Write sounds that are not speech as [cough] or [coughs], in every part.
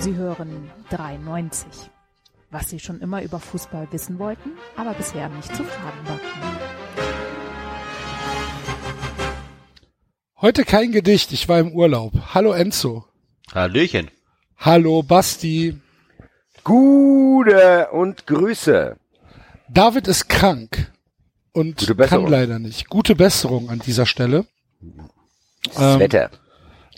Sie hören 93. Was Sie schon immer über Fußball wissen wollten, aber bisher nicht zu fragen war. Heute kein Gedicht, ich war im Urlaub. Hallo Enzo. Hallöchen. Hallo Basti. Gute und Grüße. David ist krank und kann leider nicht. Gute Besserung an dieser Stelle. Das Ähm, Wetter.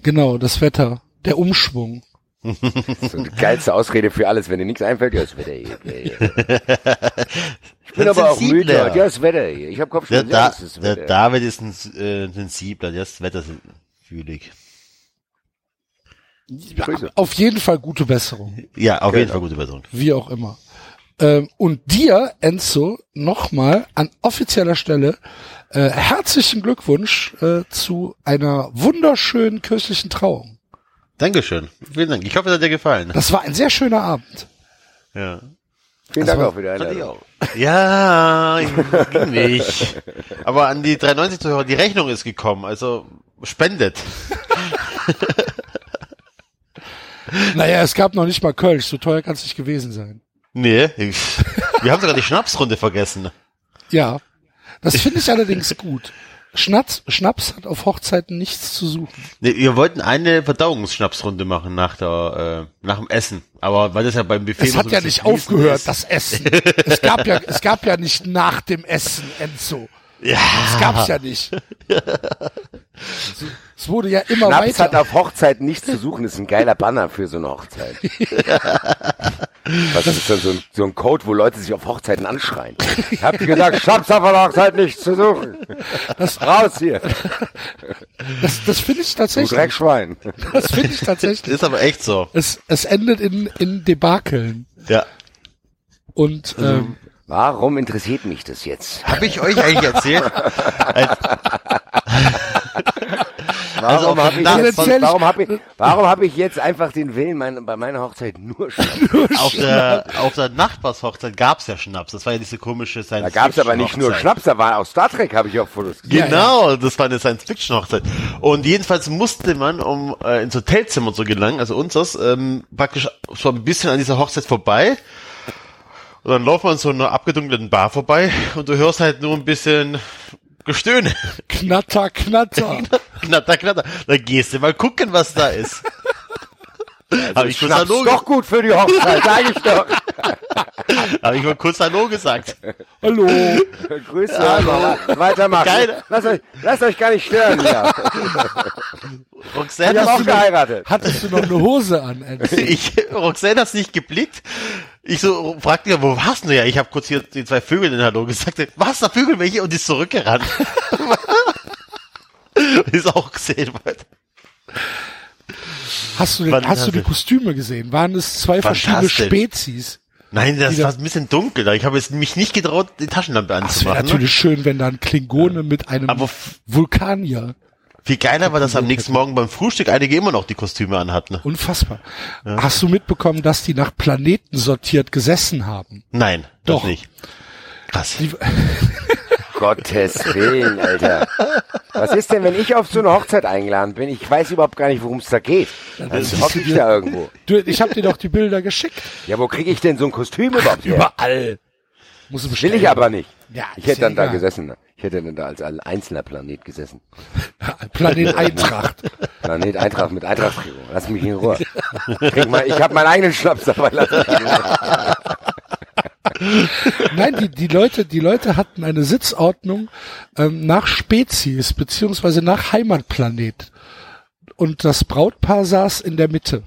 Genau, das Wetter, der Umschwung. So die geilste Ausrede für alles. Wenn dir nichts einfällt, ja, das Wetter hier. Ja, ja. [laughs] Ich bin Das aber auch müde. Ja, das Wetter hier. Ich habe Der, Kopfschmerzen. Ja, da, das ist das der. David ist ein äh, sensibler, der ist wetterfühlig. Grüße. Auf jeden Fall gute Besserung, Ja, auf Okay. jeden Fall gute Person. wie auch immer. Ähm, und dir, Enzo, nochmal an offizieller Stelle äh, herzlichen Glückwunsch äh, zu einer wunderschönen kirchlichen Trauung. Dankeschön. Vielen Dank. Ich hoffe, es hat dir gefallen. Das war ein sehr schöner Abend. Ja. Vielen das Dank war- auch für die Einladung. auch. Ja, ging nicht. Aber an die 93 Zuhörer, die Rechnung ist gekommen, also spendet. [laughs] Naja, es gab noch nicht mal Kölsch, so teuer kann es nicht gewesen sein. Nee, wir haben sogar die Schnapsrunde vergessen. Ja, das finde ich allerdings gut. Schnaps, Schnaps hat auf Hochzeiten nichts zu suchen. Nee, wir wollten eine Verdauungsschnapsrunde machen nach der, äh, nach dem Essen. Aber weil das ja beim Buffet Es hat so ja nicht aufgehört, ist. das Essen. [laughs] Es gab ja, es gab ja nicht nach dem Essen, Enzo. Ja. Das gab's ja nicht. [laughs] Es wurde ja immer Schnaps hat weiter. auf Hochzeit nichts zu suchen, ist ein geiler Banner für so eine Hochzeit. Was ist dann so ein, so ein Code, wo Leute sich auf Hochzeiten anschreien? Habt ihr gesagt, Schnaps hat auf der Hochzeit nichts zu suchen? Das, Raus hier, das, das finde ich du tatsächlich. Dreckschwein. Das finde ich tatsächlich. Ist aber echt so. Es, es endet in, in Debakeln. Ja. Und ähm, Warum interessiert mich das jetzt? Habe ich euch eigentlich erzählt? Als, [laughs] Also Warum habe ich, jetzt- warum hab ich, warum hab ich jetzt einfach den Willen, mein, bei meiner Hochzeit nur Schnaps? [laughs] auf, der, auf der Nachbarshochzeit gab's ja Schnaps. Das war ja diese komische Da Science gab's aber nicht nur Hochzeit. Schnaps, da war auch Star Trek, habe ich auch Fotos gesehen. Genau, das war eine Science-Fiction-Hochzeit. Und jedenfalls musste man, um äh, ins Hotelzimmer zu gelangen, also unseres, ähm, praktisch so ein bisschen an dieser Hochzeit vorbei. Und dann laufen wir an so einer abgedunkelten Bar vorbei und du hörst halt nur ein bisschen Gestöhne. Knatter, Knatter. [laughs] knatter, knatter. Dann gehst du mal gucken, was da ist. Habe ich, kurz Hallo, ist doch gut für die Hochzeit, sag ich doch. [laughs] hab ich mal kurz Hallo gesagt. Hallo. Grüße, Hallo. weitermachen. Geil. Lasst euch, lasst euch gar nicht stören hier. [laughs] Roxanne, Ich habe hast auch du geheiratet. Hattest du noch eine Hose an? [laughs] Ich, Roxanne hat's nicht geblickt. Ich so fragte ja, wo warst du ja? Ich habe kurz hier die zwei Vögel in Hallo gesagt. Was, da Vögel welche? Und die ist zurückgerannt. ist auch gesehen worden. Hast du, den, hast du die Kostüme gesehen? Waren es zwei verschiedene. Spezies? Nein, das war ein bisschen dunkel. Ich habe jetzt mich nicht getraut, die Taschenlampe Das wäre anzumachen. ne? natürlich schön, wenn da ein Klingone mit einem Aber Vulkanier. Viel geiler war, dass am nächsten Morgen beim Frühstück einige immer noch die Kostüme anhatten. Unfassbar. Hast du mitbekommen, dass die nach Planeten sortiert gesessen haben? Nein, Doch. das nicht. Krass. Die, Gottes Willen, Alter. Was ist denn, wenn ich auf so eine Hochzeit eingeladen bin? Ich weiß überhaupt gar nicht, worum es da geht. Dann hocke ich da irgendwo. du, ich habe dir doch die Bilder geschickt. Ja, wo kriege ich denn so ein Kostüm überhaupt her? Überall. Muss Will ich aber nicht. Ja, Ich hätte ja dann da egal. gesessen. Ich hätte dann da als ein einzelner Planet gesessen. [laughs] Planet Eintracht. Planet Eintracht mit Eintrachtführung. Lass mich in Ruhe. Trink mal, ich habe meinen eigenen Schnaps dabei. Lass mich in Ruhe. [laughs] Nein, die, die Leute, die Leute hatten eine Sitzordnung ähm, nach Spezies beziehungsweise nach Heimatplanet. Und das Brautpaar saß in der Mitte.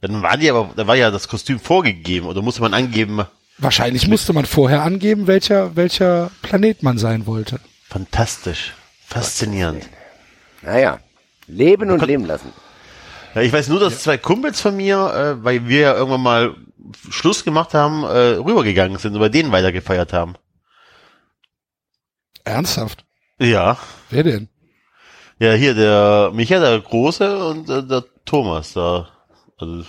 Dann waren die aber, da war ja das Kostüm vorgegeben oder musste man angeben, Wahrscheinlich musste man vorher angeben, welcher, welcher Planet man sein wollte. fantastisch, faszinierend. Naja, leben und leben lassen. Ja, ich weiß nur, dass zwei Kumpels von mir, äh, weil wir ja irgendwann mal Schluss gemacht haben, äh, rübergegangen sind und bei denen weitergefeiert haben. Ernsthaft? Ja. Wer denn? Ja, hier der Michael, der Große und äh, der Thomas. Da, also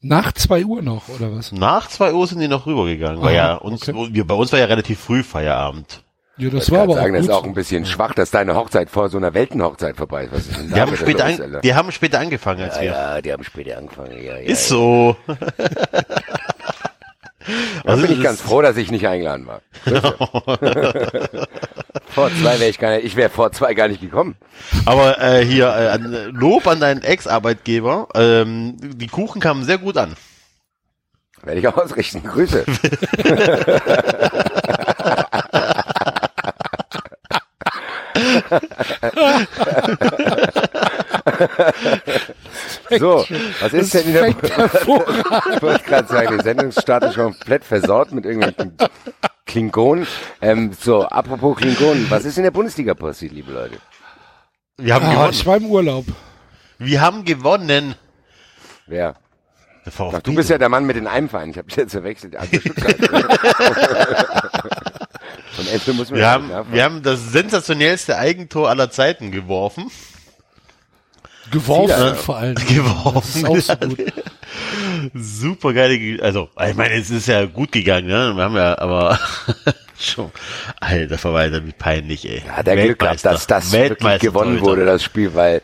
Nach zwei Uhr noch, oder was? nach zwei Uhr sind die noch rübergegangen. Aha, ja, uns, okay. wir, bei uns war ja relativ früh Feierabend. Ja, das Ich war kann aber sagen, auch das gut. ist auch ein bisschen schwach, dass deine Hochzeit vor so einer Weltenhochzeit vorbei ist. Was ist denn Die haben, später los, an, die haben später angefangen als ja, wir. ja, die haben später angefangen. Ja, ja, Ist ja. so. [laughs] Da Also bin ich ganz froh, dass ich nicht eingeladen war. [laughs] vor zwei wäre ich gar nicht, ich wäre vor zwei gar nicht gekommen. Aber äh, hier äh, Lob an deinen Ex-Arbeitgeber. Ähm, die Kuchen kamen sehr gut an. Werde ich auch ausrichten. Grüße. [laughs] [laughs] so, was ist denn in der [laughs] Ich wollte gerade sagen, die Sendungsstart ist schon komplett versaut mit irgendwelchen Klingonen. Ähm, so, apropos Klingonen, was ist in der Bundesliga passiert, liebe Leute? Wir haben Ah, gewonnen. ich war im Urlaub. Wir haben gewonnen. Wer? Der VfB. Ach, du bist ja der Mann mit den Einvereinen. Ich habe dich jetzt verwechselt. [laughs] Also Muss man wir ja haben, wir haben das sensationellste Eigentor aller Zeiten geworfen. Geworfen Ziel, vor allem. Geworfen. Das ist auch so gut. [laughs] Super geile, also, ich meine, es ist ja gut gegangen, ne? Wir haben ja, aber [laughs] schon, alter Verwalter, wie peinlich, ey. Hat er Glück gehabt, dass das wirklich gewonnen wurde, das Spiel, weil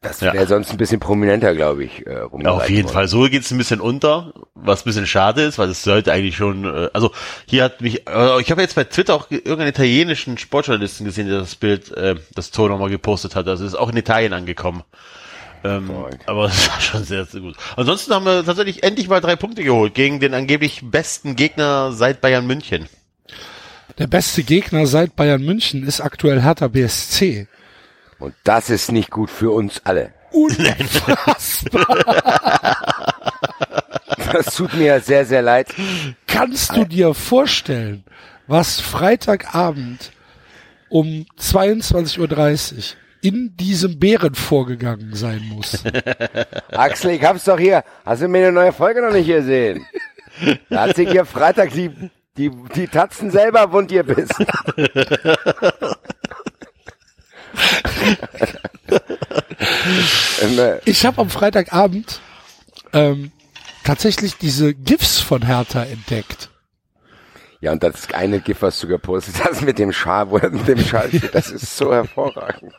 das Ja. wäre sonst ein bisschen prominenter, glaube ich. Äh, Ja, auf jeden worden. Fall. So geht's ein bisschen unter, was ein bisschen schade ist, weil es sollte eigentlich schon, äh, also hier hat mich, äh, ich habe jetzt bei Twitter auch ge- irgendeinen italienischen Sportjournalisten gesehen, der das Bild, äh, das Tor nochmal gepostet hat. Also es ist auch in Italien angekommen. Ähm, aber [laughs] es war schon sehr, sehr gut. Ansonsten haben wir tatsächlich endlich mal drei Punkte geholt gegen den angeblich besten Gegner seit Bayern München. Der beste Gegner seit Bayern München ist aktuell Hertha BSC. Und das ist nicht gut für uns alle. Unfassbar. [laughs] Das tut mir sehr, sehr leid. Kannst du dir vorstellen, was Freitagabend um 22.30 Uhr in diesem Bären vorgegangen sein muss? [laughs] Axel, ich hab's doch hier. Hast du mir eine neue Folge noch nicht gesehen? Da hat sich hier Freitag die, die, die Tatzen selber wund gebissen. [laughs] Ich habe am Freitagabend ähm, tatsächlich diese GIFs von Hertha entdeckt. ja, und das eine GIF, was du gepostet hast mit dem Schal, wo er mit dem Schal steht, das ist so hervorragend.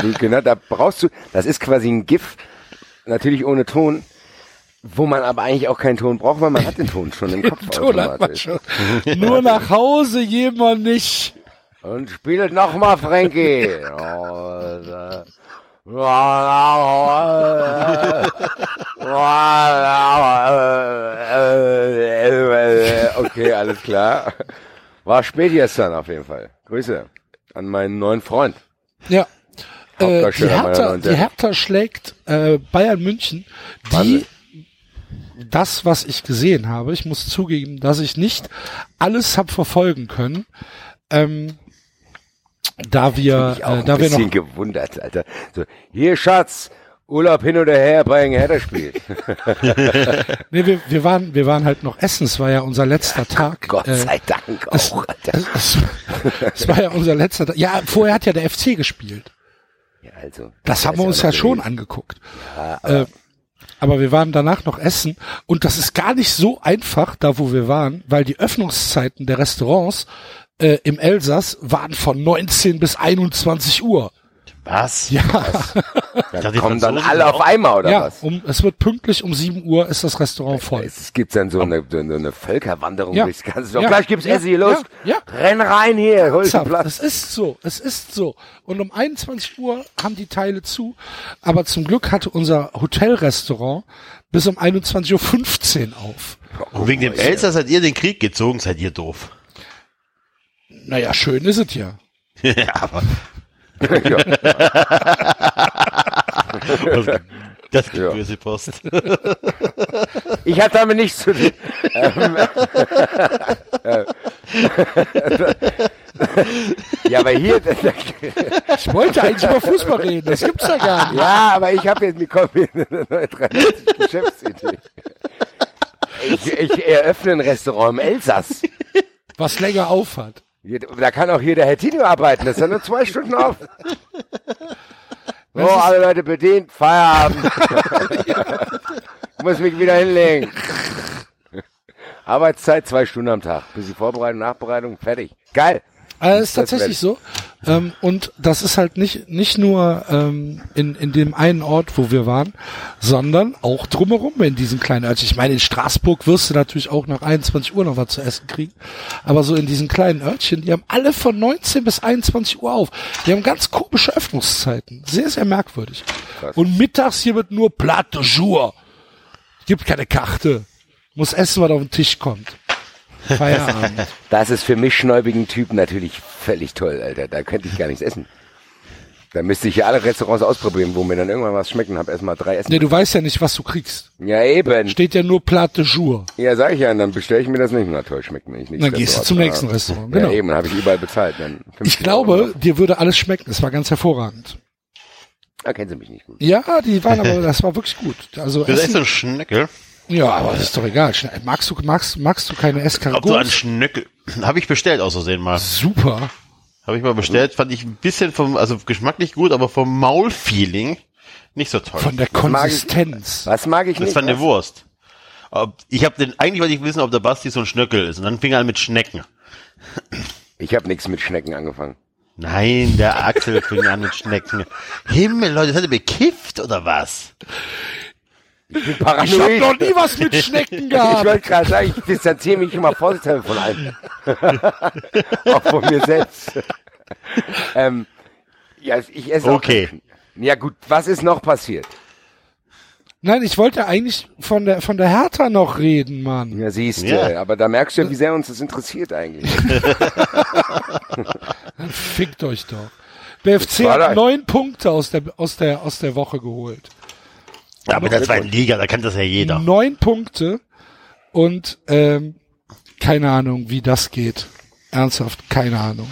Du, genau, da brauchst du, das ist quasi ein GIF, natürlich ohne Ton, wo man aber eigentlich auch keinen Ton braucht, weil man hat den Ton schon im [laughs] Kopf. Ton hat man automatisch. schon. Nur nach Hause jemand nicht. Und spielt noch mal, Frankie. Okay, alles klar. War spät gestern auf jeden Fall. Grüße an meinen neuen Freund. Ja. Äh, die, Hertha, die. Hertha schlägt äh, Bayern München, die Wahnsinn. das, was ich gesehen habe, ich muss zugeben, dass ich nicht alles hab verfolgen können, ähm, da wir, äh, ein da wir bisschen noch, gewundert, Alter. So, hier Schatz, Urlaub hin oder her, Bayern Hertha spielt. [laughs] nee, wir, wir waren, wir waren halt noch essen, es war ja unser letzter Tag. Gott äh, sei Dank es, auch, es, es, es war ja unser letzter Tag. Ja, vorher hat ja der FC gespielt. Ja, also, Das haben ist wir uns ja schon angeguckt. äh, aber wir waren danach noch essen und das ist gar nicht so einfach, da wo wir waren, weil die Öffnungszeiten der Restaurants äh, im Elsass waren von 19 bis 21 Uhr. Was? Ja, Da die kommen dann alle auf einmal, oder ja, was? um, es wird pünktlich um 7 Uhr ist das Restaurant voll. Es gibt dann so eine, eine, Völkerwanderung Ja. durchs ganze. Ja. Gleich gibt's Ja. Essen hier, los. Ja. Ja. Renn rein hier, hol Ernsthaft, Platz. Es ist so, es ist so. Und um 21 Uhr haben die Teile zu, aber zum Glück hatte unser Hotelrestaurant bis um 21.15 Uhr auf. Und wegen dem Elster seid ihr den Krieg gezogen, seid ihr doof. Naja, schön ist es ja. [laughs] ja, aber ja. [laughs] das gibt Ja. böse Post. [laughs] Ich hatte damit nichts zu tun. Ja, aber hier, Ich wollte eigentlich über Fußball reden, das gibt's ja gar nicht. ja, aber ich habe jetzt mir eine neue 93 Geschäftsidee. Ich, ich eröffne ein Restaurant im Elsass. Was länger aufhat. Da kann auch hier der Herr Tino arbeiten, das ist ja nur zwei Stunden auf. [laughs] So, alle Leute bedient, Feierabend. ich muss mich wieder hinlegen. Arbeitszeit zwei Stunden am Tag. Bisschen Vorbereitung, Nachbereitung, fertig. Geil. Äh, ist tatsächlich so. Ähm, und das ist halt nicht, nicht nur ähm, in, in dem einen Ort, wo wir waren, sondern auch drumherum in diesen kleinen Örtchen. Ich meine, in Straßburg wirst du natürlich auch nach 21 Uhr noch was zu essen kriegen. Aber so in diesen kleinen Örtchen, die haben alle von 19 bis 21 Uhr auf. Die haben ganz komische Öffnungszeiten. Sehr, sehr merkwürdig. Krass. Und mittags hier wird nur Plat de Jour. Gibt keine Karte. Muss essen, was auf den Tisch kommt. Feierabend. [laughs] Das ist für mich schnäubigen Typen natürlich völlig toll, Alter. Da könnte ich gar nichts essen. Da müsste ich ja alle Restaurants ausprobieren, wo mir dann irgendwann was schmecken. Hab erstmal drei Essen. Nee, du weißt ja nicht, was du kriegst. Ja, eben. Steht ja nur Plat de Jour. Ja, sag ich ja, und dann bestelle ich mir das nicht. Na toll, schmeckt mir nicht. Dann gehst du zum nächsten Restaurant. Genau. Ja, eben, dann habe ich überall bezahlt. Dann Ich 50 Euro. glaube, dir würde alles schmecken. Es war ganz hervorragend. Ah, kennen Sie mich nicht gut. Ja, die waren aber, das war wirklich gut. Also Das ist echt so Essen, ein Schnöckel. Ja, aber das ist doch egal. Magst du, magst, magst du keine Ob so ein Escargots? Schnöckel. [laughs] Habe ich bestellt aus Versehen mal. Super. Habe ich mal bestellt. Fand ich ein bisschen vom, also geschmacklich gut, aber vom Maulfeeling nicht so toll. Von der mag ich- Konsistenz. Was mag ich das nicht? war eine was? Wurst. Ob- Ich habe den, eigentlich wollte ich wissen, ob der Basti so ein Schnöckel ist. Und dann fing er an mit Schnecken. Ich habe nichts mit Schnecken angefangen. Nein, der Axel fing an mit Schnecken. Himmel, Leute, das hat er bekifft oder was? Ich habe noch nie was mit Schnecken [laughs] Ich gehabt. wollte gerade sagen, ich distanziere mich immer vorsichtshalber von allem. [laughs] Auch von mir selbst. ähm, ja, ich esse auch Okay. Sch- Ja gut, was ist noch passiert? Nein, ich wollte eigentlich von der, von der Hertha noch reden, Mann. Ja, siehst du, Ja. aber da merkst du ja, wie sehr uns das interessiert eigentlich. [laughs] Fickt euch doch. BFC hat neun Punkte aus der, aus der, aus der Woche geholt. Aber das war in Liga, da kann das ja jeder. Neun Punkte und ähm, keine Ahnung, wie das geht. Ernsthaft, keine Ahnung.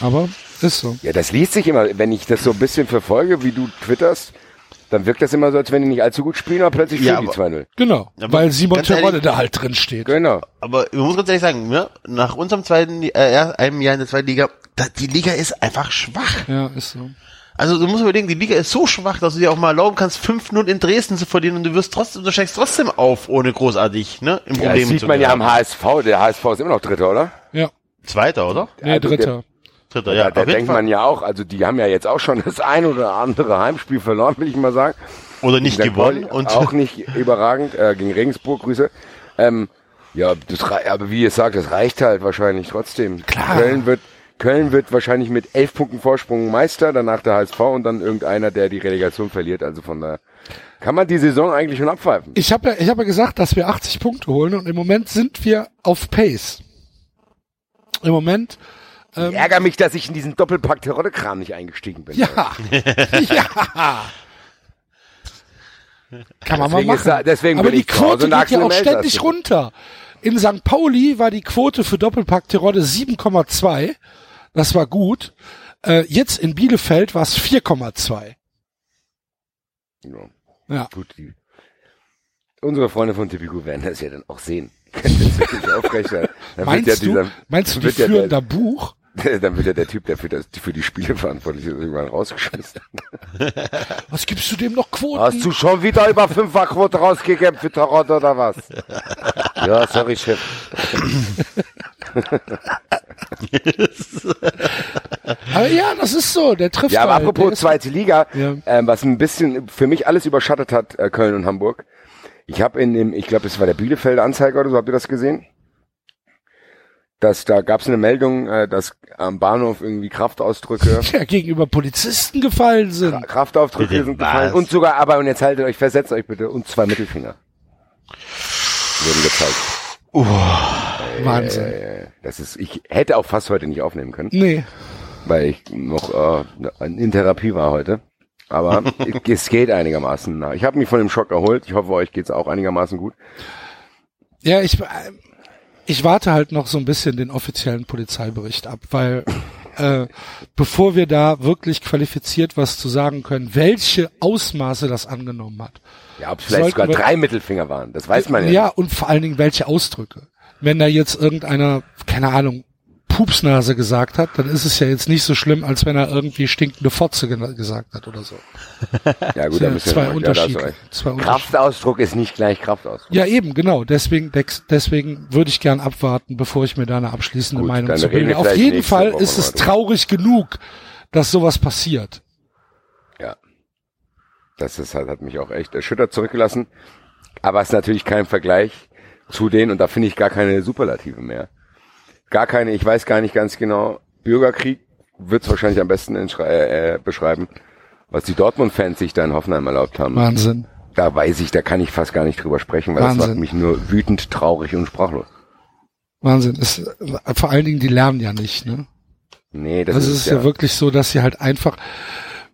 Aber ist so. Ja, das liest sich immer, wenn ich das so ein bisschen verfolge, wie du twitterst, dann wirkt das immer so, als wenn die nicht allzu gut spielen, aber plötzlich Ja, spielen die aber- 2-0. Genau, Aber weil Simon Terodde da halt drin steht. Genau. Aber man muss ganz ehrlich sagen, ne? nach unserem zweiten, äh, ja, einem Jahr in der zweiten Liga, da, die Liga ist einfach schwach. Ja, ist so. Also du musst überlegen, die Liga ist so schwach, dass du dir auch mal erlauben kannst, 5-0 in Dresden zu verlieren und du wirst trotzdem, du steigst trotzdem auf, ohne großartig, ne? Im Ja, Problem das sieht zu man ja am. HSV. Der HSV ist immer noch Dritter, oder? Ja, Zweiter, oder? nee, Also Dritter. Dritter, Ja, ja. da denkt Fall. man ja auch, also die haben ja jetzt auch schon das ein oder andere Heimspiel verloren, will ich mal sagen. Oder nicht gewonnen Pauli und auch nicht überragend äh, gegen Regensburg, Grüße. Ähm, ja, das aber wie ihr sagt, das reicht halt wahrscheinlich trotzdem. Klar. Köln wird Köln wird wahrscheinlich mit elf Punkten Vorsprung Meister, danach der HSV und dann irgendeiner, der die Relegation verliert. Also von da kann man die Saison eigentlich schon abpfeifen. Ich habe ja, ich habe ja gesagt, dass wir 80 Punkte holen und im Moment sind wir auf Pace. Im Moment, Ich ärgere mich, dass ich in diesen Doppelpack Terodde-Kram nicht eingestiegen bin. ja, [laughs] ja. Kann man Deswegen mal ist machen. da- deswegen Aber die Quote geht ja auch ständig runter. In St. Pauli war die Quote für Doppelpack Terodde 7,2. Das war gut. Äh, jetzt in Bielefeld war es 4,2. Ja. Ja. Gut, die, unsere Freunde von Tipico werden das ja dann auch sehen. [laughs] Meinst ja du, meinst du, die ja führen da Buch? [laughs] Dann wird ja der Typ, der für, das, für die Spiele verantwortlich ist, irgendwann rausgeschmissen. [laughs] Was gibst du dem noch Quoten? Hast du schon wieder über Fünferquote rausgegeben für Tarot oder was? [laughs] ja, sorry, Chef. Aber ja, das ist so, der trifft Ja, aber halt. Apropos zweite Liga, Ja. ähm, was ein bisschen für mich alles überschattet hat, äh, Köln und Hamburg. Ich habe in dem, ich glaube, es war der Bielefelder Anzeiger oder so, habt ihr das gesehen? Dass da gab es eine Meldung, äh, dass am Bahnhof irgendwie Kraftausdrücke, [laughs] ja, gegenüber Polizisten gefallen sind. Kraftausdrücke sind gefallen was? und sogar, aber und jetzt haltet euch, versetzt euch bitte und zwei Mittelfinger wurden gezeigt. Wahnsinn. Äh, das ist, ich hätte auch fast heute nicht aufnehmen können. Nee. weil ich noch äh, in Therapie war heute. Aber [laughs] es geht einigermaßen. Ich habe mich von dem Schock erholt. Ich hoffe, euch geht's auch einigermaßen gut. Ja, ich, äh, ich warte halt noch so ein bisschen den offiziellen Polizeibericht ab, weil äh, bevor wir da wirklich qualifiziert was zu sagen können, welche Ausmaße das angenommen hat. Ja, ob es vielleicht sogar wir- drei Mittelfinger waren. Das weiß man ja. Ja, und vor allen Dingen welche Ausdrücke. Wenn da jetzt irgendeiner, keine Ahnung, Pupsnase gesagt hat, dann ist es ja jetzt nicht so schlimm, als wenn er irgendwie stinkende Fotze gesagt hat oder so. [laughs] Ja gut, Ja, da müssen zwei wir Unterschiede. Ja, Zwei Unterschiede. Kraftausdruck ist nicht gleich Kraftausdruck. Ja, eben, genau. Deswegen, deswegen würde ich gern abwarten, bevor ich mir da eine abschließende Gut, Meinung zu reden wir bilde. Auf jeden Fall ist es traurig genug, dass sowas passiert. Ja. Das ist halt, hat mich auch echt erschüttert zurückgelassen. Aber es ist natürlich kein Vergleich zu denen, und da finde ich gar keine Superlative mehr. Gar keine, ich weiß gar nicht ganz genau, Bürgerkrieg wird es wahrscheinlich am besten äh, beschreiben, was die Dortmund-Fans sich da in Hoffenheim erlaubt haben. Wahnsinn. Da weiß ich, da kann ich fast gar nicht drüber sprechen, weil das Wahnsinn. macht mich nur wütend, traurig und sprachlos. Wahnsinn. Es, vor allen Dingen, die lernen ja nicht, ne? Nee, das Also ist es ist ja. wirklich so, dass sie halt einfach,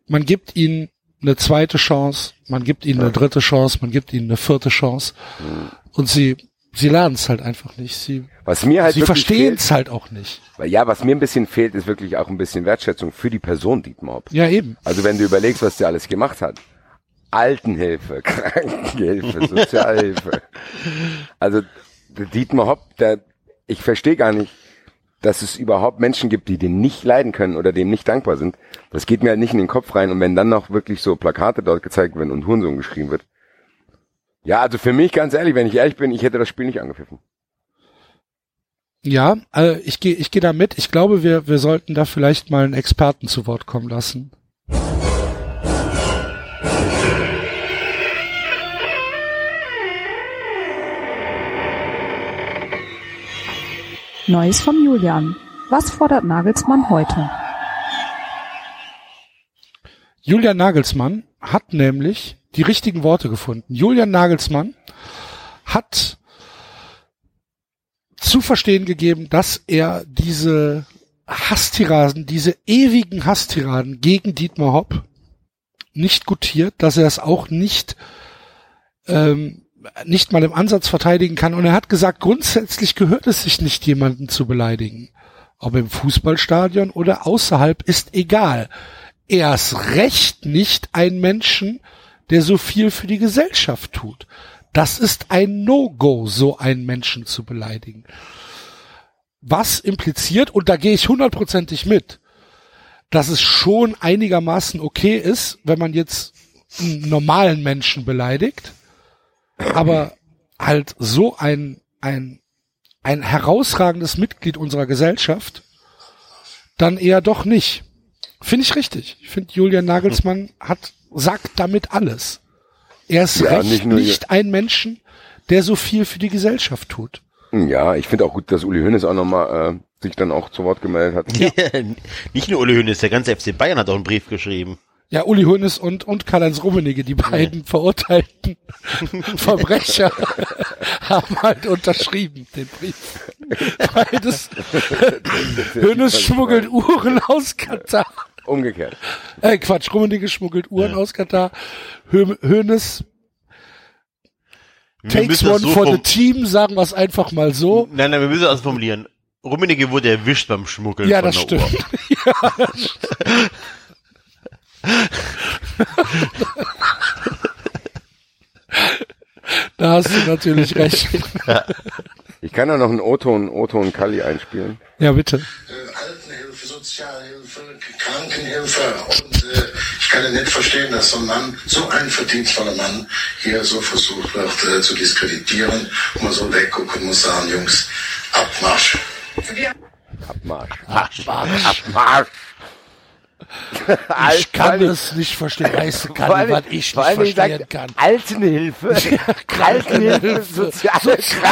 man gibt ihnen eine zweite Chance, man gibt ihnen eine dritte Chance, man gibt ihnen eine vierte Chance Hm. und sie, sie lernen es halt einfach nicht. Sie, was mir halt sie verstehen es halt auch nicht. weil ja, was mir ein bisschen fehlt, ist wirklich auch ein bisschen Wertschätzung für die Person Dietmar. Ja, eben. Also wenn du überlegst, was der alles gemacht hat. Altenhilfe, [laughs] Krankenhilfe, Sozialhilfe. [laughs] Also Dietmar Hopp, der, ich verstehe gar nicht, dass es überhaupt Menschen gibt, die den nicht leiden können oder dem nicht dankbar sind. Das geht mir halt nicht in den Kopf rein. Und wenn dann noch wirklich so Plakate dort gezeigt werden und Hurensohn geschrieben wird. Ja, also für mich ganz ehrlich, wenn ich ehrlich bin, ich hätte das Spiel nicht angepfiffen. Ja, äh, ich gehe ich geh da mit. Ich glaube, wir, wir sollten da vielleicht mal einen Experten zu Wort kommen lassen. Neues vom Julian. Was fordert Nagelsmann heute? Julian Nagelsmann hat nämlich die richtigen Worte gefunden. Julian Nagelsmann hat zu verstehen gegeben, dass er diese Hasstiraden, diese ewigen Hasstiraden gegen Dietmar Hopp nicht gutiert, dass er es auch nicht ähm, nicht mal im Ansatz verteidigen kann. Und er hat gesagt, grundsätzlich gehört es sich nicht, jemanden zu beleidigen. Ob im Fußballstadion oder außerhalb ist egal. Erst recht nicht ein Menschen, der so viel für die Gesellschaft tut. Das ist ein No-Go, so einen Menschen zu beleidigen. Was impliziert, und da gehe ich hundertprozentig mit, dass es schon einigermaßen okay ist, wenn man jetzt einen normalen Menschen beleidigt, aber halt so ein, ein, ein herausragendes Mitglied unserer Gesellschaft, dann eher doch nicht. Finde ich richtig. Ich finde, Julian Nagelsmann hat, sagt damit alles. Er ist Ja, recht nicht nicht, ein Menschen, der so viel für die Gesellschaft tut. Ja, ich finde auch gut, dass Uli Hoeneß auch nochmal äh, sich dann auch zu Wort gemeldet hat. [laughs] Nicht nur Uli Hoeneß, der ganze FC Bayern hat auch einen Brief geschrieben. Ja, Uli Hoeneß und, und Karl-Heinz Rummenigge, die beiden verurteilten [laughs] Verbrecher, [laughs] haben halt unterschrieben, den Brief. Weil das, Hoeneß schmuggelt Uhren aus Katar. Umgekehrt. Äh, Quatsch, Rummenigge schmuggelt Uhren aus Katar. Hö- Hoeneß Wir takes one so for the team, sagen wir es einfach mal so. Nein, nein, wir müssen das formulieren. Rummenigge wurde erwischt beim Schmuggeln Ja, von das der stimmt. Uhr. Ja, das stimmt. Da hast du natürlich recht. Ich kann da noch einen O-Ton, O-Ton Kali einspielen. Ja, bitte. Kann ja nicht verstehen, dass so ein Mann, so ein verdienstvoller Mann, hier so versucht wird äh, zu diskreditieren und man so weggucken muss sagen, Jungs, Abmarsch. Abmarsch. Abmarsch. [laughs] Ich kann es nicht verstehen. Weißt du, kann, was ich nicht verstehen sagt, [laughs] kann. Altenhilfe. Altenhilfe, Sozialhilfe.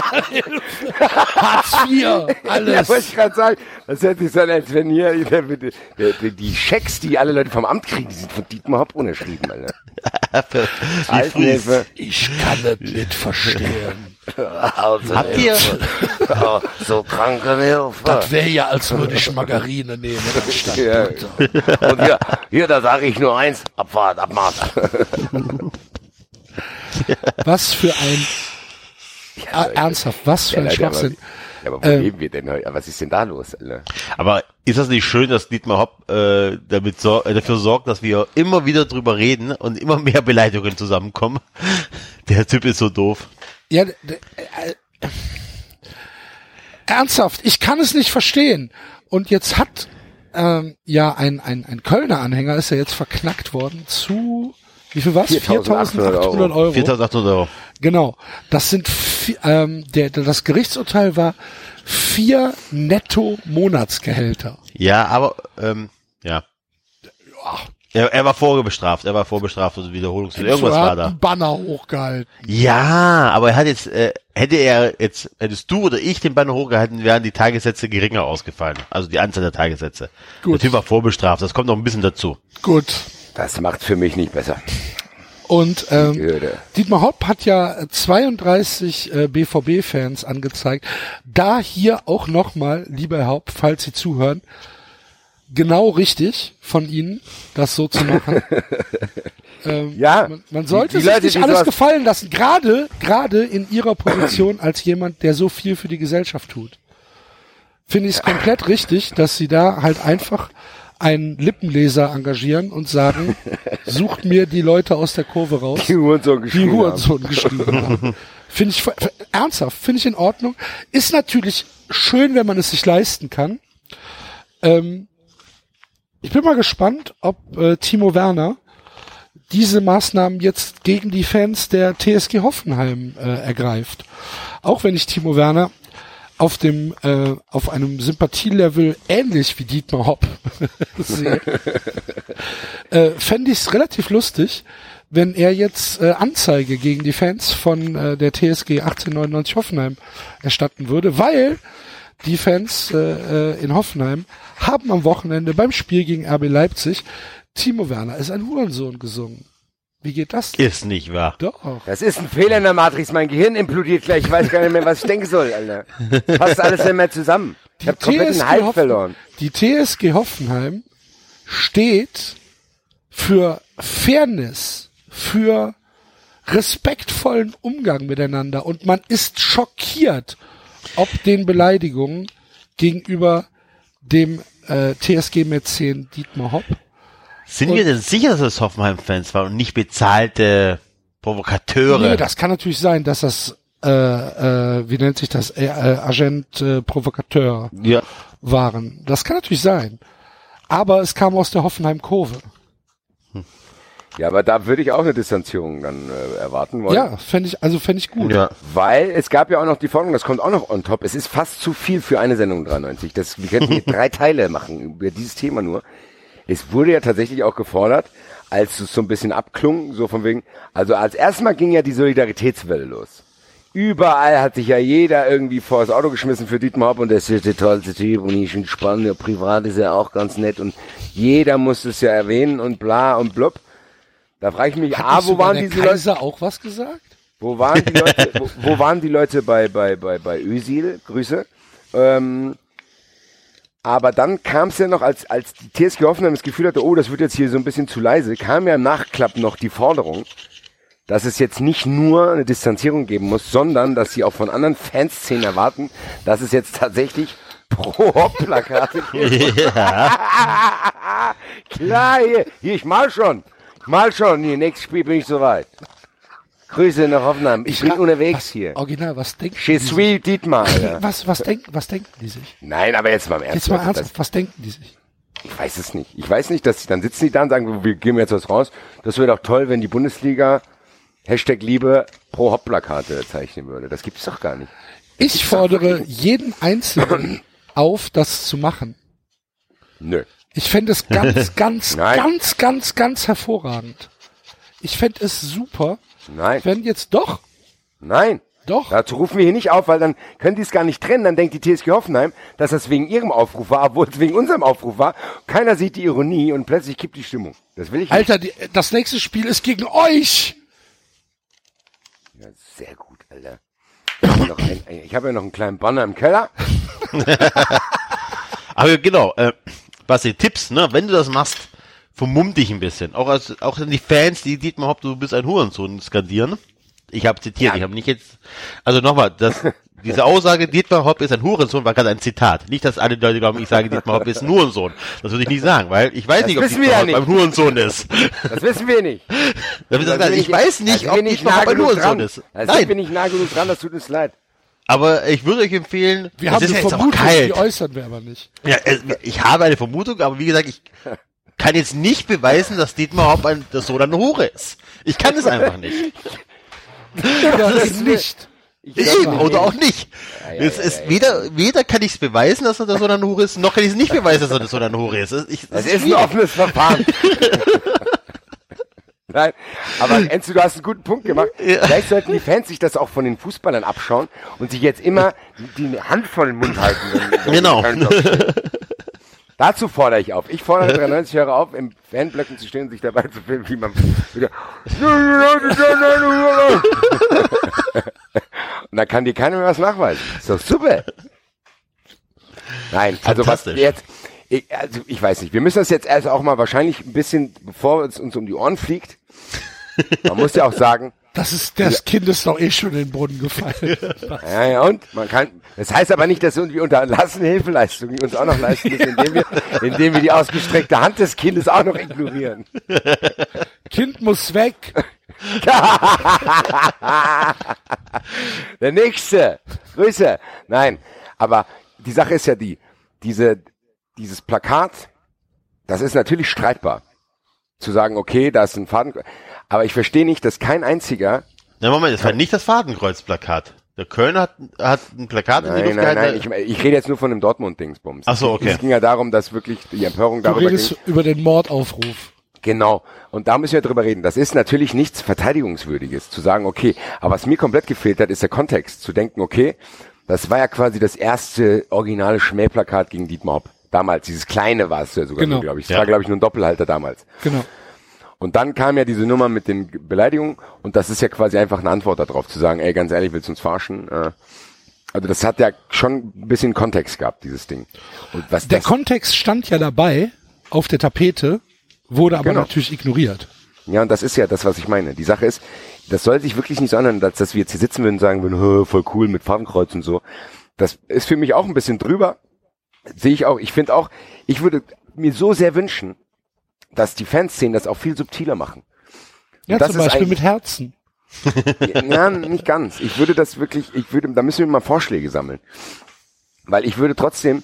Hartz IV, Ja, alles. [laughs] wollte ich gerade sagen. Das hört sich so an, als wenn hier der, der, die Schecks, die alle Leute vom Amt kriegen, die sind von Dietmar Hopp unterschrieben, Alter. Altenhilfe. Ich kann es nicht verstehen. Habt ihr? so Krankenhilfe. Das wäre ja, als würde ich Margarine nehmen anstatt [laughs] Ja. Und hier, hier, da sage ich nur eins, Abfahrt, Abmarsch. [laughs] Was für ein... Ah, ernsthaft, was für ein Leute, Schwachsinn. Ja, aber wo Ähm. leben wir denn heute? Was ist denn da los, Alter? Aber ist das nicht schön, dass Dietmar Hopp äh, damit sor äh, dafür sorgt, dass wir immer wieder drüber reden und immer mehr Beleidigungen zusammenkommen? [laughs] Der Typ ist so doof. Ja, d- äh, ernsthaft, ich kann es nicht verstehen. Und jetzt hat ähm, ja ein, ein, ein Kölner Anhänger ist ja jetzt verknackt worden zu wie viel was? 4.800 4.800 Euro. 4.800 Euro. Genau. Das sind ähm, der, der das Gerichtsurteil war vier Netto Monatsgehälter. Ja, aber, ähm, ja. Er, er war vorbestraft, er war vorbestraft und Wiederholungs irgendwas er war hat da. einen Banner hochgehalten. Ja, aber er hat jetzt, äh, hätte er jetzt, hättest du oder ich den Banner hochgehalten, wären die Tagessätze geringer ausgefallen. Also die Anzahl der Tagessätze. Gut. Der Typ war vorbestraft, das kommt noch ein bisschen dazu. Gut. Das macht für mich nicht besser. Und ähm. Dietmar Hopp hat ja 32 äh, BVB-Fans angezeigt. Da hier auch nochmal, lieber Herr Hopp, falls Sie zuhören, genau richtig von Ihnen, das so zu machen. [laughs] ähm, Ja, man, man sollte die- die sich Leute, nicht die alles sowas- gefallen lassen, gerade gerade in Ihrer Position als jemand, der so viel für die Gesellschaft tut. Finde ich es komplett richtig, dass Sie da halt einfach einen Lippenleser engagieren und sagen, [laughs] sucht mir die Leute aus der Kurve raus Die Hurensohn die geschrieben haben. Hurensohn geschrieben haben. Finde ich ernsthaft, finde ich in Ordnung. Ist natürlich schön, wenn man es sich leisten kann. Ähm, ich bin mal gespannt, ob äh, Timo Werner diese Maßnahmen jetzt gegen die Fans der TSG Hoffenheim äh, ergreift. Auch wenn ich Timo Werner auf dem äh, auf einem Sympathielevel ähnlich wie Dietmar Hopp [laughs] sehe, äh, fände ich es relativ lustig, wenn er jetzt äh, Anzeige gegen die Fans von äh, der TSG 1899 Hoffenheim erstatten würde, weil die Fans äh, äh, in Hoffenheim haben am Wochenende beim Spiel gegen RB Leipzig Timo Werner ist ein Hurensohn gesungen. Wie geht das? denn? Ist nicht wahr. Doch. Das ist ein Fehler in der Matrix. Mein Gehirn implodiert gleich. Ich weiß gar nicht mehr, was ich denken soll, Alter. Passt alles nicht mehr zusammen. Ich habe komplett den Halt Hoffen- verloren. Die TSG Hoffenheim steht für Fairness, für respektvollen Umgang miteinander und man ist schockiert, ob den Beleidigungen gegenüber dem äh, TSG-Mäzen Dietmar Hopp. Sind Und- wir denn sicher, dass das Hoffenheim-Fans waren und nicht bezahlte Provokateure? Nee, das kann natürlich sein, dass das, äh, äh, wie nennt sich das, äh, äh, Agent äh, Provokateur ja. waren. Das kann natürlich sein. Aber es kam aus der Hoffenheim-Kurve. Ja, aber da würde ich auch eine Distanzierung dann äh, erwarten wollen. Ja, fände ich, also fände ich gut. Ja. Weil es gab ja auch noch die Folgen, das kommt auch noch on top. Es ist fast zu viel für eine Sendung 93. Das, wir könnten hier [laughs] drei Teile machen über dieses Thema nur. Es wurde ja tatsächlich auch gefordert, als es so ein bisschen abklung, so von wegen, also als erstmal ging ja die Solidaritätswelle los. Überall hat sich ja jeder irgendwie vor das Auto geschmissen für Dietmar Hopp und das ist der tollste Typ und ich bin spannend, ja, privat ist er auch ganz nett und jeder muss es ja erwähnen und bla und blub. Da frage ich mich, Hat ah, wo waren diese Leute? Kaiser auch was gesagt? Wo waren die [laughs] Leute, wo, wo waren die Leute bei, bei, bei, bei Özil? Grüße. Ähm, aber dann kam es ja noch, als, als die TSG Hoffenheim das Gefühl hatte, oh, das wird jetzt hier so ein bisschen zu leise, kam ja im Nachklapp noch die Forderung, dass es jetzt nicht nur eine Distanzierung geben muss, sondern dass sie auch von anderen Fanszenen erwarten, dass es jetzt tatsächlich Pro-Plakate [laughs] gibt. [laughs] Klar, hier, hier, ich mal schon. Ich mal schon, hier, nächstes Spiel bin ich soweit. Grüße nach Hoffenheim. Ich, bin frag- unterwegs was, hier. Original, was denken Je die suis Dietmar. Was, was, denken, was denken die sich? Nein, aber jetzt mal im Ernst. Jetzt mal ernsthaft, was denken die sich? Das, ich weiß es nicht. Ich weiß nicht, dass sie, dann sitzen die da und sagen, wir geben jetzt was raus. Das wäre doch toll, wenn die Bundesliga Hashtag Liebe pro Hauptplakate zeichnen würde. Das gibt es doch gar nicht. Ich fordere jeden Einzelnen [clears throat] auf, das zu machen. Nö. Ich fände es ganz, [laughs] ganz, ganz, ganz, ganz hervorragend. Ich fände es super, Nein. wenn jetzt doch, Nein. doch, Dazu rufen wir hier nicht auf, weil dann können die es gar nicht trennen. Dann denkt die TSG Hoffenheim, dass das wegen ihrem Aufruf war, obwohl es wegen unserem Aufruf war. Keiner sieht die Ironie und plötzlich kippt die Stimmung. Das will ich nicht. Alter, die, das nächste Spiel ist gegen euch. Ja, sehr gut, Alter. Ich habe noch, ein, ein- ich habe ja noch einen kleinen Banner im Keller. [laughs] Aber genau, äh, Basti, Tipps, ne? Wenn du das machst, vermumm dich ein bisschen. Auch als, auch an die Fans, die Dietmar Hopp, du bist ein Hurensohn skandieren. Ich habe zitiert, ich habe nicht jetzt, also nochmal, das, [laughs] diese Aussage, Dietmar Hopp ist ein Hurensohn, war gerade ein Zitat. Nicht, dass alle Leute glauben, ich sage, Dietmar Hopp ist ein Hurensohn. Das würde ich nicht sagen, weil ich weiß Das nicht, ob Dietmar ja Hopp ein Hurensohn ist. Das wissen wir nicht. [laughs] Das das, ich wir weiß nicht, ob nicht Dietmar Hopp ein Hurensohn dran. ist. Sind wir Nein, nicht nah genug dran, das tut uns leid. Aber ich würde euch empfehlen, Wir es haben ist eine ja jetzt auch Vermutung, kalt. die äußern wir aber nicht. Ja, es- ich habe eine Vermutung, aber wie gesagt, ich kann jetzt nicht beweisen, dass Dietmar Hopp ein, das so eine Hure ist. Ich kann es einfach nicht. Oder eben nicht. Ich Eben, oder auch nicht. ja, es ja, ist ja, weder, weder kann ich es beweisen, dass er der so eine Hure ist, noch kann ich es nicht beweisen, dass er der so eine Hure ist. Das, ich, Das ist ein offenes Verfahren. [laughs] Nein, aber Enzo, du hast einen guten Punkt gemacht. [laughs] Vielleicht sollten die Fans sich das auch von den Fußballern abschauen und sich jetzt immer die, Hand vor den Mund halten. Wenn, wenn Genau. [laughs] Dazu fordere ich auf. Ich fordere 93 Hörer auf, im Fanblöcken zu stehen und sich dabei zu filmen, wie man wieder [laughs] und dann kann dir keiner mehr was nachweisen. Ist doch super. Nein, also was jetzt, ich, also ich weiß nicht, wir müssen das jetzt erst auch mal wahrscheinlich ein bisschen, bevor es uns um die Ohren fliegt, man muss ja auch sagen, Das ist, das Kind ist doch eh schon in den Brunnen gefallen. [laughs] ja, ja, und man kann, das heißt aber nicht, dass wir unterlassene Hilfeleistungen uns auch noch leisten müssen, indem wir, [laughs] indem wir die ausgestreckte Hand des Kindes auch noch ignorieren. kind muss weg. [laughs] Der nächste. Grüße. Nein, aber die Sache ist ja die, diese, dieses Plakat, das ist natürlich streitbar. Zu sagen, okay, da ist ein Faden, aber ich verstehe nicht, dass kein einziger, Na Moment, das war nicht das Fadenkreuzplakat. Der Kölner hat, hat ein Plakat in die nein, Luft nein, gehalten. nein, ich, ich rede jetzt nur von dem Dortmund-Dingsbums. Ach so, okay. Es ging ja darum, dass wirklich die Empörung Du darüber redest ging. über den Mordaufruf. Genau. Und da müssen wir drüber reden. Das ist natürlich nichts Verteidigungswürdiges, zu sagen, okay, aber was mir komplett gefehlt hat, ist der Kontext. Zu denken, okay, das war ja quasi das erste originale Schmähplakat gegen Dietmar Hopp. Damals, dieses kleine war es ja sogar, Genau. glaube ich. Es Ja. war, glaube ich, nur ein Doppelhalter damals. Genau. Und dann kam ja diese Nummer mit den Beleidigungen und das ist ja quasi einfach eine Antwort darauf, zu sagen, ey, ganz ehrlich, willst du uns verarschen? Äh, also das hat ja schon ein bisschen Kontext gehabt, dieses Ding. Und was Der Kontext stand ja dabei auf der Tapete, wurde aber Genau. natürlich ignoriert. Ja, und das ist ja das, was ich meine. Die Sache ist, das soll sich wirklich nicht so anhören, als dass wir jetzt hier sitzen würden und sagen würden, "Hö, voll cool mit Fadenkreuz und so. Das ist für mich auch ein bisschen drüber. Sehe ich auch. Ich finde auch, ich würde mir so sehr wünschen, dass die Fanszenen das auch viel subtiler machen. Ja, das zum ist Beispiel mit Herzen. [laughs] Ja, nicht ganz. Ich würde das wirklich, ich würde, da müssen wir mal Vorschläge sammeln. Weil ich würde trotzdem,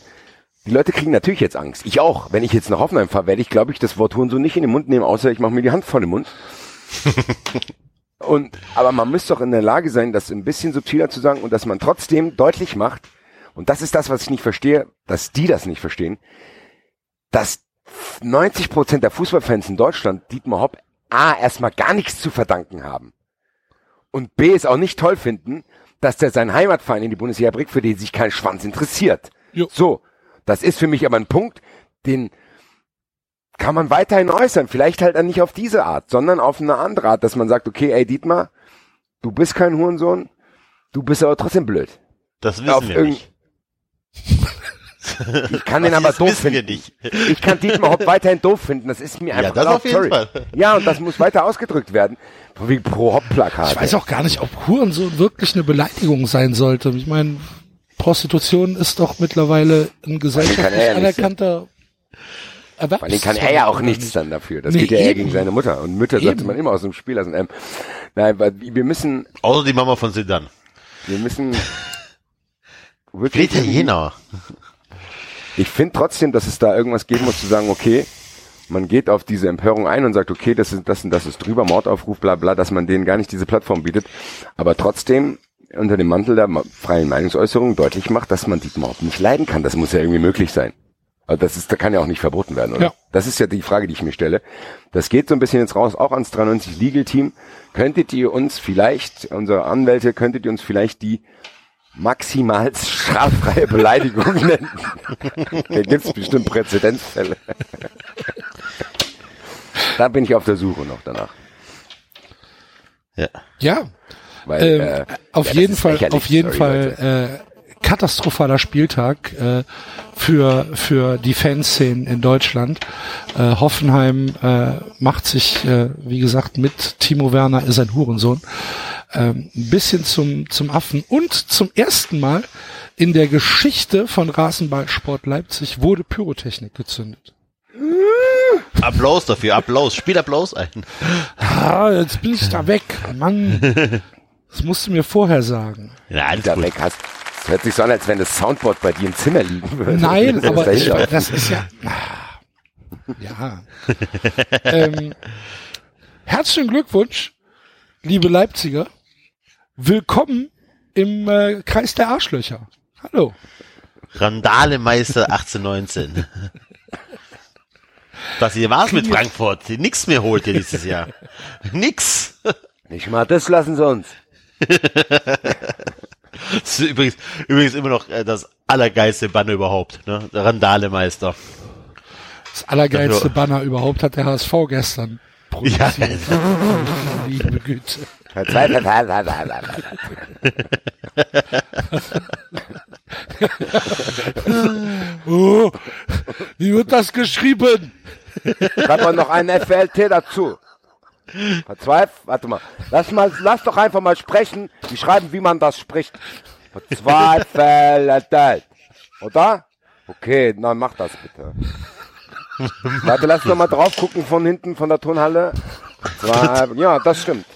die Leute kriegen natürlich jetzt Angst. Ich auch. Wenn ich jetzt nach Hoffenheim fahre, werde ich, glaube ich, das Wort Hurensohn nicht in den Mund nehmen, außer ich mache mir die Hand vor den Mund. [laughs] und, aber man müsste doch in der Lage sein, das ein bisschen subtiler zu sagen und dass man trotzdem deutlich macht, und das ist das, was ich nicht verstehe, dass die das nicht verstehen, dass 90 Prozent der Fußballfans in Deutschland Dietmar Hopp A, erstmal gar nichts zu verdanken haben und B, es auch nicht toll finden, dass der seinen Heimatverein in die Bundesliga bringt, für den sich kein Schwanz interessiert. Jo. So, das ist für mich aber ein Punkt, den kann man weiterhin äußern. Vielleicht halt dann nicht auf diese Art, sondern auf eine andere Art, dass man sagt, okay, ey Dietmar, du bist kein Hurensohn, du bist aber trotzdem blöd. Das Auf wissen wir irgend- nicht. [laughs] Ich [laughs] kann den aber das doof finden. nicht. Ich kann Dietmar Hopp weiterhin doof finden. Das ist mir Ja, einfach das erlaubt, auf jeden. Fall. Ja, und das muss weiter ausgedrückt werden. Wie pro Hopp-Plakat. Ich weiß auch gar nicht, ob Hurensohn wirklich eine Beleidigung sein sollte. Ich meine, Prostitution ist doch mittlerweile ein gesellschaftlich ja nicht anerkannter Vor allem kann er ja auch nichts dann dafür. Das Nee, geht ja eher gegen seine Mutter. Und Mütter sollte Eben. man immer aus dem Spiel lassen. Ähm, nein, wir müssen, Außer die Mama von Sedan. wir müssen Der wirklich. Ich finde trotzdem, dass es da irgendwas geben muss, zu sagen, okay, man geht auf diese Empörung ein und sagt, okay, das ist das und das ist drüber, Mordaufruf, bla bla, dass man denen gar nicht diese Plattform bietet, aber trotzdem unter dem Mantel der freien Meinungsäußerung deutlich macht, dass man Dietmar Hopp nicht leiden kann. Das muss ja irgendwie möglich sein. Also das ist, da kann ja auch nicht verboten werden, oder? Ja. Das ist ja die Frage, die ich mir stelle. Das geht so ein bisschen jetzt raus, auch ans 93 Legal Team. Könntet ihr uns vielleicht, unsere Anwälte, könntet ihr uns vielleicht die maximal straffreie Beleidigung [laughs] nennen? da gibt's bestimmt Präzedenzfälle. da bin ich auf der Suche noch danach. Ja. Ja, Weil, ähm, äh, auf ja, jeden Fall, auf jeden sorry, Leute. Fall äh, katastrophaler Spieltag äh, für für die Fanszenen in Deutschland. Äh, Hoffenheim äh, macht sich, äh, wie gesagt, mit Timo Werner ist ein Hurensohn ähm, ein bisschen zum zum Affen und zum ersten Mal in der Geschichte von Rasenballsport Leipzig wurde Pyrotechnik gezündet. Applaus dafür, Applaus. Spiel Applaus ein. Ah, jetzt bin ich da weg, Mann. Das musst du mir vorher sagen. Ja, alles Da gut. weg hast. Es hört sich so an, als wenn das Soundboard bei dir im Zimmer liegen würde. Nein, Das aber ist ich, das ist ja. Ah, Ja. [laughs] ähm, herzlichen Glückwunsch, liebe Leipziger. Willkommen im äh, Kreis der Arschlöcher. Hallo. Randalemeister 1819. Was ihr war's mit Frankfurt? Nix mehr holt ihr dieses Jahr. Nix. Nicht mal das lassen sie uns. Das ist übrigens, übrigens immer noch äh, das allergeilste Banner überhaupt, ne? Der Randalemeister. Das allergeilste Banner überhaupt hat der HSV gestern Ja, produziert. Liebe Güte. [laughs] Oh, wie wird das geschrieben? Schreib mal noch einen FLT dazu. Verzweif, warte mal. Lass mal, lass doch einfach mal sprechen. Die schreiben, wie man das spricht. Verzweifelt. Oder? Okay, dann mach das bitte. Warte, lass doch mal drauf gucken von hinten, von der Tonhalle. Ja, das stimmt.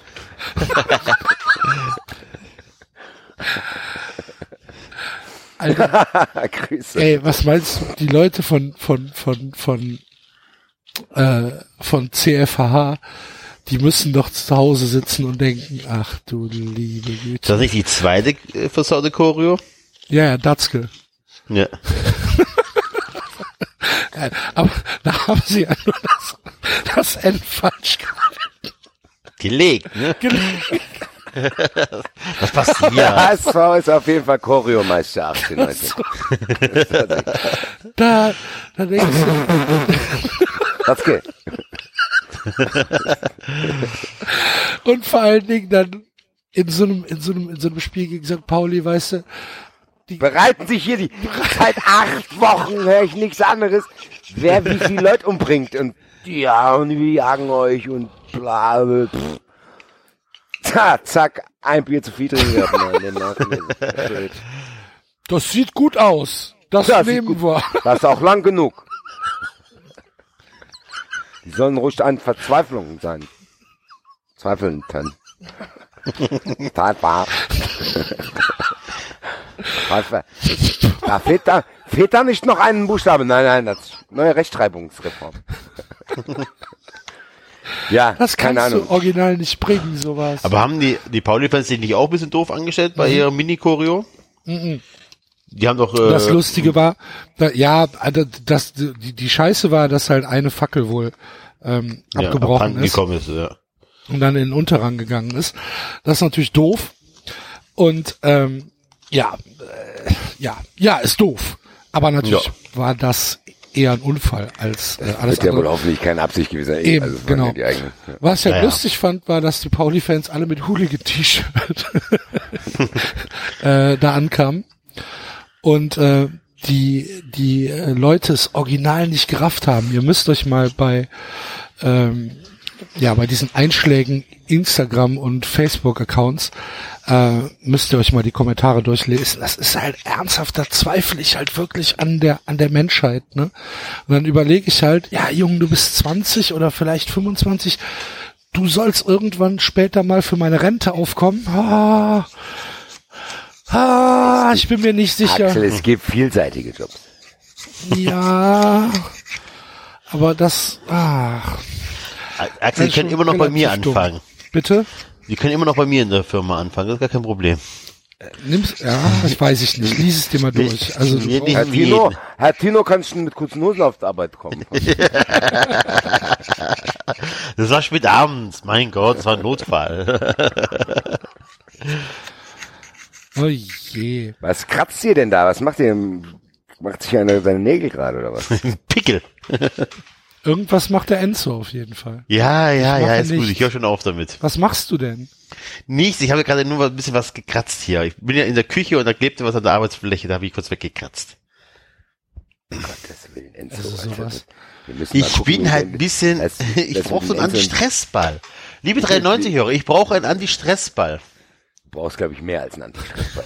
Alter, [laughs] Grüße. ey, was meinst du? Die Leute von, von, von, von, äh, von CFHH, die müssen doch zu Hause sitzen und denken, ach du liebe Ist Güte. das nicht die zweite äh, versaute Choreo? Ja, ja, Datzke. [laughs] Ja. Aber da haben sie ja nur das, das N falsch gemacht. Gelegt, ne? Was passiert? [laughs] HSV ist auf jeden Fall Choreomeister 18, 19. Da, da denkst du, Das geht. und vor allen Dingen dann in so einem, in so einem, in so einem Spiel gegen St. Pauli, weißt du, bereiten sich hier die seit acht Wochen höre ich nichts anderes, wer wie viele Leute umbringt und ja und wir jagen euch und bla pff. Zack, zack, ein Bier zu viel trinken gehabt, Mann, den das sieht gut aus. Das sieht nehmen wir. Das ist auch lang genug. Die sollen ruhig an Verzweiflung sein. Zweifeln dann. Tatbar. Da fehlt da, fehlt da nicht noch ein Buchstabe? Nein, nein, das ist neue Rechtschreibungsreform. Ja, Das keine kannst Ahnung. du original nicht bringen, sowas. Aber haben die, die Pauli-Fans sich nicht auch ein bisschen doof angestellt bei ihrer Mini-Choreo? Die haben doch, äh, das Lustige war, da, ja, also das, die, die Scheiße war, dass halt eine Fackel wohl ähm, ja, abgebrochen ist ist, ja. und dann in den Unterrang gegangen ist. Das ist natürlich doof. Und ähm, ja, äh, ja, ja, ist doof. Aber natürlich Ja. war das eher ein Unfall als äh, alles Wird ja wohl andere. hoffentlich keine Absicht gewesen sein. Eben, Also, genau. ja. Was ich ja, Ja, ja. lustig fand, war, dass die Pauli-Fans alle mit Hooligan-T-Shirt [laughs] äh, da ankamen und äh, die die äh, Leute es original nicht gerafft haben. Ihr müsst euch mal bei ähm, ja bei diesen Einschlägen Instagram und Facebook Accounts äh, müsst ihr euch mal die Kommentare durchlesen. Das ist halt ernsthaft, da zweifle ich halt wirklich an der an der Menschheit, ne? Und dann überlege ich halt, ja, Junge, du bist 20 oder vielleicht 25, du sollst irgendwann später mal für meine Rente aufkommen. Ah, ah ich bin mir nicht sicher. Axel, es gibt vielseitige Jobs. Ja, aber das, ach, Axel, die schon können immer noch bei mir relativ dumm. anfangen. bitte? Die können immer noch bei mir in der Firma anfangen, das ist gar kein Problem. Nimm's, ja, ich weiß ich nicht. Lies es dir mal durch. Also, du nee. Herr Tino. Herr Tino, kannst du mit kurzen Hosen auf die Arbeit kommen? Das war spät abends, mein Gott, das war ein Notfall. [laughs] oh je. Was kratzt ihr denn da? Was macht ihr? Macht sich einer seine Nägel gerade oder was? [laughs] Pickel. Irgendwas macht der Enzo auf jeden Fall. Ja, ja, ja, ist gut, ich höre schon auf damit. Was machst du denn? Nichts, ich habe gerade nur ein bisschen was gekratzt hier. Ich bin ja in der Küche und da klebte was an der Arbeitsfläche, da habe ich kurz weggekratzt. Gottes Willen, Enzo, Also sowas. Ich gucken, bin halt ein bisschen, [laughs] das- ich brauche so einen Anti-Stress-Ball. Liebe 93-Hörer, ich brauche einen Anti-Stress-Ball. Du brauchst, glaube ich, mehr als einen Antistressball.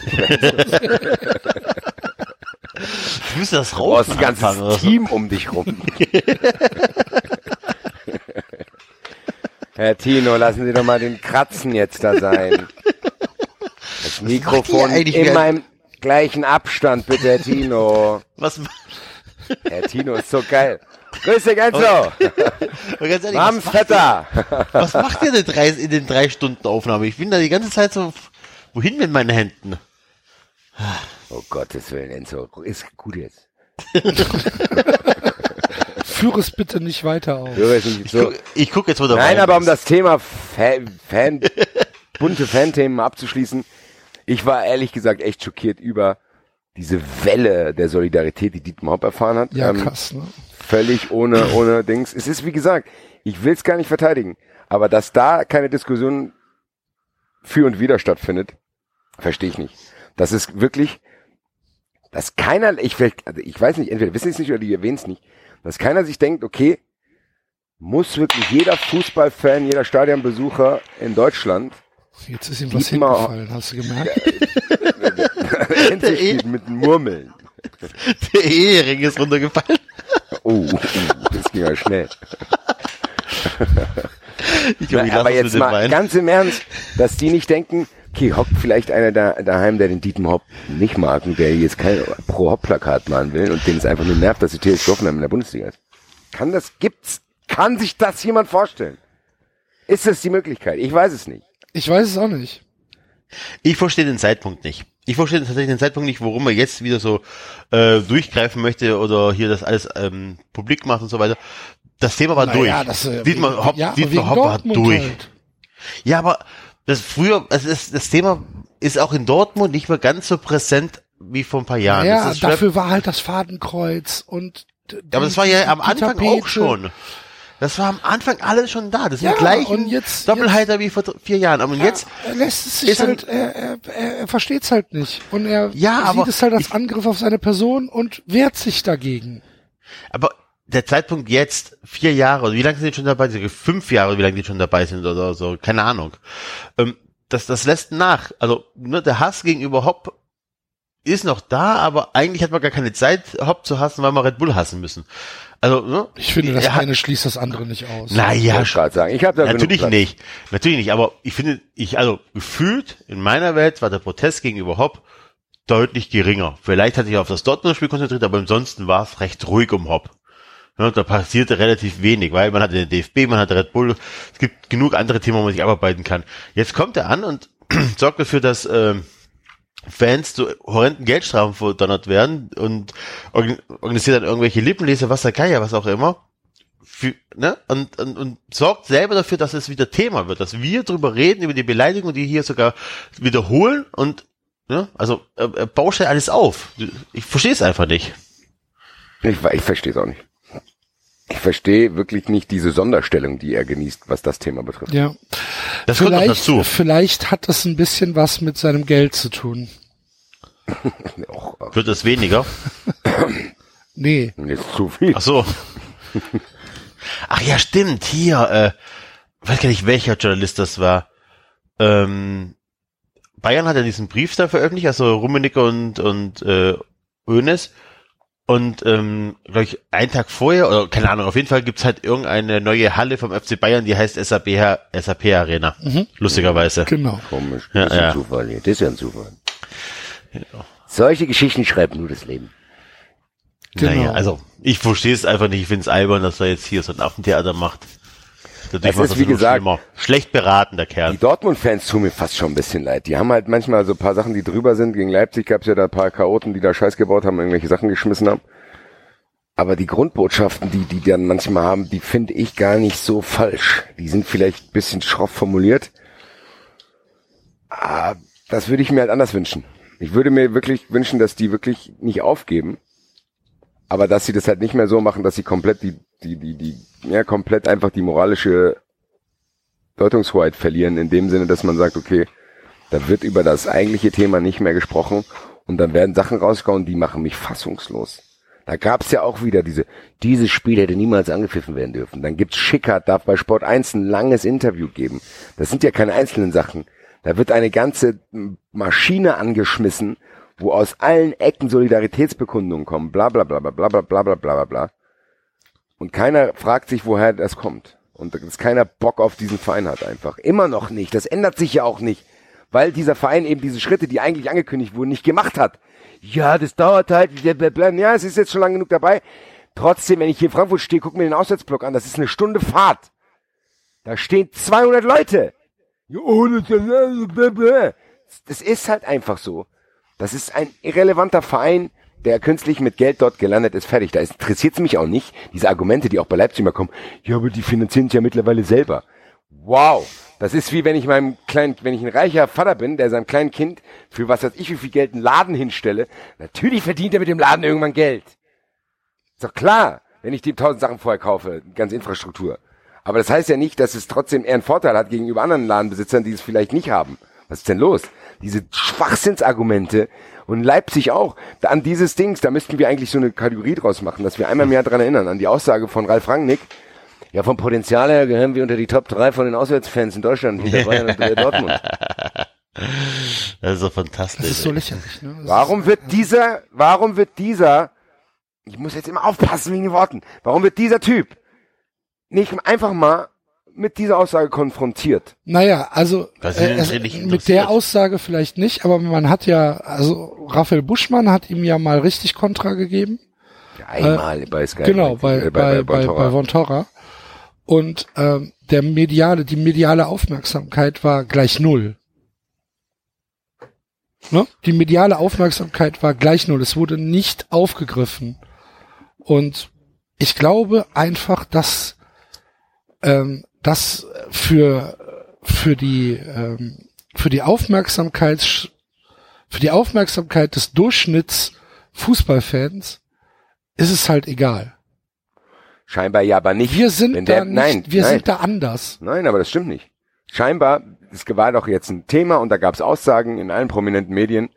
[laughs] [laughs] Ich müsste das Du brauchst ein ganzes anfangen. Team um dich rum. Herr Tino, lassen Sie doch mal den Kratzen jetzt da sein. Das Mikrofon in meinem gleichen Abstand, bitte, Herr Tino. Was, Herr Tino ist so geil. Grüße, Genzo. aber ganz ehrlich, was, Namensvetter. was macht ihr denn drei, in den drei Stunden Aufnahme? Ich bin da die ganze Zeit so, wohin mit meinen Händen? Oh Gottes Willen, Enzo. Ist gut jetzt. [laughs] Führe es bitte nicht weiter nicht Ich, so. guck, jetzt, wo der Nein, aber um ist. das Thema Fan, Fan [laughs] bunte Fanthemen abzuschließen. Ich war ehrlich gesagt echt schockiert über diese Welle der Solidarität, die Dietmar Hopp erfahren hat. Ja, Ähm, krass, ne? völlig ohne, ohne [laughs] Dings. Es ist, wie gesagt, ich will es gar nicht verteidigen, aber dass da keine Diskussion für und wider stattfindet, verstehe ich nicht. Das ist wirklich, dass keiner, ich, will- also ich weiß nicht, entweder wissen es nicht oder die erwähnen es nicht, dass keiner sich denkt, okay, muss wirklich jeder Fußballfan, jeder Stadionbesucher in Deutschland Jetzt ist ihm was hingefallen, hast du gemerkt? [laughs] Spielt mit Murmeln. Der Ehering ist runtergefallen. Oh, oh, das ging ja schnell. Ich glaub, ich lass aber jetzt mal Wein. ganz im Ernst, dass die nicht denken, okay, hockt vielleicht einer da, daheim, der den Dietmar Hopp nicht mag und der jetzt kein Pro-Hopp-Plakat malen will und den es einfach nur nervt, dass die TSG Hoffenheim in der Bundesliga ist. Kann das, gibt's, kann sich das jemand vorstellen? Ist das die Möglichkeit? Ich weiß es nicht. Ich weiß es auch nicht. Ich verstehe den Zeitpunkt nicht. Ich verstehe tatsächlich den Zeitpunkt nicht, warum er jetzt wieder so äh, durchgreifen möchte oder hier das alles ähm, publik macht und so weiter. Das Thema war durch. Naja, das, äh, Dietmar Hopp, ja, Dietmar Hopp war durch. halt. Ja, aber das früher, also das, das Thema ist auch in Dortmund nicht mehr ganz so präsent wie vor ein paar Jahren. Ja, dafür war halt das Fadenkreuz und d- Ja, aber das die- war ja die- am die Anfang Tapete. auch schon. Das war am Anfang alles schon da. Das sind Ja, die jetzt- Doppelhalter wie vor vier Jahren. Aber jetzt, Er lässt es sich halt, er, er, er, er versteht es halt nicht. Und er Ja, sieht es halt als Angriff auf seine Person und wehrt sich dagegen. aber der Zeitpunkt jetzt, vier Jahre, oder wie lange sind die schon dabei? sind? Fünf Jahre, wie lange die schon dabei sind oder so, keine Ahnung. Ähm, das, das lässt nach. Also, ne, der Hass gegenüber Hopp ist noch da, aber eigentlich hat man gar keine Zeit, Hopp zu hassen, weil wir Red Bull hassen müssen. Also, ne? Ich finde, das eine schließt das andere nicht aus. Ich Naja, wollte gerade sagen, ich habe da Natürlich nicht. Natürlich nicht. Aber ich finde, ich, also gefühlt in meiner Welt war der Protest gegenüber Hopp deutlich geringer. Vielleicht hat sich auf das Dortmund-Spiel konzentriert, aber ansonsten war es recht ruhig um Hopp. Ja, da passierte relativ wenig, weil man hatte den DFB, man hatte Red Bull, es gibt genug andere Themen, wo man sich abarbeiten kann. Jetzt kommt er an und [clears throat] sorgt dafür, dass ähm, Fans zu horrenden Geldstrafen verdonnert werden und organ- organisiert dann irgendwelche Lippenleser, was der Geier, was auch immer für, ne? und, und, und sorgt selber dafür, dass es wieder Thema wird, dass wir drüber reden, über die Beleidigung, die hier sogar wiederholen und ne? also äh, bauscht ja alles auf. Ich verstehe es einfach nicht. Ich, ich verstehe es auch nicht. Ich verstehe wirklich nicht diese Sonderstellung, die er genießt, was das Thema betrifft. Ja. Das kommt noch Vielleicht, dazu. vielleicht hat das ein bisschen was mit seinem Geld zu tun. [laughs] Och, Wird es weniger? [coughs] Nee. jetzt zu viel. Ach so. Ach ja, stimmt, hier, äh, weiß gar nicht, welcher Journalist das war. Ähm, Bayern hat ja diesen Brief da veröffentlicht, also Rummenigge und, und äh, Hoeneß. Und ähm, glaube ich, einen Tag vorher, oder keine Ahnung, auf jeden Fall gibt's halt irgendeine neue Halle vom FC Bayern, die heißt SAP, SAP Arena. Lustigerweise. Genau. Komisch. Ja, das ist ja. ein Zufall hier. Das ist ja ein Zufall. Solche Geschichten schreibt nur das Leben. Genau. Naja, also ich verstehe es einfach nicht, ich finde es albern, dass er jetzt hier so ein Affentheater macht. Dadurch macht ist, das wie gesagt- schlimmer. Schlecht beraten, der Kerl. Die Dortmund-Fans tun mir fast schon ein bisschen leid. Die haben halt manchmal so ein paar Sachen, die drüber sind. Gegen Leipzig gab es ja da ein paar Chaoten, die da Scheiß gebaut haben, irgendwelche Sachen geschmissen haben. Aber die Grundbotschaften, die die dann manchmal haben, die finde ich gar nicht so falsch. Die sind vielleicht ein bisschen schroff formuliert. Ah, das würde ich mir halt anders wünschen. Ich würde mir wirklich wünschen, dass die wirklich nicht aufgeben, aber dass sie das halt nicht mehr so machen, dass sie komplett die, die, die, die, ja, komplett einfach die moralische Deutungshoheit verlieren, in dem Sinne, dass man sagt, okay, da wird über das eigentliche Thema nicht mehr gesprochen und dann werden Sachen rausgehauen, die machen mich fassungslos. Da gab's ja auch wieder diese, dieses Spiel hätte niemals angepfiffen werden dürfen. Dann gibt's Schickert, darf bei Sport 1 ein langes Interview geben. Das sind ja keine einzelnen Sachen. Da wird eine ganze Maschine angeschmissen, wo aus allen Ecken Solidaritätsbekundungen kommen, bla bla bla bla bla bla bla bla bla bla. Und keiner fragt sich, woher das kommt. Und dass keiner Bock auf diesen Verein hat einfach. Immer noch nicht. Das ändert sich ja auch nicht. weil dieser Verein eben diese Schritte, die eigentlich angekündigt wurden, nicht gemacht hat. Ja, das dauert halt, ja, es ist jetzt schon lang genug dabei. Trotzdem, wenn ich hier in Frankfurt stehe, guck mir den Auswärtsblock an, das ist eine Stunde Fahrt. Da stehen 200 Leute. Das ist halt einfach so. Das ist ein irrelevanter Verein, der künstlich mit Geld dort gelandet ist, fertig. Da interessiert es mich auch nicht, diese Argumente, die auch bei Leipzig immer kommen. Ja, aber die finanzieren sich ja mittlerweile selber. Wow. Das ist wie wenn ich meinem kleinen, wenn ich ein reicher Vater bin, der seinem kleinen Kind für was weiß ich wie viel Geld einen Laden hinstelle. Natürlich verdient er mit dem Laden irgendwann Geld. Ist doch klar, wenn ich dem tausend Sachen vorher kaufe, ganze Infrastruktur. Aber das heißt ja nicht, dass es trotzdem eher einen Vorteil hat gegenüber anderen Ladenbesitzern, die es vielleicht nicht haben. Was ist denn los? Diese Schwachsinnsargumente und Leipzig auch. An dieses Dings, da müssten wir eigentlich so eine Kategorie draus machen, dass wir einmal mehr dran erinnern, an die Aussage von Ralf Rangnick, ja, vom Potenzial her gehören wir unter die Top 3 von den Auswärtsfans in Deutschland hinter Bayern und [laughs] Dortmund. Das ist so fantastisch. Das ist so lächerlich. Ne? Warum wird dieser, warum wird dieser, ich muss jetzt immer aufpassen wegen den Worten, warum wird dieser Typ nicht einfach mal mit dieser Aussage konfrontiert? Naja, also äh, es, mit der Aussage vielleicht nicht, aber man hat ja, also Raphael Buschmann hat ihm ja mal richtig Kontra gegeben. Ja, einmal äh, bei Sky. Genau, bei, bei, bei, bei, bei Von Torra. Und ähm, der mediale, die mediale Aufmerksamkeit war gleich null. Ne? Die mediale Aufmerksamkeit war gleich null. Es wurde nicht aufgegriffen. Und ich glaube einfach, dass ähm, das für für die ähm, für die Aufmerksamkeit für die Aufmerksamkeit des Durchschnitts Fußballfans ist es halt egal. Scheinbar ja, aber nicht. Wir sind da nicht, nein, wir nein. sind da anders. Nein, aber das stimmt nicht. Scheinbar, es war doch jetzt ein Thema und da gab es Aussagen in allen prominenten Medien,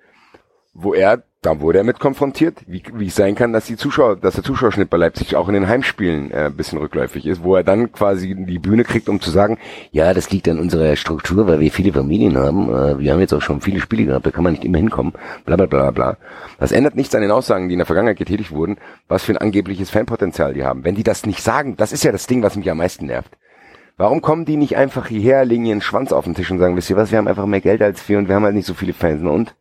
wo er da wurde er mit konfrontiert, wie, wie es sein kann, dass die Zuschauer, dass der Zuschauerschnitt bei Leipzig auch in den Heimspielen äh, ein bisschen rückläufig ist, wo er dann quasi die Bühne kriegt, um zu sagen, ja, das liegt an unserer Struktur, weil wir viele Familien haben, äh, wir haben jetzt auch schon viele Spiele gehabt, da kann man nicht immer hinkommen, bla bla bla bla. Das ändert nichts an den Aussagen, die in der Vergangenheit getätigt wurden, was für ein angebliches Fanpotenzial die haben. Wenn die das nicht sagen, das ist ja das Ding, was mich am meisten nervt. Warum kommen die nicht einfach hierher, legen ihren Schwanz auf den Tisch und sagen, wisst ihr was, wir haben einfach mehr Geld als wir und wir haben halt nicht so viele Fans, und?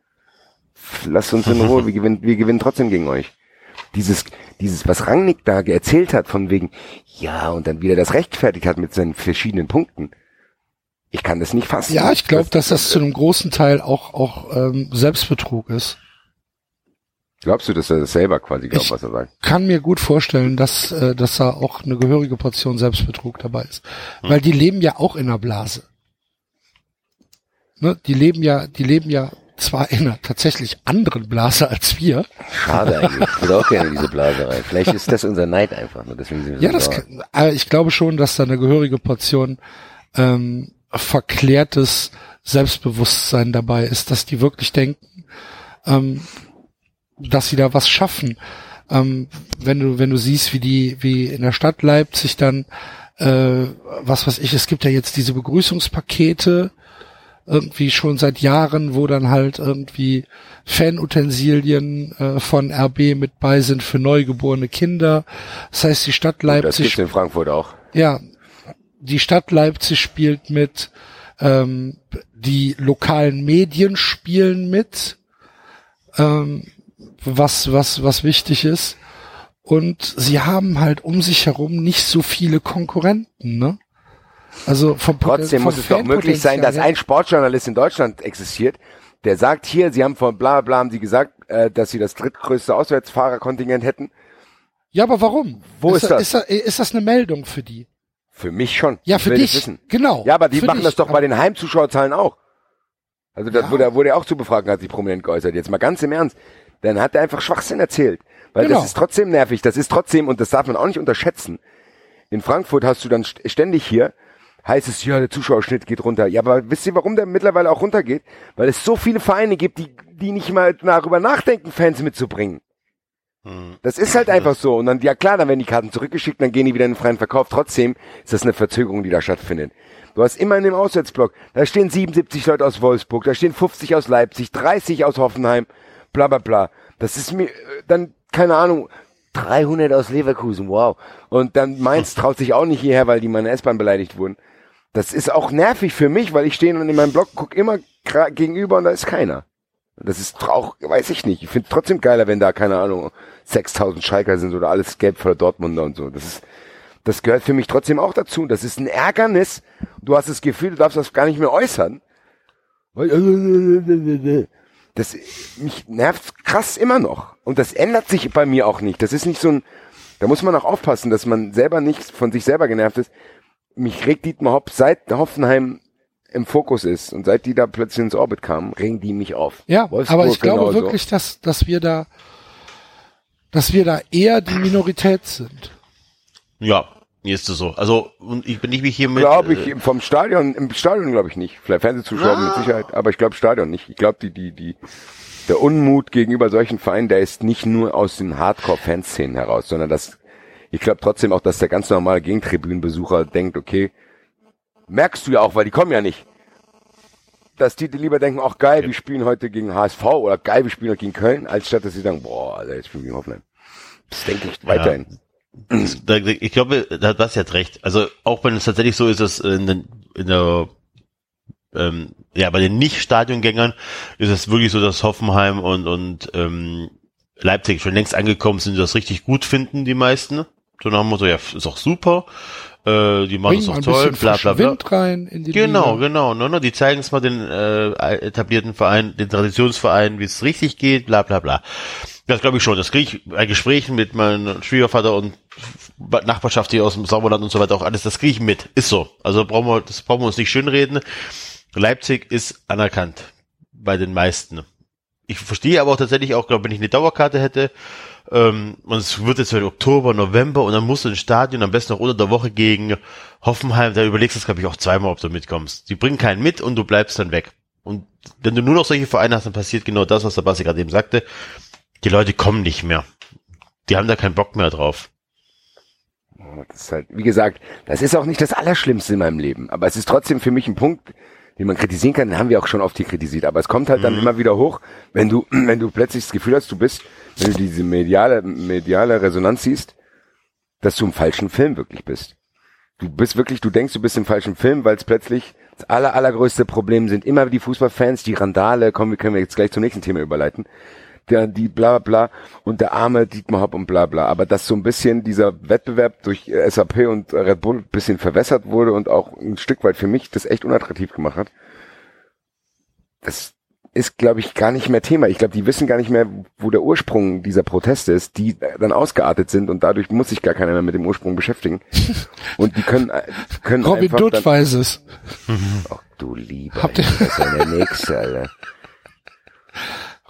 Lasst uns in Ruhe, wir gewinnen, wir gewinnen trotzdem gegen euch. Dieses, dieses, was Rangnick da erzählt hat, von wegen, ja, und dann wieder das rechtfertigt hat mit seinen verschiedenen Punkten. Ich kann das nicht fassen. Ja, ich glaube, dass das zu einem großen Teil auch, auch ähm, Selbstbetrug ist. Glaubst du, dass er das selber quasi glaubt, ich was er sagt? kann mir gut vorstellen, dass, äh, dass da auch eine gehörige Portion Selbstbetrug dabei ist. Hm. Weil die leben ja auch in einer Blase. Ne? Die leben ja, die leben ja zwar in einer tatsächlich anderen Blase als wir. Schade eigentlich. Ich auch gerne in diese Blase rein. Vielleicht ist das unser Neid einfach. Nur deswegen sind wir ja, das kann, ich glaube schon, dass da eine gehörige Portion ähm, verklärtes Selbstbewusstsein dabei ist, dass die wirklich denken, ähm, dass sie da was schaffen. Ähm, wenn du wenn du siehst, wie die wie in der Stadt Leipzig dann äh, was weiß ich, es gibt ja jetzt diese Begrüßungspakete, irgendwie schon seit Jahren, wo dann halt irgendwie Fanutensilien äh, von RB mit bei sind für neugeborene Kinder. Das heißt, die Stadt Leipzig. Das gibt's in Frankfurt auch. Ja, die Stadt Leipzig spielt mit, ähm, die lokalen Medien spielen mit, ähm, was was was wichtig ist. Und sie haben halt um sich herum nicht so viele Konkurrenten, ne? Also vom Trotzdem muss es doch möglich sein, dass ein Sportjournalist in Deutschland existiert, der sagt hier, sie haben von bla bla haben sie gesagt, äh, dass sie das drittgrößte Auswärtsfahrerkontingent hätten. Ja, aber warum? Wo ist, ist das? Ist das, ist das eine Meldung für die? Für mich schon. Ja, für dich. Genau. Ja, aber die machen dich. das doch bei den Heimzuschauerzahlen auch. Also das ja. wurde, wurde er auch zu befragen, hat sich prominent geäußert. Jetzt mal ganz im Ernst. Dann hat er einfach Schwachsinn erzählt. Weil genau. das ist trotzdem nervig. Das ist trotzdem, und das darf man auch nicht unterschätzen. In Frankfurt hast du dann ständig hier, heißt es, ja, der Zuschauerschnitt geht runter. Ja, aber wisst ihr, warum der mittlerweile auch runtergeht? Weil es so viele Vereine gibt, die, die nicht mal darüber nachdenken, Fans mitzubringen. Hm. Das ist halt einfach so. Und dann, ja klar, dann werden die Karten zurückgeschickt, dann gehen die wieder in den freien Verkauf. Trotzdem ist das eine Verzögerung, die da stattfindet. Du hast immer in dem Auswärtsblock, da stehen 77 Leute aus Wolfsburg, da stehen 50 aus Leipzig, 30 aus Hoffenheim, bla bla bla. Das ist mir, dann, keine Ahnung, 300 aus Leverkusen, wow. Und dann Mainz traut sich auch nicht hierher, weil die meine S-Bahn beleidigt wurden. Das ist auch nervig für mich, weil ich stehe in meinem Block, guck immer gegenüber und da ist keiner. Das ist auch, weiß ich nicht. Ich finde trotzdem geiler, wenn da, keine Ahnung, 6000 Schalker sind oder alles gelb voller Dortmunder und so. Das ist, das gehört für mich trotzdem auch dazu. Das ist ein Ärgernis. Du hast das Gefühl, du darfst das gar nicht mehr äußern. Das, mich nervt krass immer noch. Und das ändert sich bei mir auch nicht. Das ist nicht so ein, da muss man auch aufpassen, dass man selber nicht von sich selber genervt ist. Mich regt Dietmar Hopp seit Hoffenheim im Fokus ist und seit die da plötzlich ins Orbit kamen, regen die mich auf. Ja, Wolfsburg aber ich glaube genauso. wirklich, dass, dass wir da, dass wir da eher die Minorität sind. Ja, mir ist es so. Also, und ich bin nicht mich hier mit. Glaube ich, äh, vom Stadion, im Stadion glaube ich nicht. Vielleicht Fernsehzuschauer ah. mit Sicherheit, aber ich glaube Stadion nicht. Ich glaube, die, die, die, der Unmut gegenüber solchen Vereinen, der ist nicht nur aus den Hardcore-Fanszenen heraus, sondern das, ich glaube trotzdem auch, dass der ganz normale Gegentribünenbesucher denkt, okay, merkst du ja auch, weil die kommen ja nicht. Dass die lieber denken, ach geil, wir spielen heute gegen HSV oder geil, wir spielen heute gegen Köln, als statt dass sie sagen, boah, Alter, jetzt spielen wir gegen Hoffenheim. Das denke ich weiterhin. Ja. Ich glaube, da hat was jetzt recht. Also auch wenn es tatsächlich so ist, dass in, den, in der ähm, ja bei den Nicht-Stadiongängern ist es wirklich so, dass Hoffenheim und und ähm, Leipzig schon längst angekommen sind, das richtig gut finden, die meisten. So nach dem Motto, ja, ist auch super äh, die machen es auch toll, bla bla bla. Wind rein in die genau, Liga. genau. Ne, ne, die zeigen es mal den äh, etablierten Verein, den Traditionsverein, wie es richtig geht, bla bla bla. Das glaube ich schon. Das kriege ich bei Gesprächen mit meinem Schwiegervater und Nachbarschaft hier aus dem Sauerland und so weiter auch alles, das kriege ich mit. Ist so. Also brauchen wir, das brauchen wir uns nicht schönreden. Leipzig ist anerkannt bei den meisten. Ich verstehe aber auch tatsächlich auch, glaube wenn ich eine Dauerkarte hätte, ähm, und es wird jetzt halt Oktober, November und dann musst du ins Stadion am besten noch unter der Woche gegen Hoffenheim, da überlegst du es, glaube ich, auch zweimal, ob du mitkommst. Die bringen keinen mit und du bleibst dann weg. Und wenn du nur noch solche Vereine hast, dann passiert genau das, was der Basti gerade eben sagte. Die Leute kommen nicht mehr. Die haben da keinen Bock mehr drauf. Das ist halt, wie gesagt, das ist auch nicht das Allerschlimmste in meinem Leben. Aber es ist trotzdem für mich ein Punkt, den man kritisieren kann, haben wir auch schon oft hier kritisiert. Aber es kommt halt dann mhm. immer wieder hoch, wenn du, [clears throat] wenn du plötzlich das Gefühl hast, du bist wenn du diese mediale, mediale Resonanz siehst, dass du im falschen Film wirklich bist. Du bist wirklich, du denkst, du bist im falschen Film, weil es plötzlich das aller, allergrößte Problem sind immer die Fußballfans, die Randale, kommen, wir können wir jetzt gleich zum nächsten Thema überleiten, der, die bla bla und der arme Dietmar Hopp und bla bla. Aber dass so ein bisschen dieser Wettbewerb durch SAP und Red Bull ein bisschen verwässert wurde und auch ein Stück weit für mich das echt unattraktiv gemacht hat, das, ist, glaube ich, gar nicht mehr Thema. Ich glaube, die wissen gar nicht mehr, wo der Ursprung dieser Proteste ist, die dann ausgeartet sind und dadurch muss sich gar keiner mehr mit dem Ursprung beschäftigen. [laughs] Und die können, können Robin einfach Dutt weiß es. Ach du lieber, Habt ihr das ist ja der Nächste, Alter.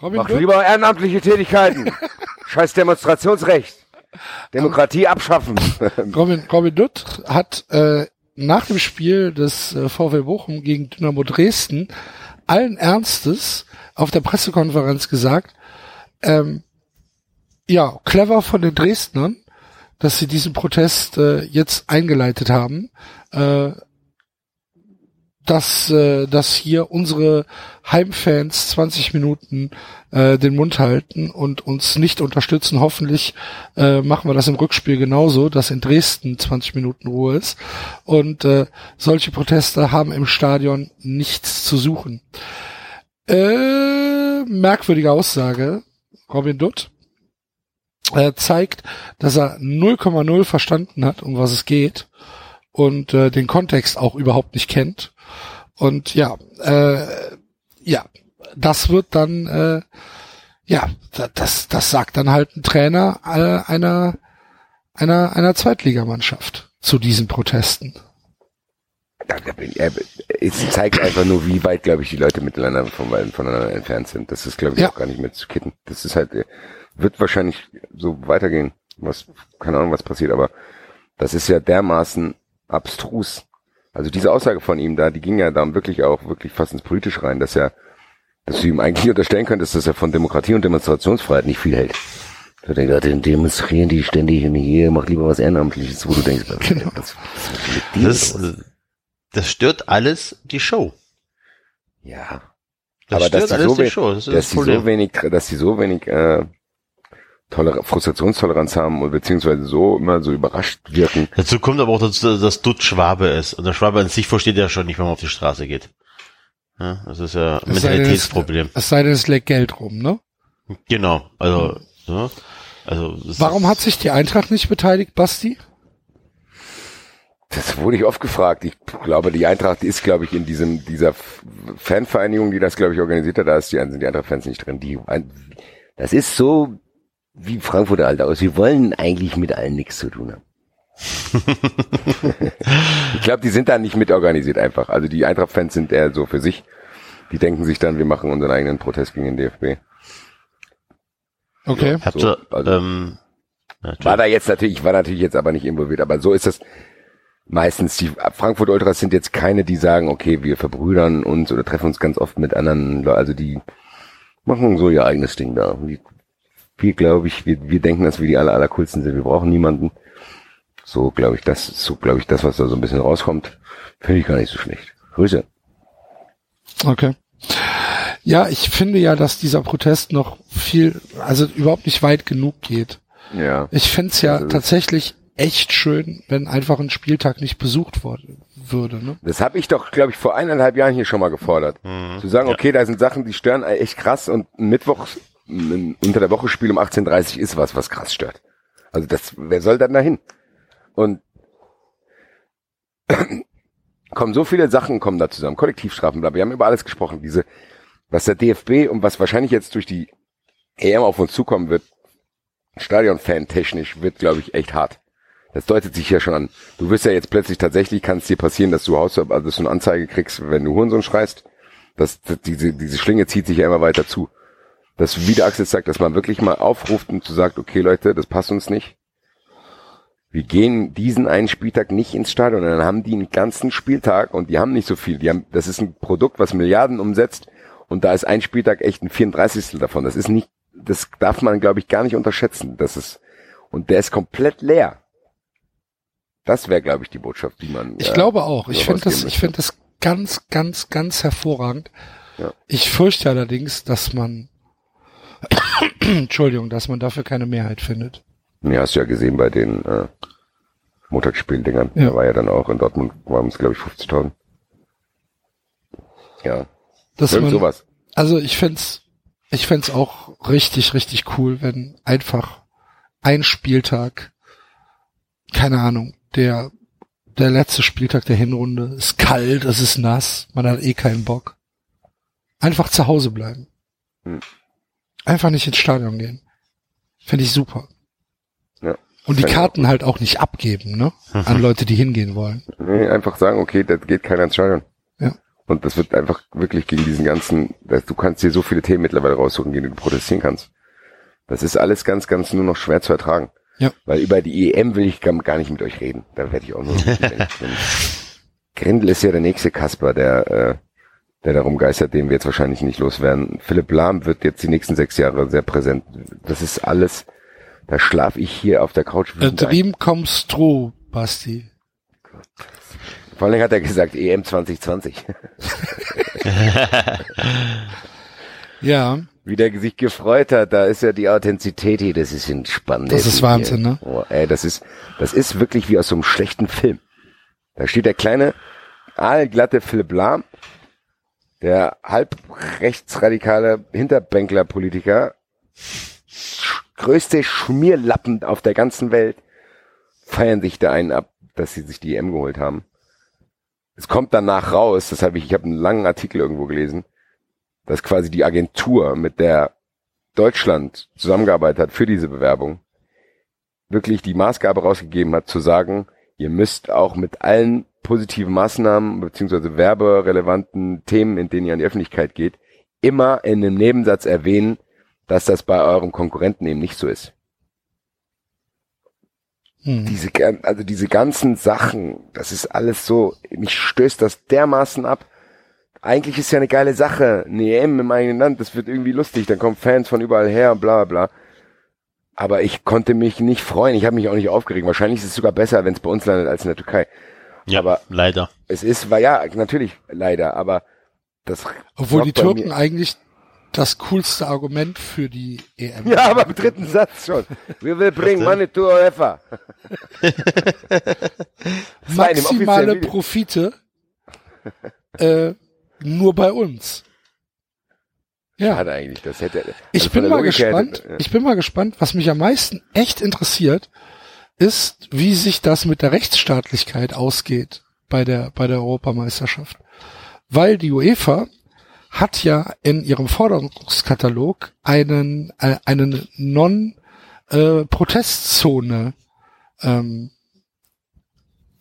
Robin Mach Dutt? lieber ehrenamtliche Tätigkeiten. [laughs] Scheiß Demonstrationsrecht. Demokratie abschaffen. [laughs] Robin, Robin Dutt hat äh, nach dem Spiel des äh, VW Bochum gegen Dynamo Dresden allen Ernstes auf der Pressekonferenz gesagt, ähm, ja, clever von den Dresdnern, dass sie diesen Protest äh, jetzt eingeleitet haben. Äh, dass, äh, dass hier unsere Heimfans 20 Minuten äh, den Mund halten und uns nicht unterstützen. Hoffentlich äh, machen wir das im Rückspiel genauso, dass in Dresden 20 Minuten Ruhe ist. Und äh, solche Proteste haben im Stadion nichts zu suchen. Äh, merkwürdige Aussage, Robin Dutt. Er zeigt, dass er 0,0 verstanden hat, um was es geht und äh, den Kontext auch überhaupt nicht kennt und ja, äh, ja, das wird dann, äh, ja, das, das sagt dann halt ein Trainer äh, einer, einer, einer Zweitligamannschaft zu diesen Protesten. Es zeigt einfach nur, wie weit, glaube ich, die Leute miteinander voneinander entfernt sind. Das ist, glaube ich, ja. auch gar nicht mehr zu kitten. Das ist halt, äh, wird wahrscheinlich so weitergehen. Was, keine Ahnung, was passiert, aber das ist ja dermaßen abstrus, also diese Aussage von ihm da, die ging ja dann wirklich auch wirklich fast ins Politische rein, dass er, dass du ihm eigentlich unterstellen könntest, dass er von Demokratie und Demonstrationsfreiheit nicht viel hält. So denkt, er, demonstrieren die ständig und hier, mach lieber was Ehrenamtliches, wo du denkst, genau. das, das, das, das stört alles die Show. Ja. Das aber dass die, so, we das dass die so wenig, dass die so wenig äh, Toler Frustrationstoleranz haben und beziehungsweise so immer so überrascht wirken. Dazu kommt aber auch dazu, dass Dutt Schwabe ist. Und der Schwabe an sich versteht ja schon nicht, wenn man auf die Straße geht. Ja, das ist ja ein Mentalitätsproblem. Es sei denn, es legt Geld rum, ne? Genau. Also, ja, also Warum ist, hat sich die Eintracht nicht beteiligt, Basti? Das wurde ich oft gefragt. Ich glaube, die Eintracht ist, glaube ich, in diesem dieser Fanvereinigung, die das, glaube ich, organisiert hat, da ist die, sind die Eintracht-Fans nicht drin. Die, das ist so wie Frankfurter Alter aus. Sie wollen eigentlich mit allen nichts zu tun haben. [laughs] ich glaube, die sind da nicht mitorganisiert einfach. Also die Eintracht-Fans sind eher so für sich. Die denken sich dann, wir machen unseren eigenen Protest gegen den DFB. Okay. habt so, also- ähm, ja, War da jetzt natürlich, ich war natürlich jetzt aber nicht involviert, aber so ist das meistens. Die Frankfurt Ultras sind jetzt keine, die sagen, okay, wir verbrüdern uns oder treffen uns ganz oft mit anderen, also die machen so ihr eigenes Ding da. Die, wir glaube ich, wir, wir denken, dass wir die aller, allercoolsten sind. Wir brauchen niemanden. So glaube ich, das, so glaube ich, das, was da so ein bisschen rauskommt, finde ich gar nicht so schlecht. Grüße. Okay. Ja, ich finde ja, dass dieser Protest noch viel, also überhaupt nicht weit genug geht. Ja. Ich fände es ja Also- tatsächlich echt schön, wenn einfach ein Spieltag nicht besucht worden würde. Ne? Das habe ich doch, glaube ich, vor eineinhalb Jahren hier schon mal gefordert. Zu sagen, okay, da sind Sachen, die stören echt krass und ein Mittwoch ein unter der Woche Spiel um 18.30 ist was, was krass stört. Also das, wer soll dann dahin? Und [clears throat] kommen so viele Sachen kommen da zusammen, Kollektivstrafen, bla. Wir haben über alles gesprochen. Diese, was der DFB und was wahrscheinlich jetzt durch die EM auf uns zukommen wird, Stadionfan technisch, wird, glaube ich, echt hart. Das deutet sich ja schon an. Du wirst ja jetzt plötzlich tatsächlich, kann es dir passieren, dass du Haus, also dass du eine Anzeige kriegst, wenn du Hurensohn schreist. Das, das, diese, diese Schlinge zieht sich ja immer weiter zu. Dass, wie der Axel sagt, dass man wirklich mal aufruft und zu sagt, okay Leute, das passt uns nicht. Wir gehen diesen einen Spieltag nicht ins Stadion dann haben die einen ganzen Spieltag und die haben nicht so viel. Die haben, das ist ein Produkt, was Milliarden umsetzt und da ist ein Spieltag echt ein 34. davon. Das ist nicht, das darf man, glaube ich, gar nicht unterschätzen. Das ist, und der ist komplett leer. Das wäre, glaube ich, die Botschaft, die man. Ich äh, glaube auch. Ich finde das, ich finde das ganz, ganz, ganz hervorragend. Ja. Ich fürchte allerdings, dass man, [coughs] Entschuldigung, dass man dafür keine Mehrheit findet. Nee, hast du ja gesehen bei den äh, Montagsspieldingern. Ja. Da war ja dann auch in Dortmund waren es, glaube ich, 50.000. Ja, Dass irgend man, sowas. Also ich fänd's, ich fänd's auch richtig, richtig cool, wenn einfach ein Spieltag, keine Ahnung, der, der letzte Spieltag der Hinrunde ist kalt, es ist nass, man hat eh keinen Bock. Einfach zu Hause bleiben. Hm. Einfach nicht ins Stadion gehen. Fände ich super. Ja. Und die Karten halt auch nicht abgeben, ne? An Leute, die hingehen wollen. Nee, einfach sagen, okay, da geht keiner ins Stadion. Ja. Und das wird einfach wirklich gegen diesen ganzen, das- du kannst dir so viele Themen mittlerweile raussuchen, gegen die du protestieren kannst. Das ist alles ganz, ganz nur noch schwer zu ertragen. Ja. Weil über die EM will ich gar nicht mit euch reden. Da werde ich auch nur. [laughs] Grindel ist ja der nächste Kasper, der, äh, der darum geistert, den wir jetzt wahrscheinlich nicht loswerden. Philipp Lahm wird jetzt die nächsten sechs Jahre sehr präsent. Das ist alles, da schlaf ich hier auf der Couch. Wütend ein. Dream comes true, Basti. Vor allem hat er gesagt EM 2020. [laughs] Ja, Wie der sich gefreut hat, da ist ja die Authentizität hier, das ist entspannend. Das ist Wahnsinn, ne? Oh, ey, das ist, das ist wirklich wie aus so einem schlechten Film. Da steht der kleine, aalglatte Philipp Lahm, der halb rechtsradikale Hinterbänkler-Politiker, größte Schmierlappen auf der ganzen Welt, feiern sich da einen ab, dass sie sich die EM geholt haben. Es kommt danach raus, das habe ich, ich habe einen langen Artikel irgendwo gelesen, dass quasi die Agentur, mit der Deutschland zusammengearbeitet hat für diese Bewerbung, wirklich die Maßgabe rausgegeben hat, zu sagen, ihr müsst auch mit allen positiven Maßnahmen beziehungsweise werberelevanten Themen, in denen ihr an die Öffentlichkeit geht, immer in einem Nebensatz erwähnen, dass das bei eurem Konkurrenten eben nicht so ist. hm. Diese, also diese ganzen Sachen, das ist alles so, mich stößt das dermaßen ab. Eigentlich ist ja eine geile Sache, eine EM im eigenen Land, das wird irgendwie lustig, dann kommen Fans von überall her bla bla. Aber ich konnte mich nicht freuen, ich habe mich auch nicht aufgeregt. Wahrscheinlich ist es sogar besser, wenn es bei uns landet als in der Türkei. Ja, aber- leider. Es ist, war ja, natürlich, leider, aber das Obwohl die Türken eigentlich das coolste Argument für die EM. Ja, aber im dritten Satz schon. We will bring money to UEFA. [laughs] Maximale. Profite äh, nur bei uns. Ja. Schade eigentlich, das hätte. also Ich bin mal Logik gespannt. hätte- ja. Ich bin mal gespannt. Was mich am meisten echt interessiert, ist, wie sich das mit der Rechtsstaatlichkeit ausgeht bei der bei der Europameisterschaft, weil die UEFA hat ja in ihrem Forderungskatalog einen äh, einen non äh, ähm,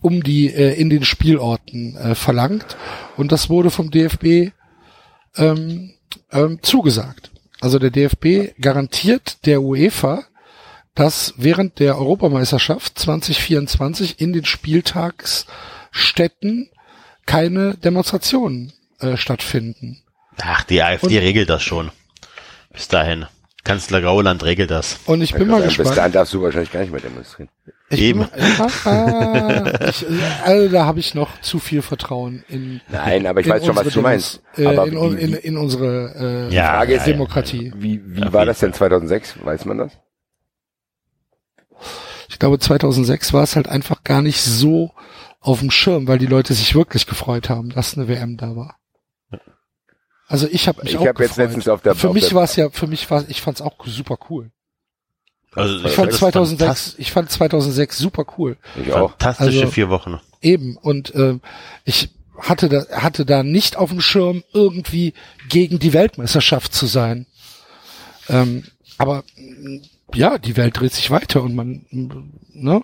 um die äh, in den Spielorten äh, verlangt und das wurde vom DFB ähm, ähm, zugesagt. Also der DFB garantiert der UEFA, dass während der Europameisterschaft 2024 in den Spieltagsstätten keine Demonstrationen äh, stattfinden. Ach, die AfD regelt das schon. Bis dahin. Kanzler Gauland regelt das. Und ich bin mal Bis dahin gespannt. darfst du wahrscheinlich gar nicht mehr demonstrieren. Ich Eben. Mal- ah, ich, also da habe ich noch zu viel Vertrauen in. Nein, aber ich weiß schon, was unsere du meinst. Äh, Aber in, in, in unsere äh, Ja, Frage ist, ja, Demokratie. Wie, wie war das denn 2006? Weiß man das? Ich glaube, 2006 war es halt einfach gar nicht so auf dem Schirm, weil die Leute sich wirklich gefreut haben, dass eine WM da war. Also ich habe mich Ich auch hab jetzt gefreut. letztens auf der- für auf mich war es ja, für mich war, ich fand es auch super cool. Also Ich fand das 2006, ich fand 2006 super cool. Ich auch. Fantastische Also- vier Wochen. Eben und ähm, ich hatte da hatte da nicht auf dem Schirm irgendwie gegen die Weltmeisterschaft zu sein. Ähm, aber ja, die Welt dreht sich weiter und man ne,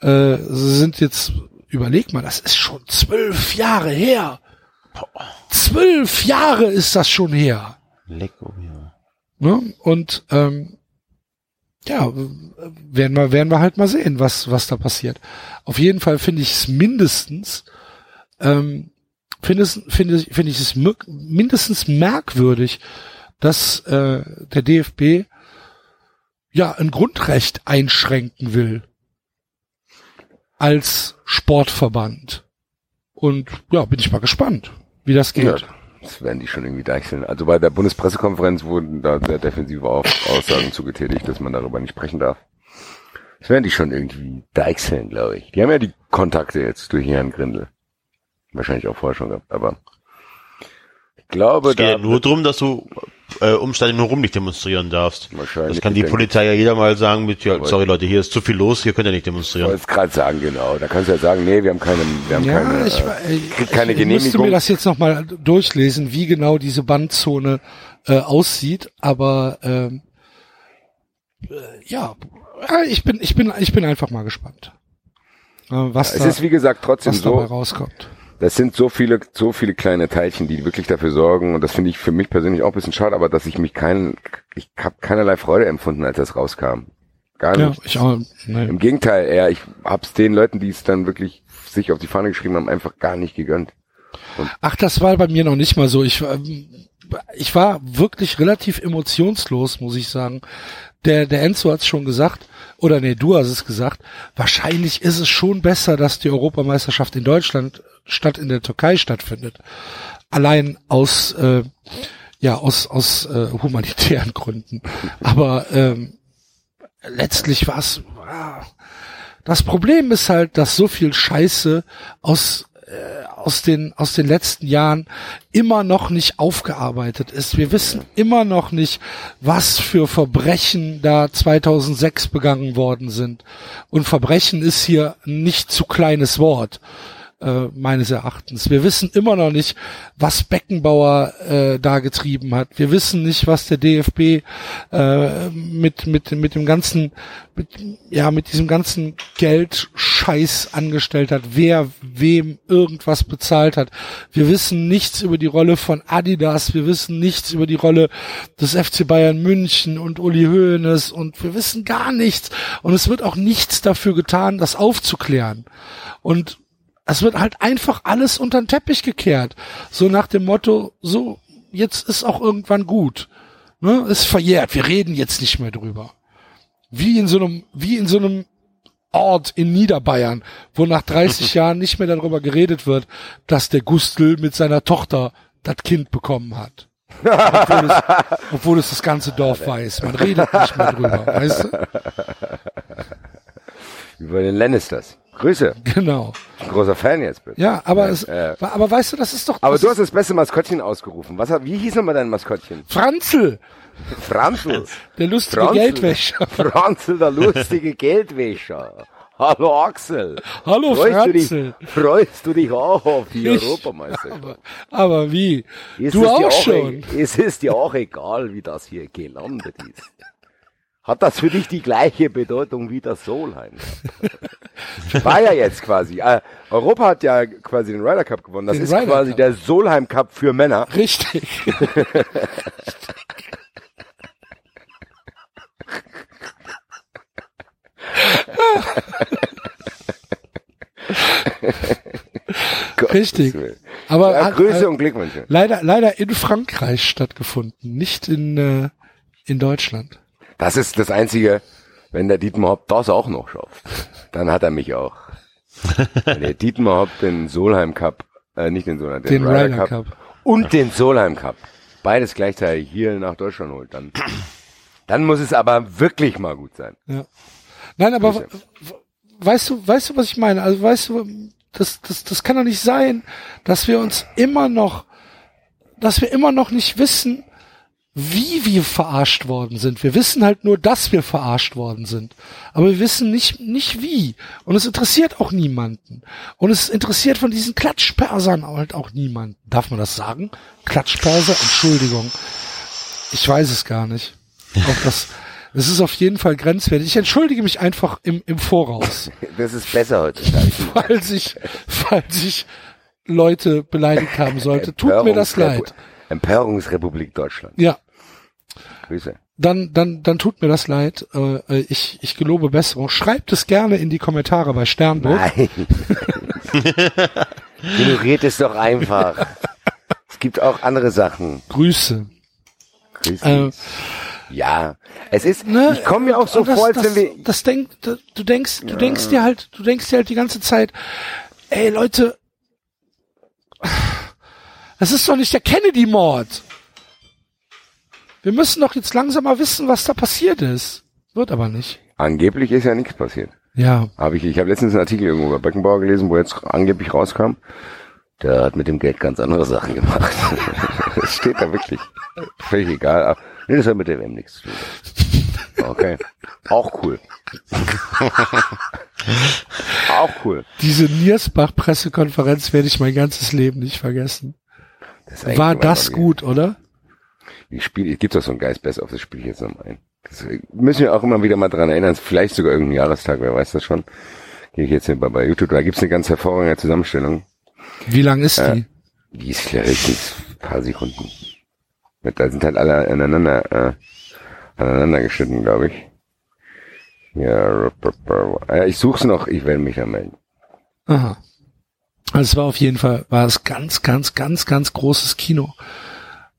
äh, sind jetzt überleg mal, das ist schon zwölf Jahre her. Zwölf Jahre ist das schon her. Lecko, ja. Ne? Und ähm, ja, werden wir, werden wir halt mal sehen, was, was da passiert. Auf jeden Fall finde ich es mindestens, ähm, finde es, finde, finde ich es mindestens merkwürdig, dass äh, der DFB ja ein Grundrecht einschränken will als Sportverband. Und ja, bin ich mal gespannt, wie das geht. Ja, das werden die schon irgendwie deichseln. Also bei der Bundespressekonferenz wurden da sehr defensive Aussagen zugetätigt, dass man darüber nicht sprechen darf. Das werden die schon irgendwie deichseln, glaube ich. Die haben ja die Kontakte jetzt durch Herrn Grindel. Wahrscheinlich auch vorher schon gehabt, aber ich glaube, Es geht da ja nur drum, dass du äh, um Stadion rum nicht demonstrieren darfst. Wahrscheinlich, Das kann die ich. Polizei ja jeder mal sagen mit, ja, sorry Leute, hier ist zu viel los, hier könnt ihr nicht ich demonstrieren. wollte es gerade sagen, genau. Da kannst du ja sagen, nee, wir haben keine, wir haben Ja, keine, ich, äh, ich, kriegt keine ich müsste Genehmigung. mir das jetzt nochmal durchlesen, wie genau diese Bandzone äh, aussieht, aber ähm, äh, ja, äh, ich bin, ich bin, ich bin einfach mal gespannt, äh, was, es da, ist wie gesagt trotzdem was dabei so, rauskommt. Das sind so viele, so viele kleine Teilchen, die wirklich dafür sorgen, und das finde ich für mich persönlich auch ein bisschen schade, aber dass ich mich kein, ich habe keinerlei Freude empfunden, als das rauskam. Gar Ja, nicht. ich auch. Nee. Im Gegenteil, eher, ich hab's den Leuten, die es dann wirklich sich auf die Fahne geschrieben haben, einfach gar nicht gegönnt. Ach, das war bei mir noch nicht mal so. Ich, ähm, ich war wirklich relativ emotionslos, muss ich sagen. Der, der Enzo hat's schon gesagt, oder nee, du hast es gesagt. Wahrscheinlich ist es schon besser, dass die Europameisterschaft in Deutschland statt in der Türkei stattfindet. Allein aus, äh, ja, aus, aus äh, humanitären [laughs] Gründen. Aber ähm, letztlich war es. Das Problem ist halt, dass so viel Scheiße aus äh, aus den aus den letzten Jahren immer noch nicht aufgearbeitet ist. Wir wissen immer noch nicht, was für Verbrechen da 2006 begangen worden sind. Und Verbrechen ist hier nicht zu kleines Wort äh, meines Erachtens. Wir wissen immer noch nicht, was Beckenbauer äh, da getrieben hat. Wir wissen nicht, was der DFB äh, mit mit mit dem ganzen mit, ja mit diesem ganzen Geldscheiß angestellt hat. Wer wem irgendwas bezahlt hat. Wir wissen nichts über die Rolle von Adidas. Wir wissen nichts über die Rolle des FC Bayern München und Uli Hoeneß und wir wissen gar nichts. Und es wird auch nichts dafür getan, das aufzuklären. Und es wird halt einfach alles unter den Teppich gekehrt. So nach dem Motto, so, jetzt ist auch irgendwann gut. Ne? Ist verjährt. Wir reden jetzt nicht mehr drüber. Wie in so einem, wie in so einem Ort in Niederbayern, wo nach 30 [laughs] Jahren nicht mehr darüber geredet wird, dass der Gustl mit seiner Tochter das Kind bekommen hat. obwohl, es, obwohl es das ganze Dorf weiß. Man redet nicht mehr drüber, weißt du? [laughs] Über den Lannisters. Grüße. [laughs] Genau. Ein großer Fan jetzt bitte. Ja, aber Ja, es, äh. aber weißt du, das ist doch, Aber du hast das beste Maskottchen ausgerufen. Was, wie hieß nochmal dein Maskottchen? Franzl, Franzl. [laughs] der lustige Franzl. Geldwäscher. [laughs] Franzl, der lustige Geldwäscher. Hallo Axel. Hallo freust du dich, Franzl. freust du dich auch auf die Ich- Europameisterschaft? Aber, aber wie? Ist du es dir auch schon. e- Es ist dir auch egal, wie das hier gelandet ist. Hat das für dich die gleiche Bedeutung wie das Solheim? War ja jetzt quasi. Äh, Europa hat ja quasi den Ryder Cup gewonnen. Das Den ist Ryder quasi Cup. der Solheim Cup für Männer. Richtig. [laughs] Richtig. Aber Ja, Grüße äh, und Glückwünsche. leider, leider in Frankreich stattgefunden, nicht in, äh, in Deutschland. Das ist das Einzige, wenn der Dietmar Hopp das auch noch schafft, dann hat er mich auch. Wenn der Dietmar Hopp den Solheim Cup, äh, nicht den Solheim, den, Den Ryder, Ryder Cup, Cup. und den Solheim Cup, beides gleichzeitig hier nach Deutschland holt, dann, dann muss es aber wirklich mal gut sein. Ja. Nein, aber weißt du, weißt du, was ich meine? Also weißt du, das, das, das kann doch nicht sein, dass wir uns immer noch, dass wir immer noch nicht wissen, wie wir verarscht worden sind. Wir wissen halt nur, dass wir verarscht worden sind. Aber wir wissen nicht, nicht wie. Und es interessiert auch niemanden. Und es interessiert von diesen Klatschpersern halt auch niemanden. Darf man das sagen? Klatschperser? Entschuldigung. Ich weiß es gar nicht. Auch das, es ist auf jeden Fall grenzwertig. Ich entschuldige mich einfach im, im Voraus, [laughs] Das ist besser heutzutage. falls ich, falls ich Leute beleidigt haben sollte. Tut mir das leid. Empörungsrepublik Deutschland. Ja, Grüße. dann, dann, dann tut mir das leid. Äh, ich, ich gelobe Besserung. Schreibt es gerne in die Kommentare bei Sternburg. Nein. [laughs] Ignoriert es doch einfach. [laughs] Es gibt auch andere Sachen. Grüße. Grüße. Äh, ja, es ist, Ne, ich komme mir auch so das, vor, als das, wenn wir, das denk, du denkst, du denkst dir halt, du denkst dir halt die ganze Zeit, ey Leute, das ist doch nicht der Kennedy-Mord. Wir müssen doch jetzt langsam mal wissen, was da passiert ist. Wird aber nicht. angeblich ist ja nichts passiert. Ja, Habe ich, ich habe letztens einen Artikel irgendwo bei Beckenbauer gelesen, wo jetzt angeblich rauskam, der hat mit dem Geld ganz andere Sachen gemacht. [laughs] das steht da wirklich. Völlig egal. aber- Nee, das hat mit der WM nichts zu tun. Okay. Auch cool. [laughs] Auch cool. diese Niersbach-Pressekonferenz werde ich mein ganzes Leben nicht vergessen. Das War das gut, oder? Ich spiele, es gibt doch so ein Geist Best auf, das spiele ich jetzt nochmal ein. Das müssen wir auch immer wieder mal dran erinnern, vielleicht sogar irgendein Jahrestag, wer weiß das schon. Gehe ich jetzt hier bei, bei YouTube, da gibt's eine ganz hervorragende Zusammenstellung. Wie lang ist die? Die ist ja höchstens ein paar Sekunden. Da sind halt alle aneinander, äh, aneinander geschnitten, glaube ich. Ja, äh, ich such's noch, ich werde mich da melden. Aha. Also es war auf jeden Fall, war es ganz, ganz, ganz, ganz großes Kino,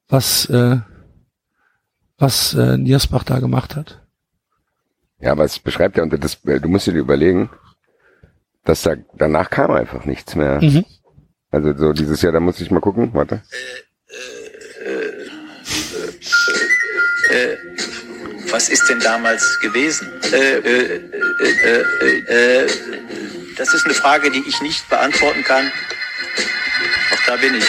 was, äh, was äh, Niersbach da gemacht hat. Ja, aber es beschreibt ja, und das, äh, du musst dir überlegen, dass da, danach kam einfach nichts mehr. Mhm. Also so dieses Jahr, da muss ich mal gucken, warte. Was ist denn damals gewesen? Das ist eine Frage, die ich nicht beantworten kann. Auch da bin ich,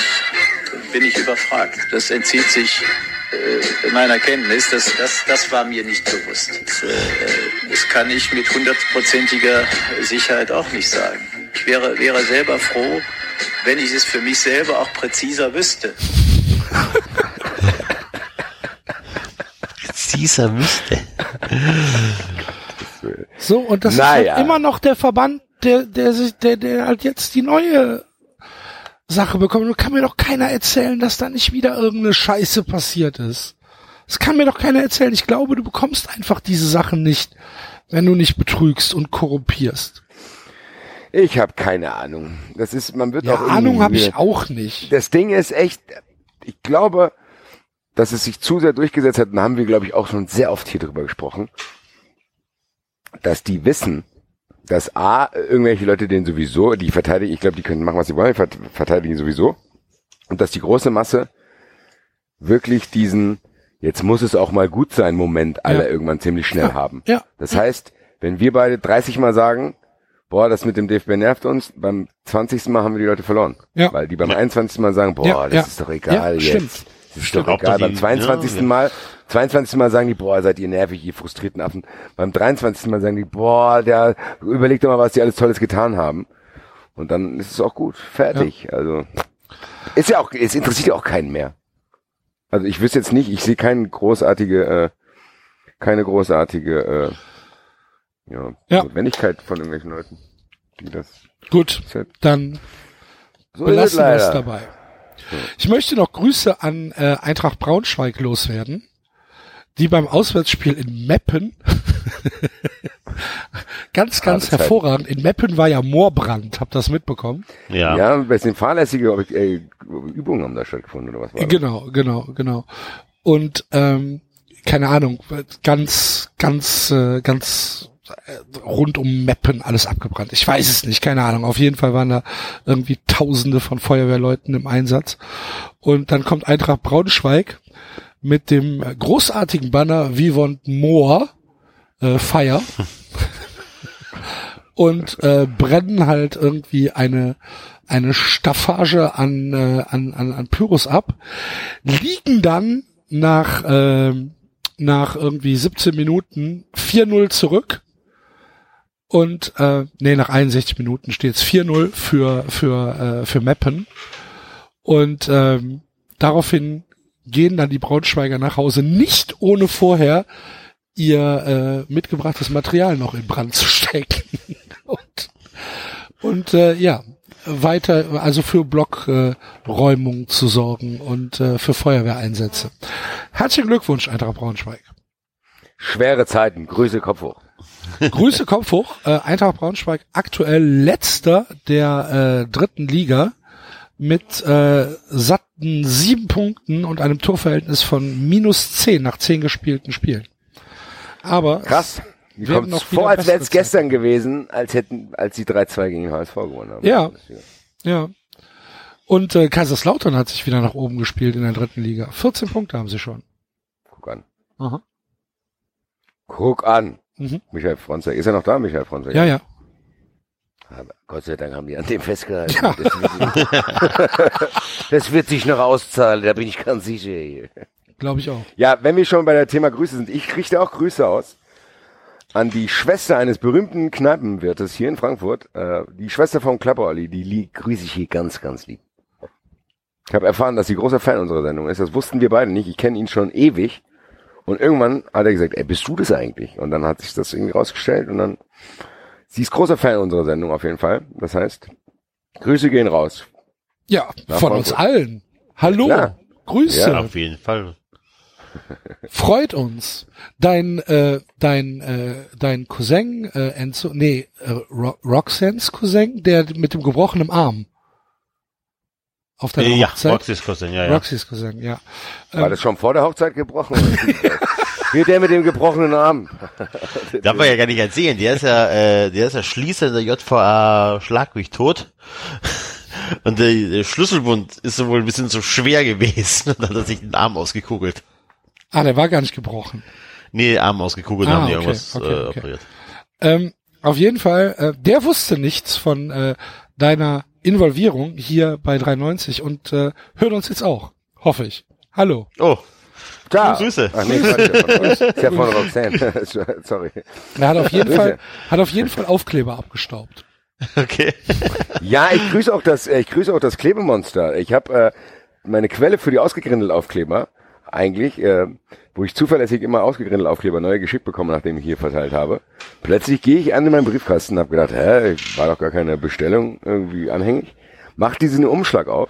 bin ich überfragt. Das entzieht sich äh, meiner Kenntnis. Das, das, das war mir nicht bewusst. Das, äh, das kann ich mit hundertprozentiger Sicherheit auch nicht sagen. Ich wäre, wäre selber froh, wenn ich es für mich selber auch präziser wüsste. Dieser müsste. So, und das Naja. ist halt immer noch der Verband, der, der sich, der, der halt jetzt die neue Sache bekommt. Und kann mir doch keiner erzählen, dass da nicht wieder irgendeine Scheiße passiert ist. Das kann mir doch keiner erzählen. Ich glaube, du bekommst einfach diese Sachen nicht, wenn du nicht betrügst und korrumpierst. Ich habe keine Ahnung. Das ist, man wird Ja, auch Ahnung habe ich auch nicht. Das Ding ist echt, ich glaube, dass es sich zu sehr durchgesetzt hat, und da haben wir, glaube ich, auch schon sehr oft hier drüber gesprochen, dass die wissen, dass A, irgendwelche Leute den sowieso, die verteidigen, ich glaube, die können machen, was sie wollen, verteidigen sowieso, und dass die große Masse wirklich diesen, jetzt muss es auch mal gut sein, Moment alle Ja. irgendwann ziemlich schnell haben. Ja. Das heißt, wenn wir beide 30 Mal sagen, boah, das mit dem DFB nervt uns, beim 20. Mal haben wir die Leute verloren. Ja. Weil die beim 21. Mal sagen, boah, Ja, das ja. ist doch egal Ja, jetzt. stimmt. Das ist Stimmt, doch auch egal. Beim die- 22. ja, ja. Mal, 22. Mal sagen die, boah, seid ihr nervig, ihr frustrierten Affen. Beim 23. Mal sagen die, boah, der, überlegt doch mal, was die alles Tolles getan haben. Und dann ist es auch gut. Fertig. Also, ist ja auch, es interessiert ja auch keinen mehr. Also ich wüsste jetzt nicht, ich sehe keine großartige, äh, keine großartige, äh, ja, Ja. Notwendigkeit von irgendwelchen Leuten, die das, Gut, halt- dann so belassen wir es dabei. Ich möchte noch Grüße an äh, Eintracht Braunschweig loswerden, die beim Auswärtsspiel in Meppen [laughs] ganz, ganz Harte Zeit. hervorragend. In Meppen war ja Moorbrand, habt ihr das mitbekommen? Ja. Ja, ein bisschen fahrlässige äh, Übungen haben da stattgefunden, oder was war das? Genau, genau, genau. Und ähm, keine Ahnung, ganz, ganz, äh, ganz äh, rund um Meppen alles abgebrannt. Ich weiß es nicht, keine Ahnung. Auf jeden Fall waren da irgendwie Tausende von Feuerwehrleuten im Einsatz. Und dann kommt Eintracht Braunschweig mit dem äh, großartigen Banner Vivont Moor äh, Fire. [laughs] Und äh, brennen halt irgendwie eine eine Staffage an äh, an, an an Pyros ab, liegen dann nach ähm, nach irgendwie 17 Minuten 4-0 zurück und äh, nee nach 61 Minuten steht es 4-0 für für äh, für Meppen und ähm, daraufhin gehen dann die Braunschweiger nach Hause nicht ohne vorher ihr äh, mitgebrachtes Material noch in Brand zu stecken. [laughs] und und äh, ja, weiter, also für Blockräumung äh, zu sorgen und äh, für Feuerwehreinsätze. Herzlichen Glückwunsch, Eintracht Braunschweig. Schwere Zeiten, Grüße, Kopf hoch. [laughs] Grüße, Kopf hoch. Äh, Eintracht Braunschweig aktuell letzter der äh, dritten Liga mit äh, satten sieben Punkten und einem Torverhältnis von minus zehn nach zehn gespielten Spielen. Aber Krass. Werden kommt noch wieder vor, als wäre es gestern gewesen, als hätten, als die 3-2 gegen HSV gewonnen haben. Ja. Ja. Und äh, Kaiserslautern hat sich wieder nach oben gespielt in der dritten Liga. 14 Punkte haben sie schon. Guck an. Aha. Guck an. Mhm. Michael Fronzek. Ist er noch da, Michael Fronzek? Ja, ja. Gott sei Dank haben die an dem festgehalten. Ja. Das, wird, [laughs] das wird sich noch auszahlen, da bin ich ganz sicher. Glaube ich auch. Ja, wenn wir schon bei der Thema Grüße sind, ich richte auch Grüße aus an die Schwester eines berühmten Kneipenwirtes hier in Frankfurt. Äh, die Schwester vom Klapperolli, die grüße ich hier ganz, ganz lieb. Ich habe erfahren, dass sie großer Fan unserer Sendung ist. Das wussten wir beide nicht. Ich kenne ihn schon ewig. Und irgendwann hat er gesagt, ey, bist du das eigentlich? Und dann hat sich das irgendwie rausgestellt und dann, sie ist großer Fan unserer Sendung auf jeden Fall. Das heißt, Grüße gehen raus. Ja, Na, von Frankfurt. uns allen. Hallo. Klar. Grüße. Ja. Auf jeden Fall. [laughs] Freut uns. Dein, äh, dein, äh, dein Cousin, äh, Enzo, nee, äh, Ro Roxans Cousin, der mit dem gebrochenen Arm. Auf deiner Äh, ja, Hochzeit. Roxys Cousin, ja, ja. Roxys Cousin, ja. War das schon vor der Hochzeit gebrochen? [laughs] Hier der mit dem gebrochenen Arm. [laughs] Darf man ja gar nicht erzählen. Der ist ja, äh, der ist ja Schließer in der JVA Schlag mich tot. [laughs] Und der, der Schlüsselbund ist so wohl ein bisschen so schwer gewesen. [laughs] Und dann hat er sich den Arm ausgekugelt. Ah, der war gar nicht gebrochen. Nee, Arm ausgekugelt, Ah, haben die okay, irgendwas okay, äh, okay. operiert. Ähm, auf jeden Fall, äh, der wusste nichts von äh, deiner Involvierung hier bei 390 und äh, hört uns jetzt auch. Hoffe ich. Hallo. Oh, Ciao. Grüße. Ach nee, ist ja von Roxanne. [laughs] Sorry. Er hat auf jeden. Fall, hat auf jeden Fall Aufkleber abgestaubt. okay. Ja, ich grüße auch das, äh, ich grüße auch das Klebemonster. Ich habe äh, meine Quelle für die Ausgegrindelt-Aufkleber eigentlich, äh, wo ich zuverlässig immer Ausgegrindelt-Aufkleber neue geschickt bekomme, nachdem ich hier verteilt habe. Plötzlich gehe ich an in meinen Briefkasten und habe gedacht, hä, war doch gar keine Bestellung irgendwie anhängig. Mach diesen Umschlag auf.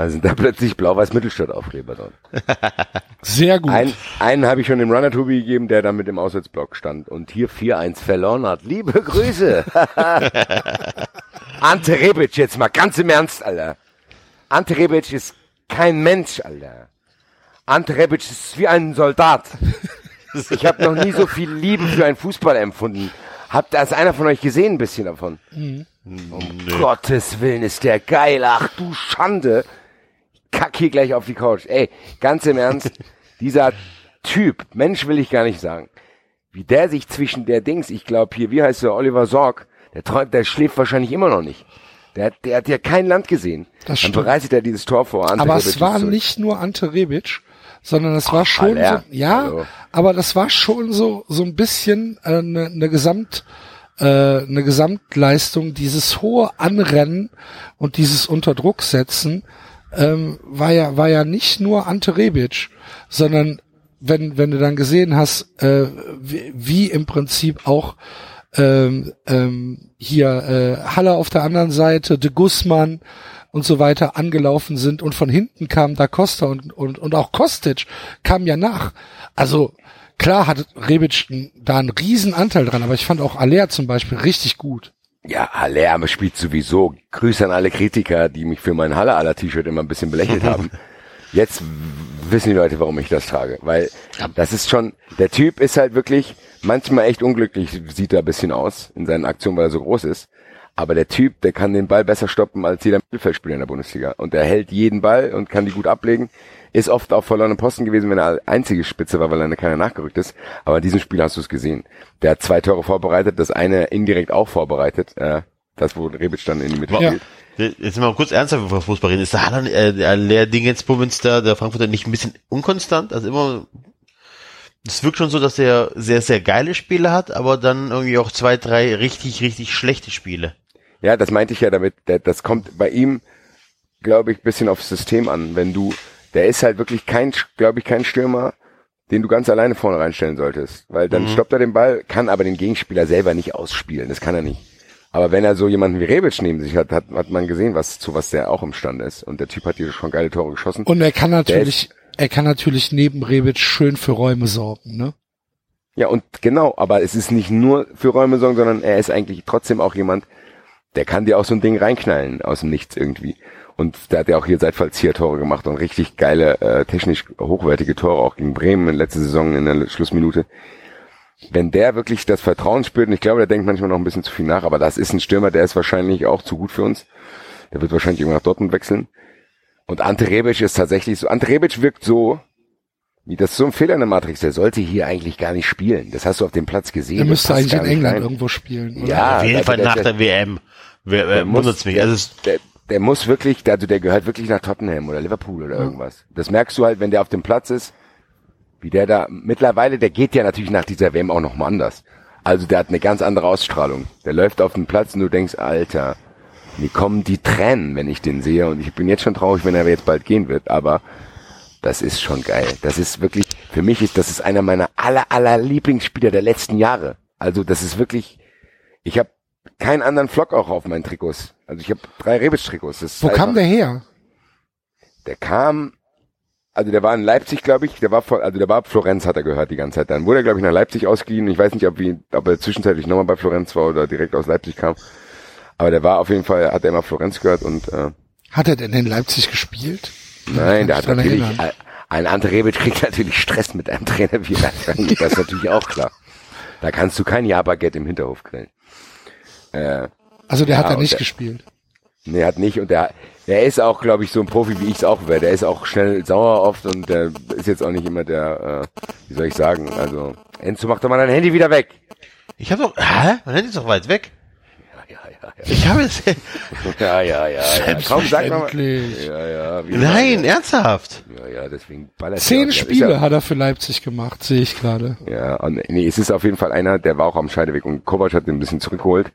Da sind da plötzlich Blau-Weiß-Mittelstadt-Aufkleber drin. [laughs] Sehr gut. Ein, einen habe ich schon dem Runner Tobi gegeben, der dann mit dem Auswärtsblock stand und hier 4-1 verloren hat. Liebe Grüße. [laughs] Ante Rebic, jetzt mal ganz im Ernst, Alter. Ante Rebic ist kein Mensch, Alter. Ante Rebic ist wie ein Soldat. Ich habe noch nie so viel Liebe für einen Fußball empfunden. Habt das einer von euch gesehen, ein bisschen davon? Um Gottes Willen ist der geil. Ach du Schande. Kack hier gleich auf die Couch. Ey, ganz im Ernst, [laughs] dieser Typ, Mensch will ich gar nicht sagen, wie der sich zwischen der Dings, ich glaube hier, wie heißt der, Oliver Sorg, der träumt, der schläft wahrscheinlich immer noch nicht. Der, hat- der hat ja kein Land gesehen. Das Dann stimmt. bereitet er dieses Tor vor. Ante Aber Rebic es war zurück. nicht nur Ante Rebic, sondern es war schon so, ja, Also. aber das war schon so so ein bisschen eine äh, ne ne Gesamt äh, eine Gesamtleistung, dieses hohe Anrennen und dieses Unterdruck setzen ähm, war ja war ja nicht nur Ante Rebic, sondern wenn wenn du dann gesehen hast, äh, wie, wie im Prinzip auch ähm, ähm, hier äh, Haller auf der anderen Seite, de Guzman und so weiter angelaufen sind und von hinten kam da Costa und, und, und auch Kostic kam ja nach. Also klar hat Rebic da einen riesen Anteil dran, aber ich fand auch Aller zum Beispiel richtig gut. Ja, Haller aber spielt sowieso. Grüße an alle Kritiker, die mich für mein Haller aller T-Shirt immer ein bisschen belächelt haben. [laughs] Jetzt wissen die Leute, warum ich das trage. Weil das ist schon, der Typ ist halt wirklich manchmal echt unglücklich, sieht er ein bisschen aus in seinen Aktionen, weil er so groß ist. Aber der Typ, der kann den Ball besser stoppen als jeder Mittelfeldspieler in der Bundesliga. Und der hält jeden Ball und kann die gut ablegen. Ist oft auf verlorenen Posten gewesen, wenn er einzige Spitze war, weil er keiner nachgerückt ist. Aber in diesem Spiel hast du es gesehen. Der hat zwei Tore vorbereitet, das eine indirekt auch vorbereitet. Äh, das, wo Rebic dann in die Mitte Ja. spielt. Jetzt mal kurz ernsthaft über Fußball reden. Ist der Haaland, äh, der Leer Dingensbummens da, der Frankfurter nicht ein bisschen unkonstant? Also immer, es wirkt schon so, dass er sehr, sehr geile Spiele hat, aber dann irgendwie auch zwei, drei richtig, richtig schlechte Spiele. Ja, das meinte ich ja damit. Das kommt bei ihm, glaube ich, bisschen aufs System an. Wenn du, der ist halt wirklich kein, glaube ich, kein Stürmer, den du ganz alleine vorne reinstellen solltest. Weil dann stoppt er den Ball, kann aber den Gegenspieler selber nicht ausspielen. Das kann er nicht. Aber wenn er so jemanden wie Rebic neben sich hat, hat, hat man gesehen, was, zu was der auch imstande ist. Und der Typ hat hier schon geile Tore geschossen. Und er kann natürlich, er kann natürlich neben Rebic schön für Räume sorgen, ne? Ja, und genau, aber es ist nicht nur für Räume sorgen, sondern er ist eigentlich trotzdem auch jemand, der kann dir auch so ein Ding reinknallen aus dem Nichts irgendwie. Und der hat ja auch hier Seitfallzieher-Tore gemacht und richtig geile, äh, technisch hochwertige Tore, auch gegen Bremen in letzter Saison in der Schlussminute. Wenn der wirklich das Vertrauen spürt, und ich glaube, der denkt manchmal noch ein bisschen zu viel nach, aber das ist ein Stürmer, der ist wahrscheinlich auch zu gut für uns. Der wird wahrscheinlich irgendwann nach Dortmund wechseln. Und Ante Rebic ist tatsächlich so, Ante Rebic wirkt so, wie das ist so ein Fehler in der Matrix, der sollte hier eigentlich gar nicht spielen. Das hast du auf dem Platz gesehen. Er das müsste eigentlich in England rein. irgendwo spielen, oder? Ja, Auf jeden Fall der- nach der- der WM. Der äh, muss- wundert's mich. Der, Also der, der muss wirklich, der, also der gehört wirklich nach Tottenham oder Liverpool oder irgendwas. Das merkst du halt, wenn der auf dem Platz ist, wie der da, mittlerweile, der geht ja natürlich nach dieser WM auch nochmal anders. Also der hat eine ganz andere Ausstrahlung. Der läuft auf dem Platz und du denkst, Alter, mir kommen die Tränen, wenn ich den sehe und ich bin jetzt schon traurig, wenn er jetzt bald gehen wird, aber das ist schon geil. Das ist wirklich, für mich ist, das ist einer meiner aller, aller Lieblingsspieler der letzten Jahre. Also das ist wirklich, ich habe keinen anderen Flock auch auf meinen Trikots. Also ich habe drei Rebic-Trikots. Wo kam einfach- der her? Der kam, also der war in Leipzig, glaube ich. Der war vor, also der war Florenz, hat er gehört die ganze Zeit. Dann wurde er, glaube ich, nach Leipzig ausgeliehen. Ich weiß nicht, ob, wie, ob er zwischenzeitlich nochmal bei Florenz war oder direkt aus Leipzig kam. Aber der war auf jeden Fall, hat er immer Florenz gehört und äh, Hat er denn in Leipzig gespielt? Nein, der hat natürlich, erinnern. ein Ante Rebic kriegt natürlich Stress mit einem Trainer wie Rangnick, das ist [laughs] natürlich auch klar. Da kannst du kein Ja-Baguette im Hinterhof grillen. Äh, Also der hat Ja, da und nicht der- gespielt. nee, hat nicht und der, der ist auch, glaube ich, so ein Profi, wie ich es auch wäre. Der ist auch schnell sauer oft und der ist jetzt auch nicht immer der, äh, wie soll ich sagen, also, Enzo, mach doch mal dein Handy wieder weg. ich habe doch, hä? Mein Handy ist doch weit weg. Ja, ja, ja, Ich habe es, [laughs] ja, ja, ja, ja. Komm, sag mal. Selbstverständlich. Ja, ja, nein, ernsthaft. Ja, ja, deswegen ballert Zehn Spiele ja- hat er für Leipzig gemacht, sehe ich gerade. Ja, und nee, es ist auf jeden Fall einer, der war auch am Scheideweg und Kovac hat den ein bisschen zurückgeholt.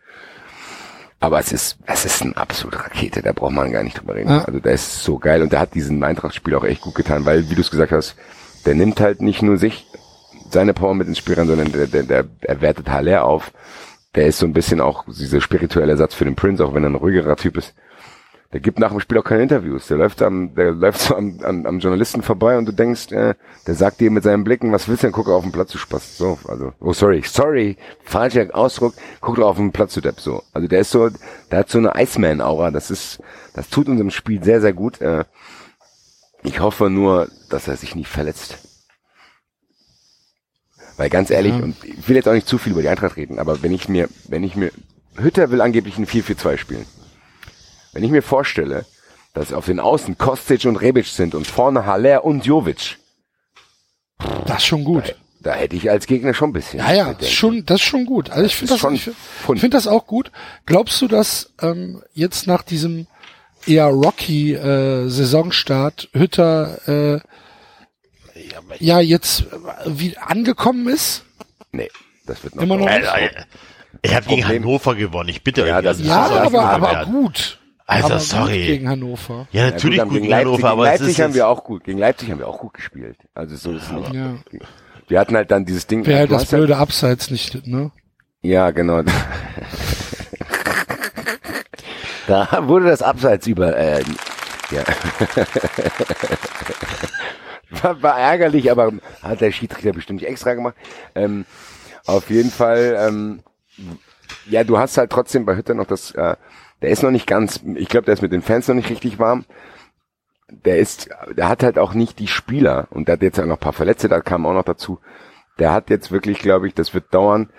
Aber es ist, es ist eine absolute Rakete, da braucht man gar nicht drüber reden. Ja. Also der ist so geil und der hat diesen Eintracht-Spiel auch echt gut getan, weil, wie du es gesagt hast, der nimmt halt nicht nur sich, seine Power mit ins Spiel rein, sondern der, der, der, er wertet Haller auf. Der ist so ein bisschen auch dieser spirituelle Ersatz für den Prince, auch wenn er ein ruhigerer Typ ist. Der gibt nach dem Spiel auch keine Interviews. Der läuft am, der läuft so am, am, am Journalisten vorbei und du denkst, äh, der sagt dir mit seinen Blicken, was willst du denn? Guck auf den Platz, du Spaß. So, also, oh sorry, sorry, falscher Ausdruck, guck doch auf den Platz, du Depp, so. Also der ist so, der hat so eine Iceman-Aura, das ist, das tut unserem Spiel sehr, sehr gut. Äh, ich hoffe nur, dass er sich nicht verletzt. Weil ganz ehrlich, Ja. und ich will jetzt auch nicht zu viel über die Eintracht reden, aber wenn ich mir, wenn ich mir, Hütter will angeblich ein 4-4-2 spielen. Wenn ich mir vorstelle, dass auf den Außen Kostic und Rebic sind und vorne Haller und Jovic. Das ist schon gut. Da hätte ich als Gegner schon ein bisschen. Ja, ja, Bedenken. schon, das ist schon gut. Also ich finde das, ich, find- finde das auch gut. Glaubst du, dass ähm, jetzt nach diesem eher rocky äh, Saisonstart Hütter äh, ja jetzt äh, wie angekommen ist? Nee, das wird noch. Immer noch nicht? Alter, ich habe gegen Hannover gewonnen. Ich bitte Ja, euch. das also, ist- Ja, das aber, aber gut. Alter, aber sorry. Gut gegen Hannover. Ja, Ja, natürlich gut, gut, gegen gegen Leipzig, Hannover, gegen aber es Leipzig ist haben wir auch gut. Gegen Leipzig haben wir auch gut gespielt. Also so ist es nicht. Ja. Wir hatten halt dann dieses Ding. Wäre halt das ja- blöde Abseits nicht, ne? Ja, genau. [laughs] da wurde das Abseits über. Äh, ja. [laughs] war, war ärgerlich, aber hat der Schiedsrichter bestimmt nicht extra gemacht. Ähm, auf jeden Fall. Ähm, ja, du hast halt trotzdem bei Hütter noch das. Äh, der ist noch nicht ganz. Ich glaube, der ist mit den Fans noch nicht richtig warm. Der ist, der hat halt auch nicht die Spieler und der hat jetzt auch noch ein paar Verletzte, da kamen auch noch dazu. Der hat jetzt wirklich, glaube ich, das wird dauern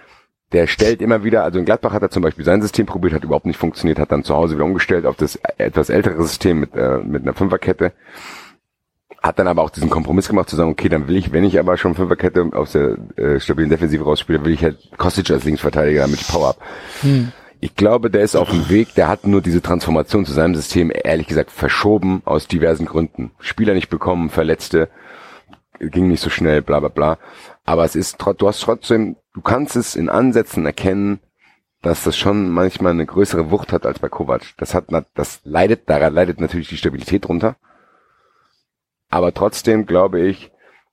der stellt immer wieder, also in Gladbach hat er zum Beispiel sein System probiert, hat überhaupt nicht funktioniert, hat dann zu Hause wieder umgestellt auf das etwas ältere System mit, äh, mit einer Fünferkette. Hat dann aber auch diesen Kompromiss gemacht, zu sagen, okay, dann will ich, wenn ich aber schon Fünferkette aus der äh, stabilen Defensive rausspiele, will ich halt Kostic als Linksverteidiger, damit ich Power hab. Ich glaube, der ist auf dem Weg, der hat nur diese Transformation zu seinem System, ehrlich gesagt, verschoben aus diversen Gründen. Spieler nicht bekommen, Verletzte, ging nicht so schnell, bla bla bla. Aber es ist du hast trotzdem, du kannst es in Ansätzen erkennen, dass das schon manchmal eine größere Wucht hat als bei Kovac. Das hat, das leidet, daran leidet natürlich die Stabilität drunter. Aber trotzdem glaube ich,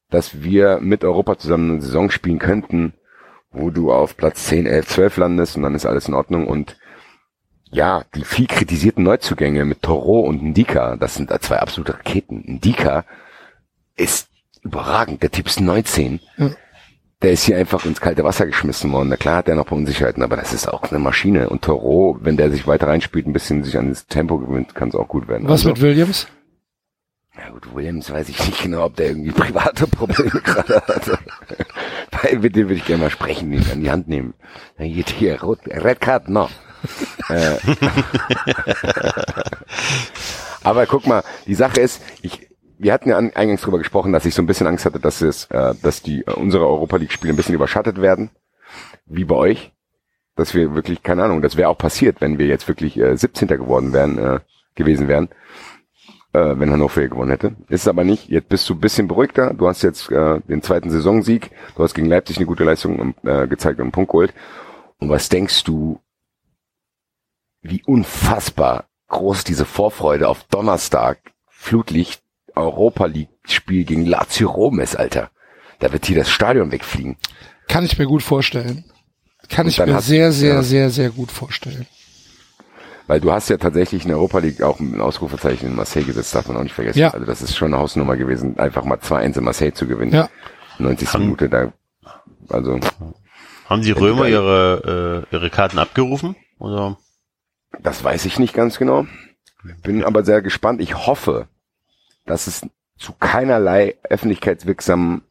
dass wir mit Europa zusammen eine Saison spielen könnten, wo du auf Platz 10, 11, 12 landest und dann ist alles in Ordnung und ja, die viel kritisierten Neuzugänge mit Toro und Ndika, das sind da zwei absolute Raketen. Ndika ist überragend. Der Typ ist 19. Ja. Der ist hier einfach ins kalte Wasser geschmissen worden. Na klar hat er noch ein paar Unsicherheiten, aber das ist auch eine Maschine. Und Toro, wenn der sich weiter reinspielt, ein bisschen sich an das Tempo gewinnt, kann es auch gut werden. Was Also, mit Williams? Ja gut, Williams weiß ich nicht genau, ob der irgendwie [laughs] private Probleme gerade hat. Bei- Mit dem würde ich gerne mal sprechen, ihn an die Hand nehmen. Dann geht hier, rot, Red Card, no. äh, [laughs] aber guck mal, die Sache ist, ich, wir hatten ja an, eingangs drüber gesprochen, dass ich so ein bisschen Angst hatte, dass es, äh, dass die äh, unsere Europa League Spiele ein bisschen überschattet werden, wie bei euch. Dass wir wirklich, keine Ahnung, das wäre auch passiert, wenn wir jetzt wirklich äh, 17. geworden wären, äh, gewesen wären äh, wenn Hannover hier gewonnen hätte. Ist es aber nicht. Jetzt bist du ein bisschen beruhigter. Du hast jetzt äh, den zweiten Saisonsieg. Du hast gegen Leipzig eine gute Leistung äh, gezeigt und einen Punkt geholt. Und was denkst du, wie unfassbar groß diese Vorfreude auf Donnerstag Flutlicht Europa League Spiel gegen Lazio Rom ist, Alter. Da wird hier das Stadion wegfliegen. Kann ich mir gut vorstellen. Kann Und ich mir hast- sehr, sehr, ja. sehr, sehr gut vorstellen. Weil du hast ja tatsächlich in der Europa League auch ein Ausrufezeichen in Marseille gesetzt, darf man auch nicht vergessen. Ja. Also das ist schon eine Hausnummer gewesen, einfach mal 2-1 in Marseille zu gewinnen. Ja. 90. Minute da. Also Haben die Römer ihre, äh, ihre Karten abgerufen? Oder? das weiß ich nicht ganz genau. Bin aber sehr gespannt. Ich hoffe, dass es zu keinerlei öffentlichkeitswirksamen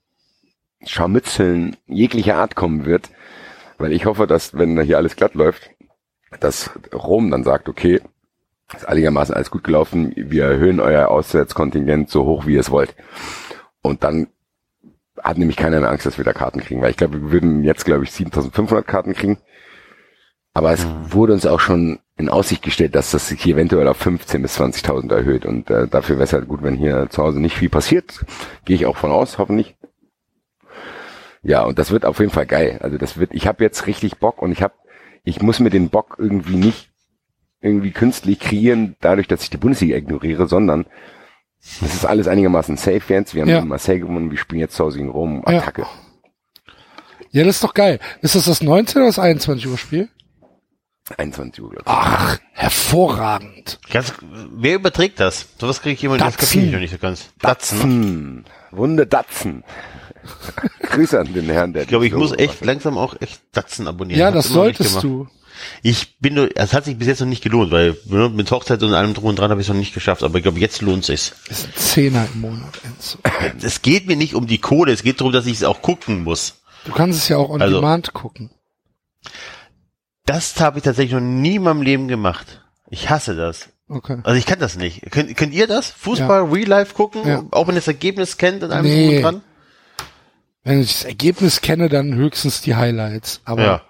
Scharmützeln jeglicher Art kommen wird. Weil ich hoffe, dass, wenn da hier alles glatt läuft, dass Rom dann sagt, okay, ist einigermaßen alles gut gelaufen, wir erhöhen euer Auswärtskontingent so hoch, wie ihr es wollt. Und dann hat nämlich keiner mehr Angst, dass wir da Karten kriegen, weil ich glaube, wir würden jetzt, glaube ich, 7500 Karten kriegen. Aber es wurde uns auch schon in Aussicht gestellt, dass das sich hier eventuell auf 15 bis 20.000 erhöht. Und äh, dafür wäre es halt gut, wenn hier zu Hause nicht viel passiert. Gehe ich auch von aus, hoffentlich. Ja, und das wird auf jeden Fall geil. Also das wird, ich habe jetzt richtig Bock und ich habe, ich muss mir den Bock irgendwie nicht irgendwie künstlich kreieren, dadurch, dass ich die Bundesliga ignoriere, sondern es ist alles einigermaßen safe jetzt. Wir haben Ja. in Marseille gewonnen, wir spielen jetzt zu Hause gegen Rom, Ja. Attacke. Ja, das ist doch geil. Ist das das 19 oder das 21 Uhr Spiel? 21 Uhr, glaube ich. Ach, hervorragend. Ganz, wer überträgt das? Sowas kriege ich immer das Datsen. kapiere ich noch nicht so ganz. Datsen. Datzen. Wunde Datzen. [laughs] Grüße an den Herrn, der Ich glaube, ich muss echt langsam auch echt Datsen abonnieren. Ja, das solltest du. Ich bin nur, es hat sich bis jetzt noch nicht gelohnt, weil ne, mit Hochzeit und allem drum und dran habe ich es noch nicht geschafft, aber ich glaube, jetzt lohnt sich's. Ist ein Zehner im Monat. Enzo. [laughs] Es geht mir nicht um die Kohle, es geht darum, dass ich es auch gucken muss. Du kannst es ja auch on Also- demand gucken. Das habe ich tatsächlich noch nie in meinem Leben gemacht. Ich hasse das. Okay. Also ich kann das nicht. Könnt, könnt ihr das? Fußball, Real Life gucken? Ja. Auch wenn ihr das Ergebnis kennt und allem Nee. drum und dran? Wenn ich das Ergebnis kenne, dann höchstens die Highlights. Aber Ja.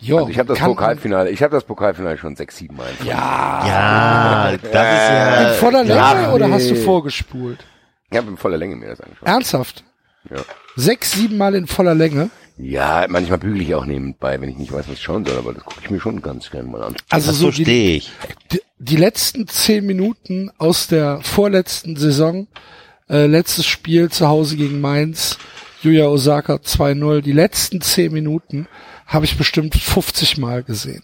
ja, Also ich habe das Pokalfinale, ich habe das Pokalfinale schon sechs, sieben Mal. Ja. Ja, das ist ja. In voller Länge ja, oder hast du vorgespult? Ich habe in voller Länge mir das angeschaut. Ernsthaft? Ja. Sechs, sieben Mal in voller Länge? Ja, manchmal bügele ich auch nebenbei, wenn ich nicht weiß, was ich schauen soll, aber das gucke ich mir schon ganz gerne mal an. Also Das so die, verstehe ich. die, die letzten zehn Minuten aus der vorletzten Saison, äh, letztes Spiel zu Hause gegen Mainz, Yuya Osaka 2-0, die letzten zehn Minuten habe ich bestimmt 50 Mal gesehen.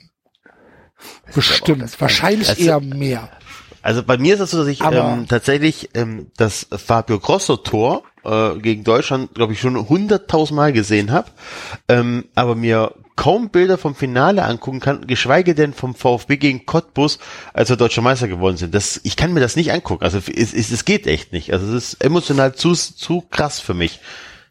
Bestimmt, wahrscheinlich Also- eher mehr. Also bei mir ist es so, dass ich Aber- ähm, tatsächlich ähm, das Fabio Grosso Tor äh, gegen Deutschland, glaube ich, schon hunderttausend Mal gesehen habe, ähm, aber mir kaum Bilder vom Finale angucken kann, geschweige denn vom VfB gegen Cottbus, als wir deutscher Meister geworden sind. Das, ich kann mir das nicht angucken. Also es, es, es geht echt nicht. Also es ist emotional zu, zu krass für mich.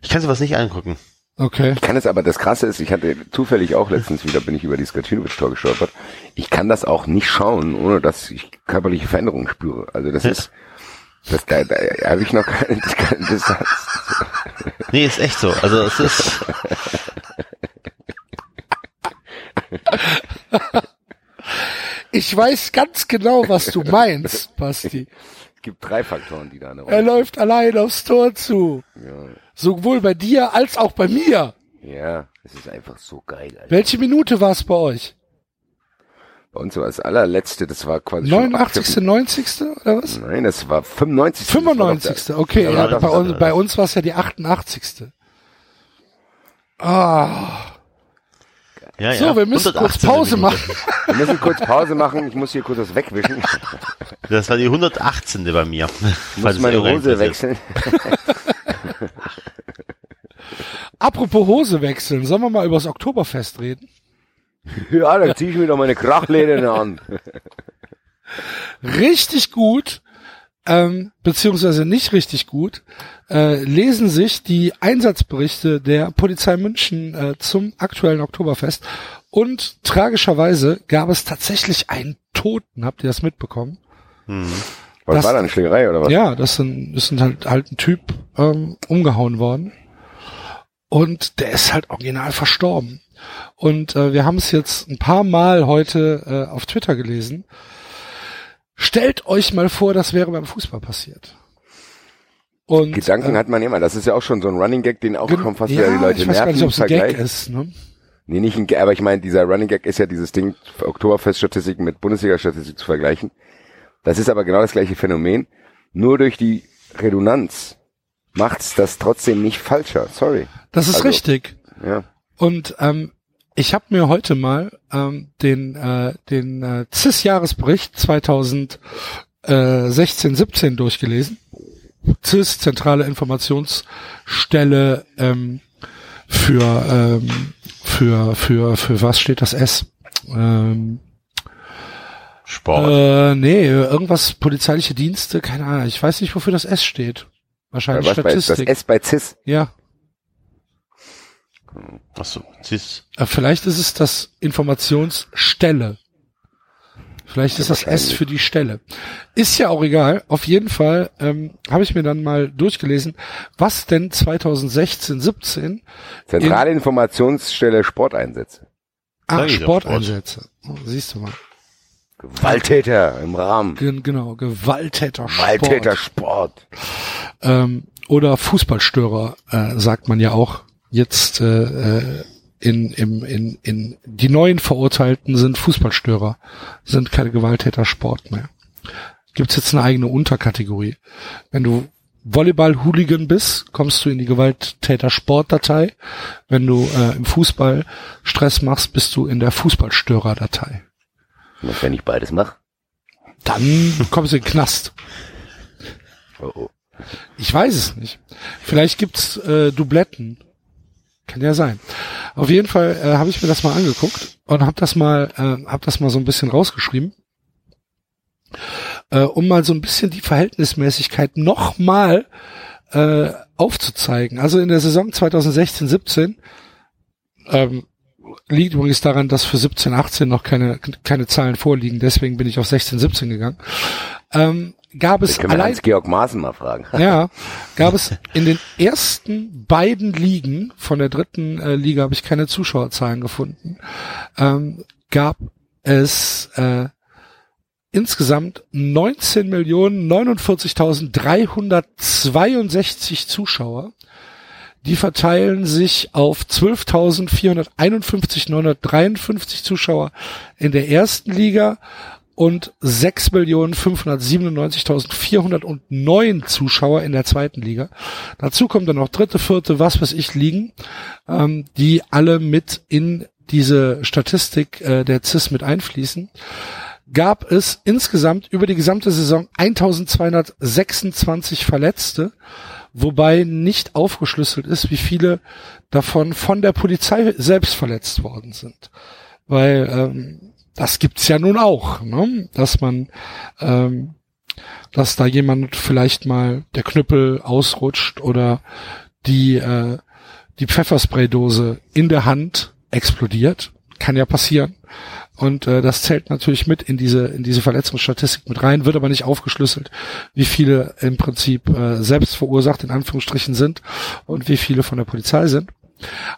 Ich kann sowas nicht angucken. Okay. Ich kann es aber, das Krasse ist, ich hatte zufällig auch letztens wieder, bin ich über die Skatinovic-Tor gestolpert. Ich kann das auch nicht schauen, ohne dass ich körperliche Veränderungen spüre. Also das ist, das, da, da habe ich noch keine, das, [laughs] kann- das, Nee, ist echt so. Also es ist, Ich weiß ganz genau, was du meinst, Basti. es gibt drei Faktoren, die da eine Er Rolle läuft allein aufs Tor zu. Sowohl bei dir als auch bei mir. Ja, es ist einfach so geil. Alter. Welche Minute war es bei euch? Bei uns war das allerletzte, das war quasi schon 89., 90. oder was? Nein, das war 95. Das war doch 95. der- Okay, Ja, ja, bei, uns, bei uns war es ja die 88. Ah, ja, so, ja. wir müssen kurz 118. Pause Minute. machen. Wir müssen kurz Pause machen, ich muss hier kurz was wegwischen. Das war die 118. bei mir. Ich muss meine Hose wechseln. Apropos Hose wechseln, sollen wir mal über das Oktoberfest reden? Ja, dann zieh ich mir doch meine Krachleder an. Richtig gut, ähm, beziehungsweise nicht richtig gut, äh, lesen sich die Einsatzberichte der Polizei München äh, zum aktuellen Oktoberfest und tragischerweise gab es tatsächlich einen Toten. Habt ihr das mitbekommen? Was Das- war da, eine Schlägerei oder was? Ja, das sind, das sind halt, halt ein Typ ähm, umgehauen worden. Und der ist halt original verstorben. Und äh, wir haben es jetzt ein paar Mal heute äh, auf Twitter gelesen. Stellt euch mal vor, das wäre beim Fußball passiert. Und, Gedanken äh, hat man immer. Das ist ja auch schon so ein Running Gag, den auch schon fast ja, wieder die Leute ich weiß gar nicht, ob es ein. Gag ist. Ne? Nee, nicht ein Gag, aber ich meine, dieser Running Gag ist ja dieses Ding, Oktoberfest-Statistiken mit Bundesliga-Statistik zu vergleichen. Das ist aber genau das gleiche Phänomen. Nur durch die Redundanz macht's das trotzdem nicht falscher. Sorry. Das ist Also- richtig. Ja. Und ähm, ich habe mir heute mal ähm, den äh, den äh, CIS-Jahresbericht 2016, 17 durchgelesen. CIS, zentrale Informationsstelle ähm, für ähm, für für für was steht das S? Ähm, Sport. äh, nee, irgendwas polizeiliche Dienste, keine Ahnung. Ich weiß nicht, wofür das S steht. Wahrscheinlich bei, das Statistik. S bei CIS. ja. Achso, siehst Äh, Vielleicht ist es das Informationsstelle. Vielleicht ist das S für die Stelle. Ist ja auch egal. Auf jeden Fall ähm, habe ich mir dann mal durchgelesen, was denn 2016, 17 Zentrale Informationsstelle Sporteinsätze. ah, Sporteinsätze. Oh, siehst du mal. Gewalttäter im Rahmen. Gen genau, Gewalttäter Gewalttäter Sport. Sport. Ähm, oder Fußballstörer, äh, sagt man ja auch jetzt äh, äh, in, im, in, in die neuen Verurteilten sind Fußballstörer, sind keine Gewalttäter Sport mehr. Gibt's jetzt eine eigene Unterkategorie. Wenn du Volleyball-Hooligan bist, kommst du in die Gewalttäter-Sport-Datei. Wenn du äh, im Fußball Stress machst, bist du in der Fußballstörer-Datei. Und wenn ich beides mache? Dann kommst du in den Knast. Oh, oh. Ich weiß es nicht. Vielleicht gibt's äh, Dubletten. Kann ja sein. Auf jeden Fall äh, habe ich mir das mal angeguckt und habe das mal, äh, habe das mal so ein bisschen rausgeschrieben, äh, um mal so ein bisschen die Verhältnismäßigkeit nochmal äh, aufzuzeigen. Also in der Saison 2016/17 ähm, liegt übrigens daran, dass für 17, 18 noch keine, keine Zahlen vorliegen. Deswegen bin ich auf 16, 17 gegangen. Ähm, gab es Können allein, Hans-Georg Maaßen mal fragen. [laughs] ja, gab es in den ersten beiden Ligen, von der dritten äh, Liga habe ich keine Zuschauerzahlen gefunden, ähm, gab es äh, insgesamt 19.049.362 Zuschauer. Die verteilen sich auf 12.451.953 Zuschauer in der ersten Liga und 6.597.409 Zuschauer in der zweiten Liga. Dazu kommen dann noch dritte, vierte, was weiß ich, Ligen, ähm, die alle mit in diese Statistik äh, der CIS mit einfließen gab es insgesamt über die gesamte Saison 1226 Verletzte, wobei nicht aufgeschlüsselt ist, wie viele davon von der Polizei selbst verletzt worden sind. Weil ähm, das gibt's ja nun auch, ne? dass man, ähm, dass da jemand vielleicht mal der Knüppel ausrutscht oder die äh, die Pfefferspraydose in der Hand explodiert, kann ja passieren. Und äh, das zählt natürlich mit in diese in diese Verletzungsstatistik mit rein, wird aber nicht aufgeschlüsselt, wie viele im Prinzip äh, selbst verursacht in Anführungsstrichen sind und wie viele von der Polizei sind.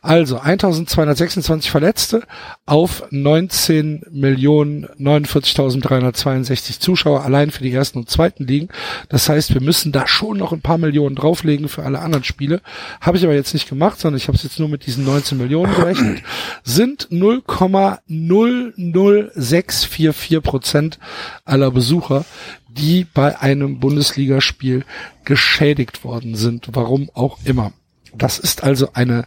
Also 1226 Verletzte auf 19.049.362 Zuschauer allein für die ersten und zweiten Ligen. Das heißt, wir müssen da schon noch ein paar Millionen drauflegen für alle anderen Spiele. Habe ich aber jetzt nicht gemacht, sondern ich habe es jetzt nur mit diesen 19 Millionen gerechnet. [clears throat] Sind 0,00644 Prozent aller Besucher, die bei einem Bundesligaspiel geschädigt worden sind. Warum auch immer. Das ist also eine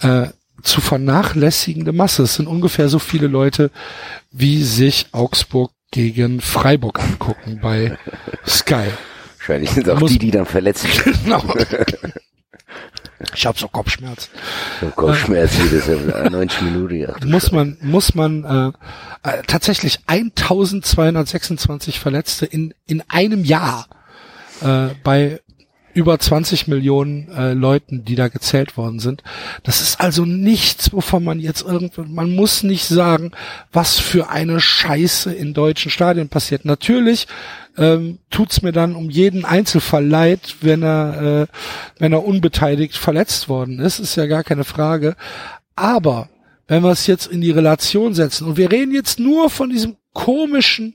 äh, zu vernachlässigende Masse. Es sind ungefähr so viele Leute, wie sich Augsburg gegen Freiburg angucken bei Sky. Wahrscheinlich sind auch Muss- die, die dann verletzt sind. Genau. [laughs] Ich habe so Kopfschmerz. So Kopfschmerz jedes 90 Minuten. Ja. Muss man, muss man äh, äh, tatsächlich 1226 Verletzte in, in einem Jahr äh, bei über 20 Millionen äh, Leuten, die da gezählt worden sind. Das ist also nichts, wovon man jetzt irgendwie, man muss nicht sagen, was für eine Scheiße in deutschen Stadien passiert. Natürlich ähm, tut's mir dann um jeden Einzelfall leid, wenn er, äh, wenn er unbeteiligt verletzt worden ist, ist ja gar keine Frage. Aber wenn wir es jetzt in die Relation setzen und wir reden jetzt nur von diesem komischen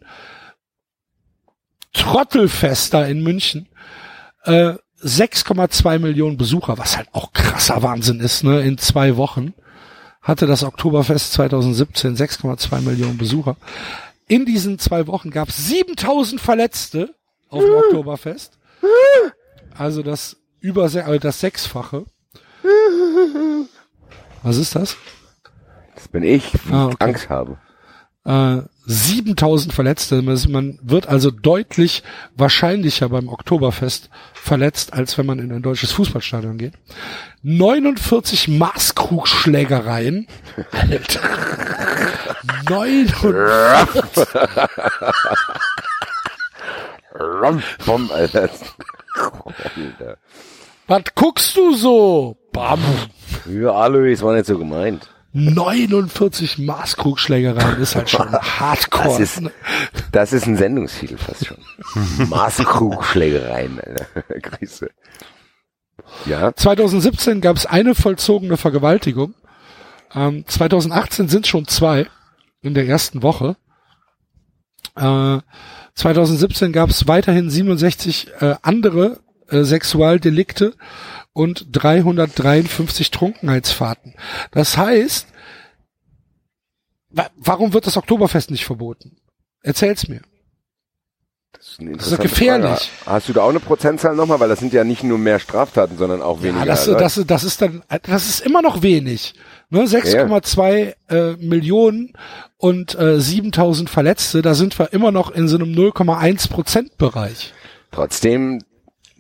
Trottelfest da in München, äh, 6,2 Millionen Besucher, was halt auch krasser Wahnsinn ist, ne, in zwei Wochen hatte das Oktoberfest 2017 6,2 Millionen Besucher. In diesen zwei Wochen gab es 7000 Verletzte auf dem Oktoberfest. Also das über also das Sechsfache. Was ist das? Das bin ich, wie Ah, ich okay. Angst habe. äh, 7000 Verletzte. Man wird also deutlich wahrscheinlicher beim Oktoberfest verletzt, als wenn man in ein deutsches Fußballstadion geht. 49 Maßkrugschlägereien. Alter. 49. Bom, Alter. Alter. Was guckst du so? Bam. Ja, Alois, war nicht so gemeint. 49 Maßkrugschlägereien ist halt schon [laughs] hardcore. Das ist, das ist ein Sendungstitel fast schon. [laughs] Maßkrugschlägereien. [laughs] Grüße. Ja, 2017 gab es eine vollzogene Vergewaltigung. Ähm, 2018 sind schon zwei in der ersten Woche. Äh, 2017 gab es weiterhin 67 äh, andere äh, Sexualdelikte und 353 Trunkenheitsfahrten. Das heißt, wa warum wird das Oktoberfest nicht verboten? Erzähl's mir. das ist, eine Das ist gefährlich. Frage. Hast du da auch eine Prozentzahl nochmal? Weil das sind ja nicht nur mehr Straftaten, sondern auch weniger. Ja, das, das, das ist dann, das ist immer noch wenig. Ne, 6,2 äh, Millionen und äh, 7000 Verletzte, da sind wir immer noch in so einem 0,1 Prozent Bereich. Trotzdem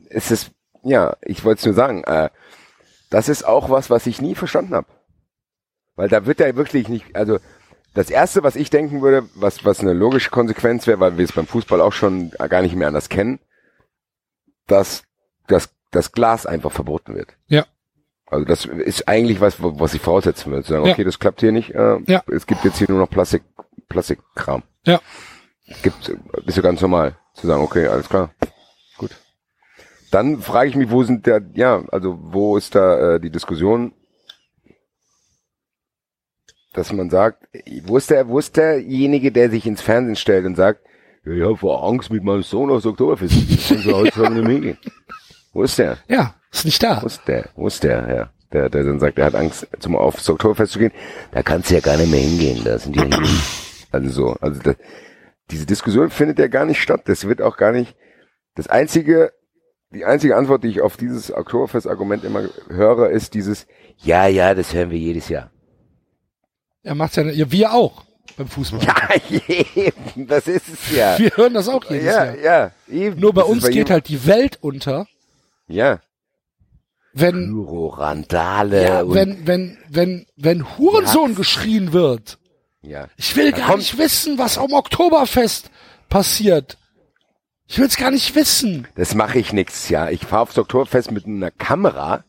ist es, ja, ich wollte es nur sagen, äh, das ist auch was, was ich nie verstanden habe. Weil da wird ja wirklich nicht, also das erste, was ich denken würde, was, was eine logische Konsequenz wäre, weil wir es beim Fußball auch schon gar nicht mehr anders kennen, dass das, das Glas einfach verboten wird. Ja. Also das ist eigentlich was, was ich voraussetzen würde. Zu sagen, Ja. okay, das klappt hier nicht. Äh, Ja. Es gibt jetzt hier nur noch Plastik, Plastikkram. Ja. Gibt, ist ja ganz normal. Zu sagen, okay, alles klar. Dann frage ich mich, wo sind der, ja, also wo ist da äh, die Diskussion, dass man sagt, wo ist der, wo ist derjenige, der sich ins Fernsehen stellt und sagt, ja, ich habe vor Angst mit meinem Sohn aufs Oktoberfest. Ich kann so heutzutage nicht mehr hingehen. Wo ist der? Ja, ist nicht da. Wo ist der? Wo ist der, ja? Der, der dann sagt, er hat Angst, zum aufs Oktoberfest zu gehen. Da kannst du ja gar nicht mehr hingehen. Da sind die ja Also so. Also das, diese Diskussion findet ja gar nicht statt. Das wird auch gar nicht. Das einzige, die einzige Antwort, die ich auf dieses Oktoberfest-Argument immer höre, ist dieses, ja, ja, das hören wir jedes Jahr. Er macht ja, ja, wir auch beim Fußball. [laughs] Ja, eben, das ist es ja. Wir hören das auch jedes Ja, Jahr. ja, eben. Nur bei Das uns geht jedem- halt die Welt unter, Ja. wenn, Pyro, Randale ja, wenn, wenn, wenn, wenn Hurensohn geschrien wird. ja. Ich will Da gar kommt- nicht wissen, was am Oktoberfest passiert. Ich will's gar nicht wissen. Das mache ich nächstes Jahr. Ich fahre aufs Oktoberfest mit einer Kamera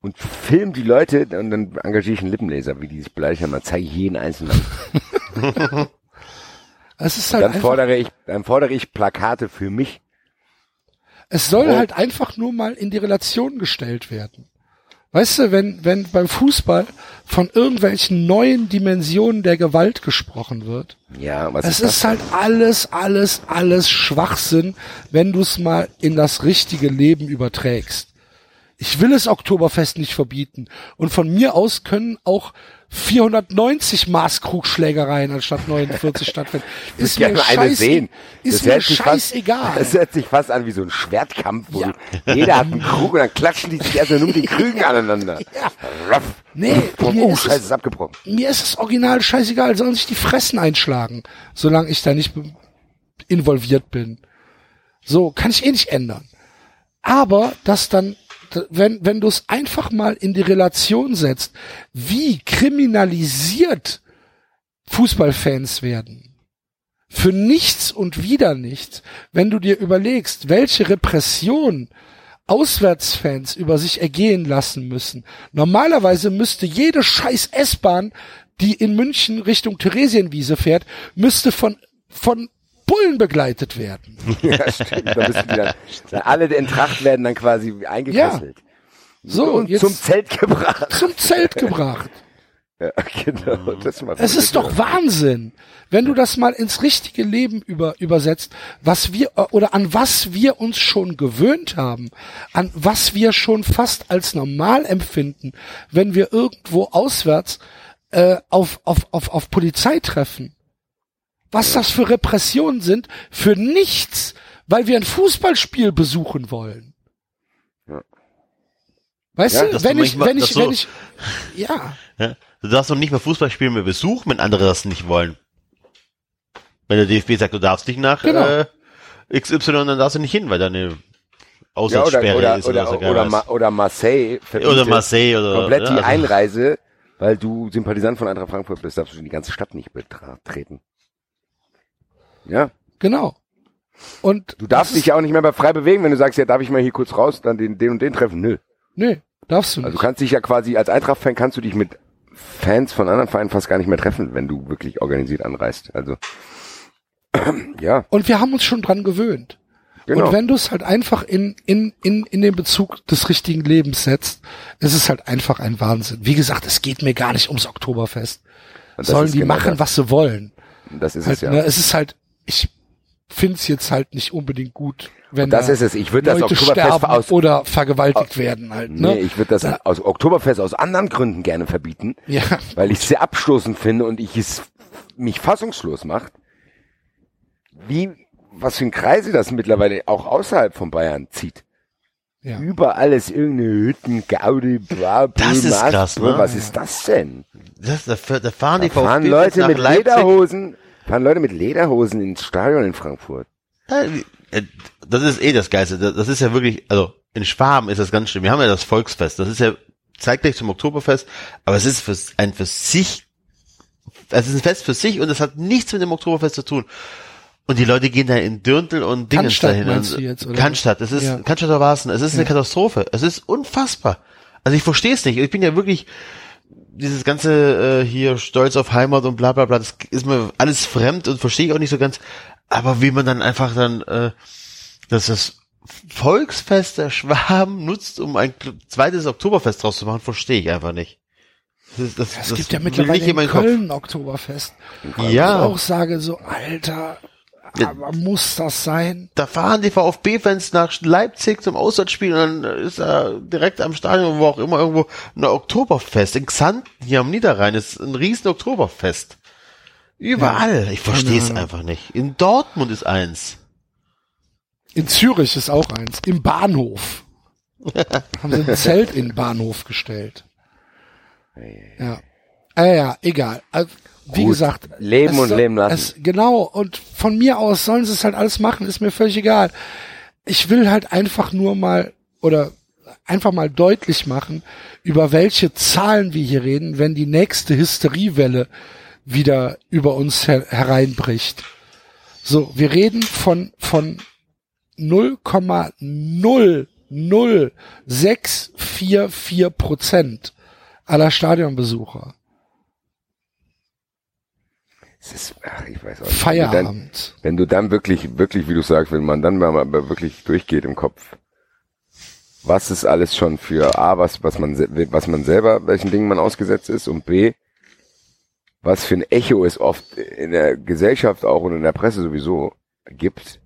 und film die Leute und dann engagiere ich einen Lippenleser, wie die sich beleidigt haben. Dann zeige ich jeden einzelnen. [laughs] Es ist halt Dann einfach, fordere ich, dann fordere ich Plakate für mich. es soll Oh. halt einfach nur mal in die Relation gestellt werden. Weißt du, wenn, wenn beim Fußball von irgendwelchen neuen Dimensionen der Gewalt gesprochen wird, Ja, was Es ist ist halt alles, alles, alles Schwachsinn, wenn du es mal in das richtige Leben überträgst. Ich will es Oktoberfest nicht verbieten. Und von mir aus können auch 490 Maßkrugschlägereien anstatt 49 [laughs] stattfinden. Ist mir eine sehen. ist Das mir sich fast- scheißegal. Das hört sich fast an wie so ein Schwertkampf, wo Ja. jeder hat einen Krug und dann klatschen die sich erstmal nur mit den Krügen [laughs] aneinander. Raff. Nee, Oh, mir oh ist scheiße, es- ist abgebrochen. mir ist es original scheißegal, sollen sich die Fressen einschlagen, solange ich da nicht involviert bin. So, kann ich eh nicht ändern. Aber dass dann, wenn, wenn du es einfach mal in die Relation setzt, wie kriminalisiert Fußballfans werden. Für nichts und wieder nichts, wenn du dir überlegst, welche Repression Auswärtsfans über sich ergehen lassen müssen. Normalerweise müsste jede scheiß S-Bahn, die in München Richtung Theresienwiese fährt, müsste von, von Bullen begleitet werden. [laughs] Ja, stimmt. Da müssen die dann, dann alle in Tracht werden dann quasi eingekesselt. So, und jetzt zum Zelt gebracht. zum Zelt gebracht. [laughs] Ja, genau, das mal Es ist doch Wahnsinn, wenn du das mal ins richtige Leben über, übersetzt, was wir oder an was wir uns schon gewöhnt haben, an was wir schon fast als normal empfinden, wenn wir irgendwo auswärts äh, auf, auf, auf, auf Polizei treffen. Was das für Repressionen sind, für nichts, weil wir ein Fußballspiel besuchen wollen. Ja. Weißt Ja, du, wenn du ich, manchmal- wenn ich, dass so- wenn ich, ja, Ja? Du darfst doch nicht mehr Fußball spielen mit Besuch, wenn andere das nicht wollen. Wenn der DFB sagt, du darfst nicht nach Genau. äh, XY, dann darfst du nicht hin, weil deine ja, oder, Auslandssperre oder, ist oder, er oder, geil Ma oder Marseille oder Marseille oder komplett ja, die also- Einreise, weil du Sympathisant von Eintracht Frankfurt bist, darfst du die ganze Stadt nicht betreten. Ja, genau. Und du darfst dich ja auch nicht mehr bei frei bewegen, wenn du sagst, ja, darf ich mal hier kurz raus, dann den, den und den treffen. Nö. Nee, darfst du nicht. Also du kannst dich ja quasi, als Eintracht-Fan kannst du dich mit Fans von anderen Vereinen fast gar nicht mehr treffen, wenn du wirklich organisiert anreist. Also, [clears throat] ja, und wir haben uns schon dran gewöhnt. genau. Und wenn du es halt einfach in, in, in, in den Bezug des richtigen Lebens setzt, ist es halt einfach ein Wahnsinn. Wie gesagt, es geht mir gar nicht ums Oktoberfest. Sollen die genau machen, das. was sie wollen. Das ist Halt, es ja. ne, es ist halt, ich finde es jetzt halt nicht unbedingt gut, wenn das da ist es. Ich würde das Leute Oktoberfest sterben aus, oder vergewaltigt werden halt. Ne? nee, ich würde das Da- aus Oktoberfest aus anderen Gründen gerne verbieten, ja, weil ich es sehr abstoßend finde und ich es mich fassungslos macht, wie, was für ein Kreise das mittlerweile auch außerhalb von Bayern zieht. ja. Überall ist irgendeine Hütten, Gaudi, bla, Das ist krass, ne? Was ist das denn? Das, da, da fahren die Da fahren VfB Leute nach mit Leipzig. Lederhosen, fahren Leute mit Lederhosen ins Stadion in Frankfurt. Ja, äh, Das ist eh das Geilste. Das ist ja wirklich, also in Schwaben ist das ganz schlimm. Wir haben ja das Volksfest. Das ist ja zeitgleich zum Oktoberfest, aber es ist für, ein für sich, es ist ein Fest für sich und es hat nichts mit dem Oktoberfest zu tun. Und die Leute gehen da in Dürntel und Dingens dahin. meinst und- du jetzt, oder? Cannstatt, es ist, Ja. Cannstatter Warsen, es ist eine Katastrophe. Es ist unfassbar. Also ich verstehe es nicht. Ich bin ja wirklich dieses ganze äh, hier Stolz auf Heimat und bla bla bla, das ist mir alles fremd und verstehe ich auch nicht so ganz. Aber wie man dann einfach dann, äh, dass das Volksfest der Schwaben nutzt, um ein zweites Oktoberfest draus zu machen, verstehe ich einfach nicht. Das, das, es gibt ja mittlerweile in, in Köln Kopf. Oktoberfest. Ja. Ich auch sage so, Alter, aber muss das sein? Da fahren die VfB-Fans nach Leipzig zum Auswärtsspiel und dann ist er direkt am Stadion, wo auch immer irgendwo ein Oktoberfest. In Xanten hier am Niederrhein ist ein riesen Oktoberfest. Überall. Ja, ich verstehe es einfach nicht. In Dortmund ist eins. In Zürich ist auch eins. Im Bahnhof. [laughs] Haben sie ein Zelt in den Bahnhof gestellt. Ja. Äh, ja, egal. Also, wie Gut, gesagt. Leben und soll, leben lassen. Es, genau. Und von mir aus sollen sie es halt alles machen, ist mir völlig egal. Ich will halt einfach nur mal, oder einfach mal deutlich machen, über welche Zahlen wir hier reden, wenn die nächste Hysteriewelle wieder über uns her hereinbricht. So, wir reden von, von 0,00644 Prozent aller Stadionbesucher. Es ist, ach, ich weiß auch nicht. Feierabend. Wenn du, dann, wenn du dann wirklich, wirklich, wie du sagst, wenn man dann mal wirklich durchgeht im Kopf, was ist alles schon für A, was, was man, was man selber, welchen Dingen man ausgesetzt ist und B, was für ein Echo es oft in der Gesellschaft auch und in der Presse sowieso gibt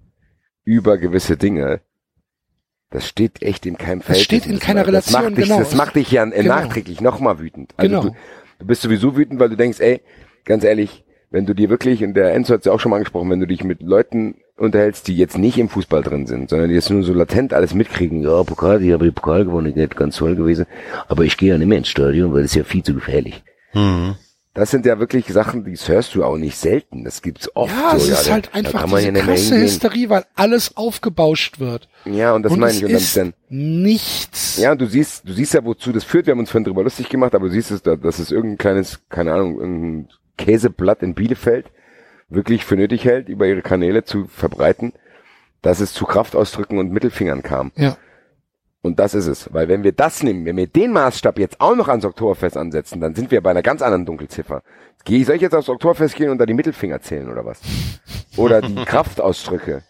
über gewisse Dinge, das steht echt in keinem Feld. Das steht in keiner Relation, das macht dich, genau. Das macht dich ja genau. nachträglich nochmal wütend. Also genau. Du, du bist sowieso wütend, weil du denkst, ey, ganz ehrlich, wenn du dir wirklich, und der Enzo hat es ja auch schon mal angesprochen, wenn du dich mit Leuten unterhältst, die jetzt nicht im Fußball drin sind, sondern die jetzt nur so latent alles mitkriegen, ja, Pokal, ich habe die Pokal gewonnen, nicht ganz toll gewesen, aber ich gehe ja nicht mehr ins Stadion, weil das ist ja viel zu gefährlich. Mhm. Das sind ja wirklich Sachen, die hörst du auch nicht selten. Das gibt's oft. Ja, so, es ist ja, halt einfach diese krasse Hysterie, weil alles aufgebauscht wird. Ja, und das und meine ich. Und dann, dann, nichts. Ja, du siehst, du siehst ja, wozu das führt. Wir haben uns vorhin drüber lustig gemacht, aber du siehst es, dass es irgendein kleines, keine Ahnung, irgendein Käseblatt in Bielefeld wirklich für nötig hält, über ihre Kanäle zu verbreiten, dass es zu Kraftausdrücken und Mittelfingern kam. Ja. Und das ist es. Weil wenn wir das nehmen, wenn wir den Maßstab jetzt auch noch ans Oktoberfest ansetzen, dann sind wir bei einer ganz anderen Dunkelziffer. Gehe soll ich jetzt aufs Oktoberfest gehen und da die Mittelfinger zählen oder was? Oder die [laughs] Kraftausdrücke.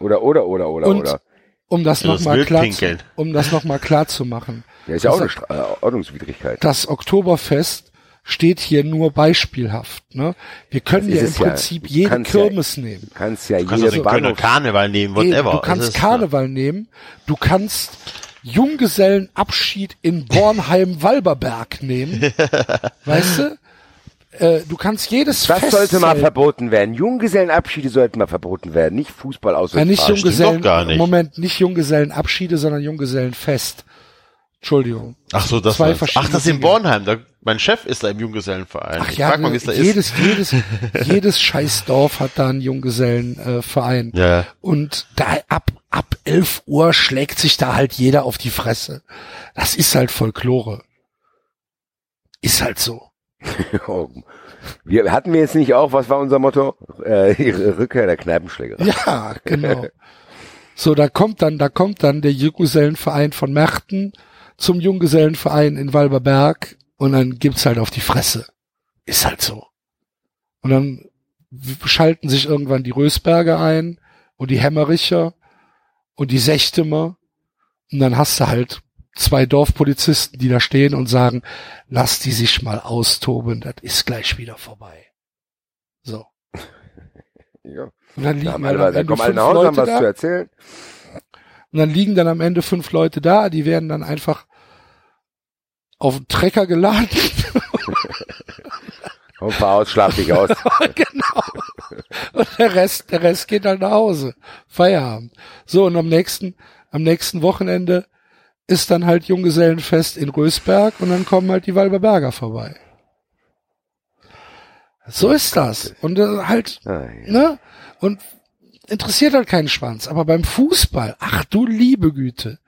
Oder, oder, oder, oder, und, oder. Um das nochmal klar, zu, um das noch mal klar zu machen. Ja, ist ja auch eine Stra äh, Ordnungswidrigkeit. Das Oktoberfest steht hier nur beispielhaft. Ne? Wir können ja im Prinzip ja, jede Kirmes ja, nehmen. Du kannst ja du kannst also Bahnhof Karneval nehmen, whatever. Du kannst Karneval nehmen. Du kannst Junggesellenabschied in Bornheim-Walberberg nehmen. [laughs] weißt du? Äh, du kannst jedes Das Fest sollte mal verboten werden. Junggesellenabschiede sollten mal verboten werden, nicht Fußball aus. Ja, nicht Junggesellen, nicht. Moment, nicht Junggesellenabschiede, sondern Junggesellenfest. Entschuldigung. Ach so, das Zwei war, Ach, das ist in Bornheim. Da, mein Chef ist da im Junggesellenverein. Ach ich ja, mal, wie es da jedes, ist. jedes, [laughs] jedes Scheißdorf hat da einen Junggesellenverein. Äh, ja. Und da ab, ab 11 Uhr schlägt sich da halt jeder auf die Fresse. Das ist halt Folklore. Ist halt so. [laughs] wir hatten wir jetzt nicht auch, was war unser Motto? Äh, [laughs] Rückkehr der Kneipenschläger. Ja, genau. So, da kommt dann, da kommt dann der Junggesellenverein von Merten zum Junggesellenverein in Walberberg und dann gibt's halt auf die Fresse. Ist halt so. Und dann schalten sich irgendwann die Rösberger ein und die Hämmericher und die Sechtemer und dann hast du halt zwei Dorfpolizisten, die da stehen und sagen, lass die sich mal austoben, das ist gleich wieder vorbei. So. Ja. Und dann liegen da, da kommen alle nach Hause, haben was da. zu erzählen. Und dann liegen dann am Ende fünf Leute da, die werden dann einfach auf den Trecker geladen. [laughs] Und fahr aus, schlaf dich aus. genau. Und der Rest, der Rest geht dann nach Hause. Feierabend. So, und am nächsten, am nächsten Wochenende ist dann halt Junggesellenfest in Rösberg und dann kommen halt die Walberberger vorbei. So ist das. Und äh, halt, ah, ja. ne? Und interessiert halt keinen Schwanz. Aber beim Fußball, ach du liebe Güte.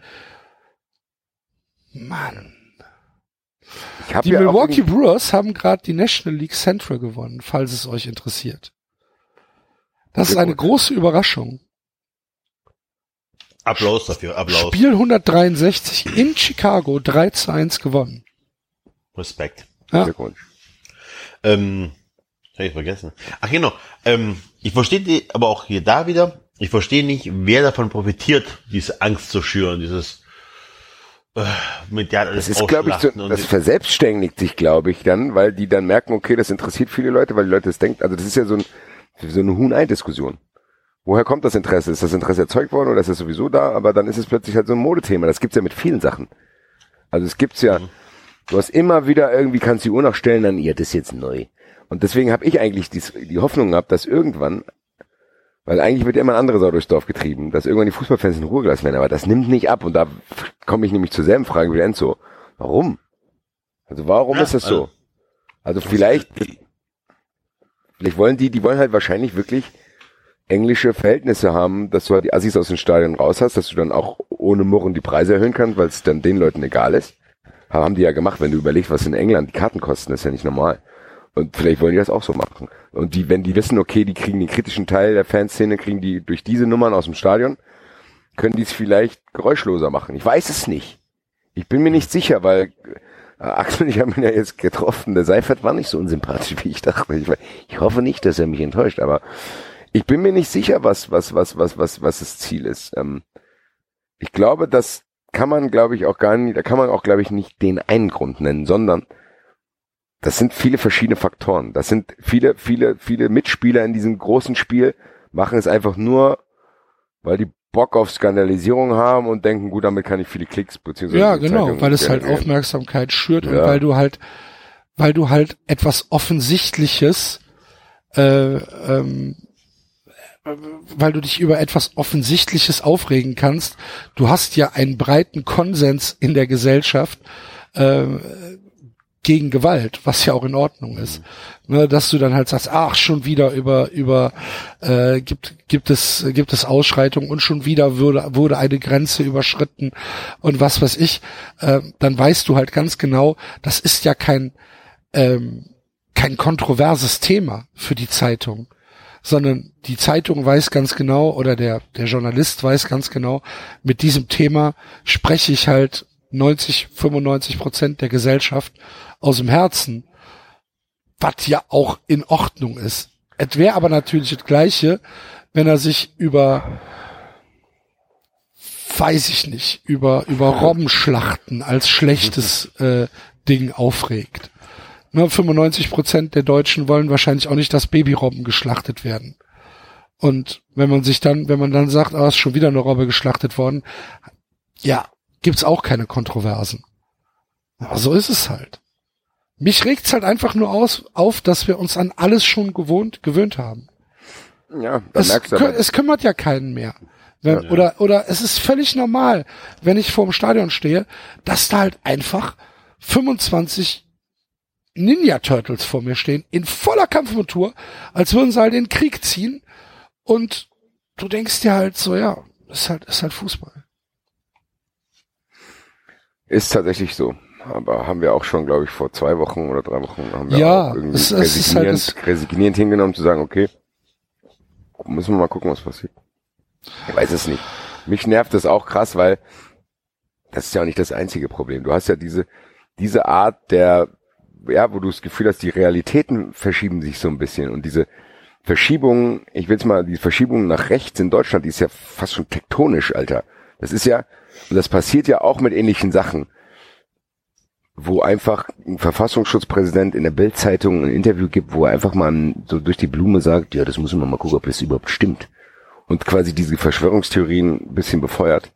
Mann. Die ja Milwaukee Brewers haben gerade die National League Central gewonnen, falls es euch interessiert. Das ist eine große Überraschung. Applaus dafür, Applaus. Spiel 163 in Chicago 3 zu 1 gewonnen. Respekt. Ja. Glückwunsch. Ähm, hab ich vergessen. Ach genau. Ähm, ich verstehe die, aber auch hier da wieder. Ich verstehe nicht, wer davon profitiert, diese Angst zu schüren, dieses medial alles Das ist, glaube ich, so, das verselbstständigt sich, glaube ich, dann, weil die dann merken, okay, das interessiert viele Leute, weil die Leute das denken, also das ist ja so, ein, so eine Huhn-Ei-Diskussion. Woher kommt das Interesse? Ist das Interesse erzeugt worden oder ist es sowieso da? Aber dann ist es plötzlich halt so ein Modethema. Das gibt's ja mit vielen Sachen. Also es gibt's ja, du hast immer wieder irgendwie, kannst die Uhr noch stellen, dann, ja, das ist jetzt neu. Und deswegen habe ich eigentlich die, die Hoffnung gehabt, dass irgendwann, weil eigentlich wird ja immer eine andere Sau durchs Dorf getrieben, dass irgendwann die Fußballfans in Ruhe gelassen werden. Aber das nimmt nicht ab. Und da komme ich nämlich zur selben Frage wie Enzo. Warum? Also warum Ja, ist das also- so? Also vielleicht, vielleicht wollen die, die wollen halt wahrscheinlich wirklich englische Verhältnisse haben, dass du halt die Assis aus dem Stadion raus hast, dass du dann auch ohne Murren die Preise erhöhen kannst, weil es dann den Leuten egal ist. Haben die ja gemacht, wenn du überlegst, was in England die Karten kosten, ist ja nicht normal. Und vielleicht wollen die das auch so machen. Und die, wenn die wissen, okay, die kriegen den kritischen Teil der Fanszene, kriegen die durch diese Nummern aus dem Stadion, können die es vielleicht geräuschloser machen. Ich weiß es nicht. Ich bin mir nicht sicher, weil äh, Axel ich haben ihn ja jetzt getroffen. Der Seifert war nicht so unsympathisch, wie ich dachte. Ich, ich hoffe nicht, dass er mich enttäuscht, aber ich bin mir nicht sicher, was, was, was, was, was, was das Ziel ist. Ähm, ich glaube, das kann man, glaube ich, auch gar nicht, da kann man auch, glaube ich, nicht den einen Grund nennen, sondern das sind viele verschiedene Faktoren. Das sind viele, viele, viele Mitspieler in diesem großen Spiel machen es einfach nur, weil die Bock auf Skandalisierung haben und denken, gut, damit kann ich viele Klicks beziehungsweise Ja, genau, Zeitung weil es halt. Aufmerksamkeit schürt und Ja. weil du halt, weil du halt etwas Offensichtliches, äh, ähm, äh, weil du dich über etwas Offensichtliches aufregen kannst. Du hast ja einen breiten Konsens in der Gesellschaft äh, gegen Gewalt, was ja auch in Ordnung ist. Ne, dass du dann halt sagst, ach, schon wieder über, über äh, gibt, gibt es, gibt es Ausschreitungen und schon wieder wurde, wurde eine Grenze überschritten und was weiß ich, äh, dann weißt du halt ganz genau, das ist ja kein, ähm, kein kontroverses Thema für die Zeitung, sondern die Zeitung weiß ganz genau oder der, der Journalist weiß ganz genau, mit diesem Thema spreche ich halt 90, 95 Prozent der Gesellschaft aus dem Herzen, was ja auch in Ordnung ist. Es wäre aber natürlich das Gleiche, wenn er sich über, weiß ich nicht, über, über Robbenschlachten als schlechtes [laughs] äh, Ding aufregt. Ne, 95 Prozent der Deutschen wollen wahrscheinlich auch nicht, dass Babyrobben geschlachtet werden. Und wenn man sich dann, wenn man dann sagt, ah, ist schon wieder eine Robbe geschlachtet worden, ja, gibt's auch keine Kontroversen. Aber so ist es halt. Mich regt's halt einfach nur aus, auf, dass wir uns an alles schon gewohnt, gewöhnt haben. Ja, Es, es kümmert ja keinen mehr. Wenn, Oder, oder es ist völlig normal, wenn ich vor dem Stadion stehe, dass da halt einfach 25 Ninja Turtles vor mir stehen, in voller Kampfmontur, als würden sie halt den Krieg ziehen. Und du denkst dir halt so, ja, ist halt, ist halt Fußball. Ist tatsächlich so. Aber haben wir auch schon, glaube ich, vor zwei Wochen oder drei Wochen haben wir Ja, auch irgendwie es- es ist halt resignierend, resignierend hingenommen zu sagen, okay, müssen wir mal gucken, was passiert. Ich weiß es nicht. Mich nervt das auch krass, weil das ist ja auch nicht das einzige Problem. Du hast ja diese, diese Art der, ja, wo du das Gefühl hast, die Realitäten verschieben sich so ein bisschen und diese Verschiebung, ich will es mal, die Verschiebung nach rechts in Deutschland, die ist ja fast schon tektonisch, Alter. Das ist ja, und das passiert ja auch mit ähnlichen Sachen wo einfach ein Verfassungsschutzpräsident in der Bildzeitung ein Interview gibt, wo er einfach mal so durch die Blume sagt, ja, das müssen wir mal gucken, ob das überhaupt stimmt. Und quasi diese Verschwörungstheorien ein bisschen befeuert.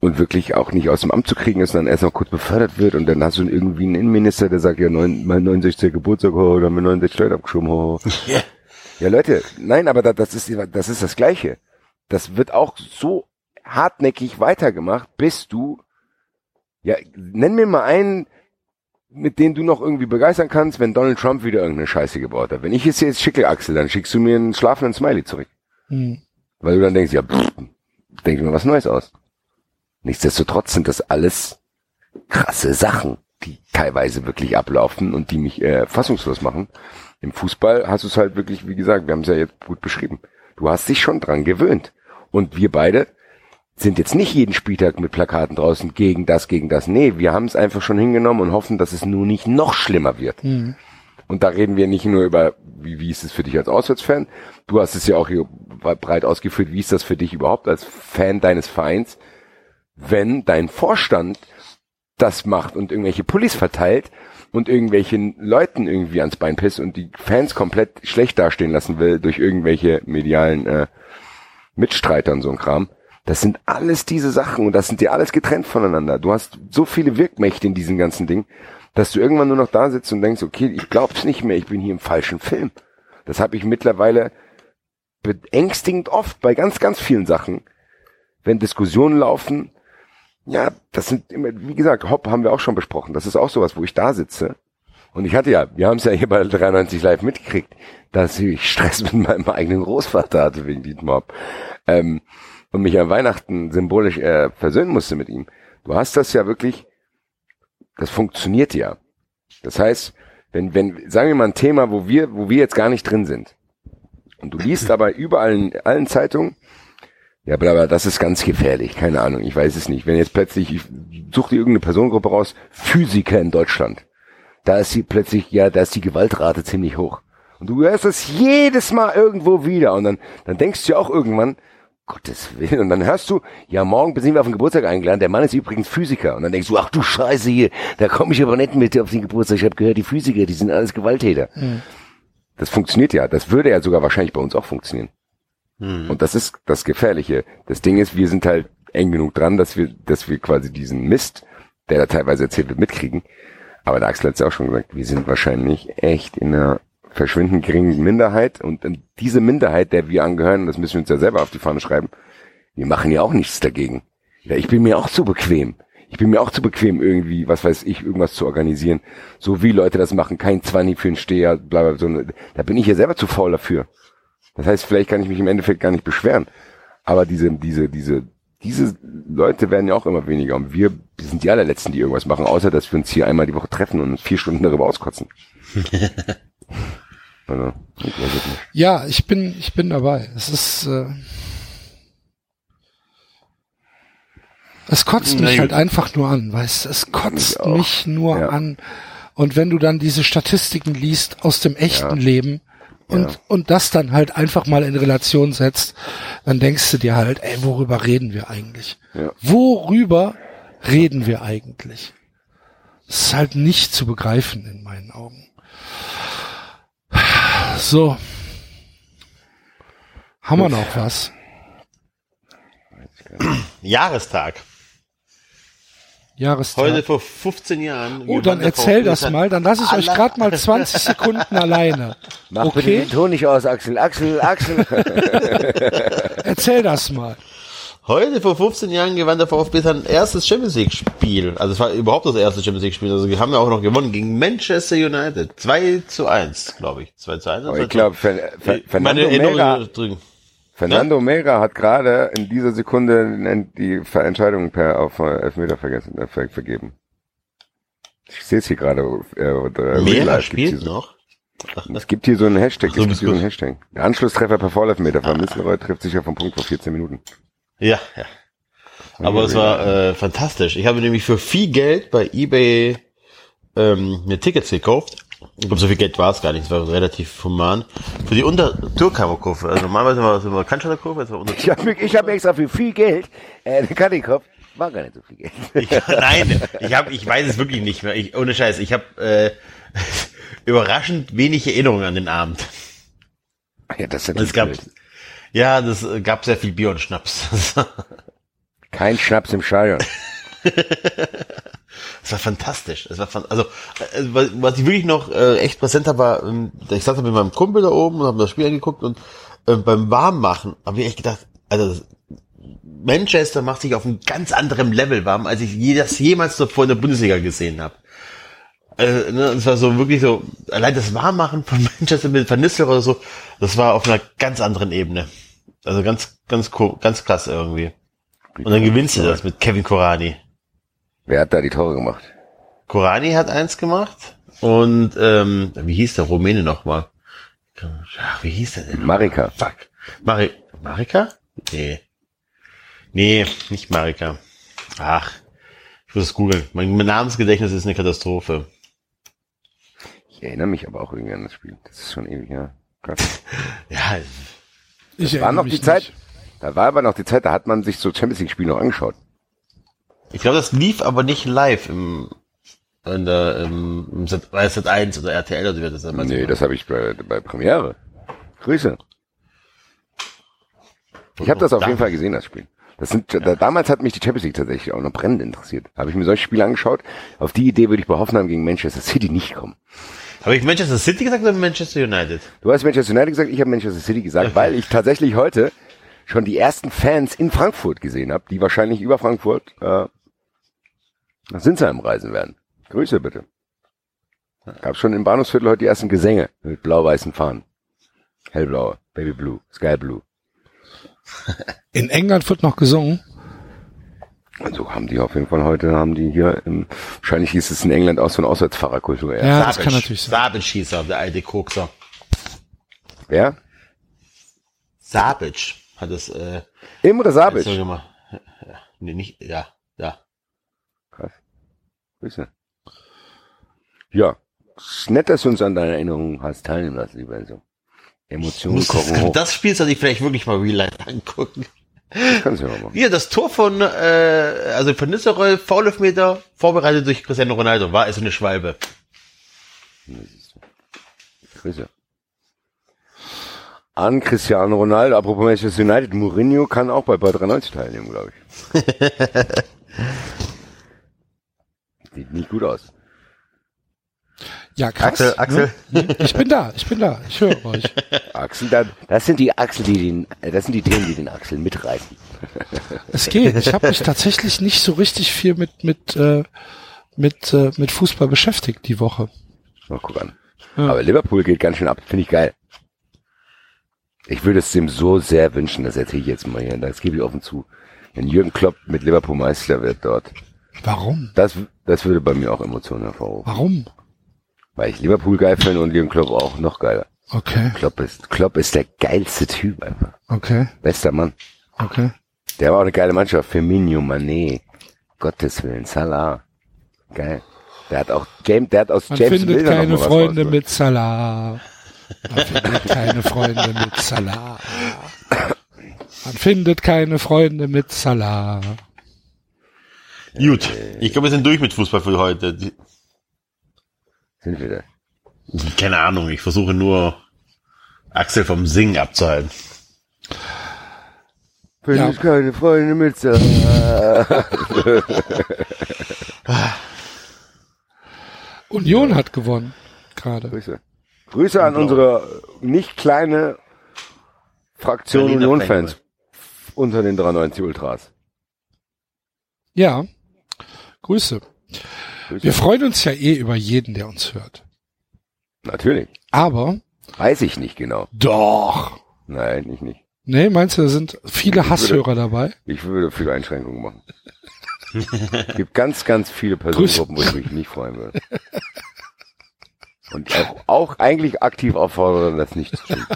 Und wirklich auch nicht aus dem Amt zu kriegen ist, sondern erst noch kurz befördert wird und dann hast du irgendwie einen Innenminister, der sagt, ja, neun, mein 69. Geburtstag, oh, da haben wir 69 Leute abgeschoben, oh. Ja, Leute, nein, aber da, das ist, das ist das Gleiche. Das wird auch so hartnäckig weitergemacht, bis du ja, nenn mir mal einen, mit dem du noch irgendwie begeistern kannst, wenn Donald Trump wieder irgendeine Scheiße gebaut hat. Wenn ich es jetzt schicke, Axel, dann schickst du mir einen schlafenden Smiley zurück. Hm. Weil du dann denkst, ja, pff, denk mir was Neues aus. Nichtsdestotrotz sind das alles krasse Sachen, die teilweise wirklich ablaufen und die mich äh, fassungslos machen. Im Fußball hast du es halt wirklich, wie gesagt, wir haben es ja jetzt gut beschrieben. Du hast dich schon dran gewöhnt. Und wir beide, sind jetzt nicht jeden Spieltag mit Plakaten draußen gegen das, gegen das. Nee, wir haben es einfach schon hingenommen und hoffen, dass es nur nicht noch schlimmer wird. Mhm. Und da reden wir nicht nur über, wie, wie ist es für dich als Auswärtsfan? Du hast es ja auch hier breit ausgeführt. Wie ist das für dich überhaupt als Fan deines Vereins, wenn dein Vorstand das macht und irgendwelche Pullis verteilt und irgendwelchen Leuten irgendwie ans Bein pisst und die Fans komplett schlecht dastehen lassen will durch irgendwelche medialen äh, Mitstreiter und so ein Kram. Das sind alles diese Sachen und das sind ja alles getrennt voneinander. Du hast so viele Wirkmächte in diesem ganzen Ding, dass du irgendwann nur noch da sitzt und denkst, okay, ich glaub's nicht mehr, ich bin hier im falschen Film. Das habe ich mittlerweile beängstigend oft bei ganz, ganz vielen Sachen, wenn Diskussionen laufen. Ja, das sind immer, wie gesagt, Hopp haben wir auch schon besprochen. Das ist auch sowas, wo ich da sitze. Und ich hatte ja, wir haben es ja hier bei 93 Live mitgekriegt, dass ich Stress [laughs] mit meinem eigenen Großvater hatte wegen Dietmar. Ähm, und mich an Weihnachten symbolisch äh, versöhnen musste mit ihm. Du hast das ja wirklich, das funktioniert ja. Das heißt, wenn, wenn, sagen wir mal ein Thema, wo wir, wo wir jetzt gar nicht drin sind, und du liest aber überall in allen Zeitungen, ja, bla, das ist ganz gefährlich, keine Ahnung, ich weiß es nicht. Wenn jetzt plötzlich, ich such dir irgendeine Personengruppe raus, Physiker in Deutschland, da ist sie plötzlich, ja, da ist die Gewaltrate ziemlich hoch. Und du hörst das jedes Mal irgendwo wieder und dann, dann denkst du ja auch irgendwann, Gottes Willen. Und dann hörst du, ja, morgen sind wir auf den Geburtstag eingeladen. Der Mann ist übrigens Physiker. Und dann denkst du, ach du Scheiße hier, da komme ich aber nicht mit auf den Geburtstag. Ich habe gehört, die Physiker, die sind alles Gewalttäter. Mhm. Das funktioniert ja. Das würde ja sogar wahrscheinlich bei uns auch funktionieren. Mhm. Und das ist das Gefährliche. Das Ding ist, wir sind halt eng genug dran, dass wir, dass wir quasi diesen Mist, der da teilweise erzählt wird, mitkriegen. Aber der Axel hat es ja auch schon gesagt, wir sind wahrscheinlich echt in einer verschwindend geringen Minderheit und diese Minderheit, der wir angehören, das müssen wir uns ja selber auf die Fahne schreiben, wir machen ja auch nichts dagegen. Ja, ich bin mir auch zu bequem. Ich bin mir auch zu bequem, irgendwie, was weiß ich, irgendwas zu organisieren. So wie Leute das machen, kein Zwanni für einen Steher, bla, bla, so, da bin ich ja selber zu faul dafür. Das heißt, vielleicht kann ich mich im Endeffekt gar nicht beschweren. Aber diese, diese, diese, diese Leute werden ja auch immer weniger. Und wir, sind die allerletzten, die irgendwas machen, außer dass wir uns hier einmal die Woche treffen und vier Stunden darüber auskotzen. [laughs] Also, ich ja, ich bin, ich bin dabei. Es ist, äh, es kotzt mich halt einfach nur an, weißt es kotzt mich nur ja. an. Und wenn du dann diese Statistiken liest aus dem echten ja. Leben und, ja. und das dann halt einfach mal in Relation setzt, dann denkst du dir halt, ey, worüber reden wir eigentlich? Worüber reden wir eigentlich? Das ist halt nicht zu begreifen in meinen Augen. So. Haben wir noch was? Jahrestag. Jahrestag. Heute vor 15 Jahren. Oh, dann erzähl das mal, dann lass ich euch gerade mal [laughs] 20 Sekunden alleine. Mach okay? bitte den Ton nicht aus, Axel. Axel, Axel. [laughs] erzähl das mal. Heute vor 15 Jahren gewann der VfB sein erstes Champions League Spiel. Also es war überhaupt das erste Champions League Spiel. Also wir haben ja auch noch gewonnen gegen Manchester United. 2 zu 1, glaube ich. 2 zu 1. Aber ich glaube, Fer Fer Fernando Mera, Fernando ja? Mera hat gerade in dieser Sekunde die Entscheidung per auf Elfmeter vergessen, äh, vergeben. Ich sehe es hier gerade. Äh, Mera spielt so. noch? Es gibt hier so einen Hashtag. Ach, so, es gibt hier so einen Hashtag. Der Anschlusstreffer per Vorlaufmeter. Van Nistelrooy trifft sicher vom Punkt vor 14 Minuten. Ja, ja. Aber es war äh, fantastisch. Ich habe nämlich für viel Geld bei eBay ähm, mir Tickets gekauft. Ich glaube, so viel Geld war es gar nicht. Es war relativ human. Für die Unter-Tourkammerkurve. Also normalerweise war es immer Cannstatter-Kurve. Ich habe ich hab extra für viel Geld äh, eine Karte gekauft. War gar nicht so viel Geld. Ich, nein, ich, hab, ich weiß es wirklich nicht mehr. Ich, ohne Scheiß. Ich habe äh, [laughs] überraschend wenig Erinnerungen an den Abend. Ja, das ist es gab, ja, das äh, gab sehr viel Bier und Schnaps. [laughs] Kein Schnaps im Stadion. Es war fantastisch. Es war fan also äh, was ich wirklich noch äh, echt präsent habe, war, ähm, ich saß mit meinem Kumpel da oben und habe das Spiel angeguckt und äh, beim Warmmachen habe ich echt gedacht, also Manchester macht sich auf einem ganz anderen Level warm, als ich je, das jemals zuvor in der Bundesliga gesehen habe. Äh, ne, es war so wirklich so, allein das Warmmachen von [laughs] Manchester mit Van oder so, das war auf einer ganz anderen Ebene. Also ganz, ganz, ganz krass irgendwie. Und dann gewinnst du das mit Kevin Korani. Wer hat da die Tore gemacht? Korani hat eins gemacht und ähm, wie hieß der Rumäne nochmal? Ach, wie hieß der denn? Marika. Fuck. Mari Marika? Nee. Nee, nicht Marika. Ach, ich muss es googeln. Mein Namensgedächtnis ist eine Katastrophe. Ich erinnere mich aber auch irgendwie an das Spiel. Das ist schon ewig, [laughs] ja. Ja, Ich War noch die Zeit, nicht. da war aber noch die Zeit, da hat man sich so Champions League Spiele noch angeschaut. ich glaube, das lief aber nicht live im, in der, im, im Set 1 oder RTL oder wie das immer Nee, das habe ich bei, bei Premiere. Grüße. Ich habe das auf jeden Fall gesehen, das Spiel. Das sind, da, damals hat mich die Champions League tatsächlich auch noch brennend interessiert. Habe ich mir solche Spiele angeschaut. Auf die Idee würde ich bei Hoffenheim gegen Manchester City nicht kommen. Habe ich Manchester City gesagt oder Manchester United? Du hast Manchester United gesagt, ich habe Manchester City gesagt, weil ich tatsächlich heute schon die ersten Fans in Frankfurt gesehen habe, die wahrscheinlich über Frankfurt äh, nach Sinsheim reisen werden. Grüße bitte. Gab schon im Bahnhofsviertel heute die ersten Gesänge mit blau-weißen Fahnen. Hellblaue, Baby Blue, Sky Blue. In England wird noch gesungen. Und so haben die auf jeden Fall heute, haben die hier im, wahrscheinlich hieß es in England auch so eine Auswärtsfahrerkultur. Ja. Ja, das kann natürlich sein. Sabic hieß er, der alte Kokser. Wer? Sabic hat es, äh, Imre Sabic. so gemacht. Ja, nee, nicht, ja, ja. Krass. Grüße. Ja. Ist nett, dass du uns an deiner Erinnerung hast teilnehmen lassen, lieber Enzo. Emotionen kochen das, das Spiel sollte ich vielleicht wirklich mal real life angucken. Kannst du ja machen. Hier, das Tor von, äh, also von Nisserol, Foulelfmeter, vorbereitet durch Cristiano Ronaldo, war also eine Schwalbe. Grüße. An Cristiano Ronaldo, apropos Manchester United, Mourinho kann auch bei Bad 93 teilnehmen, glaube ich. [laughs] Sieht nicht gut aus. Ja, krass. Axel, Axel. Ne? Ich bin da, ich bin da, ich höre euch. [laughs] Axel, da- das sind die Axel, die den, das sind die Themen, die den Axel mitreißen. [laughs] Es geht. Ich habe mich tatsächlich nicht so richtig viel mit mit äh, mit äh, mit Fußball beschäftigt die Woche. Na, guck an. Ja. Aber Liverpool geht ganz schön ab, finde ich geil. Ich würde es dem so sehr wünschen, das erzähle ich jetzt mal hier, das gebe ich offen zu. Wenn Jürgen Klopp mit Liverpool Meister wird dort, Warum? das, das würde bei mir auch Emotionen hervorrufen. Warum? Weil ich Liverpool geil finde und Jürgen Klopp auch noch geiler. Okay, Klopp ist, Klopp ist der geilste Typ einfach. okay, Bester Mann. okay. Der war auch eine geile Mannschaft. Firmino, Mané, Gottes Willen, Salah. Geil. Der hat auch James, der hat aus Man James findet Milner noch keine Freunde mit Salah. Man findet keine Freunde mit Salah. Man findet keine Freunde mit Salah. Gut, ich glaube, wir sind durch mit Fußball für heute. Sind wir da? Keine Ahnung, ich versuche nur Axel vom Singen abzuhalten. Finde Ja. ich keine Freunde mit. [laughs] Union hat gewonnen. Gerade. Grüße. Grüße an unsere nicht kleine Fraktion Union-Fans unter den 93 Ultras. Ja. Grüße. Wir freuen uns ja eh über jeden, der uns hört. Natürlich. Aber Weiß ich nicht genau. doch. Nein, ich nicht. Nee, meinst du, da sind viele Hasshörer dabei? Ich würde viele Einschränkungen machen. Es gibt ganz, ganz viele Personengruppen, wo ich mich nicht freuen würde. Und auch, auch eigentlich aktiv auffordern, das nicht zu tun.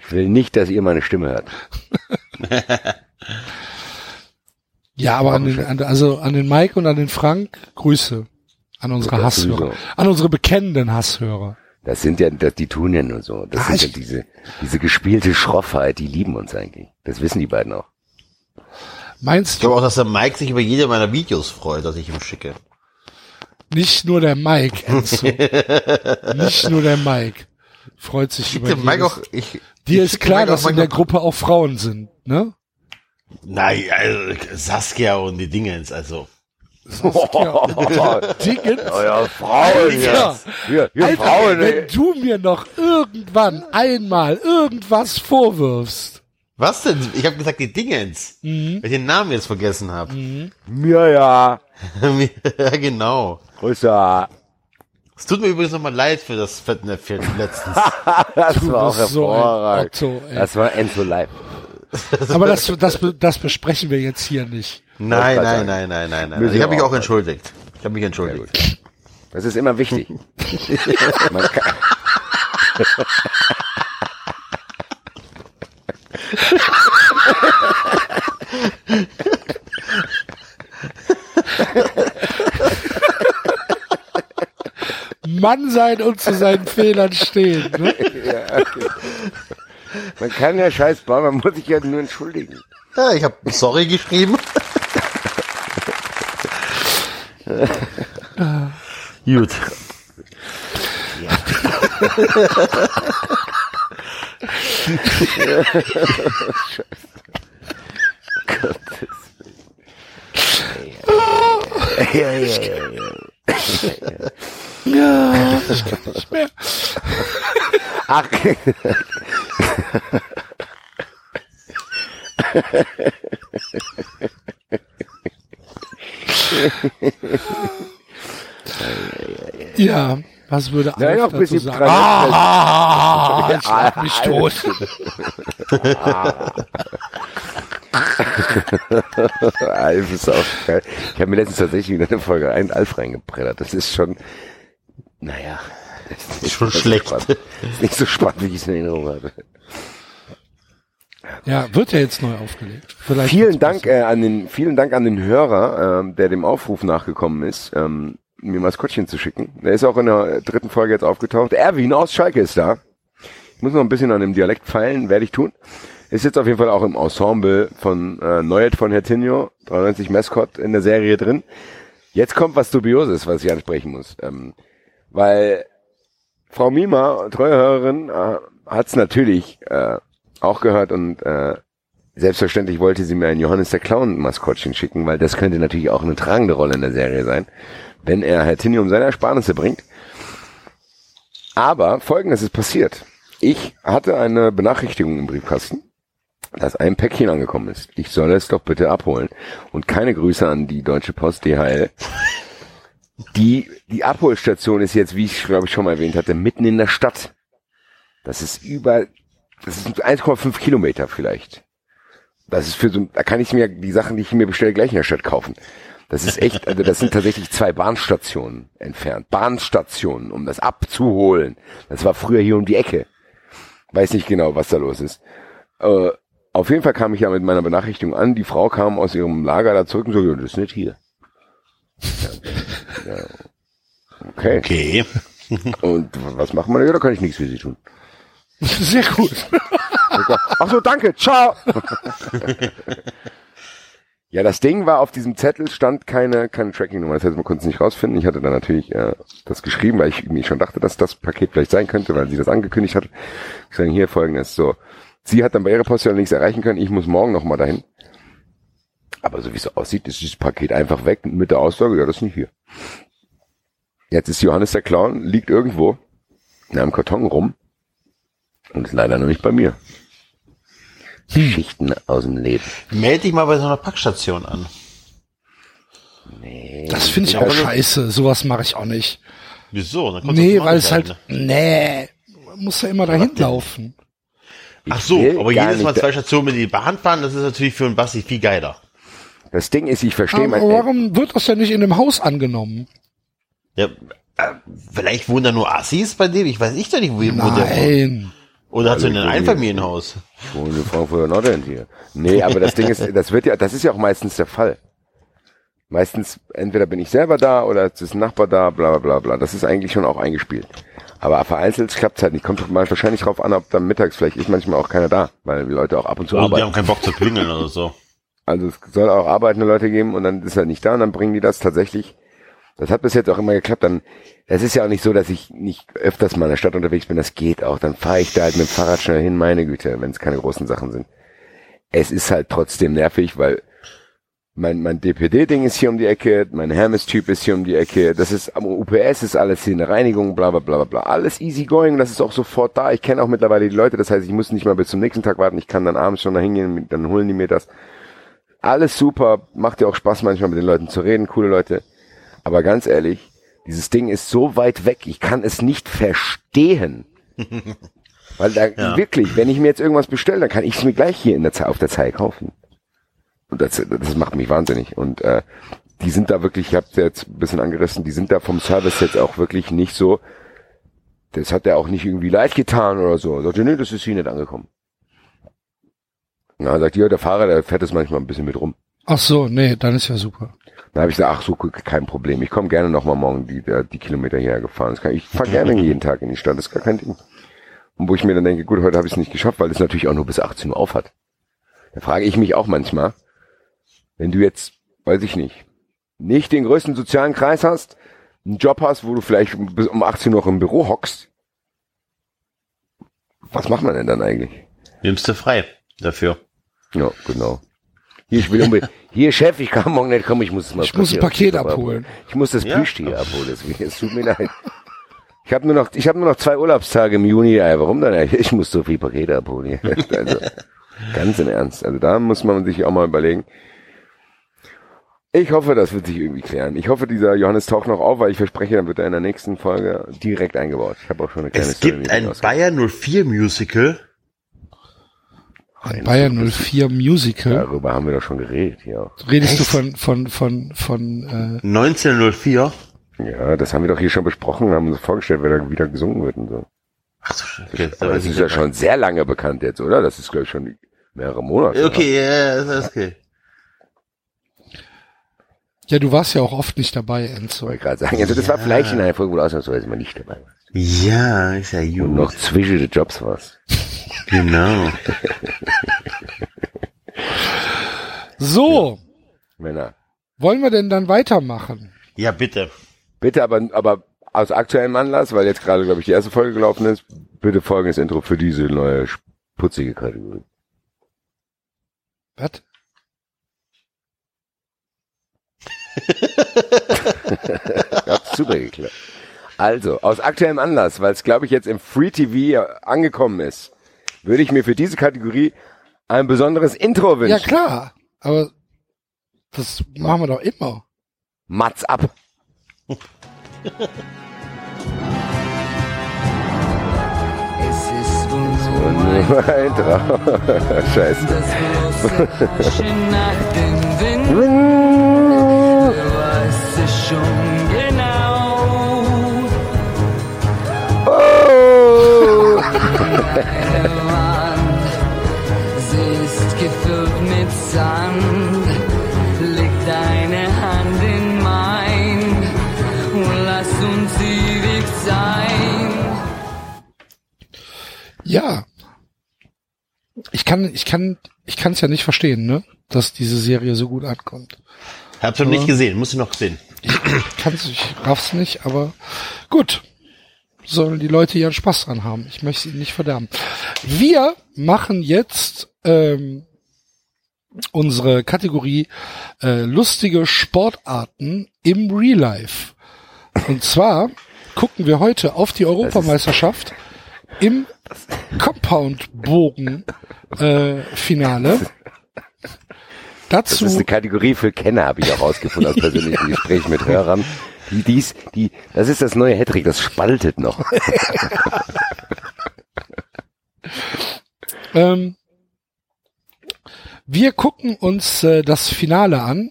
Ich will nicht, dass ihr meine Stimme hört. Ja, aber an den, an, also an den Mike und an den Frank Grüße an unsere Das Hasshörer, an unsere bekennenden Hasshörer. Das sind ja, das, die tun ja nur so. Das Ah, sind ja ich- diese, diese gespielte Schroffheit, die lieben uns eigentlich. Das wissen die beiden auch. Ich Meinst glaube du, auch, dass der Mike sich über jede meiner Videos freut, dass ich ihm schicke. nicht nur der Mike, Enzo, [laughs] nicht nur der Mike freut sich über Der Mike auch, ich, Dir ich ist klar, dass in der Gruppe auch Frauen sind, ne? Nein, also Saskia und die Dingens, also. [laughs] Dingens. Euer Frauen, Alter, Hier, hier Alter, Frauen, wenn ey. du mir noch irgendwann einmal irgendwas vorwirfst, Was denn? Ich habe gesagt, die Dingens. Mhm. Weil ich den Namen jetzt vergessen habe. Mir ja. [laughs] ja, genau. Grüße. Es tut mir übrigens nochmal leid für das Fettnäpfchen letztens. [laughs] Das war auch bist so hervorragend. Otto, das war Enzo live. [laughs] aber das, das, das besprechen wir jetzt hier nicht. Nein, nein, nein, nein, nein, nein. Müssen Ich habe mich auch auch entschuldigt. Ich habe mich entschuldigt. Das ist immer wichtig. [laughs] Man kann, Mann sein und zu seinen Fehlern stehen. Ne? [laughs] Ja, okay. Man kann ja scheiß bauen, man muss sich ja nur entschuldigen. Ja, ich habe sorry geschrieben. Gut. Ja, ja, ja, ja. Ja, ich kann nicht mehr. Ach, Ja, was würde Ja, Alf noch ein dazu sagen? dran- Ah, ich schlag mich tot. Alf ist auch geil. Ich habe mir letztens tatsächlich wieder eine Folge ein Alf reingepreddert. Das ist schon, naja. Ist schon so schlecht. spannend. Ist nicht so spannend, wie ich es in Erinnerung hatte. Ja, wird ja jetzt neu aufgelegt. Vielleicht Vielen Dank äh, an den vielen Dank an den Hörer, ähm, der dem Aufruf nachgekommen ist, ähm, mir Maskottchen zu schicken. Der ist auch in der dritten Folge jetzt aufgetaucht. Erwin aus Schalke ist da. Ich muss noch ein bisschen an dem Dialekt feilen, werde ich tun. Ist jetzt auf jeden Fall auch im Ensemble von äh, Neuet von Hertinho, 93 Mascot in der Serie drin. Jetzt kommt was Dubioses, was ich ansprechen muss. Ähm, weil Frau Mima, treue Hörerin, äh, hat es natürlich äh, auch gehört und äh, selbstverständlich wollte sie mir ein Johannes der Clown Maskottchen schicken, weil das könnte natürlich auch eine tragende Rolle in der Serie sein, wenn er Herr Tinny um seine Ersparnisse bringt. Aber folgendes ist passiert. Ich hatte eine Benachrichtigung im Briefkasten, dass ein Päckchen angekommen ist. Ich soll es doch bitte abholen. Und keine Grüße an die Deutsche Post DHL. Die, die Abholstation ist jetzt, wie ich glaube ich schon mal erwähnt hatte, mitten in der Stadt. Das ist über, das ist 1,5 Kilometer vielleicht. Das ist für so, da kann ich mir die Sachen, die ich mir bestelle, gleich in der Stadt kaufen. Das ist echt, also das sind tatsächlich zwei Bahnstationen entfernt. Bahnstationen, um das abzuholen. Das war früher hier um die Ecke. Weiß nicht genau, was da los ist. Äh, auf jeden Fall kam ich ja mit meiner Benachrichtigung an. Die Frau kam aus ihrem Lager da zurück und so, das ist nicht hier. Ja. Okay. Okay. [laughs] Und was machen wir? Ja, da kann ich nichts für sie tun. [laughs] Sehr gut. Ach so, danke, ciao. [laughs] ja, das Ding war auf diesem Zettel stand keine keine Tracking-Nummer. Das heißt, man konnte es nicht rausfinden. Ich hatte dann natürlich äh, das geschrieben, weil ich mir schon dachte, dass das Paket vielleicht sein könnte, weil sie das angekündigt hat. Ich sage hier folgendes: So, sie hat dann bei ihrer Post ja nichts erreichen können. Ich muss morgen noch mal dahin. Aber so wie es aussieht, ist dieses Paket einfach weg mit der Aussage, ja, das ist nicht hier. Jetzt ist Johannes der Clown, liegt irgendwo in einem Karton rum und ist leider noch nicht bei mir. Geschichten aus dem Leben. Meld dich mal bei so einer Packstation an. Nee. Das finde ich auch scheiße. Sowas mache ich auch nicht. Wieso? Dann kommt Nee, weil es halt, nee, man muss ja immer dahin laufen. Ach so, aber jedes Mal zwei Stationen mit die Bahn fahren, das ist natürlich für einen Basti viel geiler. Das Ding ist, ich verstehe Aber mein, warum wird das denn nicht in dem Haus angenommen? Ja, äh, vielleicht wohnen da nur Assis bei dem, ich weiß ich doch nicht, wo, wo der wohnt. Nein. Oder hat so ein Also ich wohne- Einfamilienhaus. Ich wohne in Frankfurter Nordend hier. Nee, aber das Ding ist, das wird ja, das ist ja auch meistens der Fall. Meistens, entweder bin ich selber da oder es ist ein Nachbar da, bla bla bla bla. Das ist eigentlich schon auch eingespielt. Aber vereinzelt klappt es halt nicht. Kommt mal wahrscheinlich drauf an, ob dann mittags vielleicht ist manchmal auch keiner da, weil die Leute auch ab und zu die arbeiten. haben keinen Bock zu klingeln oder so. Also es soll auch arbeitende Leute geben und dann ist er nicht da und dann bringen die das tatsächlich. Das hat bis jetzt auch immer geklappt. Dann, es ist ja auch nicht so, dass ich nicht öfters mal in der Stadt unterwegs bin. Das geht auch. Dann fahre ich da halt mit dem Fahrrad schnell hin, meine Güte, wenn es keine großen Sachen sind. Es ist halt trotzdem nervig, weil mein, mein DPD-Ding ist hier um die Ecke, mein Hermes-Typ ist hier um die Ecke, das ist am UPS ist alles hier eine Reinigung, bla bla bla bla bla. Alles easy going, das ist auch sofort da. Ich kenne auch mittlerweile die Leute, das heißt, ich muss nicht mal bis zum nächsten Tag warten, ich kann dann abends schon da hingehen, dann holen die mir das. Alles super, macht ja auch Spaß manchmal mit den Leuten zu reden, coole Leute. Aber ganz ehrlich, dieses Ding ist so weit weg, ich kann es nicht verstehen. [laughs] Weil da Ja. wirklich, wenn ich mir jetzt irgendwas bestelle, dann kann ich es mir gleich hier in der auf der Zeile kaufen. Und das, das macht mich wahnsinnig. Und äh, die sind da wirklich, ich habe jetzt ein bisschen angerissen, die sind da vom Service jetzt auch wirklich nicht so. Das hat er auch nicht irgendwie leid getan oder so. Er sagte, nee, das ist hier nicht angekommen. Na, sagt die, ja, der Fahrer, der fährt das manchmal ein bisschen mit rum. Ach so, nee, dann ist ja super. Dann habe ich gesagt, ach so, kein Problem. Ich komme gerne nochmal morgen die, die Kilometer hierher gefahren. Das kann, ich fahre gerne jeden Tag in die Stadt, das ist gar kein Ding. Und wo ich mir dann denke, gut, heute habe ich es nicht geschafft, weil es natürlich auch nur bis 18 Uhr auf hat. Da frage ich mich auch manchmal, wenn du jetzt, weiß ich nicht, nicht den größten sozialen Kreis hast, einen Job hast, wo du vielleicht bis um 18 Uhr im Büro hockst, was macht man denn dann eigentlich? Nimmst du frei dafür. Ja, genau. Hier, ich will unbedingt, hier, Chef, ich kann morgen nicht kommen, ich muss es mal Ich muss ein Paket abholen. Ich muss das Ja. Plüschtier abholen, deswegen, es tut mir leid. Ich habe nur noch, ich habe nur noch zwei Urlaubstage im Juni, ey, warum dann? Ich muss so viel Pakete abholen. [laughs] Also, ganz im Ernst. Also da muss man sich auch mal überlegen. Ich hoffe, das wird sich irgendwie klären. Ich hoffe, dieser Johannes taucht noch auf, weil ich verspreche, dann wird er in der nächsten Folge direkt eingebaut. Ich habe auch schon eine kleine Es Story gibt ein. Bayern 04 Musical. Ein Bayern 04 Musical. Darüber haben wir doch schon geredet, ja. Redest du von, von, von, von, 1904. Ja, das haben wir doch hier schon besprochen, haben uns vorgestellt, wer da wieder gesungen wird und so. Ach so, okay, Aber das ist ja schon sehr lange bekannt jetzt, oder? Das ist, glaube ich, schon mehrere Monate. Okay, ja, das ist okay. Ja, du warst ja auch oft nicht dabei, Enzo. wollte ich gerade sagen. Also das war vielleicht in einer Folge, wo du ausnahmsweise mal nicht dabei warst. Ja, ist ja Und gut. noch zwischen den Jobs warst. Genau. So, Männer. wollen wir denn dann weitermachen? Ja, bitte. Bitte aber, aber aus aktuellem Anlass, weil jetzt gerade, glaube ich, die erste Folge gelaufen ist, bitte folgendes Intro für diese neue putzige Kategorie. Was? [laughs] Hat's super geklappt. Also, aus aktuellem Anlass, weil es, glaube ich, jetzt im Free TV angekommen ist, würde ich mir für diese Kategorie ein besonderes Intro wünschen. Ja, klar. Aber das machen wir doch immer. Mats ab. Es ist Traum. [laughs] Scheiße. Schon genau. Oh! Eine [laughs] Wand, sie ist gefüllt mit Sand. Leg deine Hand in mein und lass uns ewig sein. Ja. Ich kann, ich kann, ich kann es ja nicht verstehen, ne? Dass diese Serie so gut ankommt. Hab's noch nicht gesehen, muss ich noch sehen. Kann's, ich raff's nicht, aber gut. Sollen die Leute ihren Spaß dran haben. Ich möchte sie nicht verderben. Wir machen jetzt ähm, unsere Kategorie äh, lustige Sportarten im Real Life. Und zwar gucken wir heute auf die Europameisterschaft im Compound-Bogen äh, [laughs] Finale. Das ist Dazu eine Kategorie für Kenner, habe ich auch rausgefunden aus [laughs] persönlichen Gesprächen mit Hörern. Die, dies, die, das ist das neue Hattrick, das spaltet noch. [laughs] Ähm, wir gucken uns äh, das Finale an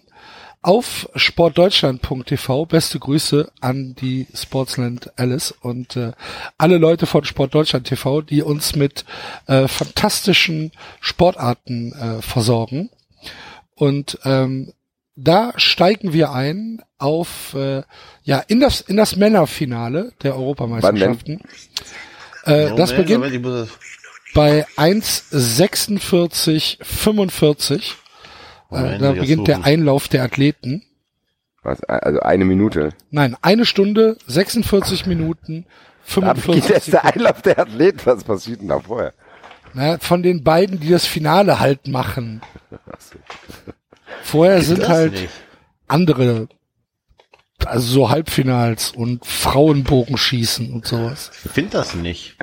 auf sportdeutschland.tv. Beste Grüße an die Sportsland Alice und äh, alle Leute von Sportdeutschland TV, die uns mit äh, fantastischen Sportarten äh, versorgen. Und ähm, da steigen wir ein auf äh, ja in das in das Männerfinale der Europameisterschaften. Äh, das beginnt Moment, bei 1,46,45. Äh, da beginnt der. Einlauf der Athleten. Was, also eine Minute. Nein, eine Stunde, 46 Minuten, Da beginnt 45 jetzt der. Einlauf der Athlet. Was passiert denn da vorher? Na, von den beiden, die das Finale halt machen. Vorher sind Das halt nicht. andere, also so Halbfinals und Frauenbogenschießen und sowas. Ich finde das nicht.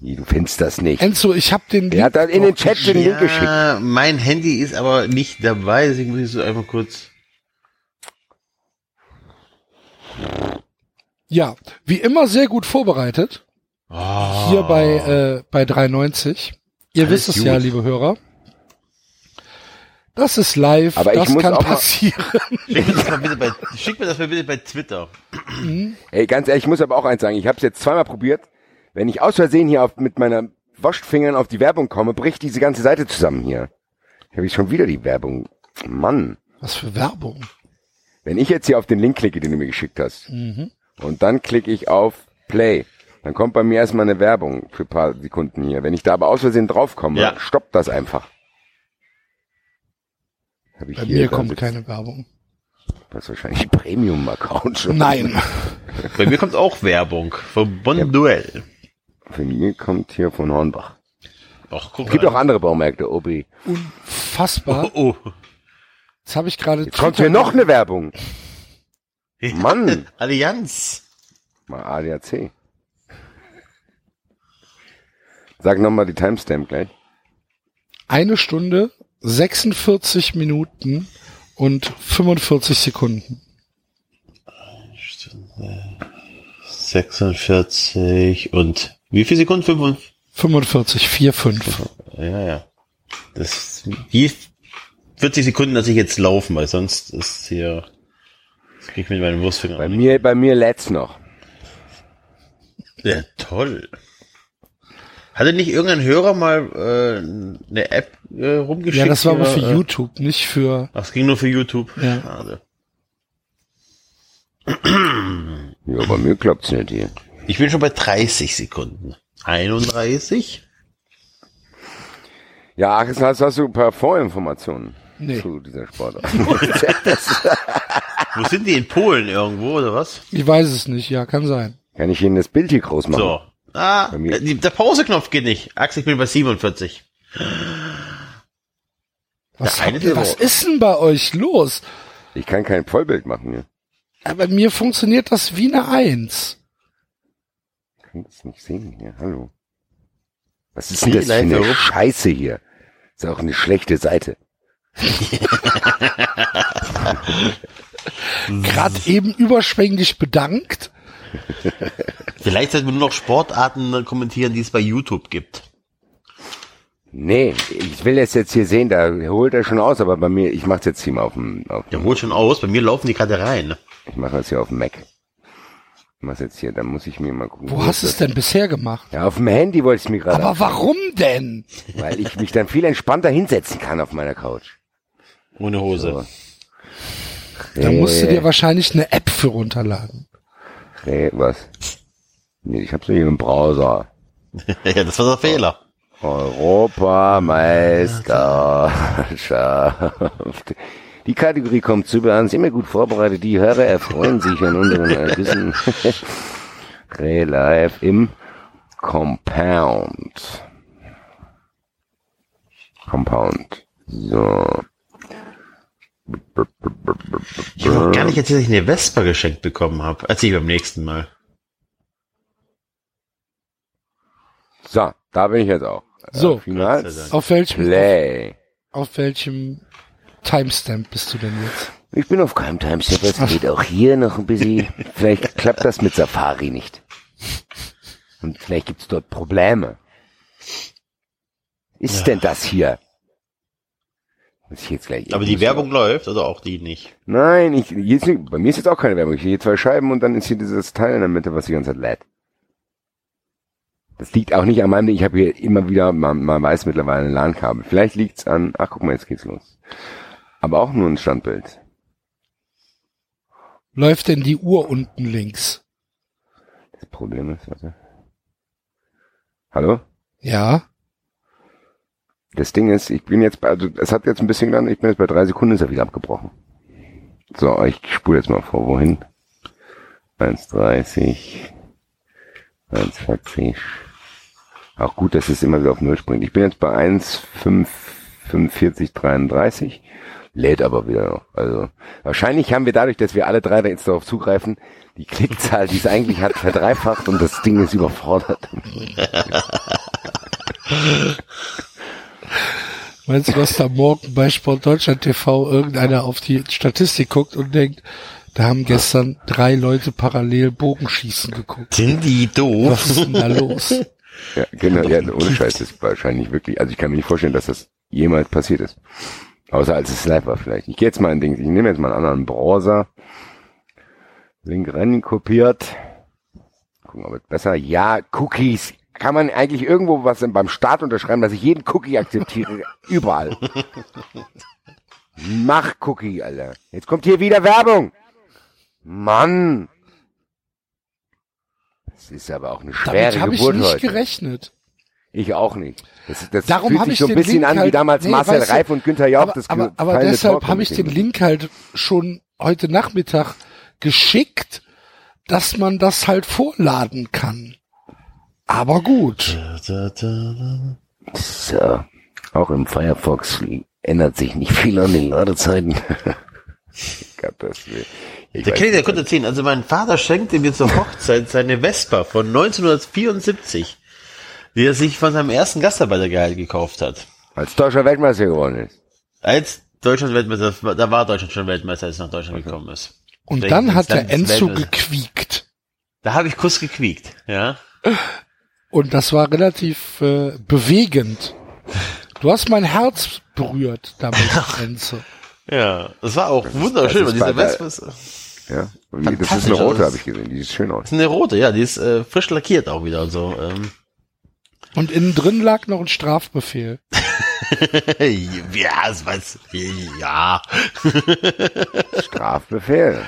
Wie, Du findest das nicht. Enzo, ich habe den Der hat dann in den Chat den Link geschickt. Ja, mein Handy ist aber nicht dabei, deswegen muss ich so einfach kurz. Ja, wie immer sehr gut vorbereitet. Hier bei, äh, bei 390. Ihr Alles wisst es gut. ja, liebe Hörer. Das ist live, Aber ich das muss kann passieren. [laughs] Schick mir das mal bitte bei, schick mir das mal bitte bei Twitter. Ey, ganz ehrlich, ich muss aber auch eins sagen. Ich habe es jetzt zweimal probiert. Wenn ich aus Versehen hier auf, mit meiner Waschfingern auf die Werbung komme, bricht diese ganze Seite zusammen hier. Habe ich schon wieder die Werbung. Mann. Was für Werbung. Wenn ich jetzt hier auf den Link klicke, den du mir geschickt hast, Mhm. und dann klicke ich auf Play, dann kommt bei mir erstmal eine Werbung für ein paar Sekunden hier. Wenn ich da aber aus Versehen draufkomme, Ja. stoppt das einfach. Hab ich Bei hier mir da kommt sitzt- keine Werbung. Das ist wahrscheinlich Premium-Account schon. Nein. [laughs] Bei mir kommt auch Werbung vom Bonduell. Für mich kommt hier von Hornbach. Ach, guck Es gibt auch andere Baumärkte, Obi. Unfassbar. Oh, oh. Jetzt habe ich gerade. Jetzt kommt hier noch eine Werbung. [laughs] Mann. Allianz. Mal ADAC. Sag nochmal die Timestamp gleich. Eine Stunde, 46 Minuten und 45 Sekunden. 46 und wie viel Sekunden? 5 45, 4, 5. Ja, ja. Das, wie 40 Sekunden lasse ich jetzt laufen, weil sonst ist hier, das krieg ich mit meinen Wurstfingern. Bei mir, bei mir lädt's noch. Ja, toll. Hatte nicht irgendein Hörer mal äh, eine App äh, rumgeschickt? Ja, das war aber für äh, YouTube, nicht für. Ach, es ging nur für YouTube. Ja. Schade. Ja, bei mir klappt's nicht hier. Ich bin schon bei 30 Sekunden. 31? Ja, ach, jetzt hast, hast du ein paar Vorinformationen Nee. zu dieser Sportart. [laughs] Wo sind die in Polen irgendwo oder was? Ich weiß es nicht, ja, kann sein. Kann ich Ihnen das Bild hier groß machen? So. Ah, der Pauseknopf geht nicht. Axel, ich bin bei 47. Was, ihr, ist was aber- ist denn bei euch los? Ich kann kein Vollbild machen hier. Ja, bei mir funktioniert das wie eine Eins. Ich kann es nicht sehen hier. Hallo. Was ist denn das für eine Europa. Scheiße hier? Ist auch eine schlechte Seite. [laughs] Gerade eben überschwänglich bedankt. [laughs] Vielleicht sollten wir nur noch Sportarten kommentieren, die es bei YouTube gibt. Nee, ich will das jetzt hier sehen, da holt er schon aus, aber bei mir, ich mach's jetzt hier mal auf dem, auf Der holt schon aus. Bei mir laufen die gerade rein. ich mache das hier auf dem Mac. Ich mach's jetzt hier, da muss ich mir mal gucken. Wo hast du es denn bisher gemacht? Ja, auf dem Handy wollte ich mir gerade. Aber warum denn? Weil ich mich dann viel entspannter hinsetzen kann auf meiner Couch. Ohne Hose. So. Da musst du Äh, dir wahrscheinlich eine App für runterladen. Äh, was? Nee, ich hab's hier im Browser. [laughs] ja, das war der Fehler. Europameisterschaft. Die Kategorie kommt zu an, sind wir gut vorbereitet. Die Hörer erfreuen sich an unseren Ergüssen. [laughs] Relive im Compound. Compound. So. Ich habe gar nicht erzählt, dass ich eine Vespa geschenkt bekommen habe. Erzähl ich beim nächsten Mal. So, da bin ich jetzt auch. So. Äh. Auf welchem, Play. auf welchem Timestamp bist du denn jetzt? Ich bin auf keinem Timestamp, es geht auch hier noch ein bisschen. Vielleicht klappt das mit Safari nicht. Und vielleicht gibt's dort Probleme. Ist Ja. denn das hier? Muss ich jetzt gleich Aber die Werbung läuft oder auch die nicht? Nein, ich, nicht- bei mir ist jetzt auch keine Werbung. Ich sehe hier zwei Scheiben und dann ist hier dieses Teil in der Mitte, was die ganze Zeit lädt. Das liegt auch nicht an meinem Ding. Ich habe hier immer wieder, man, man weiß mittlerweile ein LAN-Kabel. Vielleicht liegt's an, ach guck mal, jetzt geht's los. Aber auch nur ein Standbild. Läuft denn die Uhr unten links? Das Problem ist, warte. Hallo? Ja? Das Ding ist, ich bin jetzt bei, also es hat jetzt ein bisschen gedauert, ich bin jetzt bei drei Sekunden, ist er wieder abgebrochen. So, ich spule jetzt mal vor, wohin? 1,30, 1,40. Auch gut, dass es immer wieder auf Null springt. Ich bin jetzt bei 1,45, 33. Lädt aber wieder noch. Also, wahrscheinlich haben wir dadurch, dass wir alle drei da jetzt darauf zugreifen, die Klickzahl, die es eigentlich hat, verdreifacht und das Ding ist überfordert. [laughs] Meinst du, dass da morgen bei Sport Deutschland TV irgendeiner auf die Statistik guckt und denkt, da haben gestern drei Leute parallel Bogenschießen geguckt. Sind die doof? Was ist denn da los? Ja, genau, ja, ohne Scheiß, das ist wahrscheinlich wirklich, also ich kann mir nicht vorstellen, dass das jemals passiert ist. Außer als es live war vielleicht. Ich gehe jetzt mal ein Ding, ich nehme jetzt mal einen anderen Browser. Link rein kopiert. Gucken, ob es besser. Ja, Cookies kann man eigentlich irgendwo was beim Start unterschreiben, dass ich jeden Cookie akzeptiere? [laughs] Überall. Mach Cookie, Alter. Jetzt kommt hier wieder Werbung. Mann. Das ist aber auch eine schwere Damit habe ich Geburt nicht heute. gerechnet. Ich auch nicht. Das, das Darum fühlt habe sich ich so ein bisschen Link an wie halt, damals nee, Marcel weißt du, Reif und Günther Jauch. aber, das aber, aber deshalb habe ich den. Link halt schon heute Nachmittag geschickt, dass man das halt vorladen kann. Aber gut. So, auch im Firefox ändert sich nicht viel an den Ladezeiten. [laughs] Gott, das will- ich Der weiß kann ich dir nicht. kurz erzählen. Also mein Vater schenkte mir zur Hochzeit seine Vespa von 1974, die er sich von seinem ersten Gastarbeitergehalt gekauft hat. Als deutscher Weltmeister geworden ist. Als Deutschland Weltmeister, da war Deutschland schon Weltmeister, als er nach Deutschland gekommen ist. Und Deswegen dann hat der Enzo gequiekt. Da habe ich Kuss gequiekt, ja. [laughs] Und das war relativ äh, bewegend. Du hast mein Herz berührt damit, Enzo. Ja, das war auch wunderschön, das weil ist diese bei- Vespa ist, ist Ja. Und die- das ist eine rote, also habe ich gesehen. Die sieht schön aus. eine rote, ja, die ist äh, frisch lackiert auch wieder und so. Ähm. Und innen drin lag noch ein Strafbefehl. [laughs] ja, das weiß ja. Strafbefehl.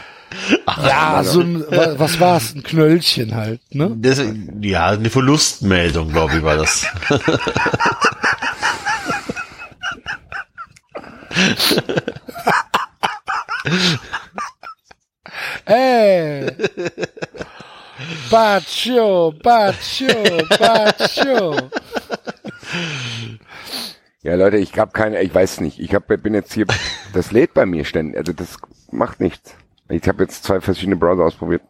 Ja, so ein, wa- was war's? Ein Knöllchen halt, ne? Das, ja, eine Verlustmeldung, glaube ich, war das. [laughs] Ey! Baccio, Baccio, Baccio. Ja, Leute, ich habe keine, ich weiß nicht. Ich hab, bin jetzt hier, das lädt bei mir ständig. Also das macht nichts. Ich habe jetzt zwei verschiedene Browser ausprobiert.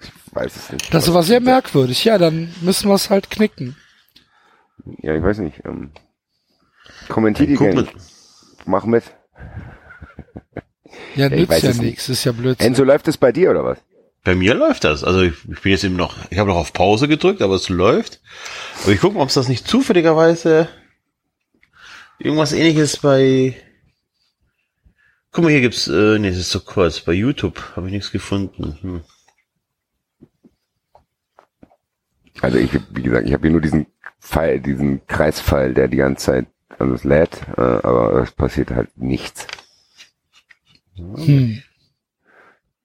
Ich weiß es nicht. Das war sehr merkwürdig. Ja, dann müssen wir es halt knicken. Ja, ich weiß nicht. Ähm, kommentier die gerne. Mach mit. [laughs] Ja, ich nützt weiß ja es nicht. nichts, ist ja Blödsinn. Enzo, läuft es bei dir oder was? Bei mir läuft das. Also ich, ich bin jetzt eben noch, ich habe noch auf Pause gedrückt, aber es läuft. Aber ich gucke, ob es das nicht zufälligerweise irgendwas ähnliches bei. Guck mal, hier gibt's, äh, nee, das ist so kurz. Bei YouTube habe ich nichts gefunden. Hm. Also ich, wie gesagt, ich habe hier nur diesen Pfeil, diesen Kreispfeil, der die ganze Zeit, also es lädt, äh, aber es passiert halt nichts. Hm.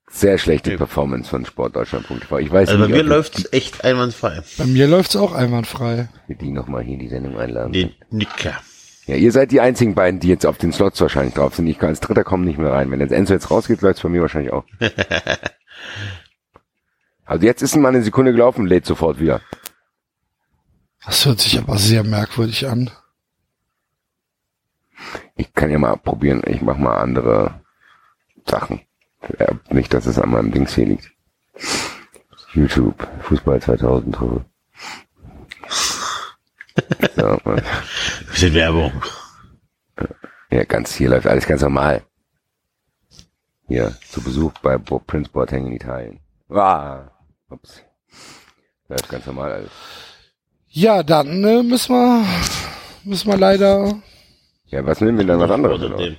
Sehr schlechte Ja. Performance von sportdeutschland.tv. Ich weiß Also bei nicht, mir ob läuft's echt einwandfrei. Bei mir läuft's auch einwandfrei. wir die nochmal hier in die Sendung einladen. Den Nicker. Ja, ihr seid die einzigen beiden, die jetzt auf den Slots wahrscheinlich drauf sind. Ich kann als Dritter kommen nicht mehr rein. Wenn jetzt Enzo jetzt rausgeht, läuft's bei mir wahrscheinlich auch. [laughs] also jetzt ist mal eine Sekunde gelaufen, lädt sofort wieder. Das hört sich aber sehr merkwürdig an. Ich kann ja mal probieren, ich mach mal andere Sachen. Nicht, dass es an meinem Dings hier liegt. YouTube, Fußball 2000 Tore. So, [laughs] Bisschen Werbung. ja, ganz, hier läuft alles ganz normal. Hier, zu Besuch bei Bo Prince Boateng in Italien. Ah, ups. Läuft ganz normal alles. Ja, dann äh, müssen wir müssen wir leider. Ja, was nehmen wir dann was anderes? Dem. was?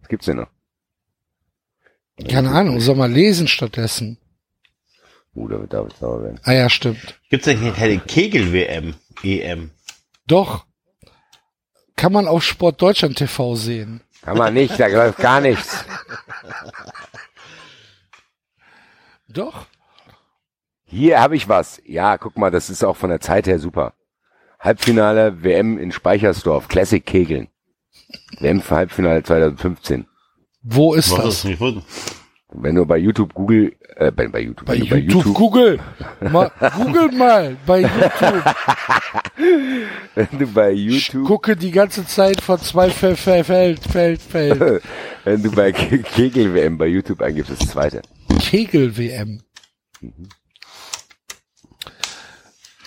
Was gibt's denn noch? Keine Ahnung, soll mal lesen stattdessen. Da wird David sauer werden. Ah ja, stimmt. Gibt's denn keine Kegel-WM? EM? Doch. Kann man auf Sport Deutschland TV sehen. Kann man nicht, da läuft gar nichts. Doch. Hier habe ich was. Ja, guck mal, das ist auch von der Zeit her super. Halbfinale WM in Speichersdorf, Classic Kegeln. WM für Halbfinale 2015. Wo ist Was das? gefunden? Wenn du bei YouTube Google, äh, bei, bei YouTube, Bei wenn du YouTube, Google. [laughs] Mal, Google mal bei YouTube. wenn du bei Ich YouTube, gucke die ganze Zeit von zwei Fel- Fel- Feld, Feld, Feld. [laughs] wenn du bei Ke- Kegel WM bei YouTube eingibst, das zweite. Kegel-WM.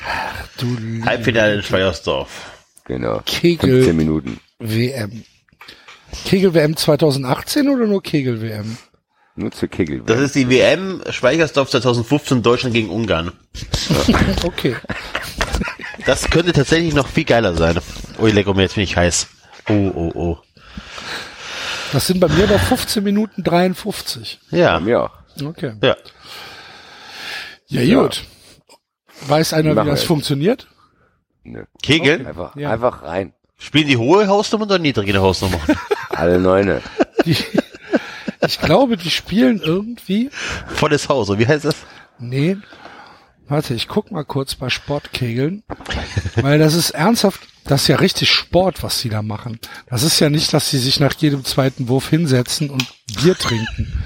Ach, Du Halbfinale in Schweiersdorf. Genau. Kegel. 15 Minuten. WM. Kegel-WM 2018 oder nur Kegel-WM? Nur zur Kegel Das ist die WM Schweigersdorf 2015 Deutschland gegen Ungarn. [laughs] Okay. Das könnte tatsächlich noch viel geiler sein. Ui, lecker, mir jetzt bin ich heiß. Oh, oh, oh. Das sind bei mir noch 15 Minuten 53. Ja, Bei mir auch. Okay. ja. Ja, gut. Weiß einer, wie das wir. funktioniert? Nö. Kegeln? Einfach, Ja. einfach rein. Spielen die hohe Hausnummer oder niedrige Hausnummer? Alle Neune. Die, ich glaube, die spielen irgendwie. Volles Haus, wie heißt das? Nee. Warte, ich guck mal kurz bei Sportkegeln. Weil das ist ernsthaft, das ist ja richtig Sport, was sie da machen. Das ist ja nicht, dass sie sich nach jedem zweiten Wurf hinsetzen und Bier trinken.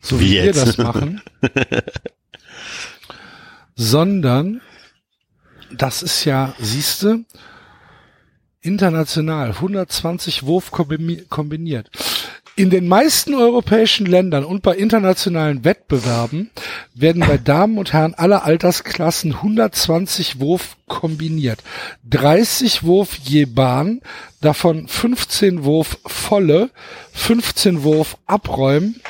So wie, Wie wir das machen. Sondern, das ist ja, siehste, international 120 Wurf kombini- kombiniert. In den meisten europäischen Ländern und bei internationalen Wettbewerben werden bei Damen und Herren aller Altersklassen 120 Wurf kombiniert. 30 Wurf je Bahn, davon 15 Wurf volle, 15 Wurf abräumen,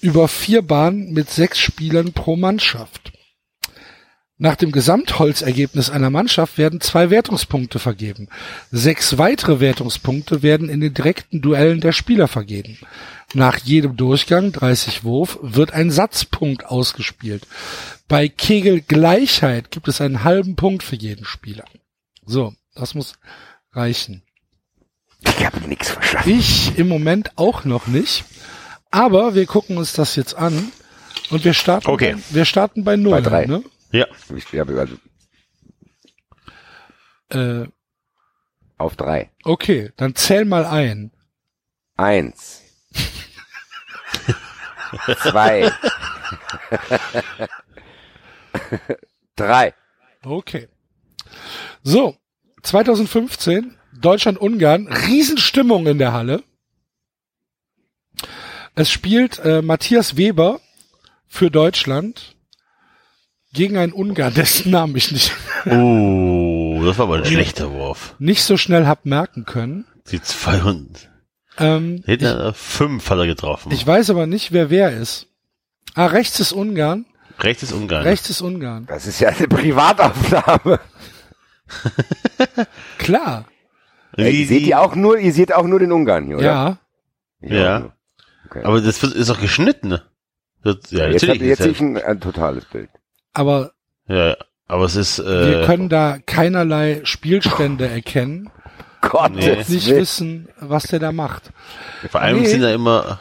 über vier Bahnen mit sechs Spielern pro Mannschaft. Nach dem Gesamtholzergebnis einer Mannschaft werden zwei Wertungspunkte vergeben. Sechs weitere Wertungspunkte werden in den direkten Duellen der Spieler vergeben. Nach jedem Durchgang, 30 Wurf, wird ein Satzpunkt ausgespielt. Bei Kegelgleichheit gibt es einen halben Punkt für jeden Spieler. So, das muss reichen. Ich habe nichts verstanden. Ich im Moment auch noch nicht. Aber wir gucken uns das jetzt an. Und wir starten, Okay. bei, wir starten bei Null. Bei drei. Ne? Ja. Ich, ja, also Äh, auf drei. okay, dann zähl mal ein. Eins. Zwei. Drei. Okay. So, 2015, Deutschland-Ungarn, Riesenstimmung in der Halle. Es spielt äh, Matthias Weber für Deutschland gegen einen Ungarn, dessen Namen ich nicht, [laughs] Oh, das war aber ein schlechter Wurf. nicht so schnell hab merken können. Die 200. Ähm, ich, Hinter fünf hat er getroffen. ich weiß aber nicht, wer wer ist. Ah, rechts ist Ungarn. Rechts ist Ungarn. Rechts ist Ungarn. Das ist ja eine Privataufnahme. [laughs] Klar. Ey, seht ihr auch nur, ihr seht auch nur den Ungarn hier, oder? Ja. Ich Ja. Okay. Aber das ist doch geschnitten. ne? Das, ja, jetzt sehe ich ein, ein totales Bild. Aber ja, aber es ist, wir äh, können da keinerlei Spielstände erkennen. [laughs] Gott, Nee. Nicht wissen, was der da macht. vor allem Nee. sind da immer,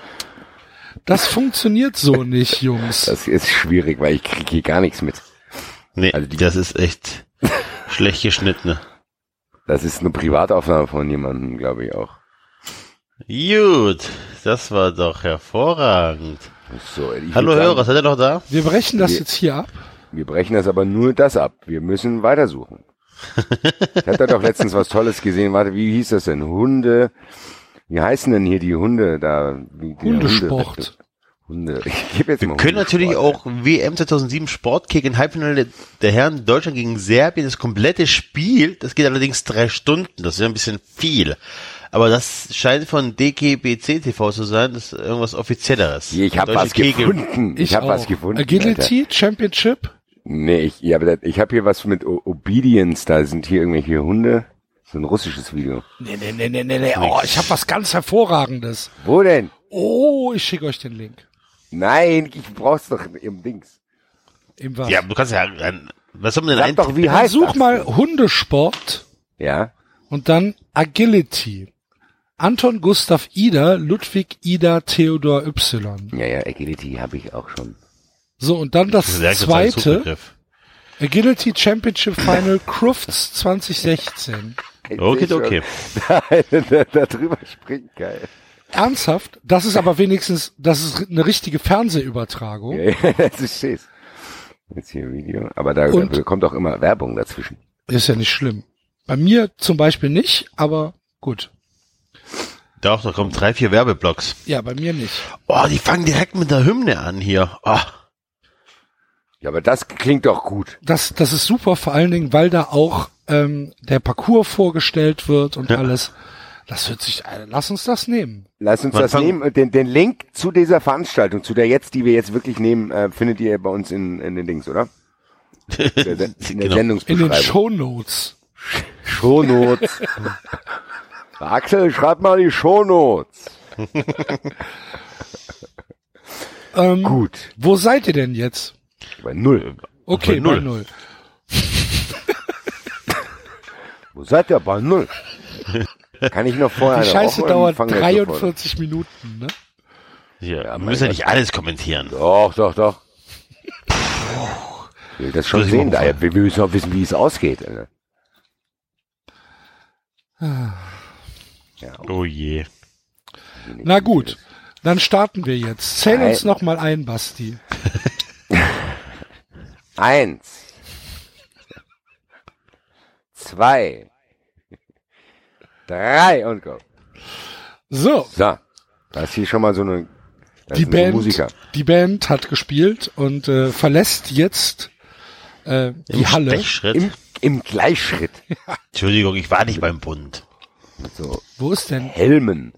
Das funktioniert so nicht, Jungs. Das ist schwierig, weil ich kriege hier gar nichts mit. nee, Also die- das ist echt schlecht geschnitten. Das ist eine Privataufnahme von jemandem, glaube ich auch. Gut, das war doch hervorragend. So, Hallo Hörer, seid ihr noch da? Wir brechen das Wir- jetzt hier ab. Wir brechen das aber nur das ab. Wir müssen weitersuchen. Ich hatte doch letztens was Tolles gesehen. Warte, wie hieß das denn? Hunde. Wie heißen denn hier die Hunde da? Wie, die Hundesport. Hunde. Ich gebe jetzt Wir mal können natürlich auch WM 2007 Sportkick im Halbfinale der Herren Deutschland gegen Serbien, das komplette Spiel, das geht allerdings drei Stunden, das ist ja ein bisschen viel. Aber das scheint von DGBC TV zu sein, das ist irgendwas Offizielleres. Ich habe was Kegel. gefunden. Ich, habe was gefunden. Agility Championship. Nee, ich, ja, aber das, ich habe hier was mit O- Obedience. Da sind hier irgendwelche Hunde. So ein russisches Video. Nee, nee, nee, nee, nee, nee. Oh, ich habe was ganz Hervorragendes. Wo denn? Oh, ich schicke euch den Link. Nein, ich brauch's doch im Dings. Im was? Ja, du kannst ja, ein- was soll man denn Sag doch, wie heißt such das? mal Hundesport Ja. und dann Agility. Anton Gustav Ida, Ludwig Ida Theodor Y. Ja, ja, Agility habe ich auch schon. So, und dann das Das zweite. Agility Championship Final Crufts 2016. Ich Okay, okay. [laughs] Da, da, drüber springt geil. Ernsthaft? Das ist aber wenigstens, das ist eine richtige Fernsehübertragung. Ja, [laughs] das ist stehst. Jetzt hier Video. Aber da, Und- kommt auch immer Werbung dazwischen. Ist ja nicht schlimm. Bei mir zum Beispiel nicht, aber gut. Doch, da kommen drei, vier Werbeblocks. Ja, bei mir nicht. Oh, die fangen direkt mit der Hymne an hier. Oh. Ja, aber das klingt doch gut. Das, das ist super, vor allen Dingen, weil da auch ähm, der Parcours vorgestellt wird und Ja. alles. Das hört sich, äh, lass uns das nehmen. Lass uns Man das nehmen. Den, den Link zu dieser Veranstaltung, zu der jetzt, die wir jetzt wirklich nehmen, äh, findet ihr bei uns in, in den Links, oder? [laughs] Der, der, in der Genau. In den Sendungsbeschreibung. Show Notes. [laughs] Shownotes. Axel, schreib mal die Shownotes. Ähm, Gut. Wo seid ihr denn jetzt? Bei null. Okay, Bei null. bei null. [laughs] Wo seid ihr? Bei null. Kann ich noch vorher Die Scheiße dauert fangen wir sofort an? 43 Minuten, ne? Hier, wir mein müssen ja nicht alles kommentieren. Doch, doch, doch. Ich will das schon Muss ich sehen, daher. Wir wir müssen auch wissen, wie es ausgeht. Alter. Ja, Oh je. Na gut, dann starten wir jetzt. Zähl Nein. uns noch mal ein, Basti. Eins. Zwei. Drei und go. So, So. Da ist hier schon mal so eine, das die Band, Musiker. die Band hat gespielt und äh, verlässt jetzt äh, die Im Halle. Stechschritt. Im, im Gleichschritt. [laughs] Entschuldigung, ich war nicht beim Bund. So Wo ist denn? Helmen.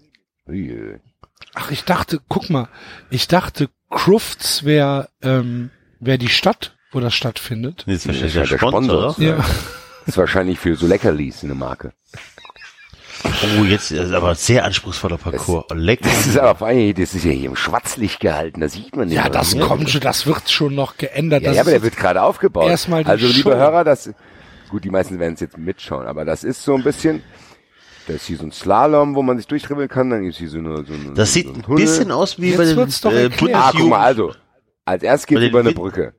Ui, Ach, ich dachte, guck mal, ich dachte, Crufts wäre ähm, wär die Stadt, wo das stattfindet. Nee, das ist Das wahrscheinlich ist der der Sponsor, Sponsor. Ja. Das [laughs] ist wahrscheinlich für so Leckerlis eine Marke. Oh, jetzt ist aber ein sehr anspruchsvoller Parcours. Oh, [laughs] leck. Das ist aber vor allem, das ist ja hier im Schwarzlicht gehalten, da sieht man nicht. Ja, mehr. das kommt schon, das wird schon noch geändert. Ja, das ja, aber der wird gerade aufgebaut. erstmal die also, liebe Show. Hörer, das, gut, die meisten werden es jetzt mitschauen, aber das ist so ein bisschen, da ist hier so ein Slalom, wo man sich durchtribbeln kann, dann ist hier so eine, so eine Das so sieht ein Tunnel. bisschen aus wie Jetzt bei den wird's doch äh, erklärt. Ah, guck mal, also, als erstes den über eine Brücke.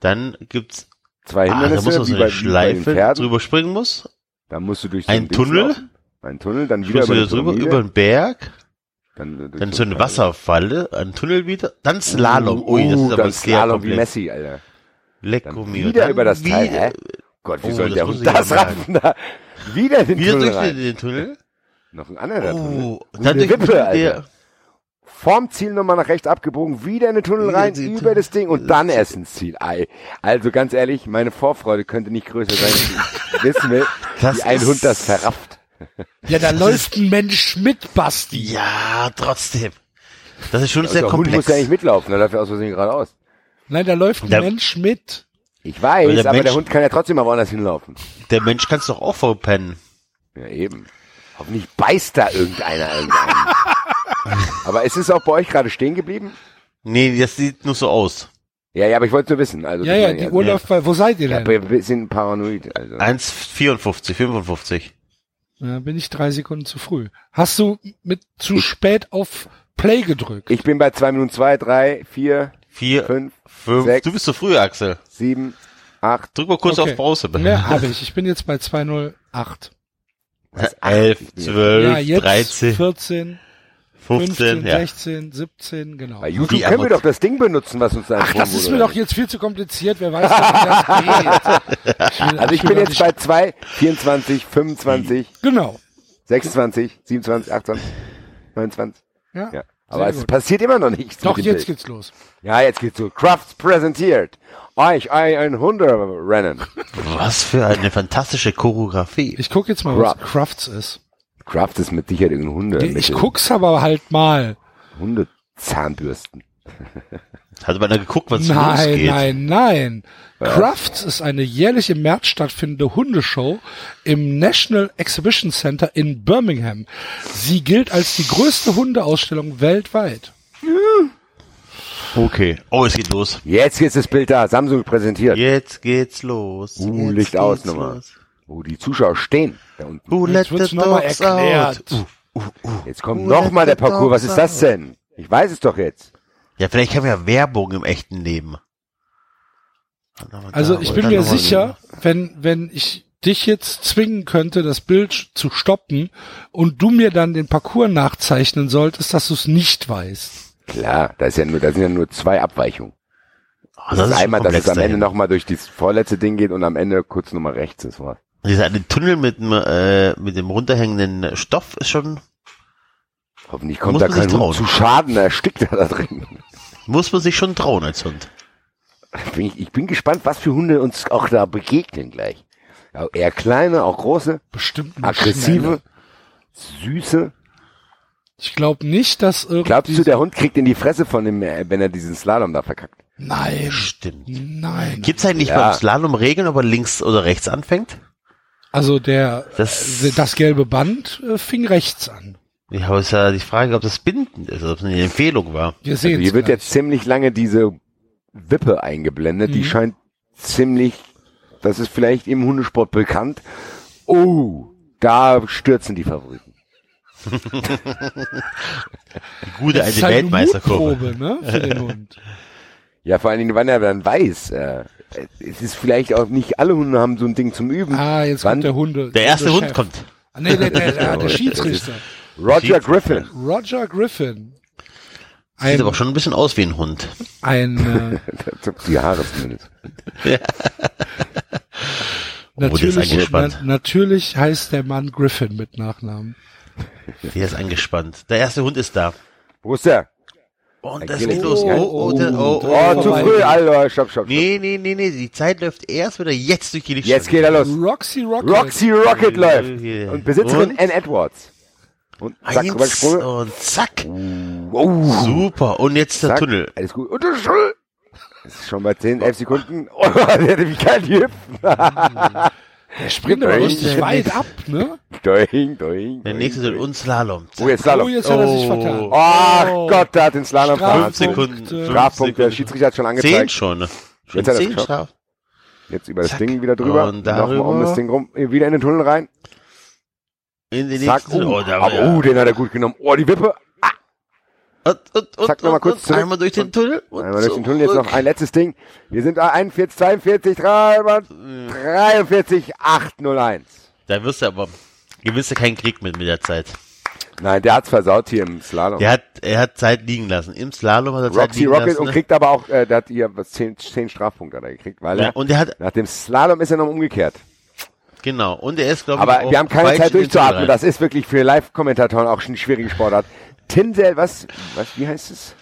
Dann gibt's, Zwei ah, da Hindernisse, muss man so wie, eine bei, wie bei Schleife Pferden. drüber springen muss. Dann musst du durch so Ein Dings Tunnel. laufen. Ein Tunnel, dann wieder über, wieder drüber, über den Berg. dann, äh, durch Dann so eine. Wasserfalle, ein Tunnel wieder, dann Slalom. Uh, Ui, das ist aber dann sehr Slalom wie komplex. Messi, Alter. Lecco Dann mio. wieder Dann über das Teil, wieder- hä? Gott, wie Oh, soll das der Hund das raffen da? Wieder den Wieder Tunnel durch rein. den, Tunnel. Noch ein anderer Tunnel. Oh, Und dann durch Wippe, Tunnel, Alter. der, Vorm Ziel nochmal nach rechts abgebogen, wieder in den Tunnel rein, über das Ding und dann erst ins Ziel. Ei. Also ganz ehrlich, meine Vorfreude könnte nicht größer sein. [laughs] Wissen Das wie ein Hund das verrafft. ja, da [laughs] läuft ein Mensch mit, Basti. ja, trotzdem. Das ist schon sehr der Hund komplex. muss ja nicht mitlaufen, da läuft er aus Versehen geradeaus. Nein, da läuft ein Der- Mensch mit. Ich weiß, Aber der aber der Mensch- Hund kann ja trotzdem mal woanders hinlaufen. Der Mensch kann's doch auch verpennen. Ja, eben. Hoffentlich beißt da irgendeiner irgendeinen. [laughs] aber ist es auch bei euch gerade stehen geblieben? Nee, das sieht nur so aus. Ja, ja, aber ich wollte nur wissen. Also, Ja, ja, die also. Uhr läuft bei, wo seid ihr Ja, denn? aber wir sind paranoid. Also. 1,54, 55. Ja, bin ich drei Sekunden zu früh. Hast du mit zu spät auf Play gedrückt? Ich bin bei zwei Minuten zwei, drei, vier, 4, fünf, 5. sechs. Du bist zu früh, Axel. sieben, acht, Drück mal kurz Okay. auf Pause. bitte. Ja, habe ich. Ich bin jetzt bei 208. 11, 12, Ja, jetzt 13, 14, 15, 15, ja. 16, 17, genau. Bei YouTube können wir doch das Ding benutzen, was uns da Ach, das ist mir doch jetzt viel zu kompliziert. Wer weiß, wie das [laughs] geht. will- Also ich bin jetzt bei zwei, 24, 25, Genau. 26, 27, 28, 29. Ja. Ja. Aber Sehr es gut. passiert immer noch nichts. Doch, jetzt Bild. geht's los. Ja, jetzt geht's so. Crafts präsentiert. Euch ein Hunderennen. Was für eine fantastische Choreografie. Ich guck jetzt mal, was Crafts. Crafts ist. Crafts ist mit Sicherheit irgendein Hunde. Ich guck's aber halt mal. Hundezahnbürsten. [laughs] Hat einer geguckt, was Nein, losgeht? nein, nein. Crafts ist eine jährlich im März stattfindende Hundeshow im National Exhibition Center in Birmingham. Sie gilt als die größte Hundeausstellung weltweit. Okay. Oh, es geht los. Jetzt ist das Bild da. Samsung präsentiert. Jetzt geht's los. Uh, Jetzt Licht aus geht's nochmal. los. Wo die Zuschauer stehen. Da unten. Who Jetzt let wird's the noch mal dogs erklärt. Uh, uh, uh. Jetzt kommt nochmal der Parcours. Was ist das denn? Ich weiß es doch jetzt. Ja, vielleicht haben wir ja Werbung im echten Leben. Also ich bin mir sicher, wenn, wenn ich dich jetzt zwingen könnte, das Bild zu stoppen und du mir dann den Parcours nachzeichnen solltest, dass du es nicht weißt. Klar, da ist ja nur, da sind ja nur zwei Abweichungen. Oh, Das, ist schon einmal, dass es am Ende nochmal durch das vorletzte Ding geht und am Ende kurz nochmal rechts ist was. Dieser eine Tunnel mit dem, äh, mit dem runterhängenden Stoff ist schon, Hoffentlich kommt da kein Hund zu Schaden, er erstickt er da drin. muss man sich schon trauen als Hund. Bin ich, ich bin gespannt, was für Hunde uns auch da begegnen gleich. Ja, eher kleine, auch große, Bestimmt aggressive, schnelle. süße. Ich glaube nicht, dass irgendwie. Glaubst du, der Hund kriegt in die Fresse von dem, äh, wenn er diesen Slalom da verkackt? Nein. Stimmt. Nein. Gibt's eigentlich Ja. beim Slalom Regeln, ob er links oder rechts anfängt? Also der Das- das, das gelbe Band äh, fing rechts an. Ja, aber ist ja die Frage, ob das bindend ist, ob es eine Empfehlung war. Wir Also sehen hier wird jetzt ziemlich lange diese Wippe eingeblendet, die Mhm. scheint ziemlich das ist vielleicht im Hundesport bekannt. Oh, da stürzen die Favoriten. [laughs] Gute alte halt Weltmeisterkurve. Ne, für den Hund. [laughs] Ja, vor allen Dingen, wann er dann weiß, äh, es ist vielleicht auch nicht alle Hunde haben so ein Ding zum Üben. Ah, jetzt Wann? kommt der Hunde. Der erste Hund kommt. Ah, Nee, der, der, der, [laughs] der Schiedsrichter. Roger Griffin. Roger Griffin. Sieht Ein, aber auch schon ein bisschen aus wie ein Hund. ein äh, [laughs] Die Haare zumindest. [laughs] ist natürlich, na, natürlich heißt der Mann Griffin mit Nachnamen. Der ist angespannt. Der erste Hund ist da. Wo ist der? Und das geht los. Oh, Oh, oh, oh, oh, oh. Oh, zu früh, Alter, stopp, stopp, stopp. Nee, nee, nee, nee. Die Zeit läuft erst wieder jetzt durch die Lichtschranke. Jetzt geht er los. Roxy Rocket. Roxy Rocket läuft. Und Besitzerin Und? Ann Edwards. Und zack, Eins und zack. Oh, Super. Und jetzt der zack, Tunnel. Alles gut. Und der Tunnel. Das ist schon bei 10, 11 Sekunden. [laughs] Oh, der hätte wie kalt die hüpfen. Der springt aber richtig weit ab, ne? Doing, doing. Der nächste Tunnel und Slalom. Oh, jetzt Slalom. Oh, jetzt hat er sich Oh. vertan. Oh. Gott, der hat den Slalom Straf- Fünf. Sekunden. Strafpunkt, der. Schiedsrichter hat schon Zehn angezeigt. schon. ne? Schon Jetzt hat zehn. Straf. Jetzt über das Zack. Ding wieder drüber. Und Nochmal um darüber. das Ding rum. Wieder in den Tunnel rein. In den Zack. nächsten Tunnel. Oh, Oh, aber, oh, den hat er gut genommen. Oh, die Wippe. Und, und, und, Zack, nochmal kurz zurück. einmal durch den Tunnel. Und Einmal durch den Tunnel, jetzt noch ein letztes Ding. Wir sind da 41, 42, 43, 801. Da wirst du aber, gewinnst du keinen Krieg mit mit der Zeit. Nein, der hat's versaut hier im Slalom. Der hat, er hat Zeit liegen lassen. Im Slalom hat er Zeit Roxy liegen Rocket lassen. und kriegt aber auch, äh, der hat hier was, 10, 10 Strafpunkte hat er gekriegt, weil ja, er, und er hat, nach dem Slalom ist er noch umgekehrt. genau, und er ist, glaube ich, Aber wir haben keine Zeit durchzuatmen. Das ist wirklich für Live-Kommentatoren auch schon eine schwierige Sportart. Tinsel, was, was, wie heißt es?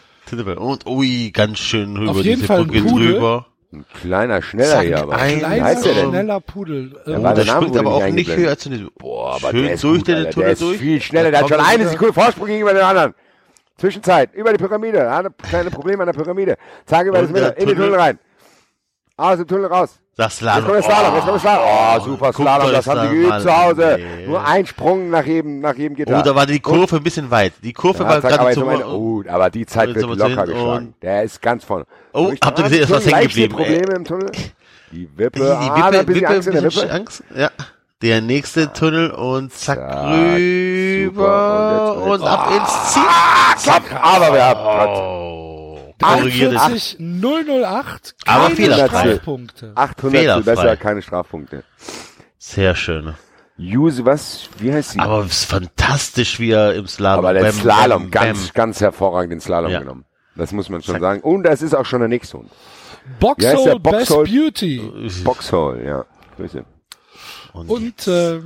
Und, ui, ganz schön rüber. Auf jeden diese Fall ein Brücke Pudel. drüber. Ein kleiner, schneller Zack, hier, aber. ein- Kleiner, heißt der denn? schneller Pudel. Ja, Äh, war Der der Name springt aber auch nicht höher als den, Boah, aber schön der ist durch gut. Tunnel Der ist durch. viel schneller. Der hat schon eine. Sekunde Vorsprung gegenüber den anderen. Zwischenzeit, über die Pyramide. Er hat ein kleines Problem an der Pyramide. Zack, über das Mitte, der in den Tunnel Tunnel. rein. Aus dem Tunnel raus. Das Jetzt kommt Slalom. Slalom, jetzt kommt Slalom. Oh, super Slalom, das haben sie Slalom geübt zu Hause. Nee. Nur ein Sprung nach jedem, nach jedem Gitter. Oh, da war die Kurve ein bisschen weit. Die Kurve Ja, war gerade zum, am Ende, oh, aber die Zeit wird locker zu geschlagen. Der ist ganz vorne. Oh, Durch- habt ihr ah, gesehen, ist was hängen geblieben. Probleme im Tunnel. Die Wippe, die ah, da Wippe, Wippe, Angst der Wippe. Angst. Ja. Der nächste Tunnel und zack, Zack, rüber und und, ab ins Ziel. Zack, aber wir haben. Oh. Korrigiert es. 41 008. Aber keine fehlerfrei. Strafpunkte. 800 Fehlerfrei. besser, keine Strafpunkte. Sehr schön. Use, was, wie heißt sie? Aber es ist fantastisch, wie er im Slalom. Aber der Bam, Slalom, bam, ganz, bam. ganz hervorragend den Slalom Ja. genommen. Das muss man schon Zack. sagen. Und das ist auch schon der nächste Hund. Boxhole der? Best Boxhole? Beauty. Boxhole, ja. Grüße. Und, Und, äh,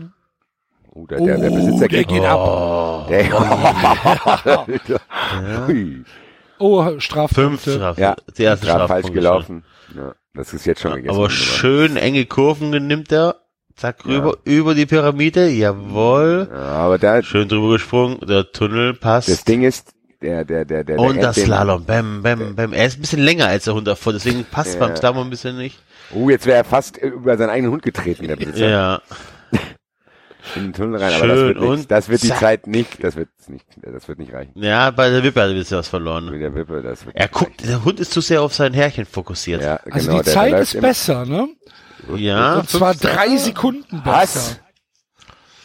Oh, der, der, der Besitzer der geht. geht ab. Der, [laughs] Hui. Oh, fünf Strafpunkte. Strafen. Ja, der erste Strafpunkt falsch gelaufen. Ja, das ist jetzt schon gegessen. Aber schön enge Kurven nimmt er. Zack, rüber, über die Pyramide. Jawohl. Ja, aber da, Schön drüber gesprungen. Der Tunnel passt. das Ding ist, der, der, der, der, Und der das Slalom, bam, bam, bam. Er ist ein bisschen länger als der Hund davor, deswegen passt Ja. beim Slalom ein bisschen nicht. Oh, jetzt wäre er fast über seinen eigenen Hund getreten, der Besitzer. Ja, [laughs] In den Tunnel rein, aber das Schön wird, nicht, und das wird die zack. Zeit nicht, das wird nicht, das wird nicht reichen. ja, bei der Wippe hat er ein bisschen was verloren. Mit der Wippe, das wird Er nicht guckt, der Hund ist zu sehr auf sein Herrchen fokussiert. reichen. Ja, Also genau, die der, Zeit der ist besser, ne? Ja, Und zwar drei Sekunden besser. Was?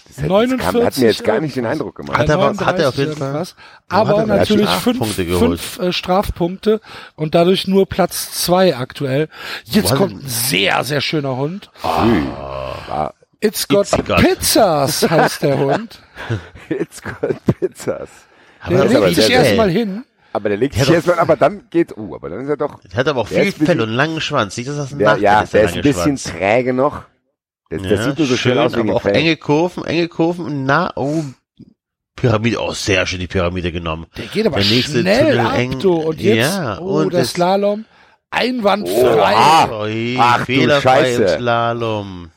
Das hat, 49 das kam, hat mir jetzt gar nicht den. Eindruck gemacht. Hat er aber- 39 hat er auf jeden Fall. hat Aber er natürlich fünf, geholt? fünf äh, Strafpunkte und dadurch nur Platz zwei aktuell. Jetzt Wo hat kommt ein sehr, sehr schöner Hund. War, It's got, It's got- Pizzas heißt der [laughs] Hund. it's got Pizzas. Der Das aber legt sich erstmal hin. Aber der legt Ja, sich erstmal, aber dann geht, uh, aber dann ist er doch, Der hat aber auch Der viel Fell bisschen- und einen langen Schwanz. Nicht, dass das ein der, Nachteil ja, ist, der, der ist ein bisschen Schwanz. träge noch. Das, das Ja, sieht nur so schön, aus wegen aber dem auch Fell. enge Kurven, enge Kurven. Na, oh, Pyramide. Oh, sehr schön die Pyramide genommen. Der geht aber Der nächste schnell Tunnel ab, eng. du. Und jetzt, Ja, oh, und der Slalom. Einwandfrei. Oha. Ui, Ach du fehlerfrei im Scheiße. Slalom.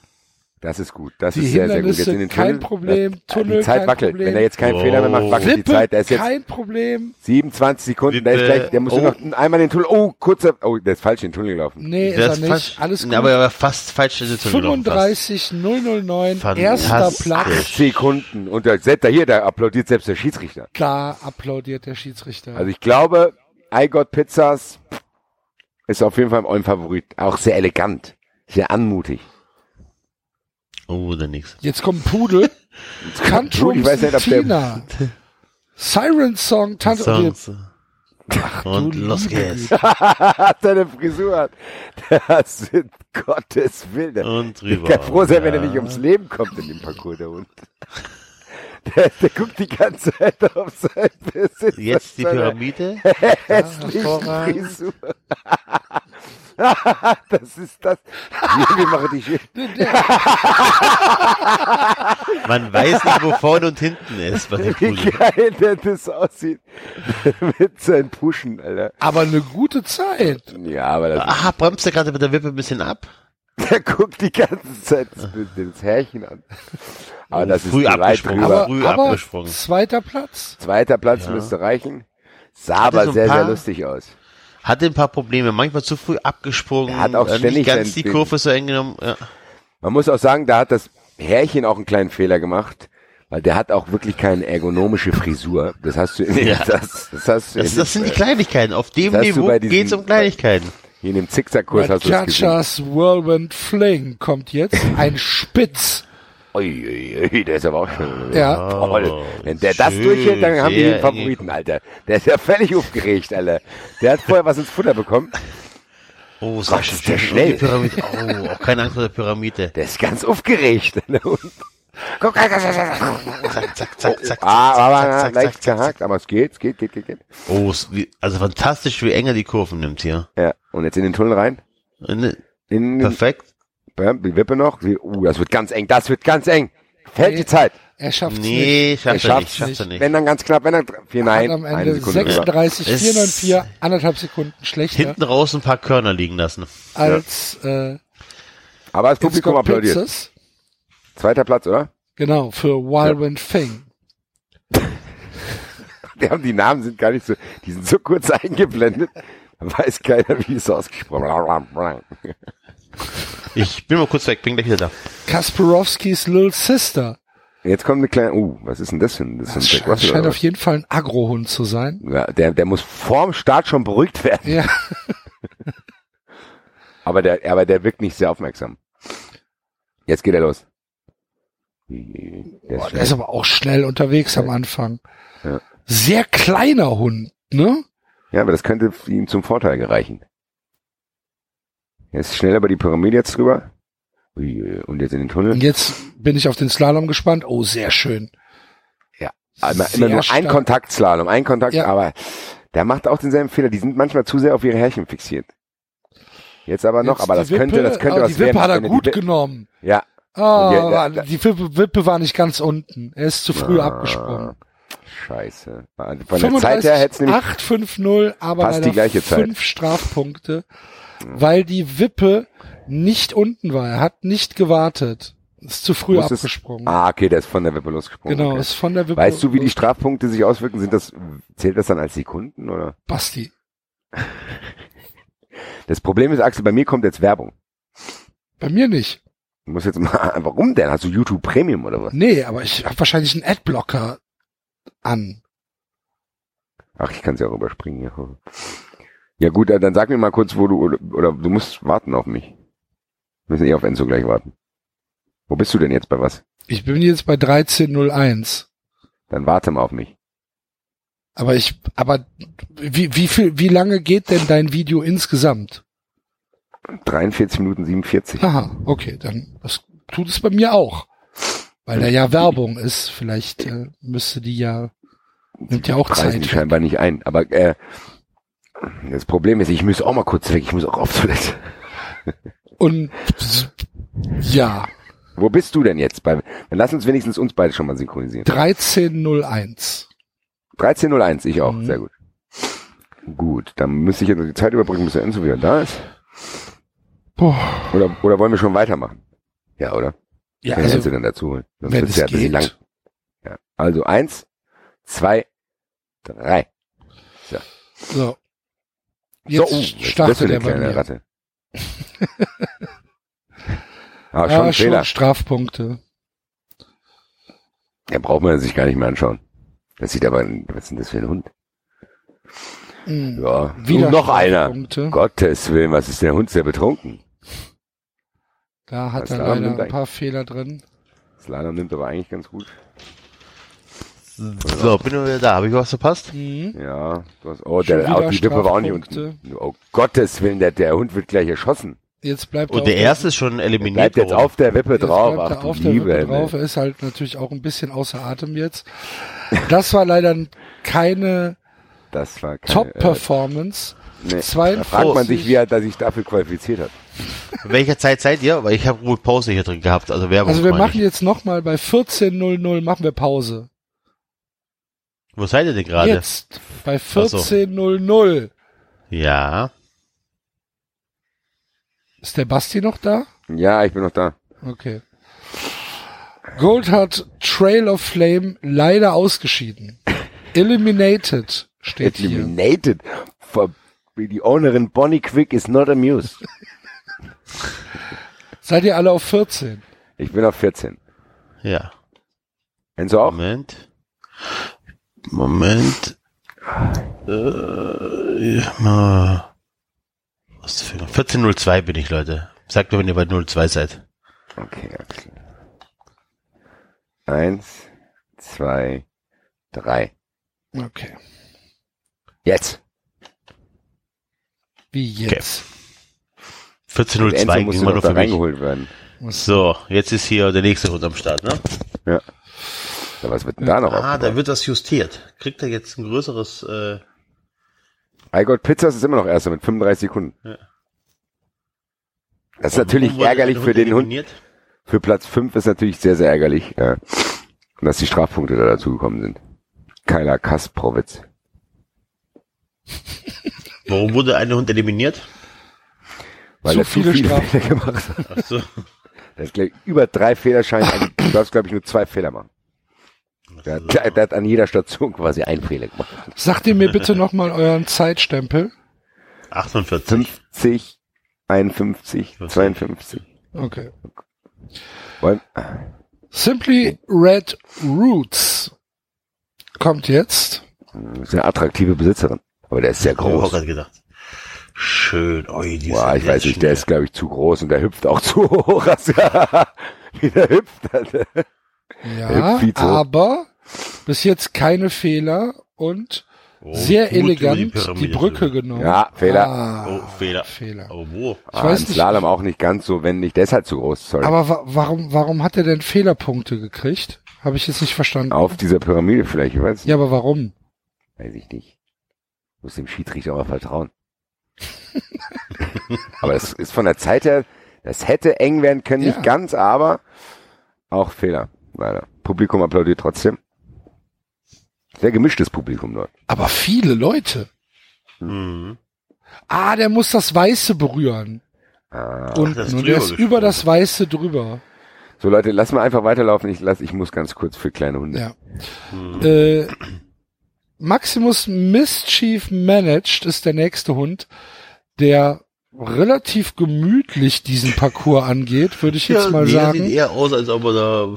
Das ist gut. Das Die ist sehr, sehr gut. Jetzt Hindernisse, in den kein Tunnel. Problem. Das, Tunnel, die Zeit kein wackelt. Problem. Wenn er jetzt keinen Oh. Fehler mehr macht, wackelt die Wippe, Zeit. Der ist jetzt kein Problem. 27 Sekunden. Der ist gleich, der muss Oh. nur noch einmal den Tunnel. Oh, kurzer, oh, der ist falsch in den Tunnel gelaufen. Nee, Der ist er nicht. fast, Alles gut. Aber er war fast falsch in den Tunnel gelaufen, fast. 35 009, Fantastisch. erster Platz. Acht Sekunden. Und der, selbst da hier, da applaudiert selbst der Schiedsrichter. Klar applaudiert der Schiedsrichter. Also ich glaube, I Got Pizzas ist auf jeden Fall mein Favorit. Auch sehr elegant. Sehr anmutig. Oh, der nächste. Jetzt kommt ein Pudel. [laughs] Tantrum Ich weiß nicht, ob der- Tina. Siren Song, Tantrum. Songs. Und du los geht's. hat [laughs] seine Frisur hat. Das sind Gottes Willen. Und Ich drüber. kann froh sein, wenn er Ja. nicht ums Leben kommt in dem Parcours, der Hund. Der, der guckt die ganze Zeit auf sein Besitzer. Jetzt die Pyramide. [laughs] hässliche. Frisur. [laughs] das ist das. Wir, machen die schön. Man weiß nicht, wo vorne und hinten ist dem Wie geil der das aussieht. Mit seinen Puschen, Alter. Aber eine gute Zeit. Ja, aber das Ah, bremst er gerade mit der Wippe ein bisschen ab? Der guckt die ganze Zeit das, das Härchen an. Aber das Früh ist abgesprungen. Aber, früh aber abgesprungen. zweiter Platz. Zweiter Platz Ja. müsste reichen. Sah aber so sehr, sehr lustig aus. Hatte ein paar Probleme, manchmal zu früh abgesprungen. Er hat auch äh, ständig nicht ganz die Kurve so eng genommen. Ja. Man muss auch sagen, da hat das Härchen auch einen kleinen Fehler gemacht, weil der hat auch wirklich keine ergonomische Frisur. Das hast du in Ja. das, das hast du Das, das sind die Kleinigkeiten. Auf dem Niveau diesen- geht's um Kleinigkeiten. hier in dem Zickzackkurs hast du das gesehen. Whirlwind Fling kommt jetzt. Ein Spitz. Ui, ui, ui, der ist aber auch schon. Ja. Toll. Wenn der das schön, durchhält, dann haben wir den Favoriten, Alter. Der ist ja völlig aufgeregt, Alter. Der hat vorher was ins Futter bekommen. Oh, sag ist der schnell. Die Pyramide. Oh, auch keine Angst vor der Pyramide. Der ist ganz aufgeregt. [laughs] Guck, zack, zack, Zack, zack, zack, zack. Ah, aber zack, zack, leicht zack, zack, gehakt, aber es geht, es geht, geht, geht, geht. Oh, also fantastisch, wie eng er die Kurven nimmt hier. Ja, und jetzt in den Tunnel rein. Ne, In den, Perfekt. Ja, die Wippe noch. Uh, das wird ganz eng, das wird ganz eng. Fällt die Zeit. Er schafft es nicht. Nee, schafft er, Er nicht, schafft's schafft er nicht. Wenn dann ganz knapp, wenn dann, vier, nein, am eine Ende Sekunde drüber. 36, Es- 494, anderthalb Sekunden schlechter Hinten raus ein paar Körner liegen lassen. als äh, Aber das Publikum applaudiert. Pizzas. Zweiter Platz, oder? Genau, für Whirlwind Fing. Wir haben die Namen sind gar nicht so, die sind so kurz [laughs] eingeblendet. Da weiß keiner, wie es ausgesprochen wird. Ich bin mal kurz weg, bin gleich wieder da. Kasparowskis Little Sister. Jetzt kommt eine kleine, uh, was ist denn das für ein, das ist ein Das Jack scheint, Russell scheint auf jeden Fall ein Agrohund zu sein. ja, der, der muss vorm Start schon beruhigt werden. Ja, [laughs] Aber der, aber der wirkt nicht sehr aufmerksam. Jetzt geht er los. Der ist Boah, der ist aber auch schnell unterwegs am Anfang. Ja. Sehr kleiner Hund, ne? Ja, aber das könnte ihm zum Vorteil gereichen. Ist schnell über die Pyramide jetzt drüber. Und jetzt in den Tunnel. Und jetzt bin ich auf den Slalom gespannt. Oh, sehr schön. Immer, immer Sehr nur ein stark. Kontaktslalom, ein Kontakt, Ja. aber der macht auch denselben Fehler. Die sind manchmal zu sehr auf ihre Härchen fixiert. Jetzt aber noch, Jetzt aber die das könnte, das könnte oh, was die Wippe werden. hat er die gut Wippe- genommen. Ja, Ah, ja, aber da- die Wippe, Wippe war nicht ganz unten. Er ist zu früh Ah, abgesprungen. Scheiße. Von der Zeit her hätte es nämlich 850, aber fast die gleiche Zeit. fünf Strafpunkte, weil die Wippe nicht unten war. Er hat nicht gewartet. Ist zu früh Muss es- abgesprungen. Ah, okay, der ist von der Wippe losgesprungen. genau, okay. ist von der Wippe. Weißt du, wie die Strafpunkte sich auswirken? Sind das, zählt das dann als Sekunden oder? Basti. Das Problem ist, Axel, bei mir kommt jetzt Werbung. Bei mir nicht. Du musst jetzt mal, [laughs] warum denn? Hast du YouTube Premium oder was? Nee, aber ich habe wahrscheinlich einen Adblocker an. Ach, ich kann es ja auch überspringen. Ja. Ja gut, dann sag mir mal kurz, wo du, oder, oder du musst warten auf mich. Wir müssen eh auf Enzo gleich warten. Wo bist du denn jetzt bei was? Ich bin jetzt bei 1301. Dann warte mal auf mich. Aber ich, aber wie, wie viel, wie lange geht denn dein Video insgesamt? 43 Minuten 47. Aha, okay, dann das tut es bei mir auch. Weil da ja Werbung ist. Vielleicht äh, müsste die ja, nimmt ja auch preisen Zeit. die scheinbar nicht ein. Aber äh, das Problem ist, ich muss auch mal kurz weg. Ich muss auch auf Toilette. Und ja, Wo bist du denn jetzt? Bei, dann lass uns wenigstens uns beide schon mal synchronisieren. 1301. 13.01, ich auch. Mhm. Sehr gut. Gut, dann müsste ich jetzt noch die Zeit überbrücken, bis der Enzo wieder da ist. Boah. Oder, oder wollen wir schon weitermachen? Ja, oder? Ja, Wenn also Enzo dann dazu holen. Sonst wenn wird's es ja ein bisschen lang. Ja. Also eins, zwei, drei. so. So, Jetzt das für startet eine kleine. Ratte. Aber [laughs] schon Ja, ein Fehler. schon Strafpunkte. Den braucht man sich gar nicht mehr anschauen. Das sieht aber, was ist denn das für ein Hund? Hm. Ja, Wieder noch einer. Gottes Willen, was ist der Hund sehr betrunken? Da hat Das er leider ein paar Fehler drin. Slalom nimmt aber eigentlich ganz gut. So, bin ich wieder da. Habe ich was verpasst? Ja, du hast, oh, Schon der, die Wippe war auch nicht unten. Oh Gottes Willen, der, der Hund wird gleich erschossen. Jetzt bleibt er Und der erste ist schon eliminiert Bleibt jetzt auf der Wippe jetzt drauf. bleibt Ach er du auf der Liebe, Wippe drauf. Er ist halt natürlich auch ein bisschen außer Atem jetzt. Das war leider keine Das war keine, Top-Performance. äh, nee. 42. Da fragt man sich, wie er sich dafür qualifiziert hat. Welcher Zeit seid ihr? Weil ich habe wohl Pause hier drin gehabt, also Werbung. Also wir machen ich. jetzt nochmal bei 14.00 machen wir Pause. Wo seid ihr denn gerade? Jetzt bei so. 14.00. Ja. Ist der Basti noch da? Ja, ich bin noch da. Okay. Gold hat Trail of Flame leider ausgeschieden. Eliminated steht hier. Eliminated. For, die Ownerin Bonnie Quick is not amused. [laughs] Seid ihr alle auf 14? Ich bin auf 14. Ja. Enzo auch? Moment. Moment. Äh, ja, mal. Was für 14.02 bin ich, Leute. Sagt mir, wenn ihr bei 02 seid. Okay, okay. Eins, zwei, drei. Okay. Jetzt. Wie jetzt? Und 14.02 Enzo ging musste immer noch nur für mich. werden. So, jetzt ist hier der nächste Hund am Start, ne? Ja. Ja, was wird denn da noch Ah, da wird das justiert. Kriegt er jetzt ein größeres, äh, I got Pizzas ist immer noch erster mit 35 Sekunden. Ja. Das ist natürlich warum wurde ärgerlich für den Hund. Für Platz 5 ist natürlich sehr, sehr ärgerlich, ja. Und dass die Strafpunkte da dazugekommen sind. Kyla Kasprowitz. Warum wurde ein Hund eliminiert? Weil Zu er zu viele viele. Fehler gemacht hat. Ach so. Der ist gleich über drei Fehlerscheine. Also, du darfst, glaube ich, nur zwei Fehler machen. Der, hat- der, der hat an jeder Station quasi einen Fehler gemacht. Sagt ihr mir bitte nochmal euren Zeitstempel? 48. 50, 51, 52. Okay. Wollen, Simply Red Roots kommt jetzt. sehr attraktive Besitzerin. Aber der ist sehr Oh, hab groß. grad gedacht. Schön. Oi, die ist Boah, ich weiß nicht, der ist, glaube ich, zu groß und der hüpft auch [laughs] zu hoch. Also, [laughs] Wie der hüpft. Alter. Ja, hoch. aber bis jetzt keine Fehler und Oh, sehr elegant die, Brücke genommen. Ja, Fehler. Ah, Oh, Fehler. Fehler. Oh, wo? Ich ah, weiß nicht. Slalom auch nicht ganz so wendig. Der ist halt zu groß, sorry. Aber wa warum, warum hat er denn Fehlerpunkte gekriegt? Habe ich jetzt nicht verstanden. Auf dieser Pyramide vielleicht, ich weiß, Ja, aber warum? weiß ich nicht. Muss dem Schiedsrichter aber vertrauen. [laughs] aber das ist von der Zeit her, das hätte eng werden können, Ja. nicht ganz, aber auch Fehler, leider. Publikum applaudiert trotzdem. Sehr gemischtes Publikum dort. Aber viele Leute. Mhm. Ah, der muss das Weiße berühren. Ah. Und, das ist und der ist über das Weiße drüber. So Leute, lass mal einfach weiterlaufen. Ich lass, ich muss ganz kurz für kleine Hunde. Ja. Mhm. Äh, Maximus Mischief Managed ist der nächste Hund, der relativ gemütlich diesen Parcours angeht, würde ich jetzt Ja, mal nee, sagen. sieht eher aus, als ob er da,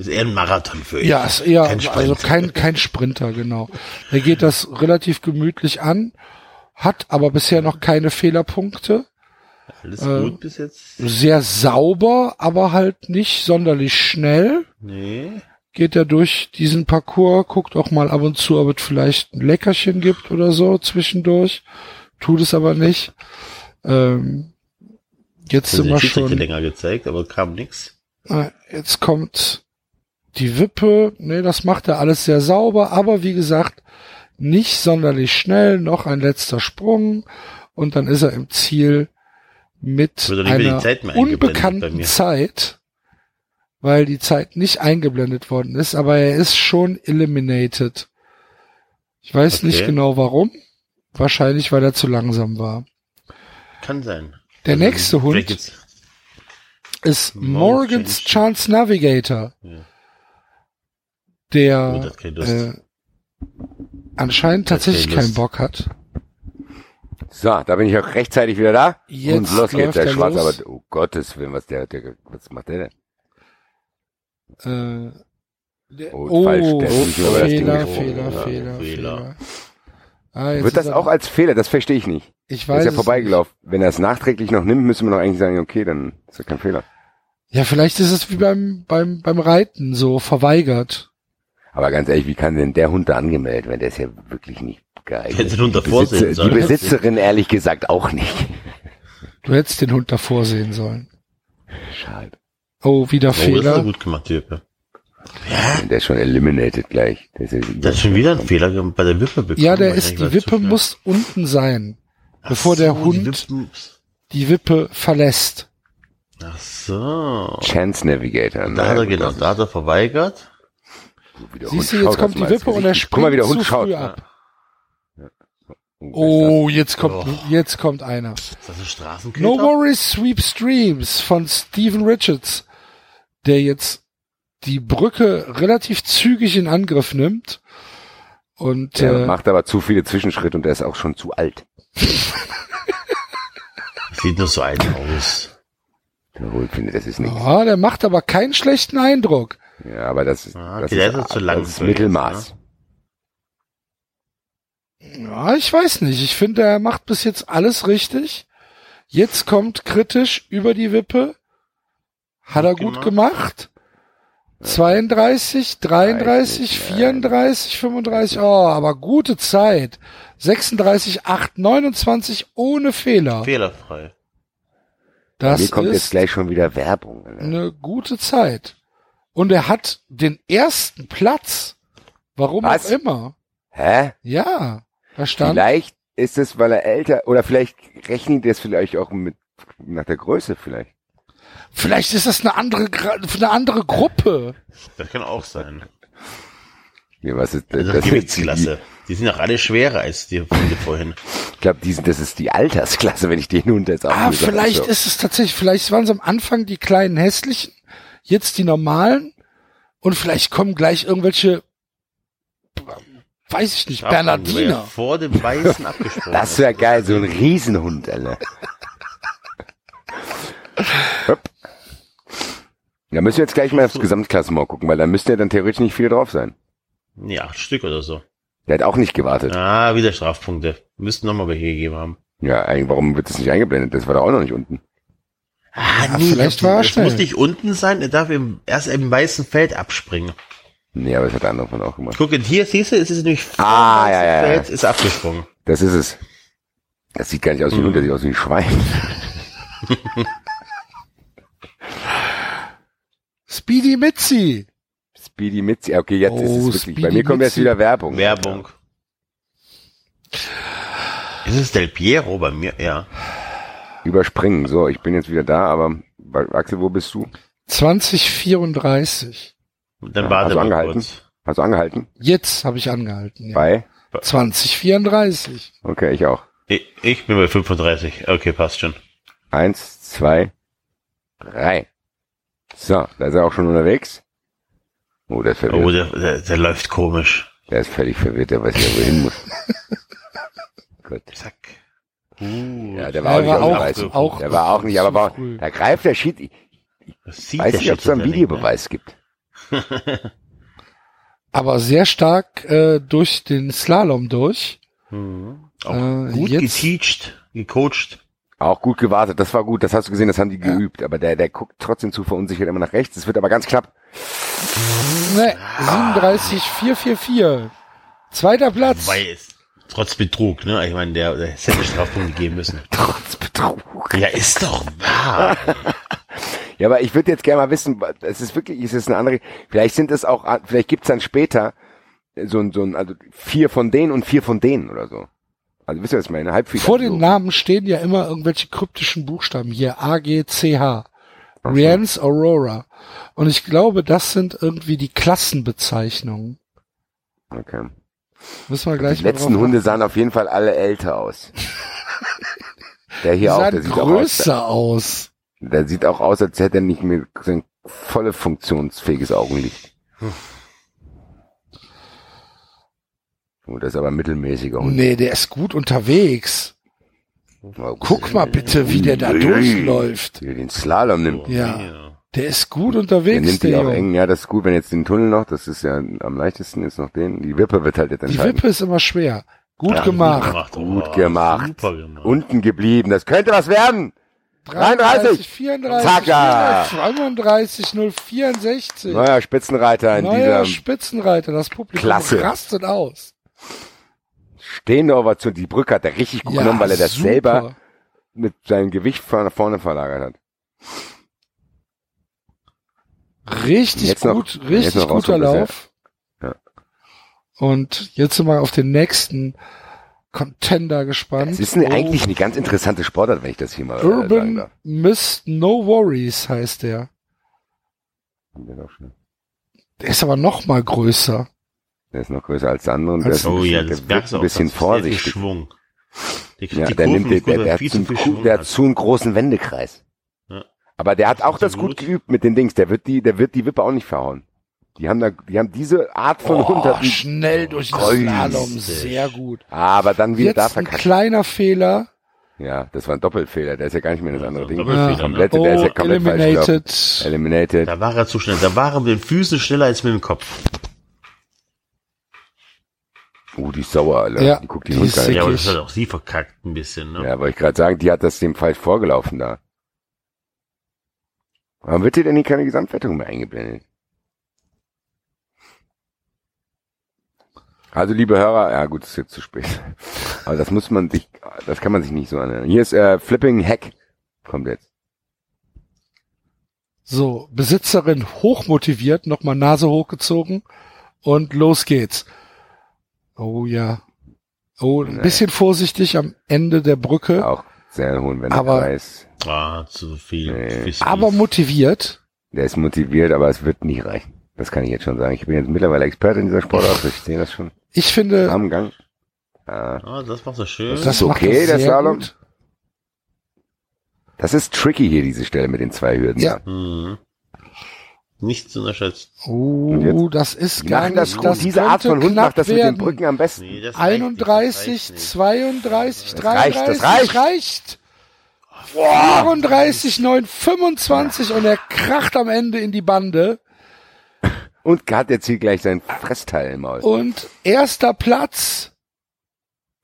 ist eher ein Marathon für ihn. Ja, ist eher, Kein also kein, kein Sprinter, genau. Er geht das relativ gemütlich an, hat aber bisher noch keine Fehlerpunkte. Alles äh, gut bis jetzt? Sehr sauber, aber halt nicht sonderlich schnell. Nee. Geht er durch diesen Parcours, guckt auch mal ab und zu, ob es vielleicht ein Leckerchen gibt oder so zwischendurch. Tut es aber nicht. Ähm, jetzt sind wir schon. länger gezeigt, aber kam nix. Ah, Jetzt kommt die Wippe. Nee, das macht er alles sehr sauber, aber wie gesagt, nicht sonderlich schnell. Noch ein letzter Sprung und dann ist er im Ziel mit einer Zeit unbekannten. Zeit, weil die Zeit nicht eingeblendet worden ist, aber er ist schon eliminated. Ich weiß Okay. nicht genau warum. Wahrscheinlich, weil er zu langsam war. Kann sein. Der Also, nächste Hund ist Morgan's Chance Navigator. Ja. Der äh, anscheinend tatsächlich keine keinen. Bock hat. So, da bin ich auch rechtzeitig wieder da. Jetzt und los geht's, der er Schwarz, los. aber oh Gottes Willen, was der, der was macht der denn? Äh, der, Oh, oh, falsch, der das Ding Fehler. Fehler, Fehler, Fehler. Fehler. Ah, Wird das auch als Fehler? Das verstehe ich nicht. Ich Der weiß ist ja vorbeigelaufen. Wenn er es nachträglich noch nimmt, müssen wir doch eigentlich sagen, okay, dann ist ja kein Fehler. Ja, vielleicht ist es wie beim, beim, beim Reiten so verweigert. Aber ganz ehrlich, wie kann denn der Hund da angemeldet werden? Der ist ja wirklich nicht geeignet. Hätte den Hund Die davor Besitzer- sehen Die sollen. Besitzerin ehrlich gesagt auch nicht. Du hättest den Hund davor sehen sollen. Schade. Oh, wieder Oh, das ist ja Fehler. gut gemacht, die Wippe. Der ist schon eliminated gleich. Der ist ja Der hat schon wieder einen Fehler bei der Wippe bekommen. Ja, der ist, die Wippe muss unten sein, Ach bevor der so, Hund Die die Wippe verlässt. ach so. Chance Navigator. Da hat er genau, da hat er verweigert. Siehst du, jetzt kommt die Wippe und er springt mal, wie der Hund zu schaut. früh ab. Oh, jetzt kommt, Oh. jetzt kommt einer. Ist das ein Straßenköter? No Worries Sweep Streams von Steven Richards, der jetzt die Brücke relativ zügig in Angriff nimmt. Und Der äh, macht aber zu viele Zwischenschritte und der ist auch schon zu alt. [laughs] Sieht nur so alt aus. Der Hund findet, das ist nichts. ja, der macht aber keinen schlechten Eindruck. Ja, aber das ist, Ah, das okay, ist, ist zu das lang ist für Mittelmaß. Ja, ich weiß nicht. Ich finde, er macht bis jetzt alles richtig. Jetzt kommt kritisch über die Wippe. Hat er gut gemacht. 32, 33, nicht, 34, 35. Oh, aber gute Zeit. 36, 8, 29 ohne Fehler. Fehlerfrei. Das Mir kommt jetzt gleich schon wieder Werbung. Alter. eine gute Zeit. Und er hat den ersten Platz. Warum Was? auch immer. Hä? Ja, da stand. Vielleicht ist es, weil er älter, oder vielleicht rechnet er es vielleicht auch mit, nach der Größe vielleicht. Vielleicht ist das eine andere, eine andere Gruppe. Das kann auch sein. Ja, was ist, Also das ist die, Gewichtsklasse. Die sind auch alle schwerer als die Hunde vorhin. ich glaube, die sind, das ist die Altersklasse, wenn ich den Hund jetzt auch Ah, gesagt habe. vielleicht ist es tatsächlich, vielleicht waren es am Anfang die kleinen hässlichen, jetzt die normalen und vielleicht kommen gleich irgendwelche, weiß ich nicht, er Bernardiner. Vor dem Weißen abgesprungen. Das wäre geil, so ein Riesenhund, Alter. Hopp. Da müssen wir jetzt gleich mal aufs Gesamtklassement gucken, weil da müssten ja dann theoretisch nicht viele drauf sein. Nee, acht Stück oder so. Der hat auch nicht gewartet. Ah, wieder Strafpunkte. Müssten nochmal welche gegeben haben. Ja, eigentlich, warum wird das nicht eingeblendet? Das war doch auch noch nicht unten. Ah, Ja, vielleicht war er schnell. muss nicht unten sein, er darf im, erst im weißen Feld abspringen. Nee, aber das hat der andere von auch gemacht. Guck, und hier siehst du, es ist nämlich Ah, ja, ja. Feld, ist abgesprungen. Das ist es. Das sieht gar nicht aus wie ein Hund, das sieht aus wie ein Schwein. [laughs] Speedy Mitzi. Speedy Mitzi. Okay, jetzt ist Oh, es wirklich. Speedy Bei mir kommt jetzt Mitzi. wieder Werbung. Werbung. Ist es Del Piero bei mir? Ja. Überspringen. So, ich bin jetzt wieder da, aber Axel, wo bist du? 2034. Dann Ja, warte hast angehalten? kurz. Hast du angehalten? Jetzt habe ich angehalten. Ja. Bei? 2034. Okay, ich auch. Ich, ich bin bei 35. Okay, passt schon. Eins, zwei, drei. So, da ist er auch schon unterwegs. Oh, der ist verwirrt. Oh, der, der, der läuft komisch. Der ist völlig verwirrt, der weiß nicht, wo er hin muss. [laughs] Gut. Zack. Uh, Ja, der war, Der war auch, nicht weiß. auch der war auch nicht, aber war, da greift der Schied. Ich das sieht weiß der nicht, ob es da einen Schiedsrichter Videobeweis gibt. [laughs] Aber sehr stark äh, durch den Slalom durch. ne? Mhm. Auch Äh, gut jetzt- geteacht, gecoacht. Auch gut gewartet, das war gut, das hast du gesehen, das haben die geübt, aber der, der guckt trotzdem zu verunsichert immer nach rechts, es wird aber ganz knapp. Ne, 37, 444. Zweiter Platz. Weil es trotz Betrug, ne? Ich meine, der, der hätte Strafpunkte geben müssen. [laughs] Trotz Betrug. Ja, ist doch wahr. [laughs] Ja, aber ich würde jetzt gerne mal wissen, es ist wirklich, ist es eine andere, vielleicht sind es auch, vielleicht gibt's dann später so ein, so ein, also vier von denen und vier von denen oder so. Also wisst ihr, was ich meine? Halbfinale. Vor den Namen stehen ja immer irgendwelche kryptischen Buchstaben hier. A, G, C, H. Rians Aurora. Und ich glaube, das sind irgendwie die Klassenbezeichnungen. Okay. Müssen wir gleich Die letzten Hunde sahen auf jeden Fall alle älter aus. Der hier auch, der sieht auch aus, größer aus. der sieht auch aus, als hätte er nicht mehr sein volle funktionsfähiges Augenlicht. Oh, das ist aber ein mittelmäßiger Hund. Nee, der ist gut unterwegs. Oh, Guck mal bitte, wie der da durchläuft. Wie den Slalom nimmt. Ja, der ist gut Der unterwegs, nimmt der die auch Junge. eng. Ja, das ist gut, wenn jetzt den Tunnel noch, das ist ja am leichtesten, ist noch den. Die Wippe wird halt jetzt Die entscheiden. Wippe ist immer schwer. Gut Ja, gemacht. Gut Oh, gemacht. Super gemacht. Unten geblieben. Das könnte was werden. 33. 34, Zack, ja. 35, 064. Neuer Spitzenreiter in Neuer dieser Spitzenreiter, das Publikum Klasse. rastet aus. stehende Ovation. Die Brücke hat er richtig gut genommen, weil er das super. selber mit seinem Gewicht vorne, vorne verlagert hat. Richtig Jetzt noch- gut, jetzt richtig noch guter Lauf. Ja. Und jetzt sind wir auf den nächsten Contender gespannt. Es ist eine, Oh, eigentlich eine ganz interessante Sportart, wenn ich das hier mal äh, sagen Urban darf. Mist No Worries heißt der. Der ist aber noch mal größer. Der ist noch größer als der andere und der ist ein Oh bisschen, ja, der das du ein bisschen das vorsichtig. Schwung. Die, Ja, die der nimmt, der, der, der, er hat zu, der hat. zu einen großen Wendekreis. Ja. Aber der hat auch das Absolut. gut geübt mit den Dings. Der wird die, der wird die Wippe auch nicht verhauen. Die haben da, die haben diese Art von Oh, Hunderten. schnell durch den Kreuz. Slalom, sehr gut. Aber dann wieder da Jetzt ein verkackt. kleiner Fehler. Ja, das war ein Doppelfehler. Der ist ja gar nicht mehr in das andere Ding. Doppelfehler, Der komplette, Oh, der ist ja komplett falsch gelaufen. eliminated. Eliminated. Da war er zu schnell. Da war er mit den Füßen schneller als mit dem Kopf. Uh, die ist sauer, Alter. Ja, die guckt die die Hund ist gar nicht. Ja, aber das hat auch sie verkackt ein bisschen, ne? Ja, wollte ich gerade sagen, die hat das dem falsch vorgelaufen da. Warum wird dir denn hier keine Gesamtwertung mehr eingeblendet? Also, liebe Hörer, ja gut, ist jetzt zu spät. Aber das muss man sich, das kann man sich nicht so anhören. Hier ist äh, Flipping Hack. Kommt jetzt. So, Besitzerin hochmotiviert, nochmal Nase hochgezogen und los geht's. Oh ja. Oh, ein Nee. bisschen vorsichtig am Ende der Brücke, Auch sehr hohen Aber- Wendekreis. Ah, zu viel. Nee. Aber motiviert. Der ist motiviert, aber es wird nicht reichen. Das kann ich jetzt schon sagen. Ich bin jetzt mittlerweile Experte in dieser Sportart. Ich sehe das schon Ich finde, am Gang. Ja. Ah, das war so schön. das ist macht okay, er der Slalom. gut. Das ist tricky hier, diese Stelle mit den zwei Hürden. Ja. Mhm. Nicht zu unterschätzen. Oh, das ist gar machen nicht, das das Diese Art von Hund macht das mit den. Brücken am besten. Nee, das reicht nicht, das 31, reicht nicht. 32, Das reicht, 33, das reicht. reicht. 34, 9, 25 und er kracht am Ende in die Bande. Und hat jetzt hier gleich sein Fressteil im Maul. Und erster Platz.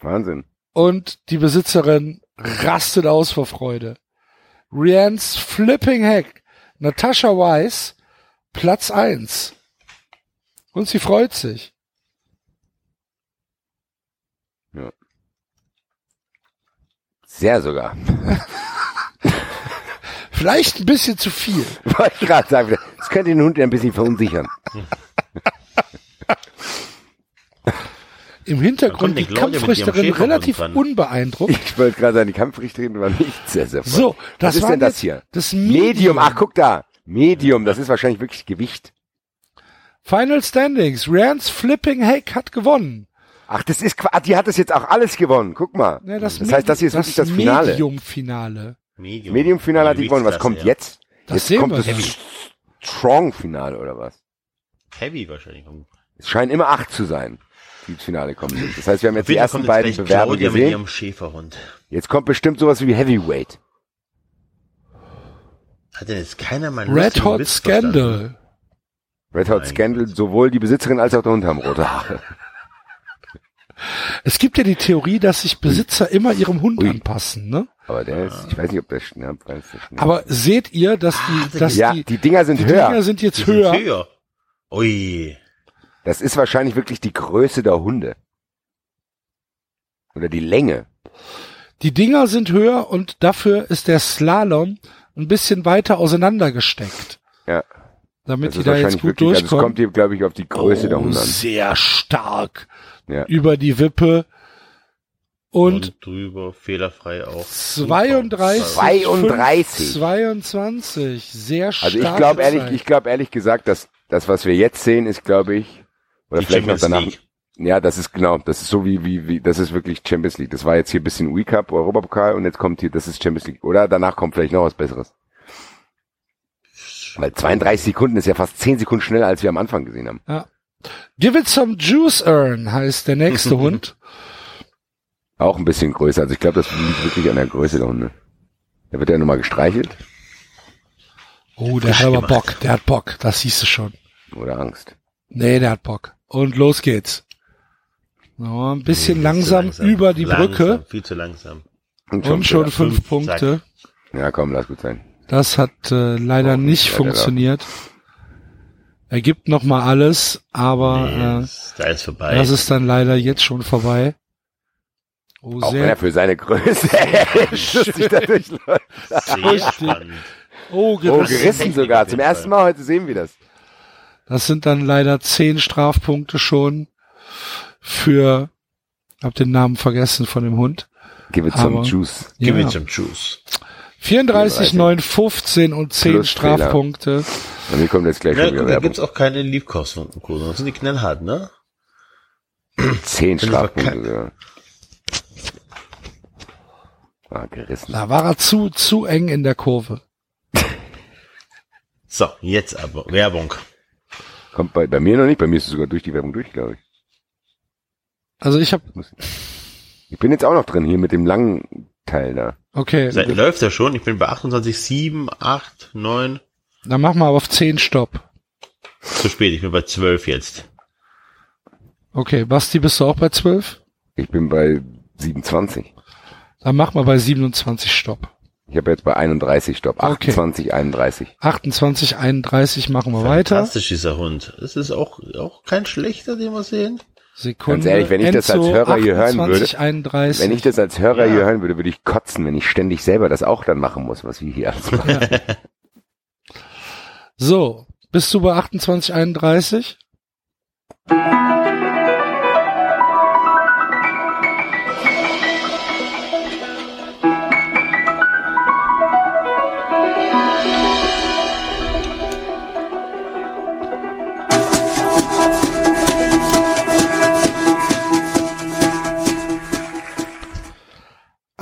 Wahnsinn. Und die Besitzerin rastet aus vor Freude. Rians Flipping Hack. Natascha Weiss, Platz eins. Und sie freut sich. Sehr sogar. [laughs] Vielleicht ein bisschen zu viel. [laughs] Wollte ich gerade sagen. Das könnte den Hund ja ein bisschen verunsichern. [laughs] Im Hintergrund die Kampfrichterin relativ unbeeindruckt. Ich wollte gerade sagen, die Kampfrichterin war nicht sehr, sehr voll. So, das Was ist denn das hier? Das Medium. Medium. Ach, guck da. Medium. Das ist wahrscheinlich wirklich Gewicht. Final Standings. Rians Flipping Hack hat gewonnen. Ach, das ist, qua- die hat das jetzt auch alles gewonnen. Guck mal. Ja, das das heißt, das hier ist wirklich das Finale. Medium-Finale. Medium. Medium-Finale hat die gewonnen. Was kommt Gewichtsklasse, jetzt? Das jetzt sehen kommt wir. das Heavy. Strong-Finale oder was? Ja. Heavy wahrscheinlich. Es scheinen immer acht zu sein, die ins Finale kommen sind. Das heißt, wir haben jetzt die ersten kommt beiden Bewerber gesehen. ihrem Schäferhund. Jetzt kommt bestimmt sowas wie Heavyweight. Hat denn jetzt keiner mal Red Hot Witz verstanden? Scandal. Red Hot Mein Scandal, sowohl die Besitzerin als auch der Hund haben rote Haare. Es gibt ja die Theorie, dass sich Besitzer immer ihrem Hund Ui. anpassen, ne? Aber der ist, ich weiß nicht, ob der weiß der schnell. Aber seht ihr, dass die, dass ja, die, die Dinger sind die höher. Dinger sind jetzt Die sind höher. höher. Ui. Das ist wahrscheinlich wirklich die Größe der Hunde. Oder die Länge. Die Dinger sind höher und dafür ist der Slalom ein bisschen weiter auseinandergesteckt. Ja. Damit Das die da jetzt gut also durchkommen. kommt hier, glaube ich, auf die Größe der oh, Hunde an. sehr stark. Ja. Über die Wippe. Und Und drüber, fehlerfrei auch. 32, 32. 22, sehr stark. Also ich glaube ehrlich, ich glaube ehrlich gesagt, dass das, was wir jetzt sehen, ist, glaube ich, oder Die vielleicht noch Champions danach. League. Ja, das ist genau, das ist so wie, wie, wie, das ist wirklich Champions League. Das war jetzt hier ein bisschen Cup, Europapokal und jetzt kommt hier, das ist Champions League. Oder danach kommt vielleicht noch was Besseres. Weil 32 Sekunden ist ja fast 10 Sekunden schneller, als wir am Anfang gesehen haben. Give it some juice earn heißt der nächste [laughs] Hund. Auch ein bisschen größer. Also ich glaube, das liegt wirklich an der Größe der Hunde. Da wird ja nochmal gestreichelt Oh, der hat aber Bock, der hat Bock, das siehst du schon. oder Angst. Nee, der hat Bock. Und los geht's. Oh, ein bisschen Viel zu langsam, über die Langsam, Brücke Viel zu langsam. und schon wieder. fünf Fünf, Punkte. Ja, komm, lass gut sein. Das hat äh, leider Oh, nicht leider funktioniert. Er gibt noch mal alles, aber Nee, äh, das- da ist vorbei. das ist dann leider jetzt schon vorbei. Oh, Auch wenn sehr, er für seine Größe lustig dadurch läuft. Sehr spannend. oh, Oh, gerissen. gerissen sogar. Zum ersten Mal heute sehen wir das. Das sind dann leider zehn Strafpunkte schon für, hab den Namen vergessen von dem Hund. Give it some Aber- juice. Give Ja. it some juice. 34, 9, 15 und 10 Plus. Strafpunkte. Und hier kommt jetzt gleich Ja, da gibt's auch keine Liebkosten und Co. Das sind die knallhart, ne? Zehn Finde ich aber Strafpunkte sogar. Ah, gerissen. Da war er zu, zu eng in der Kurve. So, jetzt aber Werbung. Kommt bei, bei mir noch nicht, bei mir ist es sogar durch die Werbung durch, glaube ich. Also ich habe, Ich bin jetzt auch noch drin, hier mit dem langen Teil da. okay, Seit, läuft ja schon. Ich bin bei 28, 7, 8, 9. dann machen wir aber auf 10 Stopp. Zu spät, ich bin bei 12 jetzt. Okay, Basti, bist du auch bei 12? Ich bin bei 27. Dann machen wir bei 27 Stopp. Ich habe jetzt bei 31 Stopp. Okay. 28, 31. 28, 31 machen wir weiter. Fantastisch, dieser Hund. Das ist auch, auch kein schlechter, den wir sehen. Sekunde. Ganz ehrlich, wenn ich das als Enzo, Hörer hier hören 28, würde, 31. Wenn ich das als Hörer Ja. hier hören würde, würde ich kotzen, wenn ich ständig selber das auch dann machen muss, was wir hier alles machen. So, bist du bei 28,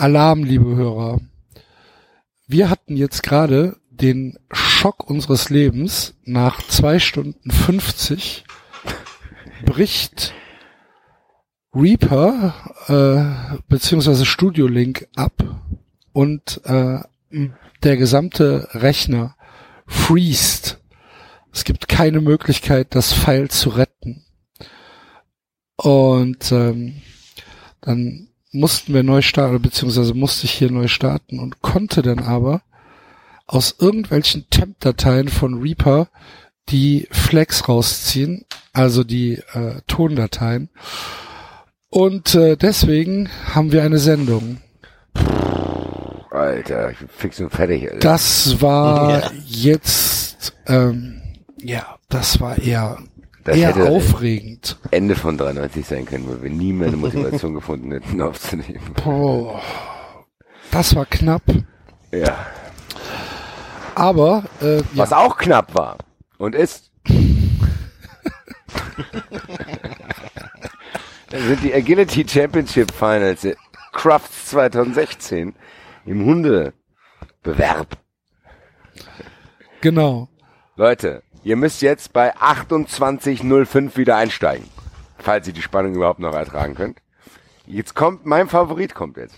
Alarm, liebe Hörer. Wir hatten jetzt gerade den Schock unseres Lebens. Nach zwei Stunden 50 bricht Reaper äh, beziehungsweise Studio Link ab und äh, der gesamte Rechner freest. Es gibt keine Möglichkeit, das File zu retten. Und ähm, dann mussten wir neu starten, beziehungsweise musste ich hier neu starten und konnte dann aber aus irgendwelchen Temp-Dateien von Reaper die Flex rausziehen, also die äh, Tondateien. Und äh, deswegen haben wir eine Sendung. Alter, ich bin fix und fertig. Alter. Das war Ja. jetzt, ähm, ja, das war eher, Das eher hätte aufregend. Ende von 93 sein können, weil wir nie mehr eine Motivation [laughs] gefunden hätten, aufzunehmen. Boah, das war knapp. Ja. Aber äh, ja, Was auch knapp war und ist. [laughs] Das sind die Agility Championship Finals Crafts 2016 im Hundebewerb. genau. Leute, ihr müsst jetzt bei 28.05 wieder einsteigen. Falls ihr die Spannung überhaupt noch ertragen könnt. Jetzt kommt, mein Favorit kommt jetzt.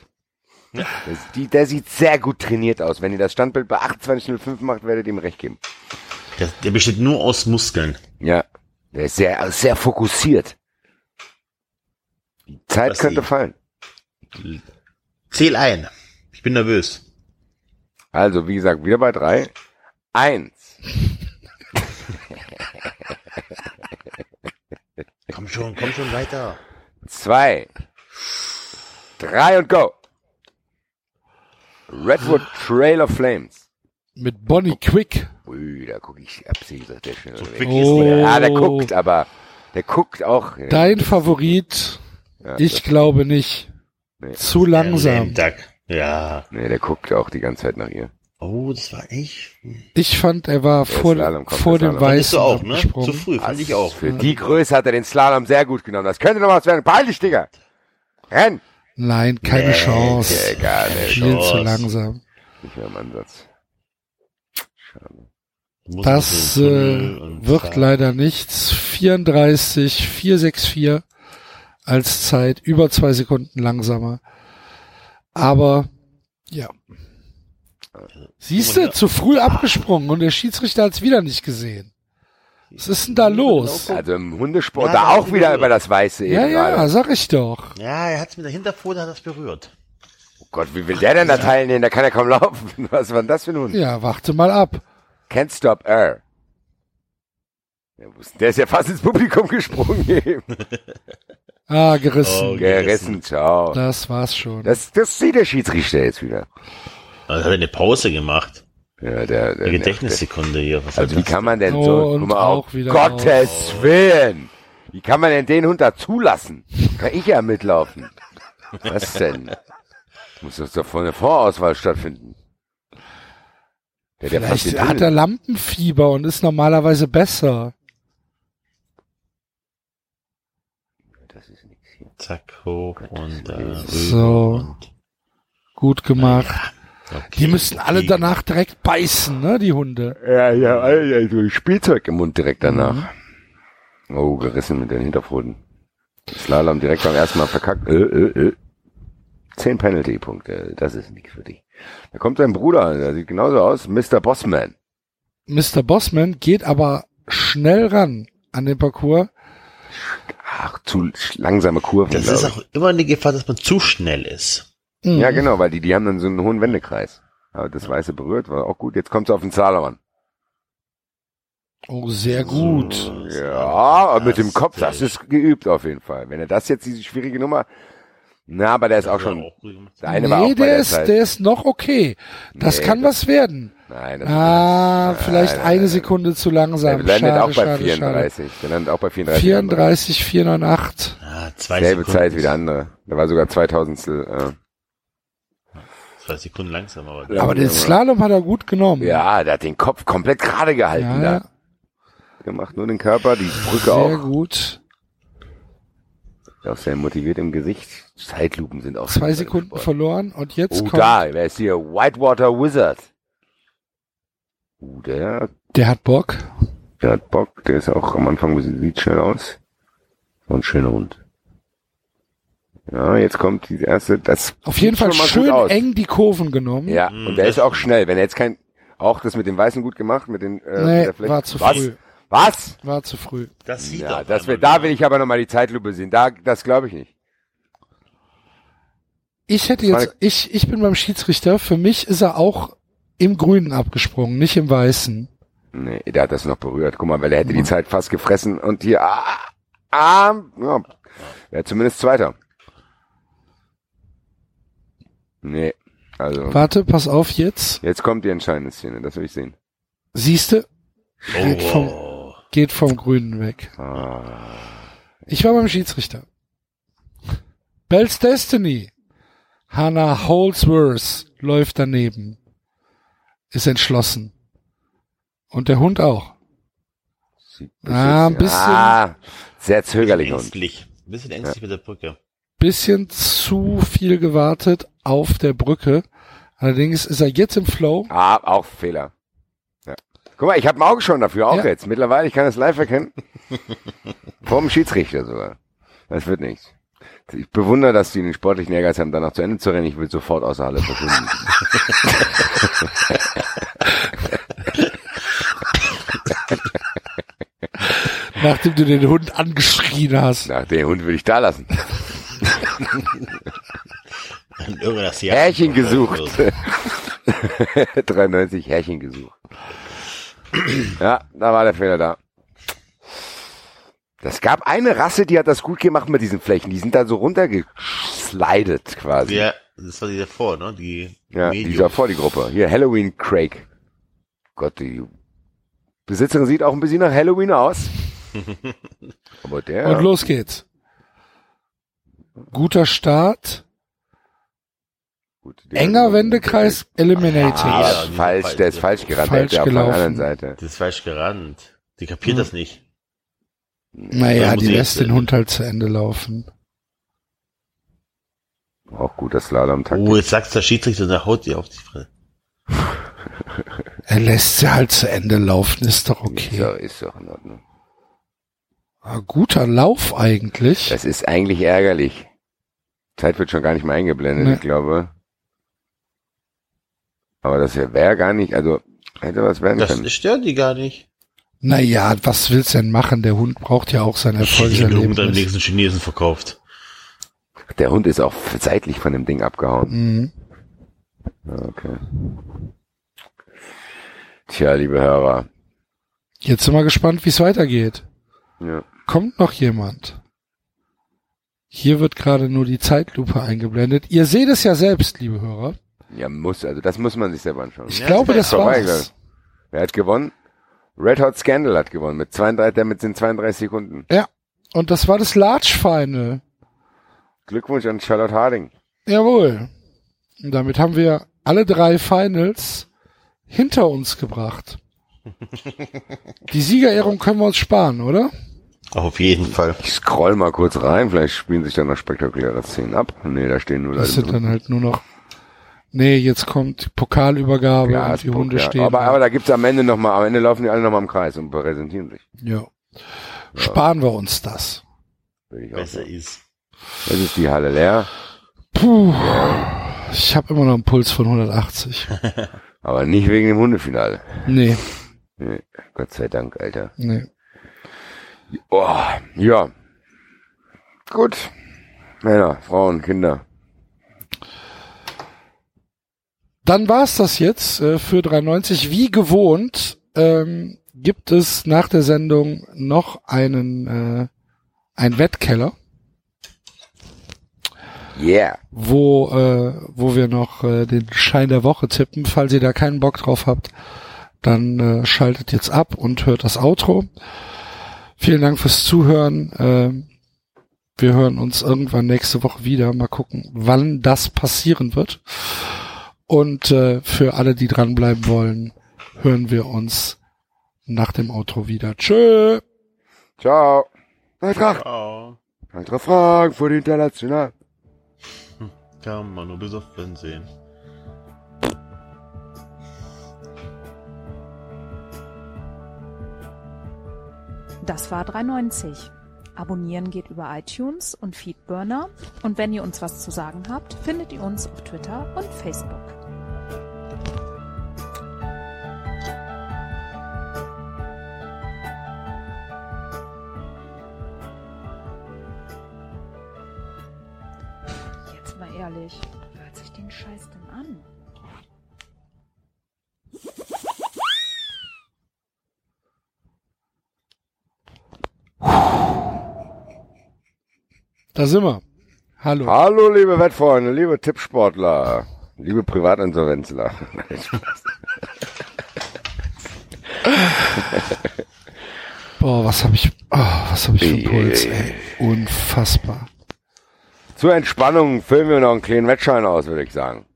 Das, die, der sieht sehr gut trainiert aus. Wenn ihr das Standbild bei 28.05 macht, werdet ihr ihm recht geben. Der, der besteht nur aus Muskeln. Ja. Der ist sehr, sehr fokussiert. Die Zeit Was könnte sie- fallen. Zähl ein. Ich bin nervös. Also, wie gesagt, wieder bei drei. Eins. Komm schon, komm schon weiter. zwei, drei und go. Redwood Trail of Flames. Mit Bonnie Quick. Ui, da gucke ich, hab sie gesagt, der ist schnell quick Oh, Ja, der guckt, aber der guckt auch. dein Favorit? Ja, Ich glaube nicht. Nee. Zu langsam. Duck. Ja. Nee, der guckt auch die ganze Zeit nach ihr. Oh, das war echt. Ich fand, er war vor, Slalom kommt, vor der dem Weißen du auch, ne? Zu früh, fand ich auch. Für die Größe hat er den Slalom sehr gut genommen. Das könnte noch was werden. Beeil dich, Digga. Renn. Nein, keine Nee, Chance. Egal, ey. Viel zu Chance. langsam. Nicht mehr im Ansatz. Schade. Das äh, wird Fahr- leider nichts. 34, 464 als Zeit, über zwei Sekunden langsamer. Aber ja. Siehst du, Ja. zu früh abgesprungen und der Schiedsrichter hat es wieder nicht gesehen. Was ist denn da los? Also im Hundesport Ja, da da auch wieder berührt. über das Weiße Ja, eben ja, gerade. sag ich doch. Ja, er hat's mit der Hinterpfote hat das berührt. Oh Gott, wie will der denn da teilnehmen? Der kann ja kaum laufen. [laughs] Was war denn das für ein Hund? Ja, warte mal ab. Can't stop air. Ja, denn- Der ist ja fast ins Publikum gesprungen eben. [laughs] Ah, gerissen. Oh, Gerissen, ciao. Das war's schon. Das, das sieht der Schiedsrichter jetzt wieder. Also hat er eine Pause gemacht. Ja, der, der Eine Gedächtnissekunde hier. Was Also wie kann man denn Oh, so, und guck mal, auch auf wieder Gottes Willen. Wie kann man denn den Hund da zulassen? Kann ich ja mitlaufen. Was denn? Muss das doch vor einer Vorauswahl stattfinden. Der, der Vielleicht hat er Lampenfieber und ist normalerweise besser. Das ist nichts hier. Zack, hoch und äh, So. und Gut gemacht. Okay, Die müssen alle okay. danach direkt beißen, ne, die Hunde. Ja, ja, ja, ja, so Spielzeug im Mund direkt danach. Oh, gerissen mit den Hinterpfoten. Slalom direkt beim ersten Mal verkackt. Äh, äh, äh. Zehn Penalty-Punkte, das ist nichts für dich. Da kommt sein Bruder, der sieht genauso aus, Mr. Bossman. Mr. Bossman geht aber schnell ran an den Parcours. Ach, zu langsame Kurven. Das ist auch immer eine Gefahr, dass man zu schnell ist. Mhm. Ja, genau, weil die, die haben dann so einen hohen Wendekreis. Aber das Weiße berührt, war auch gut. Jetzt kommt es auf den an. Oh, sehr gut. So, Ja, mit dem Kopf, das ist geübt auf jeden Fall. Wenn er das jetzt, diese schwierige Nummer, na, aber der ist auch schon, der eine war nee, auch bei der der ist, Zeit. der ist noch okay. Das Nee, kann das- was werden. Nein, das Ah, nein, vielleicht nein, eine nein. Sekunde zu Der langsam. landet Schade, auch bei schade, 34. Der landet auch bei schade. 34. 34, 498. Ah, zwei Selbe Sekunden. Zeit wie der andere. Da war sogar 2000. Zwei Sekunden langsam, aber. Aber den Slalom hat er gut genommen. Ja, der hat den Kopf komplett gerade gehalten ja, da. Gemacht nur den Körper, die Brücke sehr auch. gut. Auch sehr motiviert im Gesicht. Zeitlupen sind auch Zwei Sekunden Sport. verloren und jetzt Oh, kommt, da, wer ist hier? Whitewater Wizard. Uh, der, der hat Bock. der hat Bock, der ist auch am Anfang ein bisschen, sieht schnell aus. So ein schöner Hund. Ja, jetzt kommt die erste, das Auf jeden Fall schön eng die Kurven genommen. Ja, Mhm, und der ist auch schnell. Wenn er jetzt kein, auch das mit dem Weißen gut gemacht, mit den, äh, Nee, mit der Fläche. war zu Was? früh. Was? War zu früh. das sieht Ja, das wird, da will ich aber nochmal die Zeitlupe sehen. Da, das glaube ich nicht. Ich hätte jetzt, ich, ich bin beim Schiedsrichter. Für mich ist er auch im Grünen abgesprungen, nicht im Weißen. Nee, der hat das noch berührt. Guck mal, weil er hätte die Zeit fast gefressen und hier, ah, ah, ja, wäre zumindest Zweiter. Nee, also, Warte, pass auf jetzt. jetzt kommt die entscheidende Szene, das will ich sehen. Siehste, geht vom, Oh, geht vom Grünen weg. Ah, Ich war beim Schiedsrichter. Bell's Destiny. Hannah Holsworth läuft daneben. Ist entschlossen. Und der Hund auch. Ah, ein bisschen- Ah, sehr zögerlich Hund. ängstlich. Ein bisschen ängstlich mit der Brücke. Bisschen zu viel gewartet auf der Brücke. Allerdings ist er jetzt im Flow. Ah, auch Fehler. Ja. Guck mal, ich habe ein Auge schon dafür, auch Ja. jetzt. Mittlerweile, ich kann es live erkennen. Vom Schiedsrichter sogar. Das wird nichts. Ich bewundere, dass die den sportlichen Ehrgeiz haben, danach zu Ende zu rennen. Ich will sofort außer Halle verschwinden. [laughs] Nachdem du den Hund angeschrien hast. Nach den Hund würde ich da lassen. [laughs] [laughs] Hier. Härchen gesucht. 93 [laughs] Härchen gesucht. Ja, da war der Fehler da. Das gab eine Rasse, die hat das gut gemacht mit diesen Flächen. Die sind da so runtergeslidet quasi. Ja, das war die davor, ne? Die Ja, Medium. dieser vor die Gruppe. Hier, Halloween Craig. Gott, die Besitzerin sieht auch ein bisschen nach Halloween aus. [laughs] Aber der. Und los geht's. Guter Start. Gut, [laughs] der- Enger Wendekreis, eliminating. Ah, Ja, die falsch, der ist falsch gerannt, falsch der auf der gelaufen. anderen Seite. Das ist falsch gerannt. Die kapiert Hm. das nicht. Naja, die lässt den Hund halt zu Ende laufen. Auch guter Slalom-Taktik. Oh, jetzt sagt der Schiedsrichter, der haut dir auf die Fresse. [laughs] Er lässt sie halt zu Ende laufen, ist doch Ist, okay. doch, ist doch in Ordnung. Ah, guter Lauf eigentlich. Das ist eigentlich ärgerlich. Zeit wird schon gar nicht mehr eingeblendet, Nee. ich glaube. Aber das wäre gar nicht, also hätte was werden Das können. stört die gar nicht. Naja, was willst du denn machen? Der Hund braucht ja auch seinen Erfolg. Ich den Hund an den nächsten Chinesen verkauft. Der Hund ist auch seitlich von dem Ding abgehauen. Mhm. Okay. Tja, liebe Hörer. Jetzt sind wir gespannt, wie es weitergeht. Ja. Kommt noch jemand? Hier wird gerade nur die Zeitlupe eingeblendet. Ihr seht es ja selbst, liebe Hörer. Ja, muss, also das muss man sich selber anschauen. Ich Ja, glaube, das war's. Wer hat gewonnen? Red Hot Scandal hat gewonnen mit 32, damit sind 32 Sekunden. Ja. Und das war das Large Final. Glückwunsch an Charlotte Harding. Jawohl. Und damit haben wir alle drei Finals hinter uns gebracht. [laughs] Die Siegerehrung können wir uns sparen, oder? Auf jeden Fall. Ich scroll mal kurz rein, vielleicht spielen sich da noch spektakuläre Szenen ab. Nee, da stehen nur Das Leute sind dann halt nur noch. Nee, jetzt kommt Pokalübergabe ja, und die ist Hunde ja. stehen. Aber, aber da gibt's am Ende noch mal, am Ende laufen die alle noch mal im Kreis und präsentieren sich. ja. Sparen wir uns das. Besser sagen. ist. Jetzt ist die Halle leer, Puh. Ich habe immer noch einen Puls von 180. [laughs] aber nicht wegen dem Hundefinale. Nee, Nee, Gott sei Dank, Alter. nee. Oh, ja. Gut. Männer, Frauen, Kinder. Dann war's das jetzt äh, für 93. Wie gewohnt ähm, gibt es nach der Sendung noch einen äh, ein Wettkeller, Yeah. wo äh, wo wir noch äh, den Schein der Woche tippen. Falls ihr da keinen Bock drauf habt, dann äh, schaltet jetzt ab und hört das Outro. Vielen Dank fürs Zuhören. Ähm, wir hören uns irgendwann nächste Woche wieder. Mal gucken, wann das passieren wird. Und äh, für alle, die dranbleiben wollen, hören wir uns nach dem Outro wieder. Tschö. Ciao. Eintracht. Oh, Eintracht Frankfurt International. kann man nur besoffen sehen. Das war 390. Abonnieren geht über iTunes und Feedburner. Und wenn ihr uns was zu sagen habt, findet ihr uns auf Twitter und Facebook. Wer hört sich den Scheiß denn an? Da sind wir. Hallo. Hallo, liebe Wettfreunde, liebe Tippsportler, liebe Privatinsolvenzler. [laughs] Nein, Spaß. Boah, was habe ich, oh, was habe ich für Puls, ey. Unfassbar. Zur Entspannung füllen wir noch einen kleinen Wettschein aus, würde ich sagen.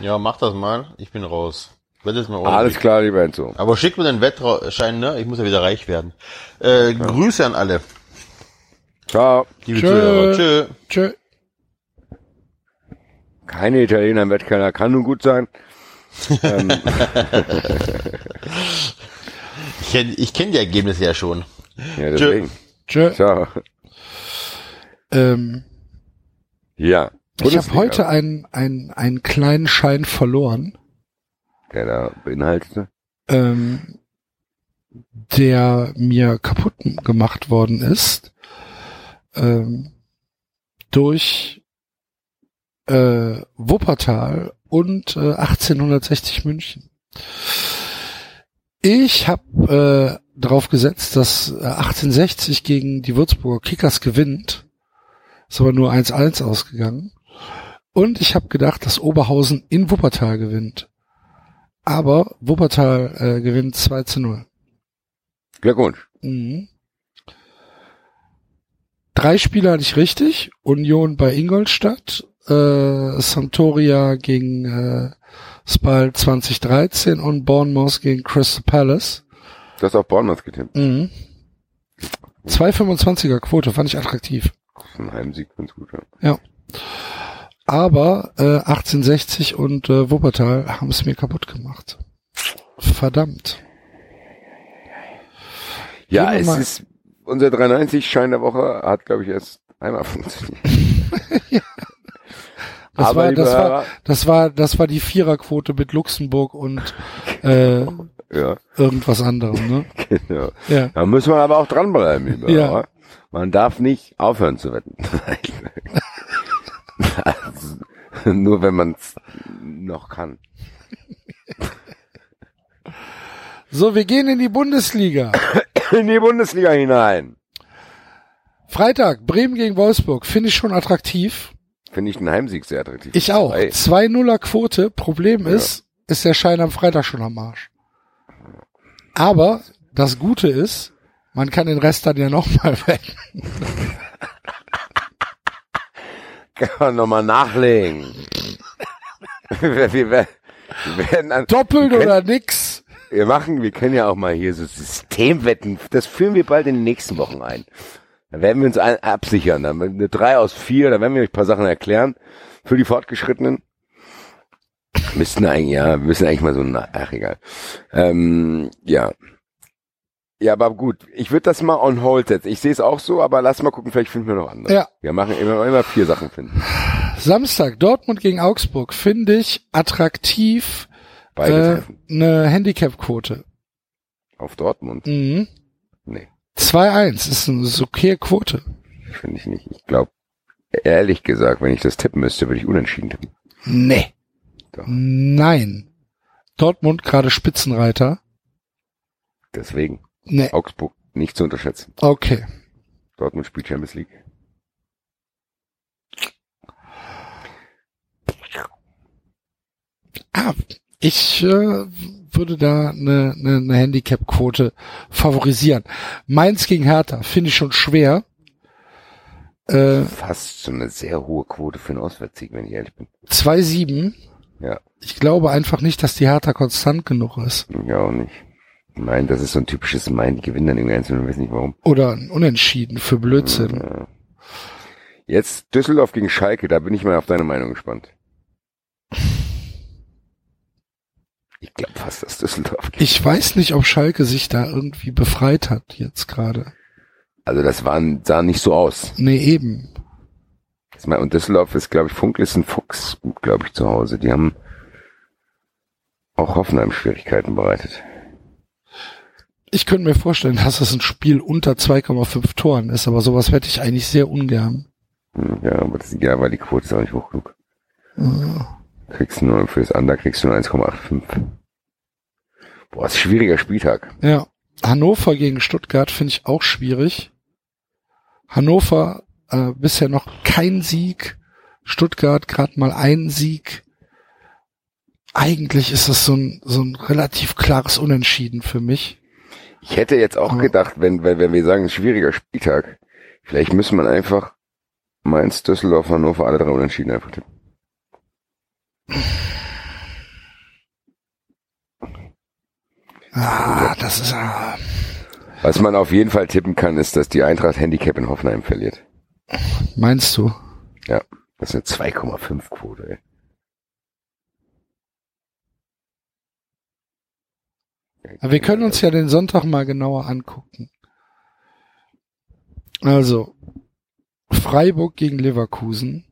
Ja, mach das mal. Ich bin raus. Wird es mir Alles ordentlich. klar, lieber Enzo. Aber schick mir den Wettschein, ne? Ich muss ja wieder reich werden. Äh, Grüße an alle. Ciao. Liebe Tschö. Zuhörer. Tschö. Tschö. Keine Italiener im Wettkeller kann nun gut sein. ähm, [laughs] Ich kenn, ich kenn die Ergebnisse ja schon. ja, deswegen. Tschö. Ciao. Ähm, Ja. ich habe heute einen, einen, einen kleinen Schein verloren, Der da beinhaltete. ähm, der mir kaputt gemacht worden ist ähm, durch äh, Wuppertal und äh, 1860 München. Ich habe äh, darauf gesetzt, dass äh, 1860 gegen die Würzburger Kickers gewinnt. Ist aber nur 1-1 ausgegangen. Und ich habe gedacht, dass Oberhausen in Wuppertal gewinnt. Aber Wuppertal äh, gewinnt 2 zu 0. Glückwunsch. Mhm. Drei Spiele hatte ich richtig. Union bei Ingolstadt, äh, Sampdoria gegen äh, Spal 2013 und Bournemouth gegen Crystal Palace. Du hast auf Bournemouth getippt. Mhm. 2,25er Quote, fand ich attraktiv. Ein Heimsieg, ganz gut. Ja. Aber äh, 1860 und äh, Wuppertal haben es mir kaputt gemacht. Verdammt. Ja, Gehen wir es ist, unser 93 Schein der Woche hat, glaube ich, erst einmal funktioniert. [laughs] Das Aber war, das war, das war, das war die Viererquote mit Luxemburg und äh, Ja, irgendwas anderem, ne? [laughs] genau. Ja. Da muss man aber auch dranbleiben. Lieber, Ja. Man darf nicht aufhören zu wetten. also, [laughs] nur wenn man es noch kann. So, wir gehen in die Bundesliga. In die Bundesliga hinein. Freitag, Bremen gegen Wolfsburg, finde ich schon attraktiv. Finde ich einen Heimsieg sehr attraktiv. Ich auch. Zwei. 2-0er Quote. Problem ist, ist der Schein am Freitag schon am Arsch. Aber das Gute ist, man kann den Rest dann ja nochmal [laughs] wetten. Kann man nochmal nachlegen. wir, wir, wir werden an, Doppelt können- oder nix. Wir machen, wir können ja auch mal hier so Systemwetten. Das führen wir bald in den nächsten Wochen ein. Da werden wir uns ein, absichern. Dann eine drei aus vier, da werden wir euch ein paar Sachen erklären. Für die Fortgeschrittenen. Müssten eigentlich, ja, wir müssen eigentlich mal so, na, ach egal. Ähm, ja. Ja, aber gut. Ich würde das mal on hold setzen. Ich sehe es auch so, aber lass mal gucken, vielleicht finden wir noch andere. Ja. Wir machen immer, immer vier Sachen finden. Samstag, Dortmund gegen Augsburg, finde ich attraktiv Beide äh, treffen. eine Handicap-Quote. Auf Dortmund. Mhm. Nee, 2-1 ist eine okay Quote. finde ich nicht. Ich glaube, ehrlich gesagt, wenn ich das tippen müsste, würde ich unentschieden tippen. Nee. Doch. Nein. Dortmund gerade Spitzenreiter. Deswegen. Nee. Augsburg nicht zu unterschätzen. Okay. Dortmund spielt Champions League. Ah, ich äh, würde da eine, eine, eine Handicap-Quote favorisieren. Mainz gegen Hertha finde ich schon schwer. Äh, Fast so eine sehr hohe Quote für einen Auswärtssieg, wenn ich ehrlich bin. 2-7. Ja. Ich glaube einfach nicht, dass die Hertha konstant genug ist. Ja, auch nicht. Nein, das ist so ein typisches Main, die gewinnen dann irgendwie einzeln und wissen nicht warum. Oder ein Unentschieden für Blödsinn. Ja. Jetzt Düsseldorf gegen Schalke, da bin ich mal auf deine Meinung gespannt. Ich glaube fast, dass Düsseldorf geht. Ich weiß nicht, ob Schalke sich da irgendwie befreit hat jetzt gerade. Also das waren, sah nicht so aus. Nee, eben. Und Düsseldorf ist, glaube ich, Funk ist ein Fuchs, glaube ich, zu Hause. Die haben auch Hoffenheim Schwierigkeiten bereitet. Ich könnte mir vorstellen, dass es ein Spiel unter 2,5 Toren ist, aber sowas hätte ich eigentlich sehr ungern. Hm, Ja, aber das ja, weil die Quote ist auch nicht hoch genug. Ja. Kriegst du nur für das Under kriegst du nur 1,85. Boah, ist ein schwieriger Spieltag. Ja. Hannover gegen Stuttgart finde ich auch schwierig. Hannover äh, bisher noch kein Sieg. Stuttgart gerade mal ein Sieg. Eigentlich ist es so ein, so ein relativ klares Unentschieden für mich. Ich hätte jetzt auch gedacht, wenn, wenn, wenn wir sagen, ein schwieriger Spieltag, vielleicht müsste man einfach Mainz, Düsseldorf, Hannover, alle drei unentschieden einfach tippen. Ah, das ist ah, Was man auf jeden Fall tippen kann, ist, dass die Eintracht Handicap in Hoffenheim verliert. meinst du? Ja, das ist eine 2,5 Quote, ey. Aber wir können uns ja den Sonntag mal genauer angucken. Also, Freiburg gegen Leverkusen.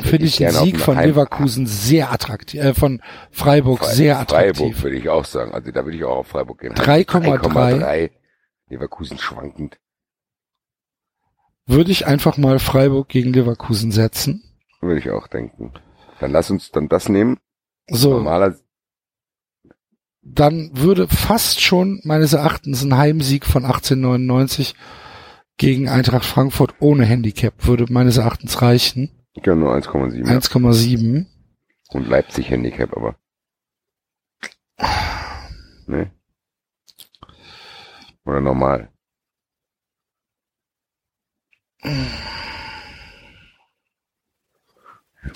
Finde ich den gerne auf Sieg von Heim- Leverkusen sehr attraktiv, äh, von Freiburg Fre- sehr Freiburg attraktiv. würde ich auch sagen. Also da würde ich auch auf Freiburg gehen. 3,3. 3,3. Leverkusen schwankend. Würde ich einfach mal Freiburg gegen Leverkusen setzen. Würde ich auch denken. Dann lass uns dann das nehmen. So, Normaler, dann würde fast schon meines Erachtens ein Heimsieg von 1899 gegen Eintracht Frankfurt ohne Handicap würde meines Erachtens reichen. ja, nur 1,7. Ja. 1,7. Und Leipzig Handicap, aber. Ne? Oder normal.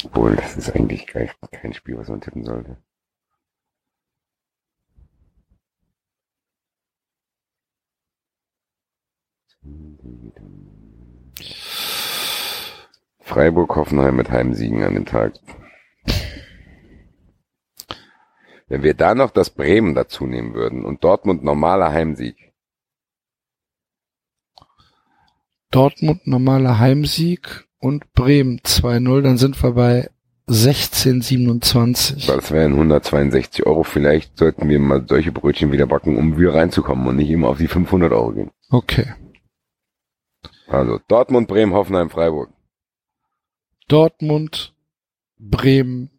Obwohl, das ist eigentlich kein Spiel, was man tippen sollte. Freiburg, Hoffenheim mit Heimsiegen an dem Tag. Wenn wir da noch das Bremen dazu nehmen würden und Dortmund normaler Heimsieg, Dortmund normaler Heimsieg und Bremen 2-0, dann sind wir bei 16,27. Das wären 162 Euro. Vielleicht sollten wir mal solche Brötchen wieder backen, um wieder reinzukommen und nicht immer auf die 500 Euro gehen. Okay. Also Dortmund, Bremen, Hoffenheim, Freiburg. Dortmund, Bremen,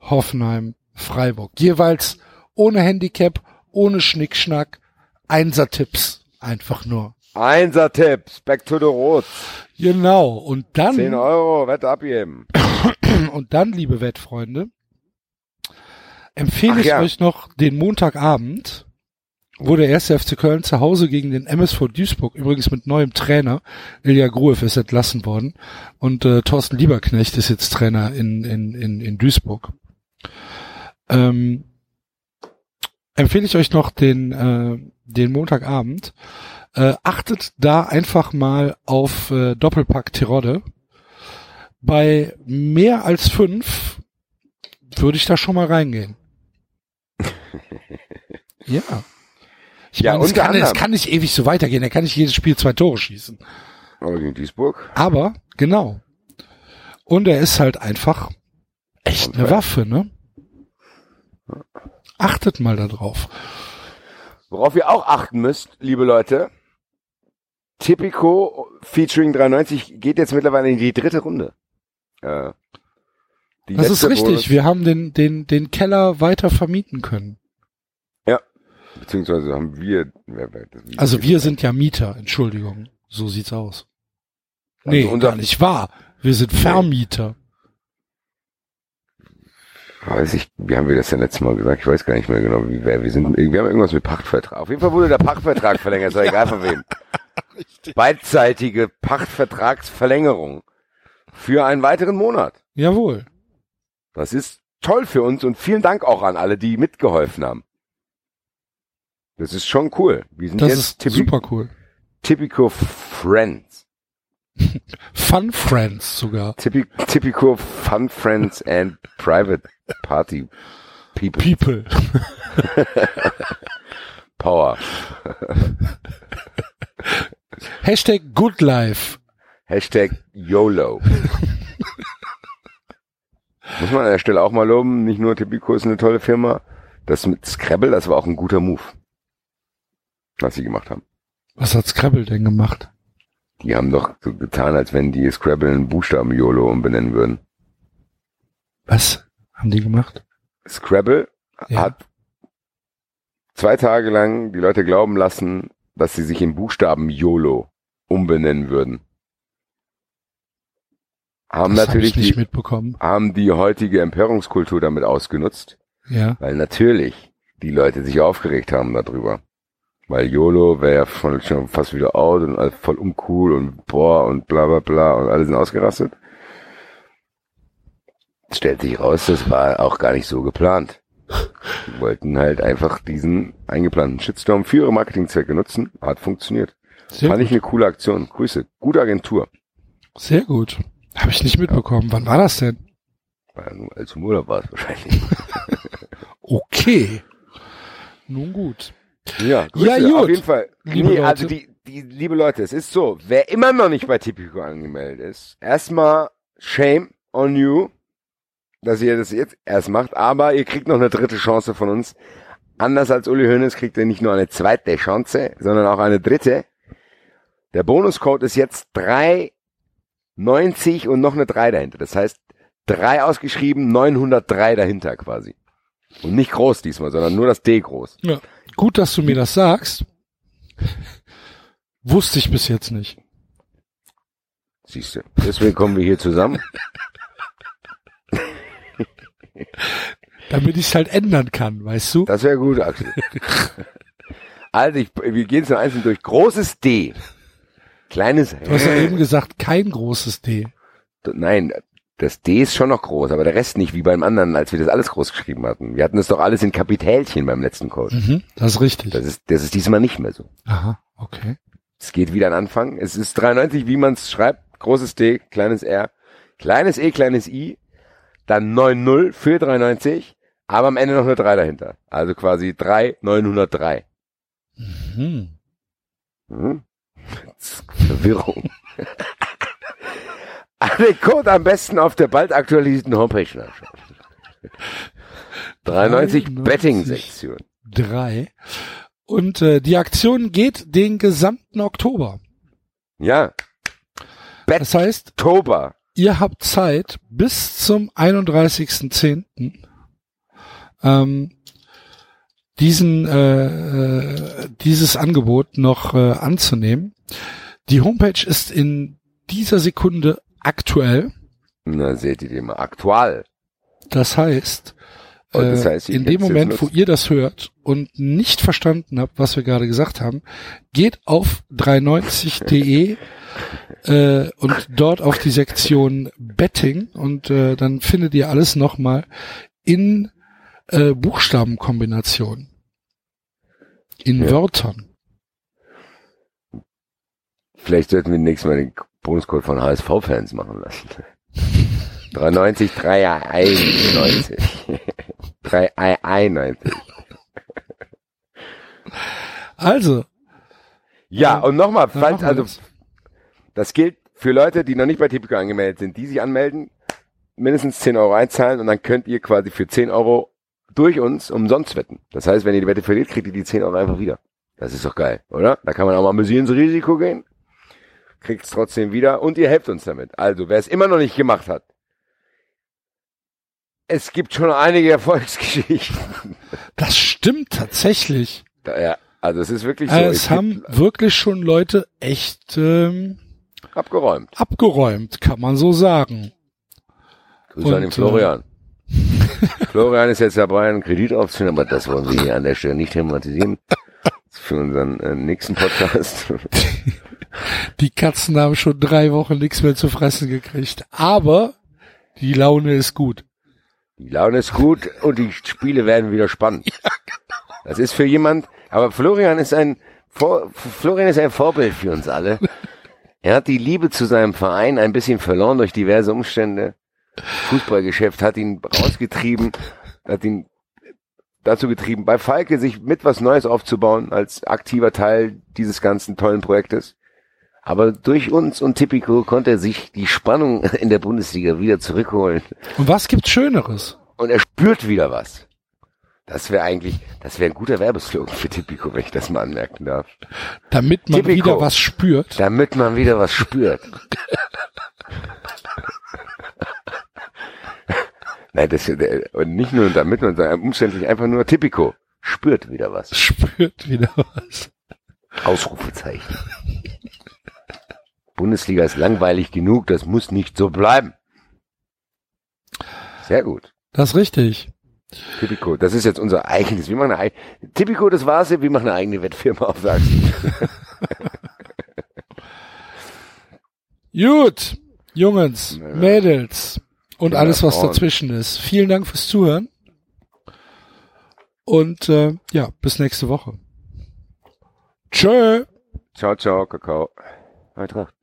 Hoffenheim, Freiburg. Jeweils ohne Handicap, ohne Schnickschnack, Einser-Tipps. Einfach nur. Einser-Tipps, back to the roots. Genau. Und 10 dann, Euro, Wette abgeben. [clears throat] und dann, liebe Wettfreunde, empfehle Ach ich ja. euch noch den Montagabend, wo der erste FC Köln zu Hause gegen den MSV Duisburg, übrigens mit neuem Trainer, Ilja Gruev ist entlassen worden und äh, Thorsten Lieberknecht ist jetzt Trainer in, in, in, in Duisburg. Ähm, empfehle ich euch noch den, äh, den Montagabend. Äh, achtet da einfach mal auf äh, Doppelpack Tirode. Bei mehr als fünf würde ich da schon mal reingehen. [laughs] ja. Ich Ja, meine, es kann, es kann nicht ewig so weitergehen. Er kann nicht jedes Spiel zwei Tore schießen. Aber gegen Duisburg. Aber, genau. Und er ist halt einfach echt eine Waffe, ne? Achtet mal da drauf. Worauf ihr auch achten müsst, liebe Leute. Tipico featuring 93 geht jetzt mittlerweile in die dritte Runde. Äh, die Das ist richtig. Bonus- Wir haben den, den, den Keller weiter vermieten können. Beziehungsweise haben wir. Wer, wer, Also wir sind ja Mieter, Entschuldigung. So sieht's aus. Also Nee, unser- gar nicht wahr. Wir sind Vermieter. Weiß ich, wie haben wir das denn letztes Mal gesagt? Ich weiß gar nicht mehr genau, wie wer wir sind. Wir haben irgendwas mit Pachtvertrag. Auf jeden Fall wurde der Pachtvertrag verlängert, ist doch [laughs] egal von wem. Beidseitige Pachtvertragsverlängerung für einen weiteren Monat. Jawohl. Das ist toll für uns und vielen Dank auch an alle, die mitgeholfen haben. Das ist schon cool. Wir sind Das jetzt ist super cool. typical Friends. [laughs] Fun Friends sogar. Typi typical Fun Friends and Private Party People. People. [laughs] Power. [laughs] Hashtag Good Life. Hashtag YOLO. Muss man an der Stelle auch mal loben, nicht nur Tipico ist eine tolle Firma. Das mit Scrabble, das war auch ein guter Move. Was sie gemacht haben. Was hat Scrabble denn gemacht? Die haben doch so getan, als wenn die Scrabble in Buchstaben YOLO umbenennen würden. Was haben die gemacht? Scrabble Ja. hat zwei Tage lang die Leute glauben lassen, dass sie sich in Buchstaben YOLO umbenennen würden. Haben das natürlich ich nicht die, mitbekommen. haben die heutige Empörungskultur damit ausgenutzt, Ja. weil natürlich die Leute sich aufgeregt haben darüber. Weil YOLO wäre ja schon, schon fast wieder out und alles voll uncool und boah und bla bla bla und alle sind ausgerastet. Stellt sich raus, das war auch gar nicht so geplant. Die wollten halt einfach diesen eingeplanten Shitstorm für ihre Marketingzwecke nutzen. Hat funktioniert. Sehr Fand gut. ich eine coole Aktion. Grüße. Gute Agentur. Sehr gut. Habe ich nicht mitbekommen. Wann war das denn? War nur als im Urlaub war es wahrscheinlich. [laughs] Okay. Nun gut. Ja, Grüße, Ja, gut. auf jeden Fall. Liebe nee, Leute. also die, die, liebe Leute, es ist so, wer immer noch nicht bei Tipico angemeldet ist, erstmal shame on you, dass ihr das jetzt erst macht, aber ihr kriegt noch eine dritte Chance von uns. Anders als Uli Hoeneß kriegt ihr nicht nur eine zweite Chance, sondern auch eine dritte. Der Bonuscode ist jetzt 390 und noch eine 3 dahinter. Das heißt, 3 ausgeschrieben, 903 dahinter quasi. Und nicht groß diesmal, sondern nur das D groß. Ja. Gut, dass du mir das sagst. Wusste ich bis jetzt nicht. Siehst du. Deswegen kommen wir hier zusammen. Damit ich es halt ändern kann, weißt du? Das wäre gut, Axel. Also, ich, wir gehen es einzeln durch. Großes D. Kleines Du hast ja eben gesagt, kein großes D. Nein, das D ist schon noch groß, aber der Rest nicht, wie beim anderen, als wir das alles groß geschrieben hatten. Wir hatten das doch alles in Kapitälchen beim letzten Code. Mhm, das ist richtig. Das ist, das ist diesmal nicht mehr so. Aha, okay. Es geht wieder an Anfang. Es ist 93, wie man es schreibt. Großes D, kleines R, kleines E, kleines I, dann 9-0 für 93, aber am Ende noch eine 3 dahinter. Also quasi 3, 903. Hm. [laughs] Hm? Verwirrung. Den Code am besten auf der bald aktualisierten Homepage nachschauen. 93 93. Betting-Sektion. Drei. Und äh, die Aktion geht den gesamten Oktober. Ja. Das heißt, Oktober. ihr habt Zeit bis zum 31.10. Ähm, diesen äh, äh, dieses Angebot noch äh, anzunehmen. Die Homepage ist in dieser Sekunde aktuell. Na, seht ihr den mal. Aktuell. Das heißt, das äh, heißt, in dem Moment, wo ihr das hört und nicht verstanden habt, was wir gerade gesagt haben, geht auf 390.de [laughs] äh, und dort auf die Sektion Betting und äh, dann findet ihr alles nochmal in äh, Buchstabenkombination. In Ja. Wörtern. Vielleicht sollten wir nächstes Mal den Bonuscode von HSV-Fans machen lassen. 390, 391. 391. Also, Ja, und nochmal, falls, also, das. das gilt für Leute, die noch nicht bei Tipico angemeldet sind, die sich anmelden, mindestens 10 Euro einzahlen und dann könnt ihr quasi für 10 Euro durch uns umsonst wetten. Das heißt, wenn ihr die Wette verliert, kriegt ihr die 10 Euro einfach wieder. Das ist doch geil, oder? Da kann man auch mal ein bisschen ins Risiko gehen, kriegt es trotzdem wieder und ihr helft uns damit. Also, wer es immer noch nicht gemacht hat, es gibt schon einige [laughs] Erfolgsgeschichten. das stimmt tatsächlich. Ja, also es ist wirklich so. Äh, es gibt haben wirklich schon Leute echt ähm, abgeräumt. abgeräumt, kann man so sagen. Grüße an Und, den Florian. [laughs] Florian ist jetzt dabei, einen Kredit aufzunehmen, aber das wollen wir hier an der Stelle nicht thematisieren. Für unseren äh, nächsten Podcast. [laughs] Die Katzen haben schon drei Wochen nichts mehr zu fressen gekriegt. Aber die Laune ist gut. Die Laune ist gut und die Spiele werden wieder spannend. Das ist für jemand, aber Florian ist ein, Vor, Florian ist ein Vorbild für uns alle. Er hat die Liebe zu seinem Verein ein bisschen verloren durch diverse Umstände. Fußballgeschäft hat ihn rausgetrieben, hat ihn dazu getrieben, bei Falke sich mit was Neues aufzubauen als aktiver Teil dieses ganzen tollen Projektes. Aber durch uns und Tipico konnte er sich die Spannung [laughs] in der Bundesliga wieder zurückholen Und was gibt's Schöneres? und er spürt wieder was. Das wäre eigentlich, das wäre ein guter Werbeslogan für Tipico, wenn ich das mal anmerken darf. Damit man Tipico. wieder was spürt. Damit man wieder was spürt. [laughs] Nein, das äh, und nicht nur damit man, sondern umständlich einfach nur Tipico spürt wieder was. Spürt wieder was. Ausrufezeichen. Bundesliga ist langweilig genug, das muss nicht so bleiben. Sehr gut. Das ist richtig. Tipico, das ist jetzt unser eigenes. Wir machen eine, Tipico, das war's. Wir machen eine eigene Wettfirma auf Sachsen. [laughs] Gut, Jungs, Ja. Mädels und Ja, alles, was Frauen. dazwischen ist. Vielen Dank fürs Zuhören. Und äh, ja, bis nächste Woche. Tschö. Ciao, ciao, Kakao. Eintracht.